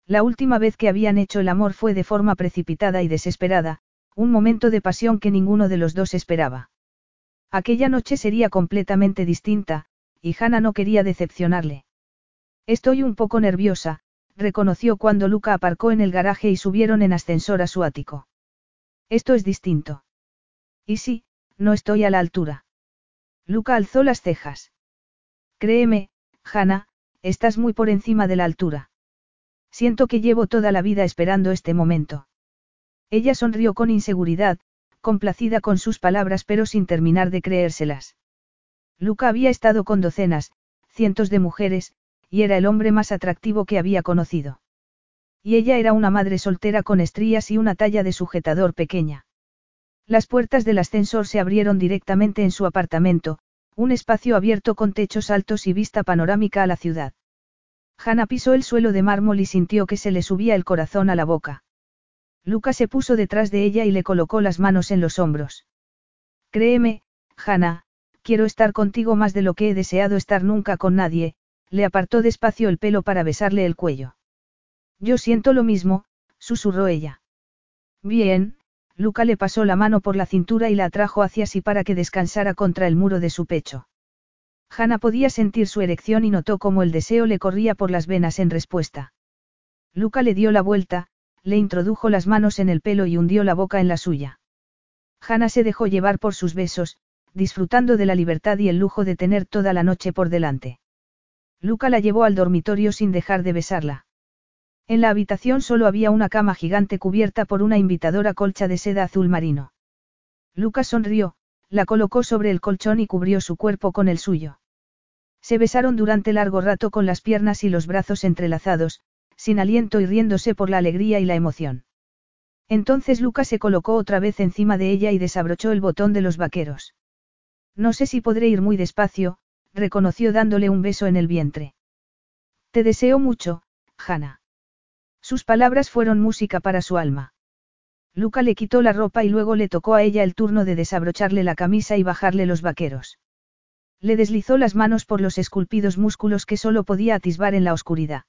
La última vez que habían hecho el amor fue de forma precipitada y desesperada, un momento de pasión que ninguno de los dos esperaba. Aquella noche sería completamente distinta, y Hannah no quería decepcionarle. Estoy un poco nerviosa, reconoció cuando Luca aparcó en el garaje y subieron en ascensor a su ático. Esto es distinto. Y sí, no estoy a la altura. Luca alzó las cejas. Créeme, Hannah, estás muy por encima de la altura. Siento que llevo toda la vida esperando este momento. Ella sonrió con inseguridad, complacida con sus palabras pero sin terminar de creérselas. Luca había estado con docenas, cientos de mujeres, y era el hombre más atractivo que había conocido. Y ella era una madre soltera con estrías y una talla de sujetador pequeña. Las puertas del ascensor se abrieron directamente en su apartamento, un espacio abierto con techos altos y vista panorámica a la ciudad. Hannah pisó el suelo de mármol y sintió que se le subía el corazón a la boca. Luca se puso detrás de ella y le colocó las manos en los hombros. Créeme, Hannah, quiero estar contigo más de lo que he deseado estar nunca con nadie, le apartó despacio el pelo para besarle el cuello. Yo siento lo mismo, susurró ella. Bien, Luca le pasó la mano por la cintura y la atrajo hacia sí para que descansara contra el muro de su pecho. Hannah podía sentir su erección y notó cómo el deseo le corría por las venas en respuesta. Luca le dio la vuelta, le introdujo las manos en el pelo y hundió la boca en la suya. Hannah se dejó llevar por sus besos, disfrutando de la libertad y el lujo de tener toda la noche por delante. Luca la llevó al dormitorio sin dejar de besarla. En la habitación solo había una cama gigante cubierta por una invitadora colcha de seda azul marino. Luca sonrió, la colocó sobre el colchón y cubrió su cuerpo con el suyo. Se besaron durante largo rato con las piernas y los brazos entrelazados, sin aliento y riéndose por la alegría y la emoción. Entonces Luca se colocó otra vez encima de ella y desabrochó el botón de los vaqueros. No sé si podré ir muy despacio, reconoció dándole un beso en el vientre. Te deseo mucho, Hannah. Sus palabras fueron música para su alma. Luca le quitó la ropa y luego le tocó a ella el turno de desabrocharle la camisa y bajarle los vaqueros. Le deslizó las manos por los esculpidos músculos que solo podía atisbar en la oscuridad.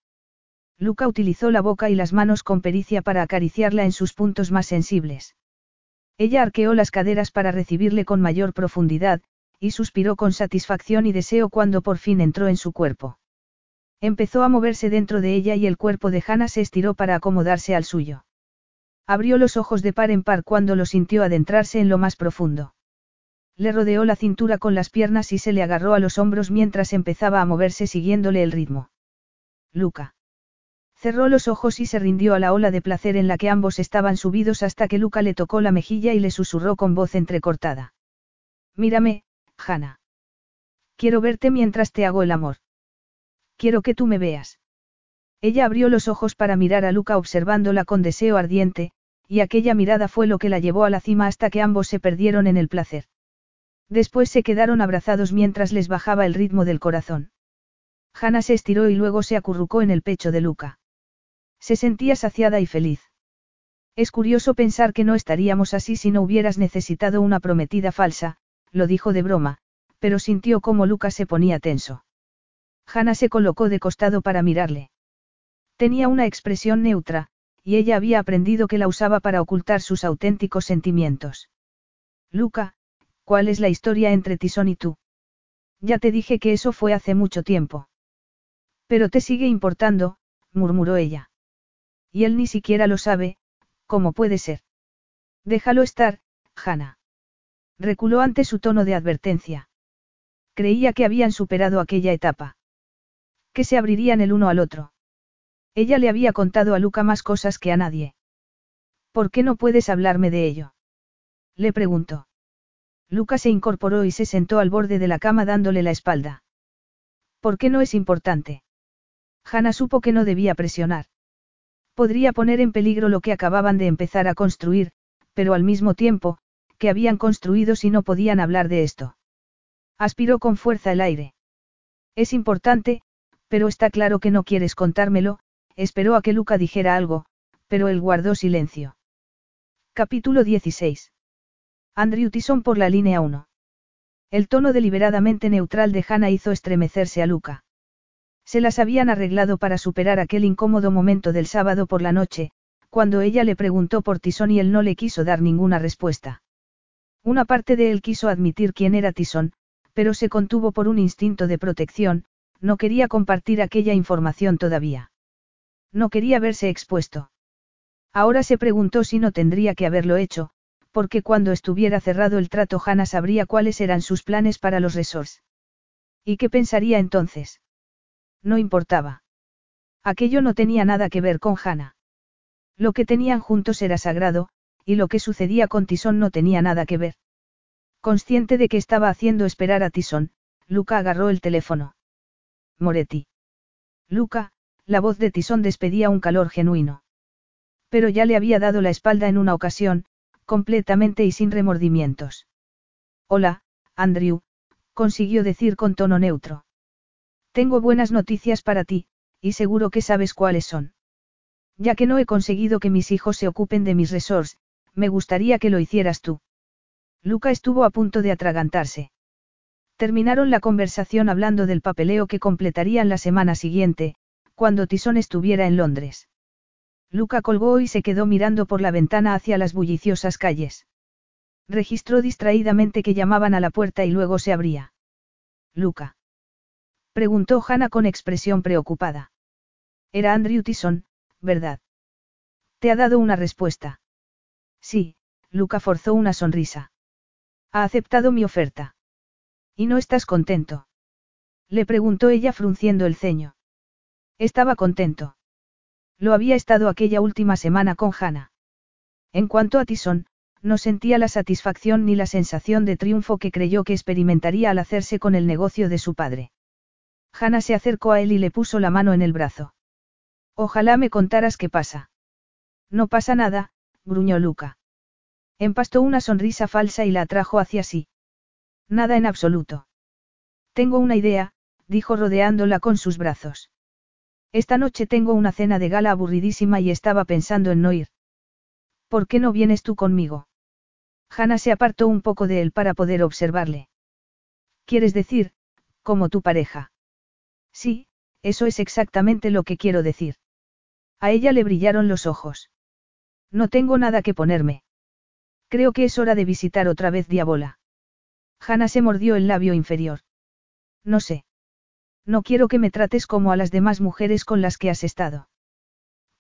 Luca utilizó la boca y las manos con pericia para acariciarla en sus puntos más sensibles. Ella arqueó las caderas para recibirle con mayor profundidad, y suspiró con satisfacción y deseo cuando por fin entró en su cuerpo. Empezó a moverse dentro de ella y el cuerpo de Hannah se estiró para acomodarse al suyo. Abrió los ojos de par en par cuando lo sintió adentrarse en lo más profundo. Le rodeó la cintura con las piernas y se le agarró a los hombros mientras empezaba a moverse siguiéndole el ritmo. Luca. Cerró los ojos y se rindió a la ola de placer en la que ambos estaban subidos hasta que Luca le tocó la mejilla y le susurró con voz entrecortada. Mírame, Hannah. Quiero verte mientras te hago el amor. Quiero que tú me veas. Ella abrió los ojos para mirar a Luca observándola con deseo ardiente, y aquella mirada fue lo que la llevó a la cima hasta que ambos se perdieron en el placer. Después se quedaron abrazados mientras les bajaba el ritmo del corazón. Hannah se estiró y luego se acurrucó en el pecho de Luca. Se sentía saciada y feliz. Es curioso pensar que no estaríamos así si no hubieras necesitado una prometida falsa, lo dijo de broma, pero sintió cómo Lucas se ponía tenso. Hannah se colocó de costado para mirarle. Tenía una expresión neutra, y ella había aprendido que la usaba para ocultar sus auténticos sentimientos. Luca, ¿cuál es la historia entre Tison y tú? Ya te dije que eso fue hace mucho tiempo. Pero te sigue importando, murmuró ella. Y él ni siquiera lo sabe, ¿cómo puede ser? Déjalo estar, Hannah. Reculó ante su tono de advertencia. Creía que habían superado aquella etapa. Que se abrirían el uno al otro. Ella le había contado a Luca más cosas que a nadie. ¿Por qué no puedes hablarme de ello? Le preguntó. Luca se incorporó y se sentó al borde de la cama dándole la espalda. ¿Por qué no es importante? Hannah supo que no debía presionar. Podría poner en peligro lo que acababan de empezar a construir, pero al mismo tiempo, que habían construido si no podían hablar de esto. Aspiró con fuerza el aire. Es importante, pero está claro que no quieres contármelo, esperó a que Luca dijera algo, pero él guardó silencio. Capítulo 16. Andrew Tyson por la línea 1. El tono deliberadamente neutral de Hannah hizo estremecerse a Luca. Se las habían arreglado para superar aquel incómodo momento del sábado por la noche, cuando ella le preguntó por Tison y él no le quiso dar ninguna respuesta. Una parte de él quiso admitir quién era Tison, pero se contuvo por un instinto de protección, no quería compartir aquella información todavía. No quería verse expuesto. Ahora se preguntó si no tendría que haberlo hecho, porque cuando estuviera cerrado el trato Hannah sabría cuáles eran sus planes para los resorts. ¿Y qué pensaría entonces? No importaba. Aquello no tenía nada que ver con Hannah. Lo que tenían juntos era sagrado, y lo que sucedía con Tison no tenía nada que ver. Consciente de que estaba haciendo esperar a Tison, Luca agarró el teléfono. Moretti. Luca, la voz de Tison despedía un calor genuino. Pero ya le había dado la espalda en una ocasión, completamente y sin remordimientos. Hola, Andrew, consiguió decir con tono neutro. Tengo buenas noticias para ti, y seguro que sabes cuáles son. Ya que no he conseguido que mis hijos se ocupen de mis resorts, me gustaría que lo hicieras tú. Luca estuvo a punto de atragantarse. Terminaron la conversación hablando del papeleo que completarían la semana siguiente, cuando Tison estuviera en Londres. Luca colgó y se quedó mirando por la ventana hacia las bulliciosas calles. Registró distraídamente que llamaban a la puerta y luego se abría. Luca. Preguntó Hannah con expresión preocupada. Era Andrew Tison, ¿verdad? ¿Te ha dado una respuesta? Sí, Luca forzó una sonrisa. Ha aceptado mi oferta. ¿Y no estás contento? Le preguntó ella frunciendo el ceño. Estaba contento. Lo había estado aquella última semana con Hannah. En cuanto a Tison, no sentía la satisfacción ni la sensación de triunfo que creyó que experimentaría al hacerse con el negocio de su padre. Hannah se acercó a él y le puso la mano en el brazo. Ojalá me contaras qué pasa. No pasa nada, gruñó Luca. Empastó una sonrisa falsa y la atrajo hacia sí. Nada en absoluto. Tengo una idea, dijo rodeándola con sus brazos. Esta noche tengo una cena de gala aburridísima y estaba pensando en no ir. ¿Por qué no vienes tú conmigo? Hannah se apartó un poco de él para poder observarle. ¿Quieres decir, como tu pareja? Sí, eso es exactamente lo que quiero decir. A ella le brillaron los ojos. No tengo nada que ponerme. Creo que es hora de visitar otra vez Diabola. Hanna se mordió el labio inferior. No sé. No quiero que me trates como a las demás mujeres con las que has estado.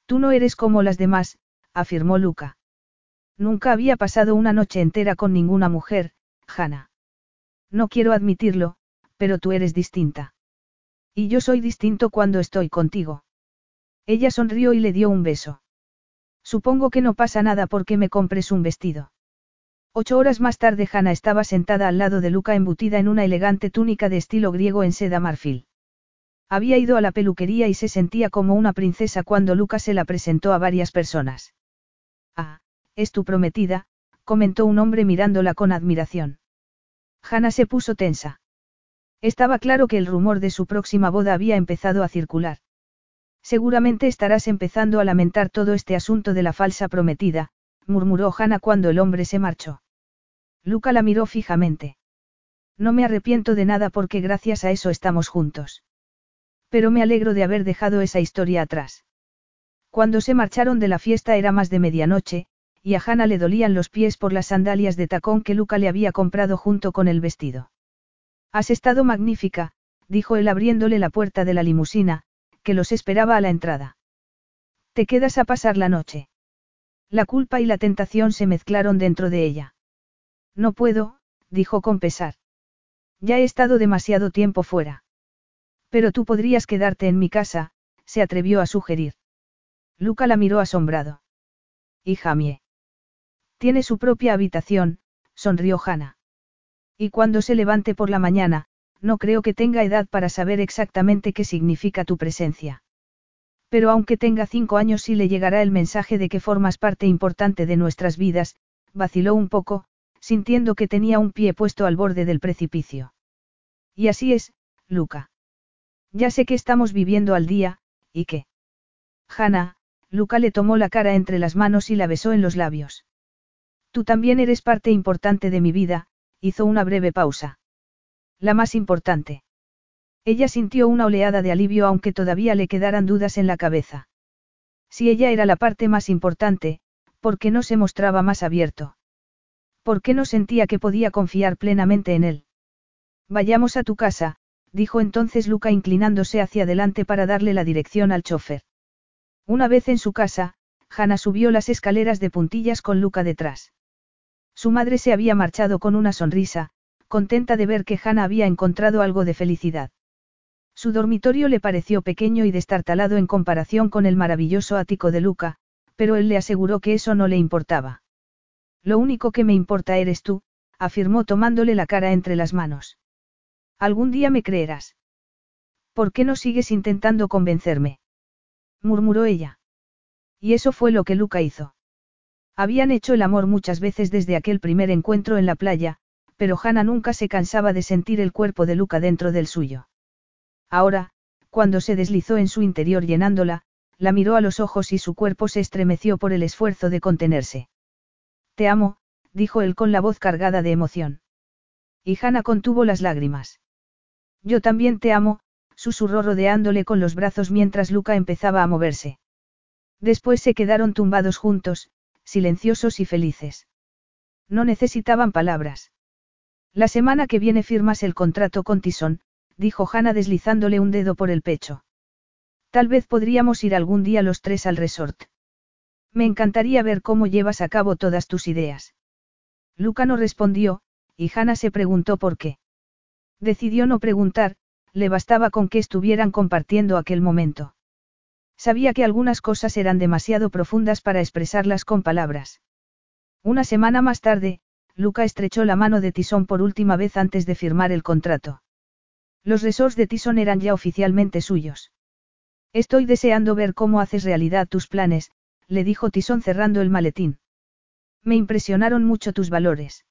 Tú no eres como las demás, afirmó Luca. Nunca había pasado una noche entera con ninguna mujer, Hanna. No quiero admitirlo, pero tú eres distinta. Y yo soy distinto cuando estoy contigo. Ella sonrió y le dio un beso. Supongo que no pasa nada porque me compres un vestido. Ocho horas más tarde Hannah estaba sentada al lado de Luca embutida en una elegante túnica de estilo griego en seda marfil. Había ido a la peluquería y se sentía como una princesa cuando Luca se la presentó a varias personas. Ah, es tu prometida, comentó un hombre mirándola con admiración. Hannah se puso tensa. Estaba claro que el rumor de su próxima boda había empezado a circular. Seguramente estarás empezando a lamentar todo este asunto de la falsa prometida, murmuró Hannah cuando el hombre se marchó. Luca la miró fijamente. No me arrepiento de nada porque gracias a eso estamos juntos. Pero me alegro de haber dejado esa historia atrás. Cuando se marcharon de la fiesta era más de medianoche, y a Hannah le dolían los pies por las sandalias de tacón que Luca le había comprado junto con el vestido. Has estado magnífica, dijo él abriéndole la puerta de la limusina, que los esperaba a la entrada. ¿Te quedas a pasar la noche? La culpa y la tentación se mezclaron dentro de ella. No puedo, dijo con pesar. Ya he estado demasiado tiempo fuera. Pero tú podrías quedarte en mi casa, se atrevió a sugerir. Luca la miró asombrado. Hija mía. Tiene su propia habitación, sonrió Hannah. Y cuando se levante por la mañana, no creo que tenga edad para saber exactamente qué significa tu presencia. Pero aunque tenga cinco años sí le llegará el mensaje de que formas parte importante de nuestras vidas, vaciló un poco, sintiendo que tenía un pie puesto al borde del precipicio. Y así es, Luca. Ya sé que estamos viviendo al día, ¿y qué? Hanna, Luca le tomó la cara entre las manos y la besó en los labios. Tú también eres parte importante de mi vida, hizo una breve pausa. La más importante. Ella sintió una oleada de alivio aunque todavía le quedaran dudas en la cabeza. Si ella era la parte más importante, ¿por qué no se mostraba más abierto? ¿Por qué no sentía que podía confiar plenamente en él? Vayamos a tu casa, dijo entonces Luca inclinándose hacia adelante para darle la dirección al chofer. Una vez en su casa, Hannah subió las escaleras de puntillas con Luca detrás. Su madre se había marchado con una sonrisa, contenta de ver que Hannah había encontrado algo de felicidad. Su dormitorio le pareció pequeño y destartalado en comparación con el maravilloso ático de Luca, pero él le aseguró que eso no le importaba. Lo único que me importa eres tú, afirmó tomándole la cara entre las manos. Algún día me creerás. ¿Por qué no sigues intentando convencerme? murmuró ella. Y eso fue lo que Luca hizo. Habían hecho el amor muchas veces desde aquel primer encuentro en la playa, pero Hannah nunca se cansaba de sentir el cuerpo de Luca dentro del suyo. Ahora, cuando se deslizó en su interior llenándola, la miró a los ojos y su cuerpo se estremeció por el esfuerzo de contenerse. Te amo, dijo él con la voz cargada de emoción. Y Hannah contuvo las lágrimas. Yo también te amo, susurró rodeándole con los brazos mientras Luca empezaba a moverse. Después se quedaron tumbados juntos, silenciosos y felices. No necesitaban palabras. La semana que viene firmas el contrato con Tison, dijo Hannah deslizándole un dedo por el pecho. Tal vez podríamos ir algún día los tres al resort. Me encantaría ver cómo llevas a cabo todas tus ideas. Luca no respondió, y Hannah se preguntó por qué. Decidió no preguntar, le bastaba con que estuvieran compartiendo aquel momento. Sabía que algunas cosas eran demasiado profundas para expresarlas con palabras. Una semana más tarde, Luca estrechó la mano de Tison por última vez antes de firmar el contrato. Los resorts de Tison eran ya oficialmente suyos. Estoy deseando ver cómo haces realidad tus planes, le dijo Tison cerrando el maletín. Me impresionaron mucho tus valores.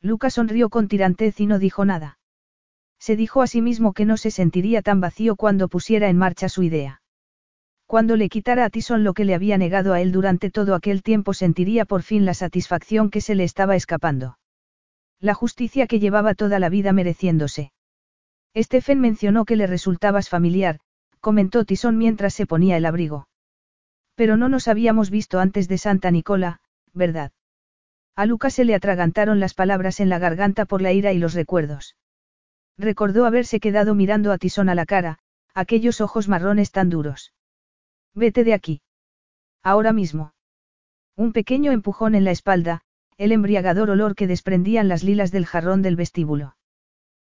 Luca sonrió con tirantez y no dijo nada. Se dijo a sí mismo que no se sentiría tan vacío cuando pusiera en marcha su idea. Cuando le quitara a Tison lo que le había negado a él durante todo aquel tiempo sentiría por fin la satisfacción que se le estaba escapando. La justicia que llevaba toda la vida mereciéndose. Stephen mencionó que le resultabas familiar, comentó Tison mientras se ponía el abrigo. Pero no nos habíamos visto antes de Santa Nicola, ¿verdad? A Lucas se le atragantaron las palabras en la garganta por la ira y los recuerdos. Recordó haberse quedado mirando a Tison a la cara, aquellos ojos marrones tan duros. Vete de aquí. Ahora mismo. Un pequeño empujón en la espalda, el embriagador olor que desprendían las lilas del jarrón del vestíbulo.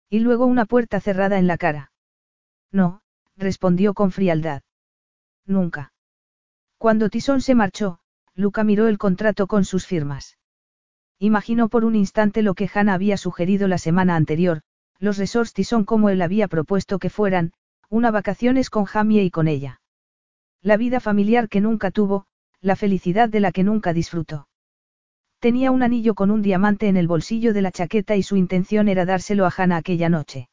Y luego una puerta cerrada en la cara. No, respondió con frialdad. Nunca. Cuando Tison se marchó, Luca miró el contrato con sus firmas. Imaginó por un instante lo que Hannah había sugerido la semana anterior, los resorts son como él había propuesto que fueran, una vacaciones con Jamie y con ella. La vida familiar que nunca tuvo, la felicidad de la que nunca disfrutó. Tenía un anillo con un diamante en el bolsillo de la chaqueta y su intención era dárselo a Hannah aquella noche.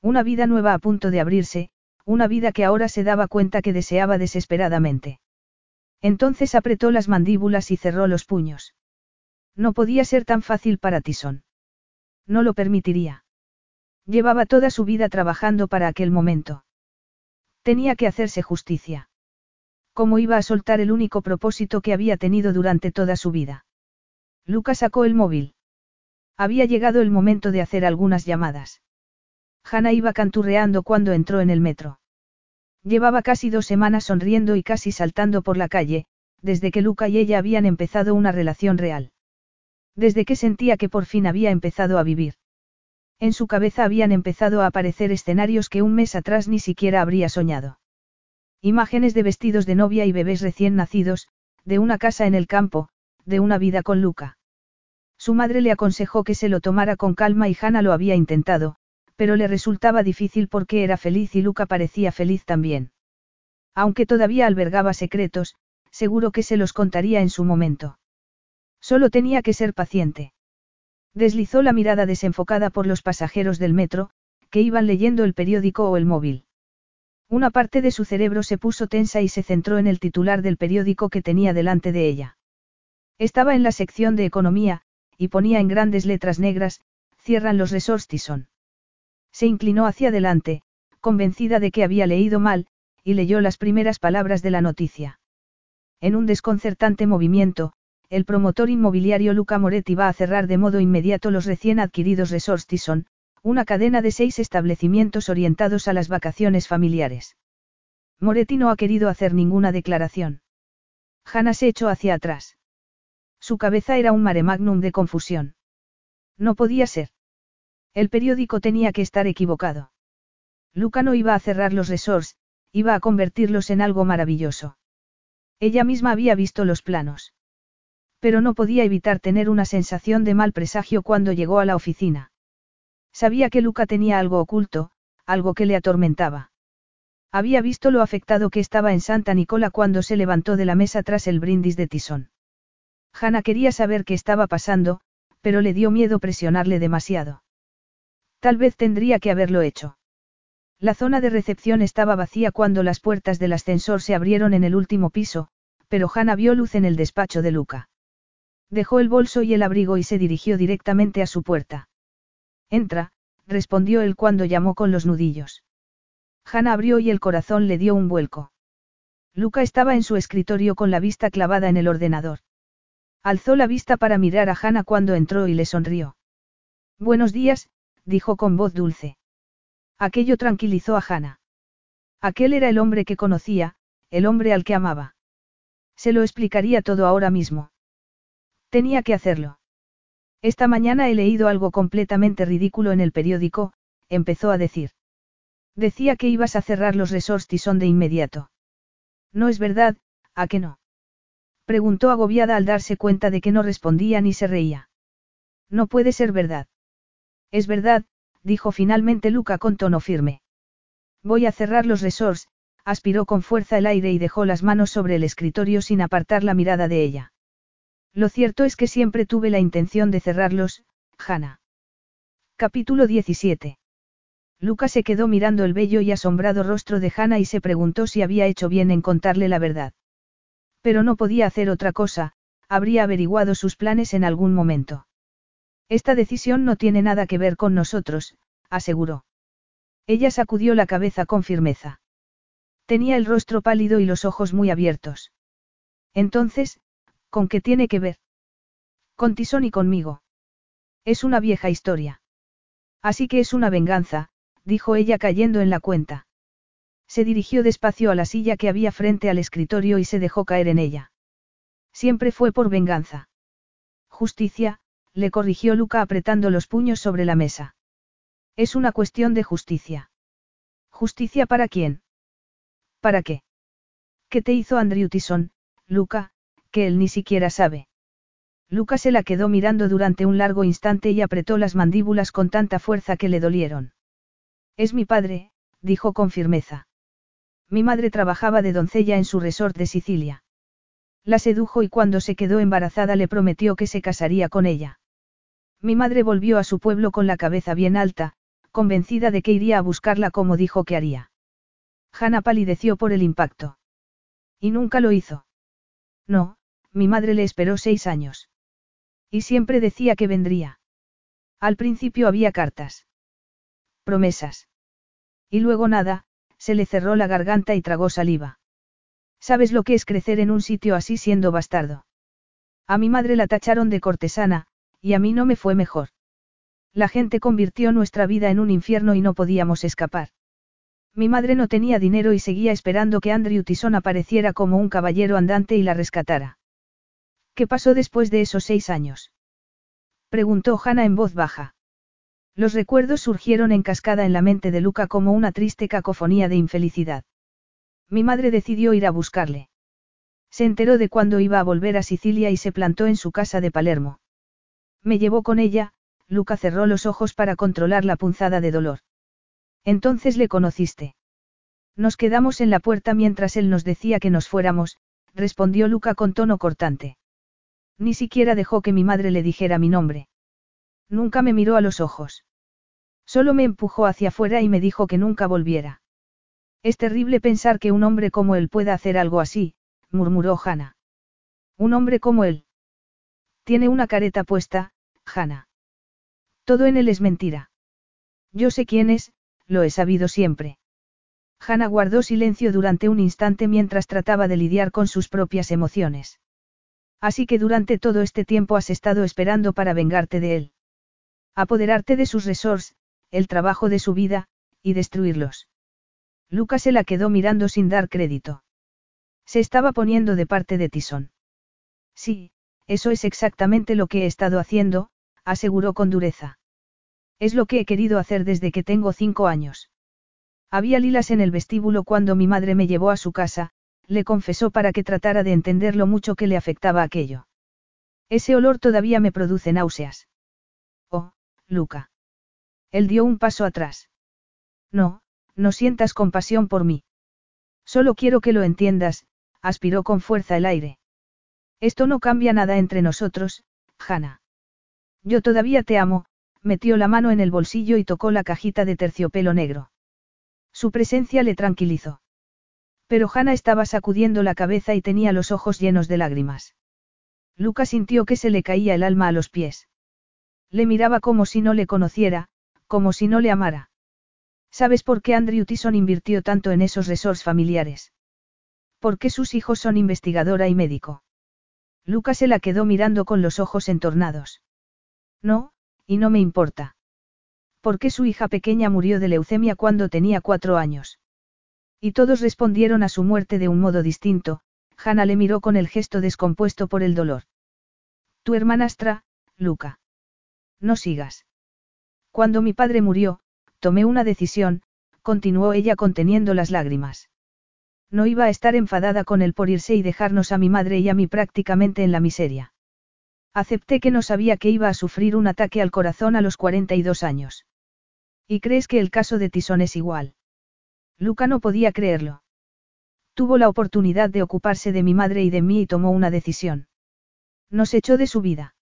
Una vida nueva a punto de abrirse, una vida que ahora se daba cuenta que deseaba desesperadamente. Entonces apretó las mandíbulas y cerró los puños. No podía ser tan fácil para Tison. No lo permitiría. Llevaba toda su vida trabajando para aquel momento. Tenía que hacerse justicia. ¿Cómo iba a soltar el único propósito que había tenido durante toda su vida? Lucas sacó el móvil. Había llegado el momento de hacer algunas llamadas. Hannah iba canturreando cuando entró en el metro. Llevaba casi dos semanas sonriendo y casi saltando por la calle, desde que Luca y ella habían empezado una relación real. Desde que sentía que por fin había empezado a vivir. En su cabeza habían empezado a aparecer escenarios que un mes atrás ni siquiera habría soñado. Imágenes de vestidos de novia y bebés recién nacidos, de una casa en el campo, de una vida con Luca. Su madre le aconsejó que se lo tomara con calma y Hannah lo había intentado, pero le resultaba difícil porque era feliz y Luca parecía feliz también. Aunque todavía albergaba secretos, seguro que se los contaría en su momento. Solo tenía que ser paciente. Deslizó la mirada desenfocada por los pasajeros del metro, que iban leyendo el periódico o el móvil. Una parte de su cerebro se puso tensa y se centró en el titular del periódico que tenía delante de ella. Estaba en la sección de economía, y ponía en grandes letras negras, cierran los resorts Tison. Se inclinó hacia adelante, convencida de que había leído mal, y leyó las primeras palabras de la noticia. En un desconcertante movimiento, el promotor inmobiliario Luca Moretti va a cerrar de modo inmediato los recién adquiridos resorts Tison, una cadena de seis establecimientos orientados a las vacaciones familiares. Moretti no ha querido hacer ninguna declaración. Hannah se echó hacia atrás. Su cabeza era un mare magnum de confusión. No podía ser. El periódico tenía que estar equivocado. Luca no iba a cerrar los resorts, iba a convertirlos en algo maravilloso. Ella misma había visto los planos. Pero no podía evitar tener una sensación de mal presagio cuando llegó a la oficina. Sabía que Luca tenía algo oculto, algo que le atormentaba. Había visto lo afectado que estaba en Santa Nicola cuando se levantó de la mesa tras el brindis de Tisón. Hanna quería saber qué estaba pasando, pero le dio miedo presionarle demasiado. Tal vez tendría que haberlo hecho. La zona de recepción estaba vacía cuando las puertas del ascensor se abrieron en el último piso, pero Hanna vio luz en el despacho de Luca. Dejó el bolso y el abrigo y se dirigió directamente a su puerta. Entra, respondió él cuando llamó con los nudillos. Hanna abrió y el corazón le dio un vuelco. Luca estaba en su escritorio con la vista clavada en el ordenador. Alzó la vista para mirar a Hanna cuando entró y le sonrió. Buenos días, dijo con voz dulce. Aquello tranquilizó a Hanna. Aquel era el hombre que conocía, el hombre al que amaba. Se lo explicaría todo ahora mismo. Tenía que hacerlo. Esta mañana he leído algo completamente ridículo en el periódico, empezó a decir. Decía que ibas a cerrar los resorts de inmediato. No es verdad, ¿a qué no? Preguntó agobiada al darse cuenta de que no respondía ni se reía. No puede ser verdad. Es verdad, dijo finalmente Luca con tono firme. Voy a cerrar los resorts, aspiró con fuerza el aire y dejó las manos sobre el escritorio sin apartar la mirada de ella. Lo cierto es que siempre tuve la intención de cerrarlos, Hannah. Capítulo 17. Luca se quedó mirando el bello y asombrado rostro de Hannah y se preguntó si había hecho bien en contarle la verdad. Pero no podía hacer otra cosa, habría averiguado sus planes en algún momento. Esta decisión no tiene nada que ver con nosotros, aseguró. Ella sacudió la cabeza con firmeza. Tenía el rostro pálido y los ojos muy abiertos. Entonces, ¿Con qué tiene que ver? Con Tisón y conmigo. Es una vieja historia. Así que es una venganza, dijo ella cayendo en la cuenta. Se dirigió despacio a la silla que había frente al escritorio y se dejó caer en ella. Siempre fue por venganza. Justicia, le corrigió Luca apretando los puños sobre la mesa. Es una cuestión de justicia. ¿Justicia para quién? ¿Para qué? ¿Qué te hizo Andrew Tison, Luca, que él ni siquiera sabe. Lucas se la quedó mirando durante un largo instante y apretó las mandíbulas con tanta fuerza que le dolieron. Es mi padre, dijo con firmeza. Mi madre trabajaba de doncella en su resort de Sicilia. La sedujo y cuando se quedó embarazada le prometió que se casaría con ella. Mi madre volvió a su pueblo con la cabeza bien alta, convencida de que iría a buscarla como dijo que haría. Hanna palideció por el impacto. Y nunca lo hizo. No, mi madre le esperó seis años. Y siempre decía que vendría. Al principio había cartas. Promesas. Y luego nada, se le cerró la garganta y tragó saliva. ¿Sabes lo que es crecer en un sitio así siendo bastardo? A mi madre la tacharon de cortesana, y a mí no me fue mejor. La gente convirtió nuestra vida en un infierno y no podíamos escapar. Mi madre no tenía dinero y seguía esperando que Andrew Tison apareciera como un caballero andante y la rescatara. ¿Qué pasó después de esos seis años? Preguntó Hannah en voz baja. Los recuerdos surgieron en cascada en la mente de Luca como una triste cacofonía de infelicidad. Mi madre decidió ir a buscarle. Se enteró de cuándo iba a volver a Sicilia y se plantó en su casa de Palermo. Me llevó con ella, Luca cerró los ojos para controlar la punzada de dolor. Entonces le conociste. Nos quedamos en la puerta mientras él nos decía que nos fuéramos, respondió Luca con tono cortante. Ni siquiera dejó que mi madre le dijera mi nombre. Nunca me miró a los ojos. Solo me empujó hacia afuera y me dijo que nunca volviera. Es terrible pensar que un hombre como él pueda hacer algo así, murmuró Hannah. Un hombre como él. Tiene una careta puesta, Hannah. Todo en él es mentira. Yo sé quién es, lo he sabido siempre. Hannah guardó silencio durante un instante mientras trataba de lidiar con sus propias emociones. Así que durante todo este tiempo has estado esperando para vengarte de él. Apoderarte de sus resorts, el trabajo de su vida, y destruirlos. Lucas se la quedó mirando sin dar crédito. Se estaba poniendo de parte de Tison. Sí, eso es exactamente lo que he estado haciendo, aseguró con dureza. Es lo que he querido hacer desde que tengo cinco años. Había lilas en el vestíbulo cuando mi madre me llevó a su casa, le confesó para que tratara de entender lo mucho que le afectaba aquello. Ese olor todavía me produce náuseas. Oh, Luca. Él dio un paso atrás. No, no sientas compasión por mí. Solo quiero que lo entiendas, aspiró con fuerza el aire. Esto no cambia nada entre nosotros, Hannah. Yo todavía te amo, metió la mano en el bolsillo y tocó la cajita de terciopelo negro. Su presencia le tranquilizó. Pero Hannah estaba sacudiendo la cabeza y tenía los ojos llenos de lágrimas. Lucas sintió que se le caía el alma a los pies. Le miraba como si no le conociera, como si no le amara. ¿Sabes por qué Andrew Tyson invirtió tanto en esos resorts familiares? Porque sus hijos son investigadora y médico. Lucas se la quedó mirando con los ojos entornados. No, y no me importa. Porque su hija pequeña murió de leucemia cuando tenía cuatro años. Y todos respondieron a su muerte de un modo distinto, Hannah le miró con el gesto descompuesto por el dolor. Tu hermanastra, Luca. No sigas. Cuando mi padre murió, tomé una decisión, continuó ella conteniendo las lágrimas. No iba a estar enfadada con él por irse y dejarnos a mi madre y a mí prácticamente en la miseria. Acepté que no sabía que iba a sufrir un ataque al corazón a los 42 años. ¿Y crees que el caso de Tison es igual? Luca no podía creerlo. Tuvo la oportunidad de ocuparse de mi madre y de mí y tomó una decisión. Nos echó de su vida.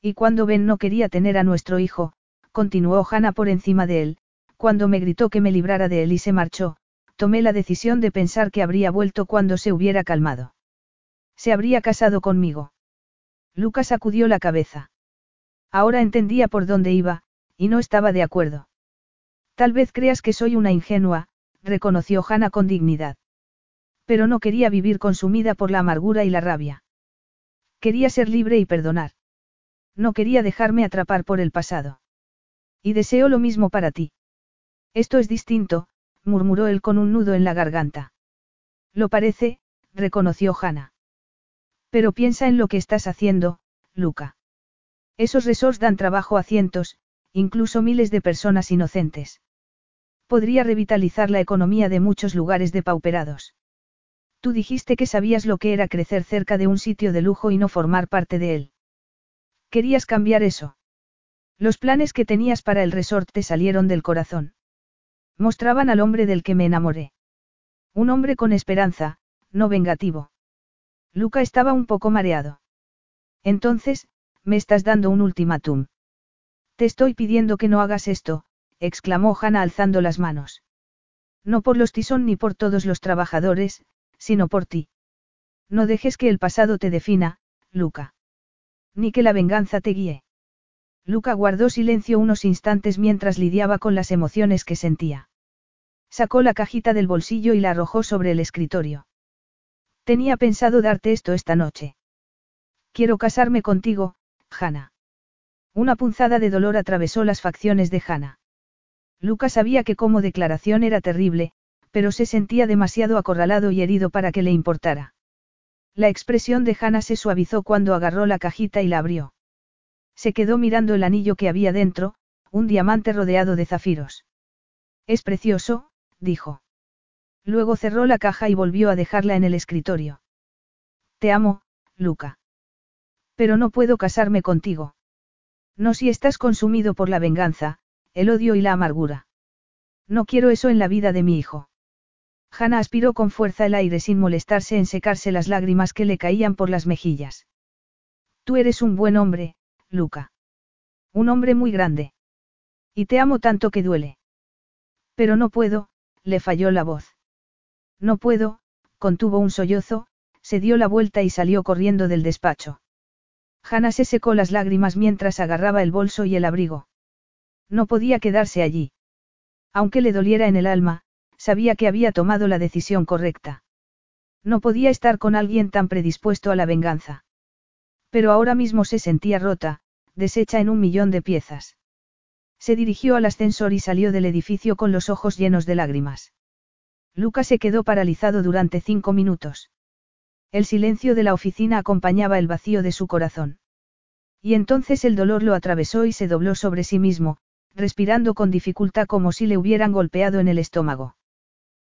Y cuando Ben no quería tener a nuestro hijo, continuó Hannah por encima de él, cuando me gritó que me librara de él y se marchó, tomé la decisión de pensar que habría vuelto cuando se hubiera calmado. Se habría casado conmigo. Lucas sacudió la cabeza. Ahora entendía por dónde iba, y no estaba de acuerdo. Tal vez creas que soy una ingenua, reconoció Hannah con dignidad. Pero no quería vivir consumida por la amargura y la rabia. Quería ser libre y perdonar. No quería dejarme atrapar por el pasado. Y deseo lo mismo para ti. Esto es distinto, murmuró él con un nudo en la garganta. Lo parece, reconoció Hannah. Pero piensa en lo que estás haciendo, Luca. Esos resorts dan trabajo a cientos, incluso miles de personas inocentes podría revitalizar la economía de muchos lugares depauperados. Tú dijiste que sabías lo que era crecer cerca de un sitio de lujo y no formar parte de él. Querías cambiar eso. Los planes que tenías para el resort te salieron del corazón. Mostraban al hombre del que me enamoré. Un hombre con esperanza, no vengativo. Luca estaba un poco mareado. Entonces, me estás dando un ultimátum. Te estoy pidiendo que no hagas esto, exclamó Hannah alzando las manos. No por los tisón ni por todos los trabajadores, sino por ti. No dejes que el pasado te defina, Luca. Ni que la venganza te guíe. Luca guardó silencio unos instantes mientras lidiaba con las emociones que sentía. Sacó la cajita del bolsillo y la arrojó sobre el escritorio. Tenía pensado darte esto esta noche. Quiero casarme contigo, Hannah. Una punzada de dolor atravesó las facciones de Hannah. Lucas sabía que como declaración era terrible, pero se sentía demasiado acorralado y herido para que le importara. La expresión de Hannah se suavizó cuando agarró la cajita y la abrió. Se quedó mirando el anillo que había dentro, un diamante rodeado de zafiros. Es precioso, dijo. Luego cerró la caja y volvió a dejarla en el escritorio. Te amo, Luca. Pero no puedo casarme contigo. No si estás consumido por la venganza, el odio y la amargura. No quiero eso en la vida de mi hijo. Hannah aspiró con fuerza el aire sin molestarse en secarse las lágrimas que le caían por las mejillas. Tú eres un buen hombre, Luca. Un hombre muy grande. Y te amo tanto que duele. Pero no puedo, le falló la voz. No puedo, contuvo un sollozo, se dio la vuelta y salió corriendo del despacho. Hannah se secó las lágrimas mientras agarraba el bolso y el abrigo. No podía quedarse allí. Aunque le doliera en el alma, sabía que había tomado la decisión correcta. No podía estar con alguien tan predispuesto a la venganza. Pero ahora mismo se sentía rota, deshecha en un millón de piezas. Se dirigió al ascensor y salió del edificio con los ojos llenos de lágrimas. Lucas se quedó paralizado durante cinco minutos. El silencio de la oficina acompañaba el vacío de su corazón. Y entonces el dolor lo atravesó y se dobló sobre sí mismo, respirando con dificultad como si le hubieran golpeado en el estómago.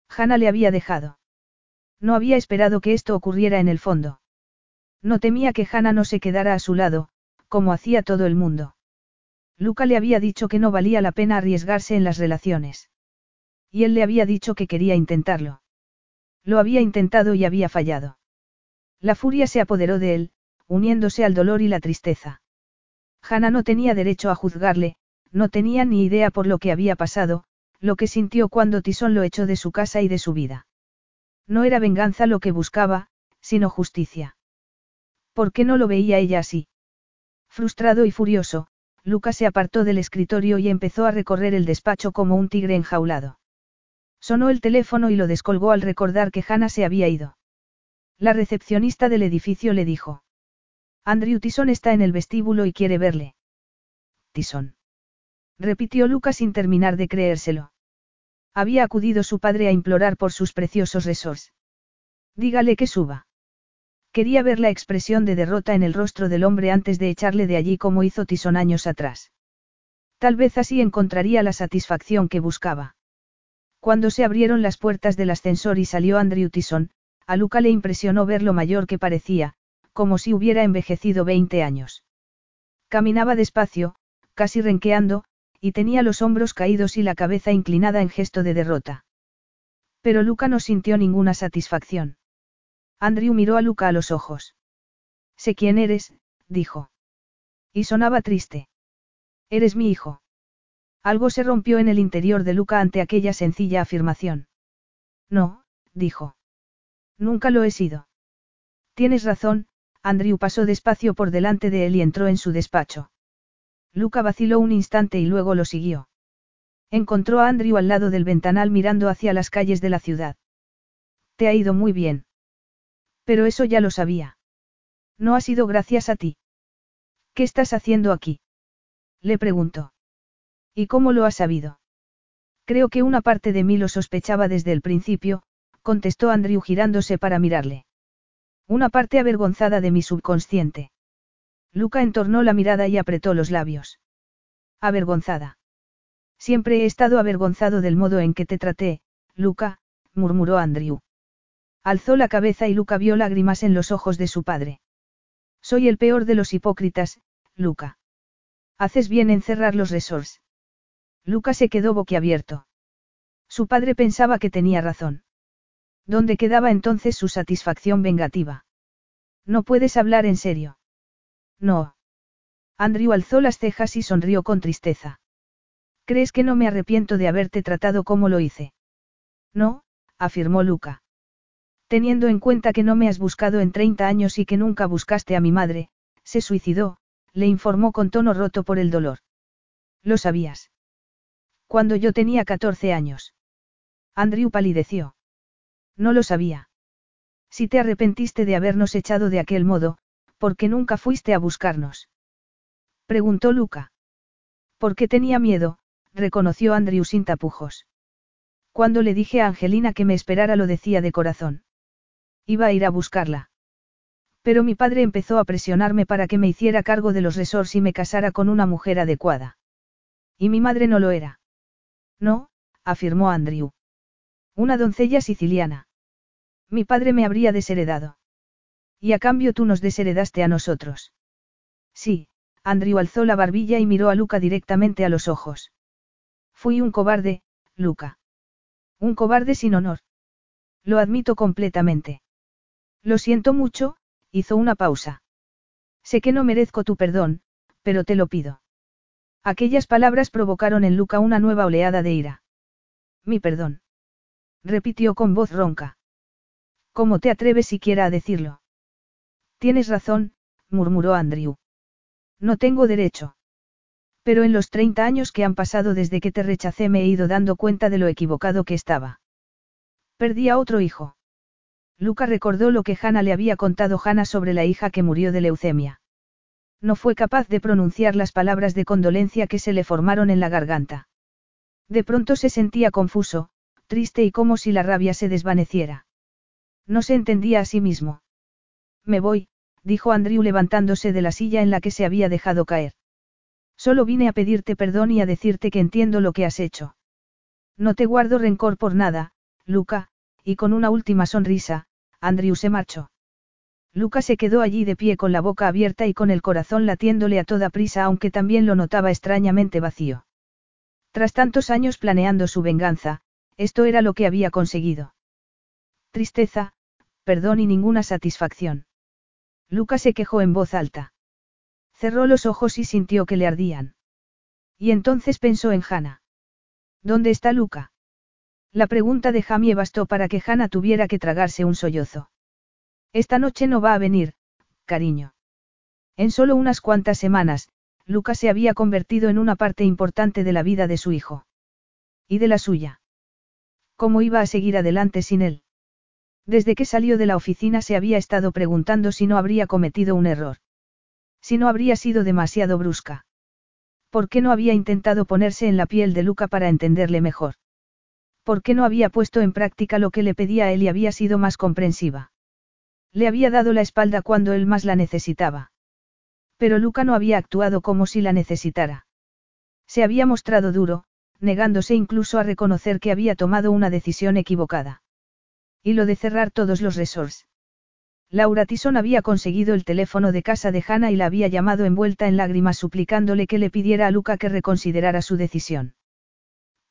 Hannah le había dejado. No había esperado que esto ocurriera en el fondo. No temía que Hannah no se quedara a su lado, como hacía todo el mundo. Luca le había dicho que no valía la pena arriesgarse en las relaciones. Y él le había dicho que quería intentarlo. Lo había intentado y había fallado. La furia se apoderó de él, uniéndose al dolor y la tristeza. Hannah no tenía derecho a juzgarle, no tenía ni idea por lo que había pasado, lo que sintió cuando Tisón lo echó de su casa y de su vida. No era venganza lo que buscaba, sino justicia. ¿Por qué no lo veía ella así? Frustrado y furioso, Lucas se apartó del escritorio y empezó a recorrer el despacho como un tigre enjaulado. Sonó el teléfono y lo descolgó al recordar que Hannah se había ido. La recepcionista del edificio le dijo. Andrew Tison está en el vestíbulo y quiere verle. Tison. Repitió Lucas sin terminar de creérselo. Había acudido su padre a implorar por sus preciosos resorts. Dígale que suba. Quería ver la expresión de derrota en el rostro del hombre antes de echarle de allí como hizo Tison años atrás. Tal vez así encontraría la satisfacción que buscaba. Cuando se abrieron las puertas del ascensor y salió Andrew Tison, a Luca le impresionó ver lo mayor que parecía, como si hubiera envejecido 20 años. Caminaba despacio, casi renqueando, y tenía los hombros caídos y la cabeza inclinada en gesto de derrota. Pero Luca no sintió ninguna satisfacción. Andrew miró a Luca a los ojos. Sé quién eres, dijo. Y sonaba triste. Eres mi hijo. Algo se rompió en el interior de Luca ante aquella sencilla afirmación. No, dijo. Nunca lo he sido. Tienes razón, Andrew pasó despacio por delante de él y entró en su despacho. Luca vaciló un instante y luego lo siguió. Encontró a Andrew al lado del ventanal mirando hacia las calles de la ciudad. Te ha ido muy bien. Pero eso ya lo sabía. No ha sido gracias a ti. ¿Qué estás haciendo aquí? Le preguntó. ¿Y cómo lo has sabido? Creo que una parte de mí lo sospechaba desde el principio, contestó Andrew girándose para mirarle. Una parte avergonzada de mi subconsciente. Luca entornó la mirada y apretó los labios. Avergonzada. Siempre he estado avergonzado del modo en que te traté, Luca, murmuró Andrew. Alzó la cabeza y Luca vio lágrimas en los ojos de su padre. Soy el peor de los hipócritas, Luca. Haces bien en cerrar los resorts. Luca se quedó boquiabierto. Su padre pensaba que tenía razón. ¿Dónde quedaba entonces su satisfacción vengativa? No puedes hablar en serio. No. Andrew alzó las cejas y sonrió con tristeza. ¿Crees que no me arrepiento de haberte tratado como lo hice? No, afirmó Luca. Teniendo en cuenta que no me has buscado en 30 años y que nunca buscaste a mi madre, se suicidó, le informó con tono roto por el dolor. Lo sabías. Cuando yo tenía 14 años. Andrew palideció. No lo sabía. Si te arrepentiste de habernos echado de aquel modo, ¿por qué nunca fuiste a buscarnos? Preguntó Luca. Porque tenía miedo, reconoció Andrew sin tapujos. Cuando le dije a Angelina que me esperara lo decía de corazón. Iba a ir a buscarla. Pero mi padre empezó a presionarme para que me hiciera cargo de los resorts y me casara con una mujer adecuada. Y mi madre no lo era. No, afirmó Andrew. Una doncella siciliana. Mi padre me habría desheredado. Y a cambio tú nos desheredaste a nosotros. Sí, Andrew alzó la barbilla y miró a Luca directamente a los ojos. Fui un cobarde, Luca. Un cobarde sin honor. Lo admito completamente. Lo siento mucho, hizo una pausa. Sé que no merezco tu perdón, pero te lo pido. Aquellas palabras provocaron en Luca una nueva oleada de ira. Mi perdón. Repitió con voz ronca. ¿Cómo te atreves siquiera a decirlo? Tienes razón, murmuró Andrew. No tengo derecho. Pero en los 30 años que han pasado desde que te rechacé me he ido dando cuenta de lo equivocado que estaba. Perdí a otro hijo. Luca recordó lo que Hannah le había contado Hannah sobre la hija que murió de leucemia. No fue capaz de pronunciar las palabras de condolencia que se le formaron en la garganta. De pronto se sentía confuso, triste y como si la rabia se desvaneciera. No se entendía a sí mismo. Me voy, dijo Andrew levantándose de la silla en la que se había dejado caer. Solo vine a pedirte perdón y a decirte que entiendo lo que has hecho. No te guardo rencor por nada, Luca, y con una última sonrisa, Andrew se marchó. Luca se quedó allí de pie con la boca abierta y con el corazón latiéndole a toda prisa aunque también lo notaba extrañamente vacío. Tras tantos años planeando su venganza, esto era lo que había conseguido. Tristeza, perdón y ninguna satisfacción. Luca se quejó en voz alta. Cerró los ojos y sintió que le ardían. Y entonces pensó en Hannah. ¿Dónde está Luca? La pregunta de Jamie bastó para que Hannah tuviera que tragarse un sollozo. Esta noche no va a venir, cariño. En solo unas cuantas semanas, Luca se había convertido en una parte importante de la vida de su hijo. Y de la suya. ¿Cómo iba a seguir adelante sin él? Desde que salió de la oficina se había estado preguntando si no habría cometido un error. Si no habría sido demasiado brusca. ¿Por qué no había intentado ponerse en la piel de Luca para entenderle mejor? ¿Por qué no había puesto en práctica lo que le pedía él y había sido más comprensiva? Le había dado la espalda cuando él más la necesitaba. Pero Luca no había actuado como si la necesitara. Se había mostrado duro, negándose incluso a reconocer que había tomado una decisión equivocada. Y lo de cerrar todos los resorts. Laura Tison había conseguido el teléfono de casa de Hannah y la había llamado envuelta en lágrimas suplicándole que le pidiera a Luca que reconsiderara su decisión.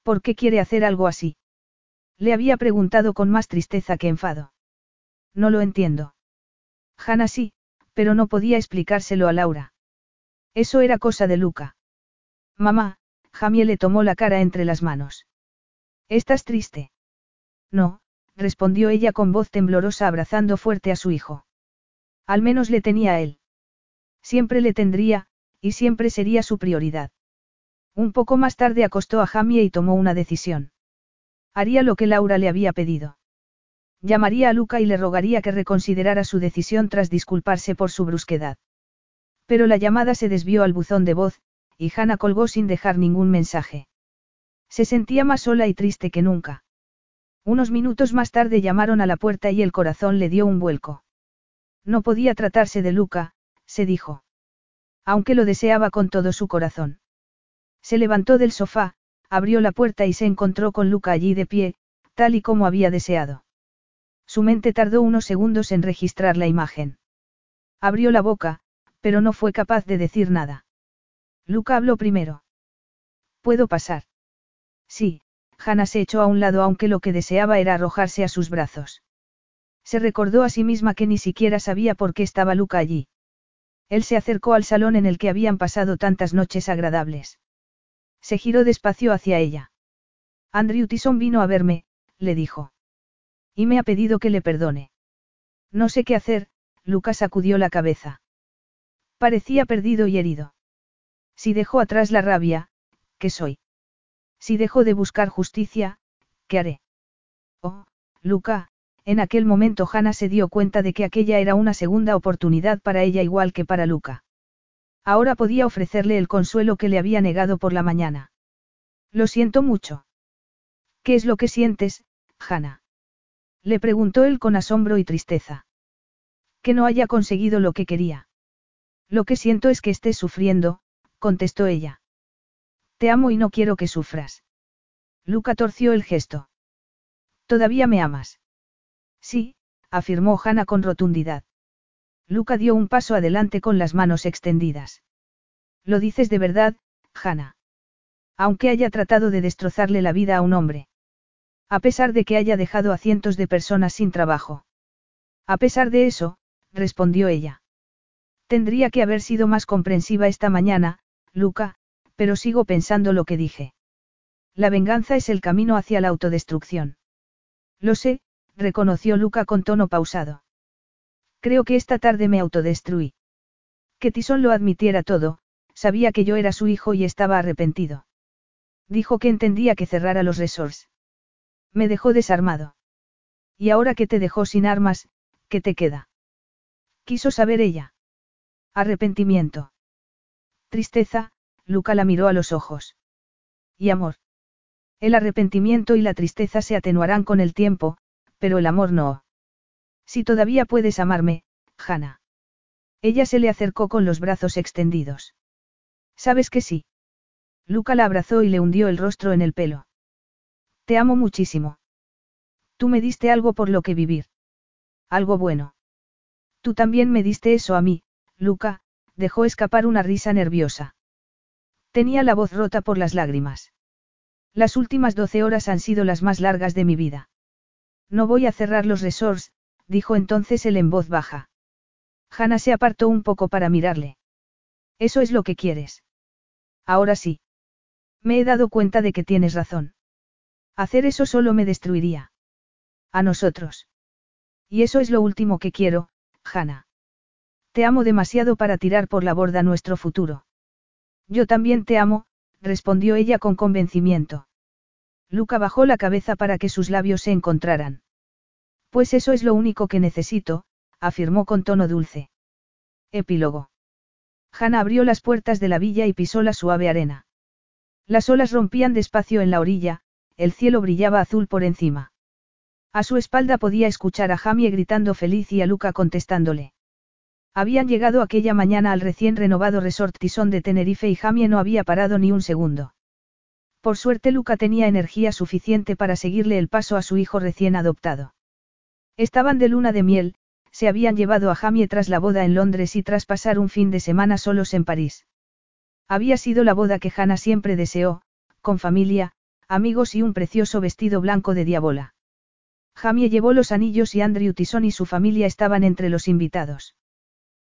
¿Por qué quiere hacer algo así? Le había preguntado con más tristeza que enfado. No lo entiendo. Hannah sí, pero no podía explicárselo a Laura. Eso era cosa de Luca. Mamá, Jamie le tomó la cara entre las manos. ¿Estás triste? No, respondió ella con voz temblorosa abrazando fuerte a su hijo. Al menos le tenía a él. Siempre le tendría, y siempre sería su prioridad. Un poco más tarde acostó a Jamie y tomó una decisión. Haría lo que Laura le había pedido. Llamaría a Luca y le rogaría que reconsiderara su decisión tras disculparse por su brusquedad. Pero la llamada se desvió al buzón de voz, y Hannah colgó sin dejar ningún mensaje. Se sentía más sola y triste que nunca. Unos minutos más tarde llamaron a la puerta y el corazón le dio un vuelco. No podía tratarse de Luca, se dijo. Aunque lo deseaba con todo su corazón. Se levantó del sofá, abrió la puerta y se encontró con Luca allí de pie, tal y como había deseado. Su mente tardó unos segundos en registrar la imagen. Abrió la boca, pero no fue capaz de decir nada. Luca habló primero. ¿Puedo pasar? Sí, Hannah se echó a un lado aunque lo que deseaba era arrojarse a sus brazos. Se recordó a sí misma que ni siquiera sabía por qué estaba Luca allí. Él se acercó al salón en el que habían pasado tantas noches agradables. Se giró despacio hacia ella. Andrew Tyson vino a verme, le dijo. Y me ha pedido que le perdone. No sé qué hacer, Luca sacudió la cabeza. Parecía perdido y herido. Si dejó atrás la rabia, ¿qué soy? Si dejo de buscar justicia, ¿qué haré? Oh, Luca, en aquel momento Hannah se dio cuenta de que aquella era una segunda oportunidad para ella igual que para Luca. Ahora podía ofrecerle el consuelo que le había negado por la mañana. Lo siento mucho. ¿Qué es lo que sientes, Hannah? Le preguntó él con asombro y tristeza. Que no haya conseguido lo que quería. Lo que siento es que estés sufriendo, contestó ella. Te amo y no quiero que sufras. Luca torció el gesto. ¿Todavía me amas? Sí, afirmó Hannah con rotundidad. Luca dio un paso adelante con las manos extendidas. Lo dices de verdad, Hannah. Aunque haya tratado de destrozarle la vida a un hombre. A pesar de que haya dejado a cientos de personas sin trabajo. A pesar de eso, respondió ella. Tendría que haber sido más comprensiva esta mañana, Luca, pero sigo pensando lo que dije. La venganza es el camino hacia la autodestrucción. Lo sé, reconoció Luca con tono pausado. Creo que esta tarde me autodestruí. Que Tisón lo admitiera todo, sabía que yo era su hijo y estaba arrepentido. Dijo que entendía que cerrara los resorts. Me dejó desarmado. Y ahora que te dejó sin armas, ¿qué te queda? Quiso saber ella. Arrepentimiento. Tristeza, Luca la miró a los ojos. Y amor. El arrepentimiento y la tristeza se atenuarán con el tiempo, pero el amor no. Si todavía puedes amarme, Hannah. Ella se le acercó con los brazos extendidos. ¿Sabes que sí? Luca la abrazó y le hundió el rostro en el pelo. Te amo muchísimo. Tú me diste algo por lo que vivir. Algo bueno. Tú también me diste eso a mí, Luca, dejó escapar una risa nerviosa. Tenía la voz rota por las lágrimas. Las últimas doce horas han sido las más largas de mi vida. No voy a cerrar los resorts, dijo entonces él en voz baja. Hannah se apartó un poco para mirarle. Eso es lo que quieres. Ahora sí. Me he dado cuenta de que tienes razón. Hacer eso solo me destruiría. A nosotros. Y eso es lo último que quiero, Hannah. Te amo demasiado para tirar por la borda nuestro futuro. Yo también te amo, respondió ella con convencimiento. Luca bajó la cabeza para que sus labios se encontraran. Pues eso es lo único que necesito, afirmó con tono dulce. Epílogo. Hannah abrió las puertas de la villa y pisó la suave arena. Las olas rompían despacio en la orilla, el cielo brillaba azul por encima. A su espalda podía escuchar a Jamie gritando feliz y a Luca contestándole. Habían llegado aquella mañana al recién renovado Resort Tison de Tenerife y Jamie no había parado ni un segundo. Por suerte Luca tenía energía suficiente para seguirle el paso a su hijo recién adoptado. Estaban de luna de miel, se habían llevado a Jamie tras la boda en Londres y tras pasar un fin de semana solos en París. Había sido la boda que Hannah siempre deseó, con familia, amigos y un precioso vestido blanco de diabola. Jamie llevó los anillos y Andrew Tison y su familia estaban entre los invitados.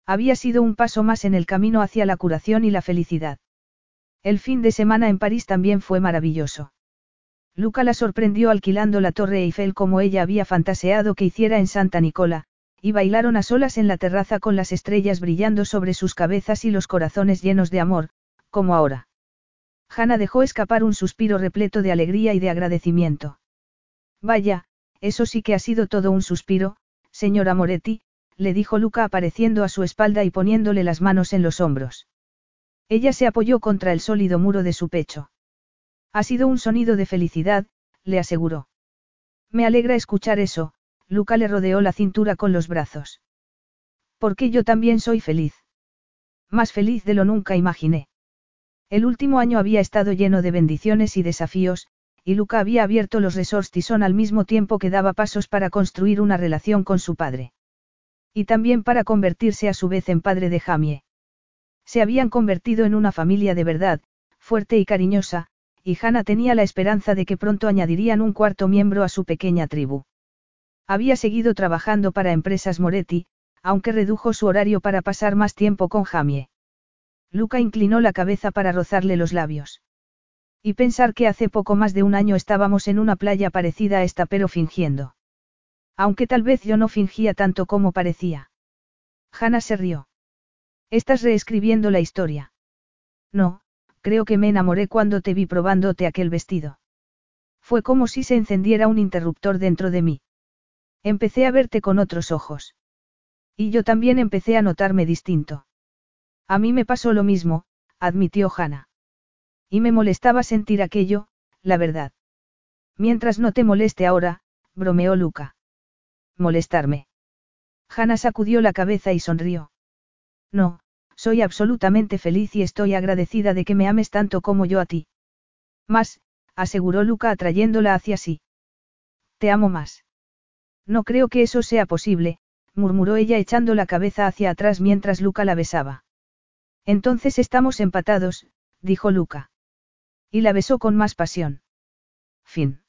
Había sido un paso más en el camino hacia la curación y la felicidad. El fin de semana en París también fue maravilloso. Luca la sorprendió alquilando la Torre Eiffel como ella había fantaseado que hiciera en Santa Nicola, y bailaron a solas en la terraza con las estrellas brillando sobre sus cabezas y los corazones llenos de amor, como ahora. Hanna dejó escapar un suspiro repleto de alegría y de agradecimiento. Vaya, eso sí que ha sido todo un suspiro, señora Moretti, le dijo Luca apareciendo a su espalda y poniéndole las manos en los hombros. Ella se apoyó contra el sólido muro de su pecho. Ha sido un sonido de felicidad, le aseguró. Me alegra escuchar eso, Luca le rodeó la cintura con los brazos. Porque yo también soy feliz. Más feliz de lo nunca imaginé. El último año había estado lleno de bendiciones y desafíos, y Luca había abierto los resorts Tison al mismo tiempo que daba pasos para construir una relación con su padre. Y también para convertirse a su vez en padre de Jamie. Se habían convertido en una familia de verdad, fuerte y cariñosa, y Hannah tenía la esperanza de que pronto añadirían un cuarto miembro a su pequeña tribu. Había seguido trabajando para empresas Moretti, aunque redujo su horario para pasar más tiempo con Jamie. Luca inclinó la cabeza para rozarle los labios. Y pensar que hace poco más de un año estábamos en una playa parecida a esta pero fingiendo. Aunque tal vez yo no fingía tanto como parecía. Hannah se rió. Estás reescribiendo la historia. No, creo que me enamoré cuando te vi probándote aquel vestido. Fue como si se encendiera un interruptor dentro de mí. Empecé a verte con otros ojos. Y yo también empecé a notarme distinto. A mí me pasó lo mismo, admitió Hannah. Y me molestaba sentir aquello, la verdad. Mientras no te moleste ahora, bromeó Luca molestarme. Hannah sacudió la cabeza y sonrió. No, soy absolutamente feliz y estoy agradecida de que me ames tanto como yo a ti. Más, aseguró Luca atrayéndola hacia sí. Te amo más. No creo que eso sea posible, murmuró ella echando la cabeza hacia atrás mientras Luca la besaba. Entonces estamos empatados, dijo Luca. Y la besó con más pasión. Fin.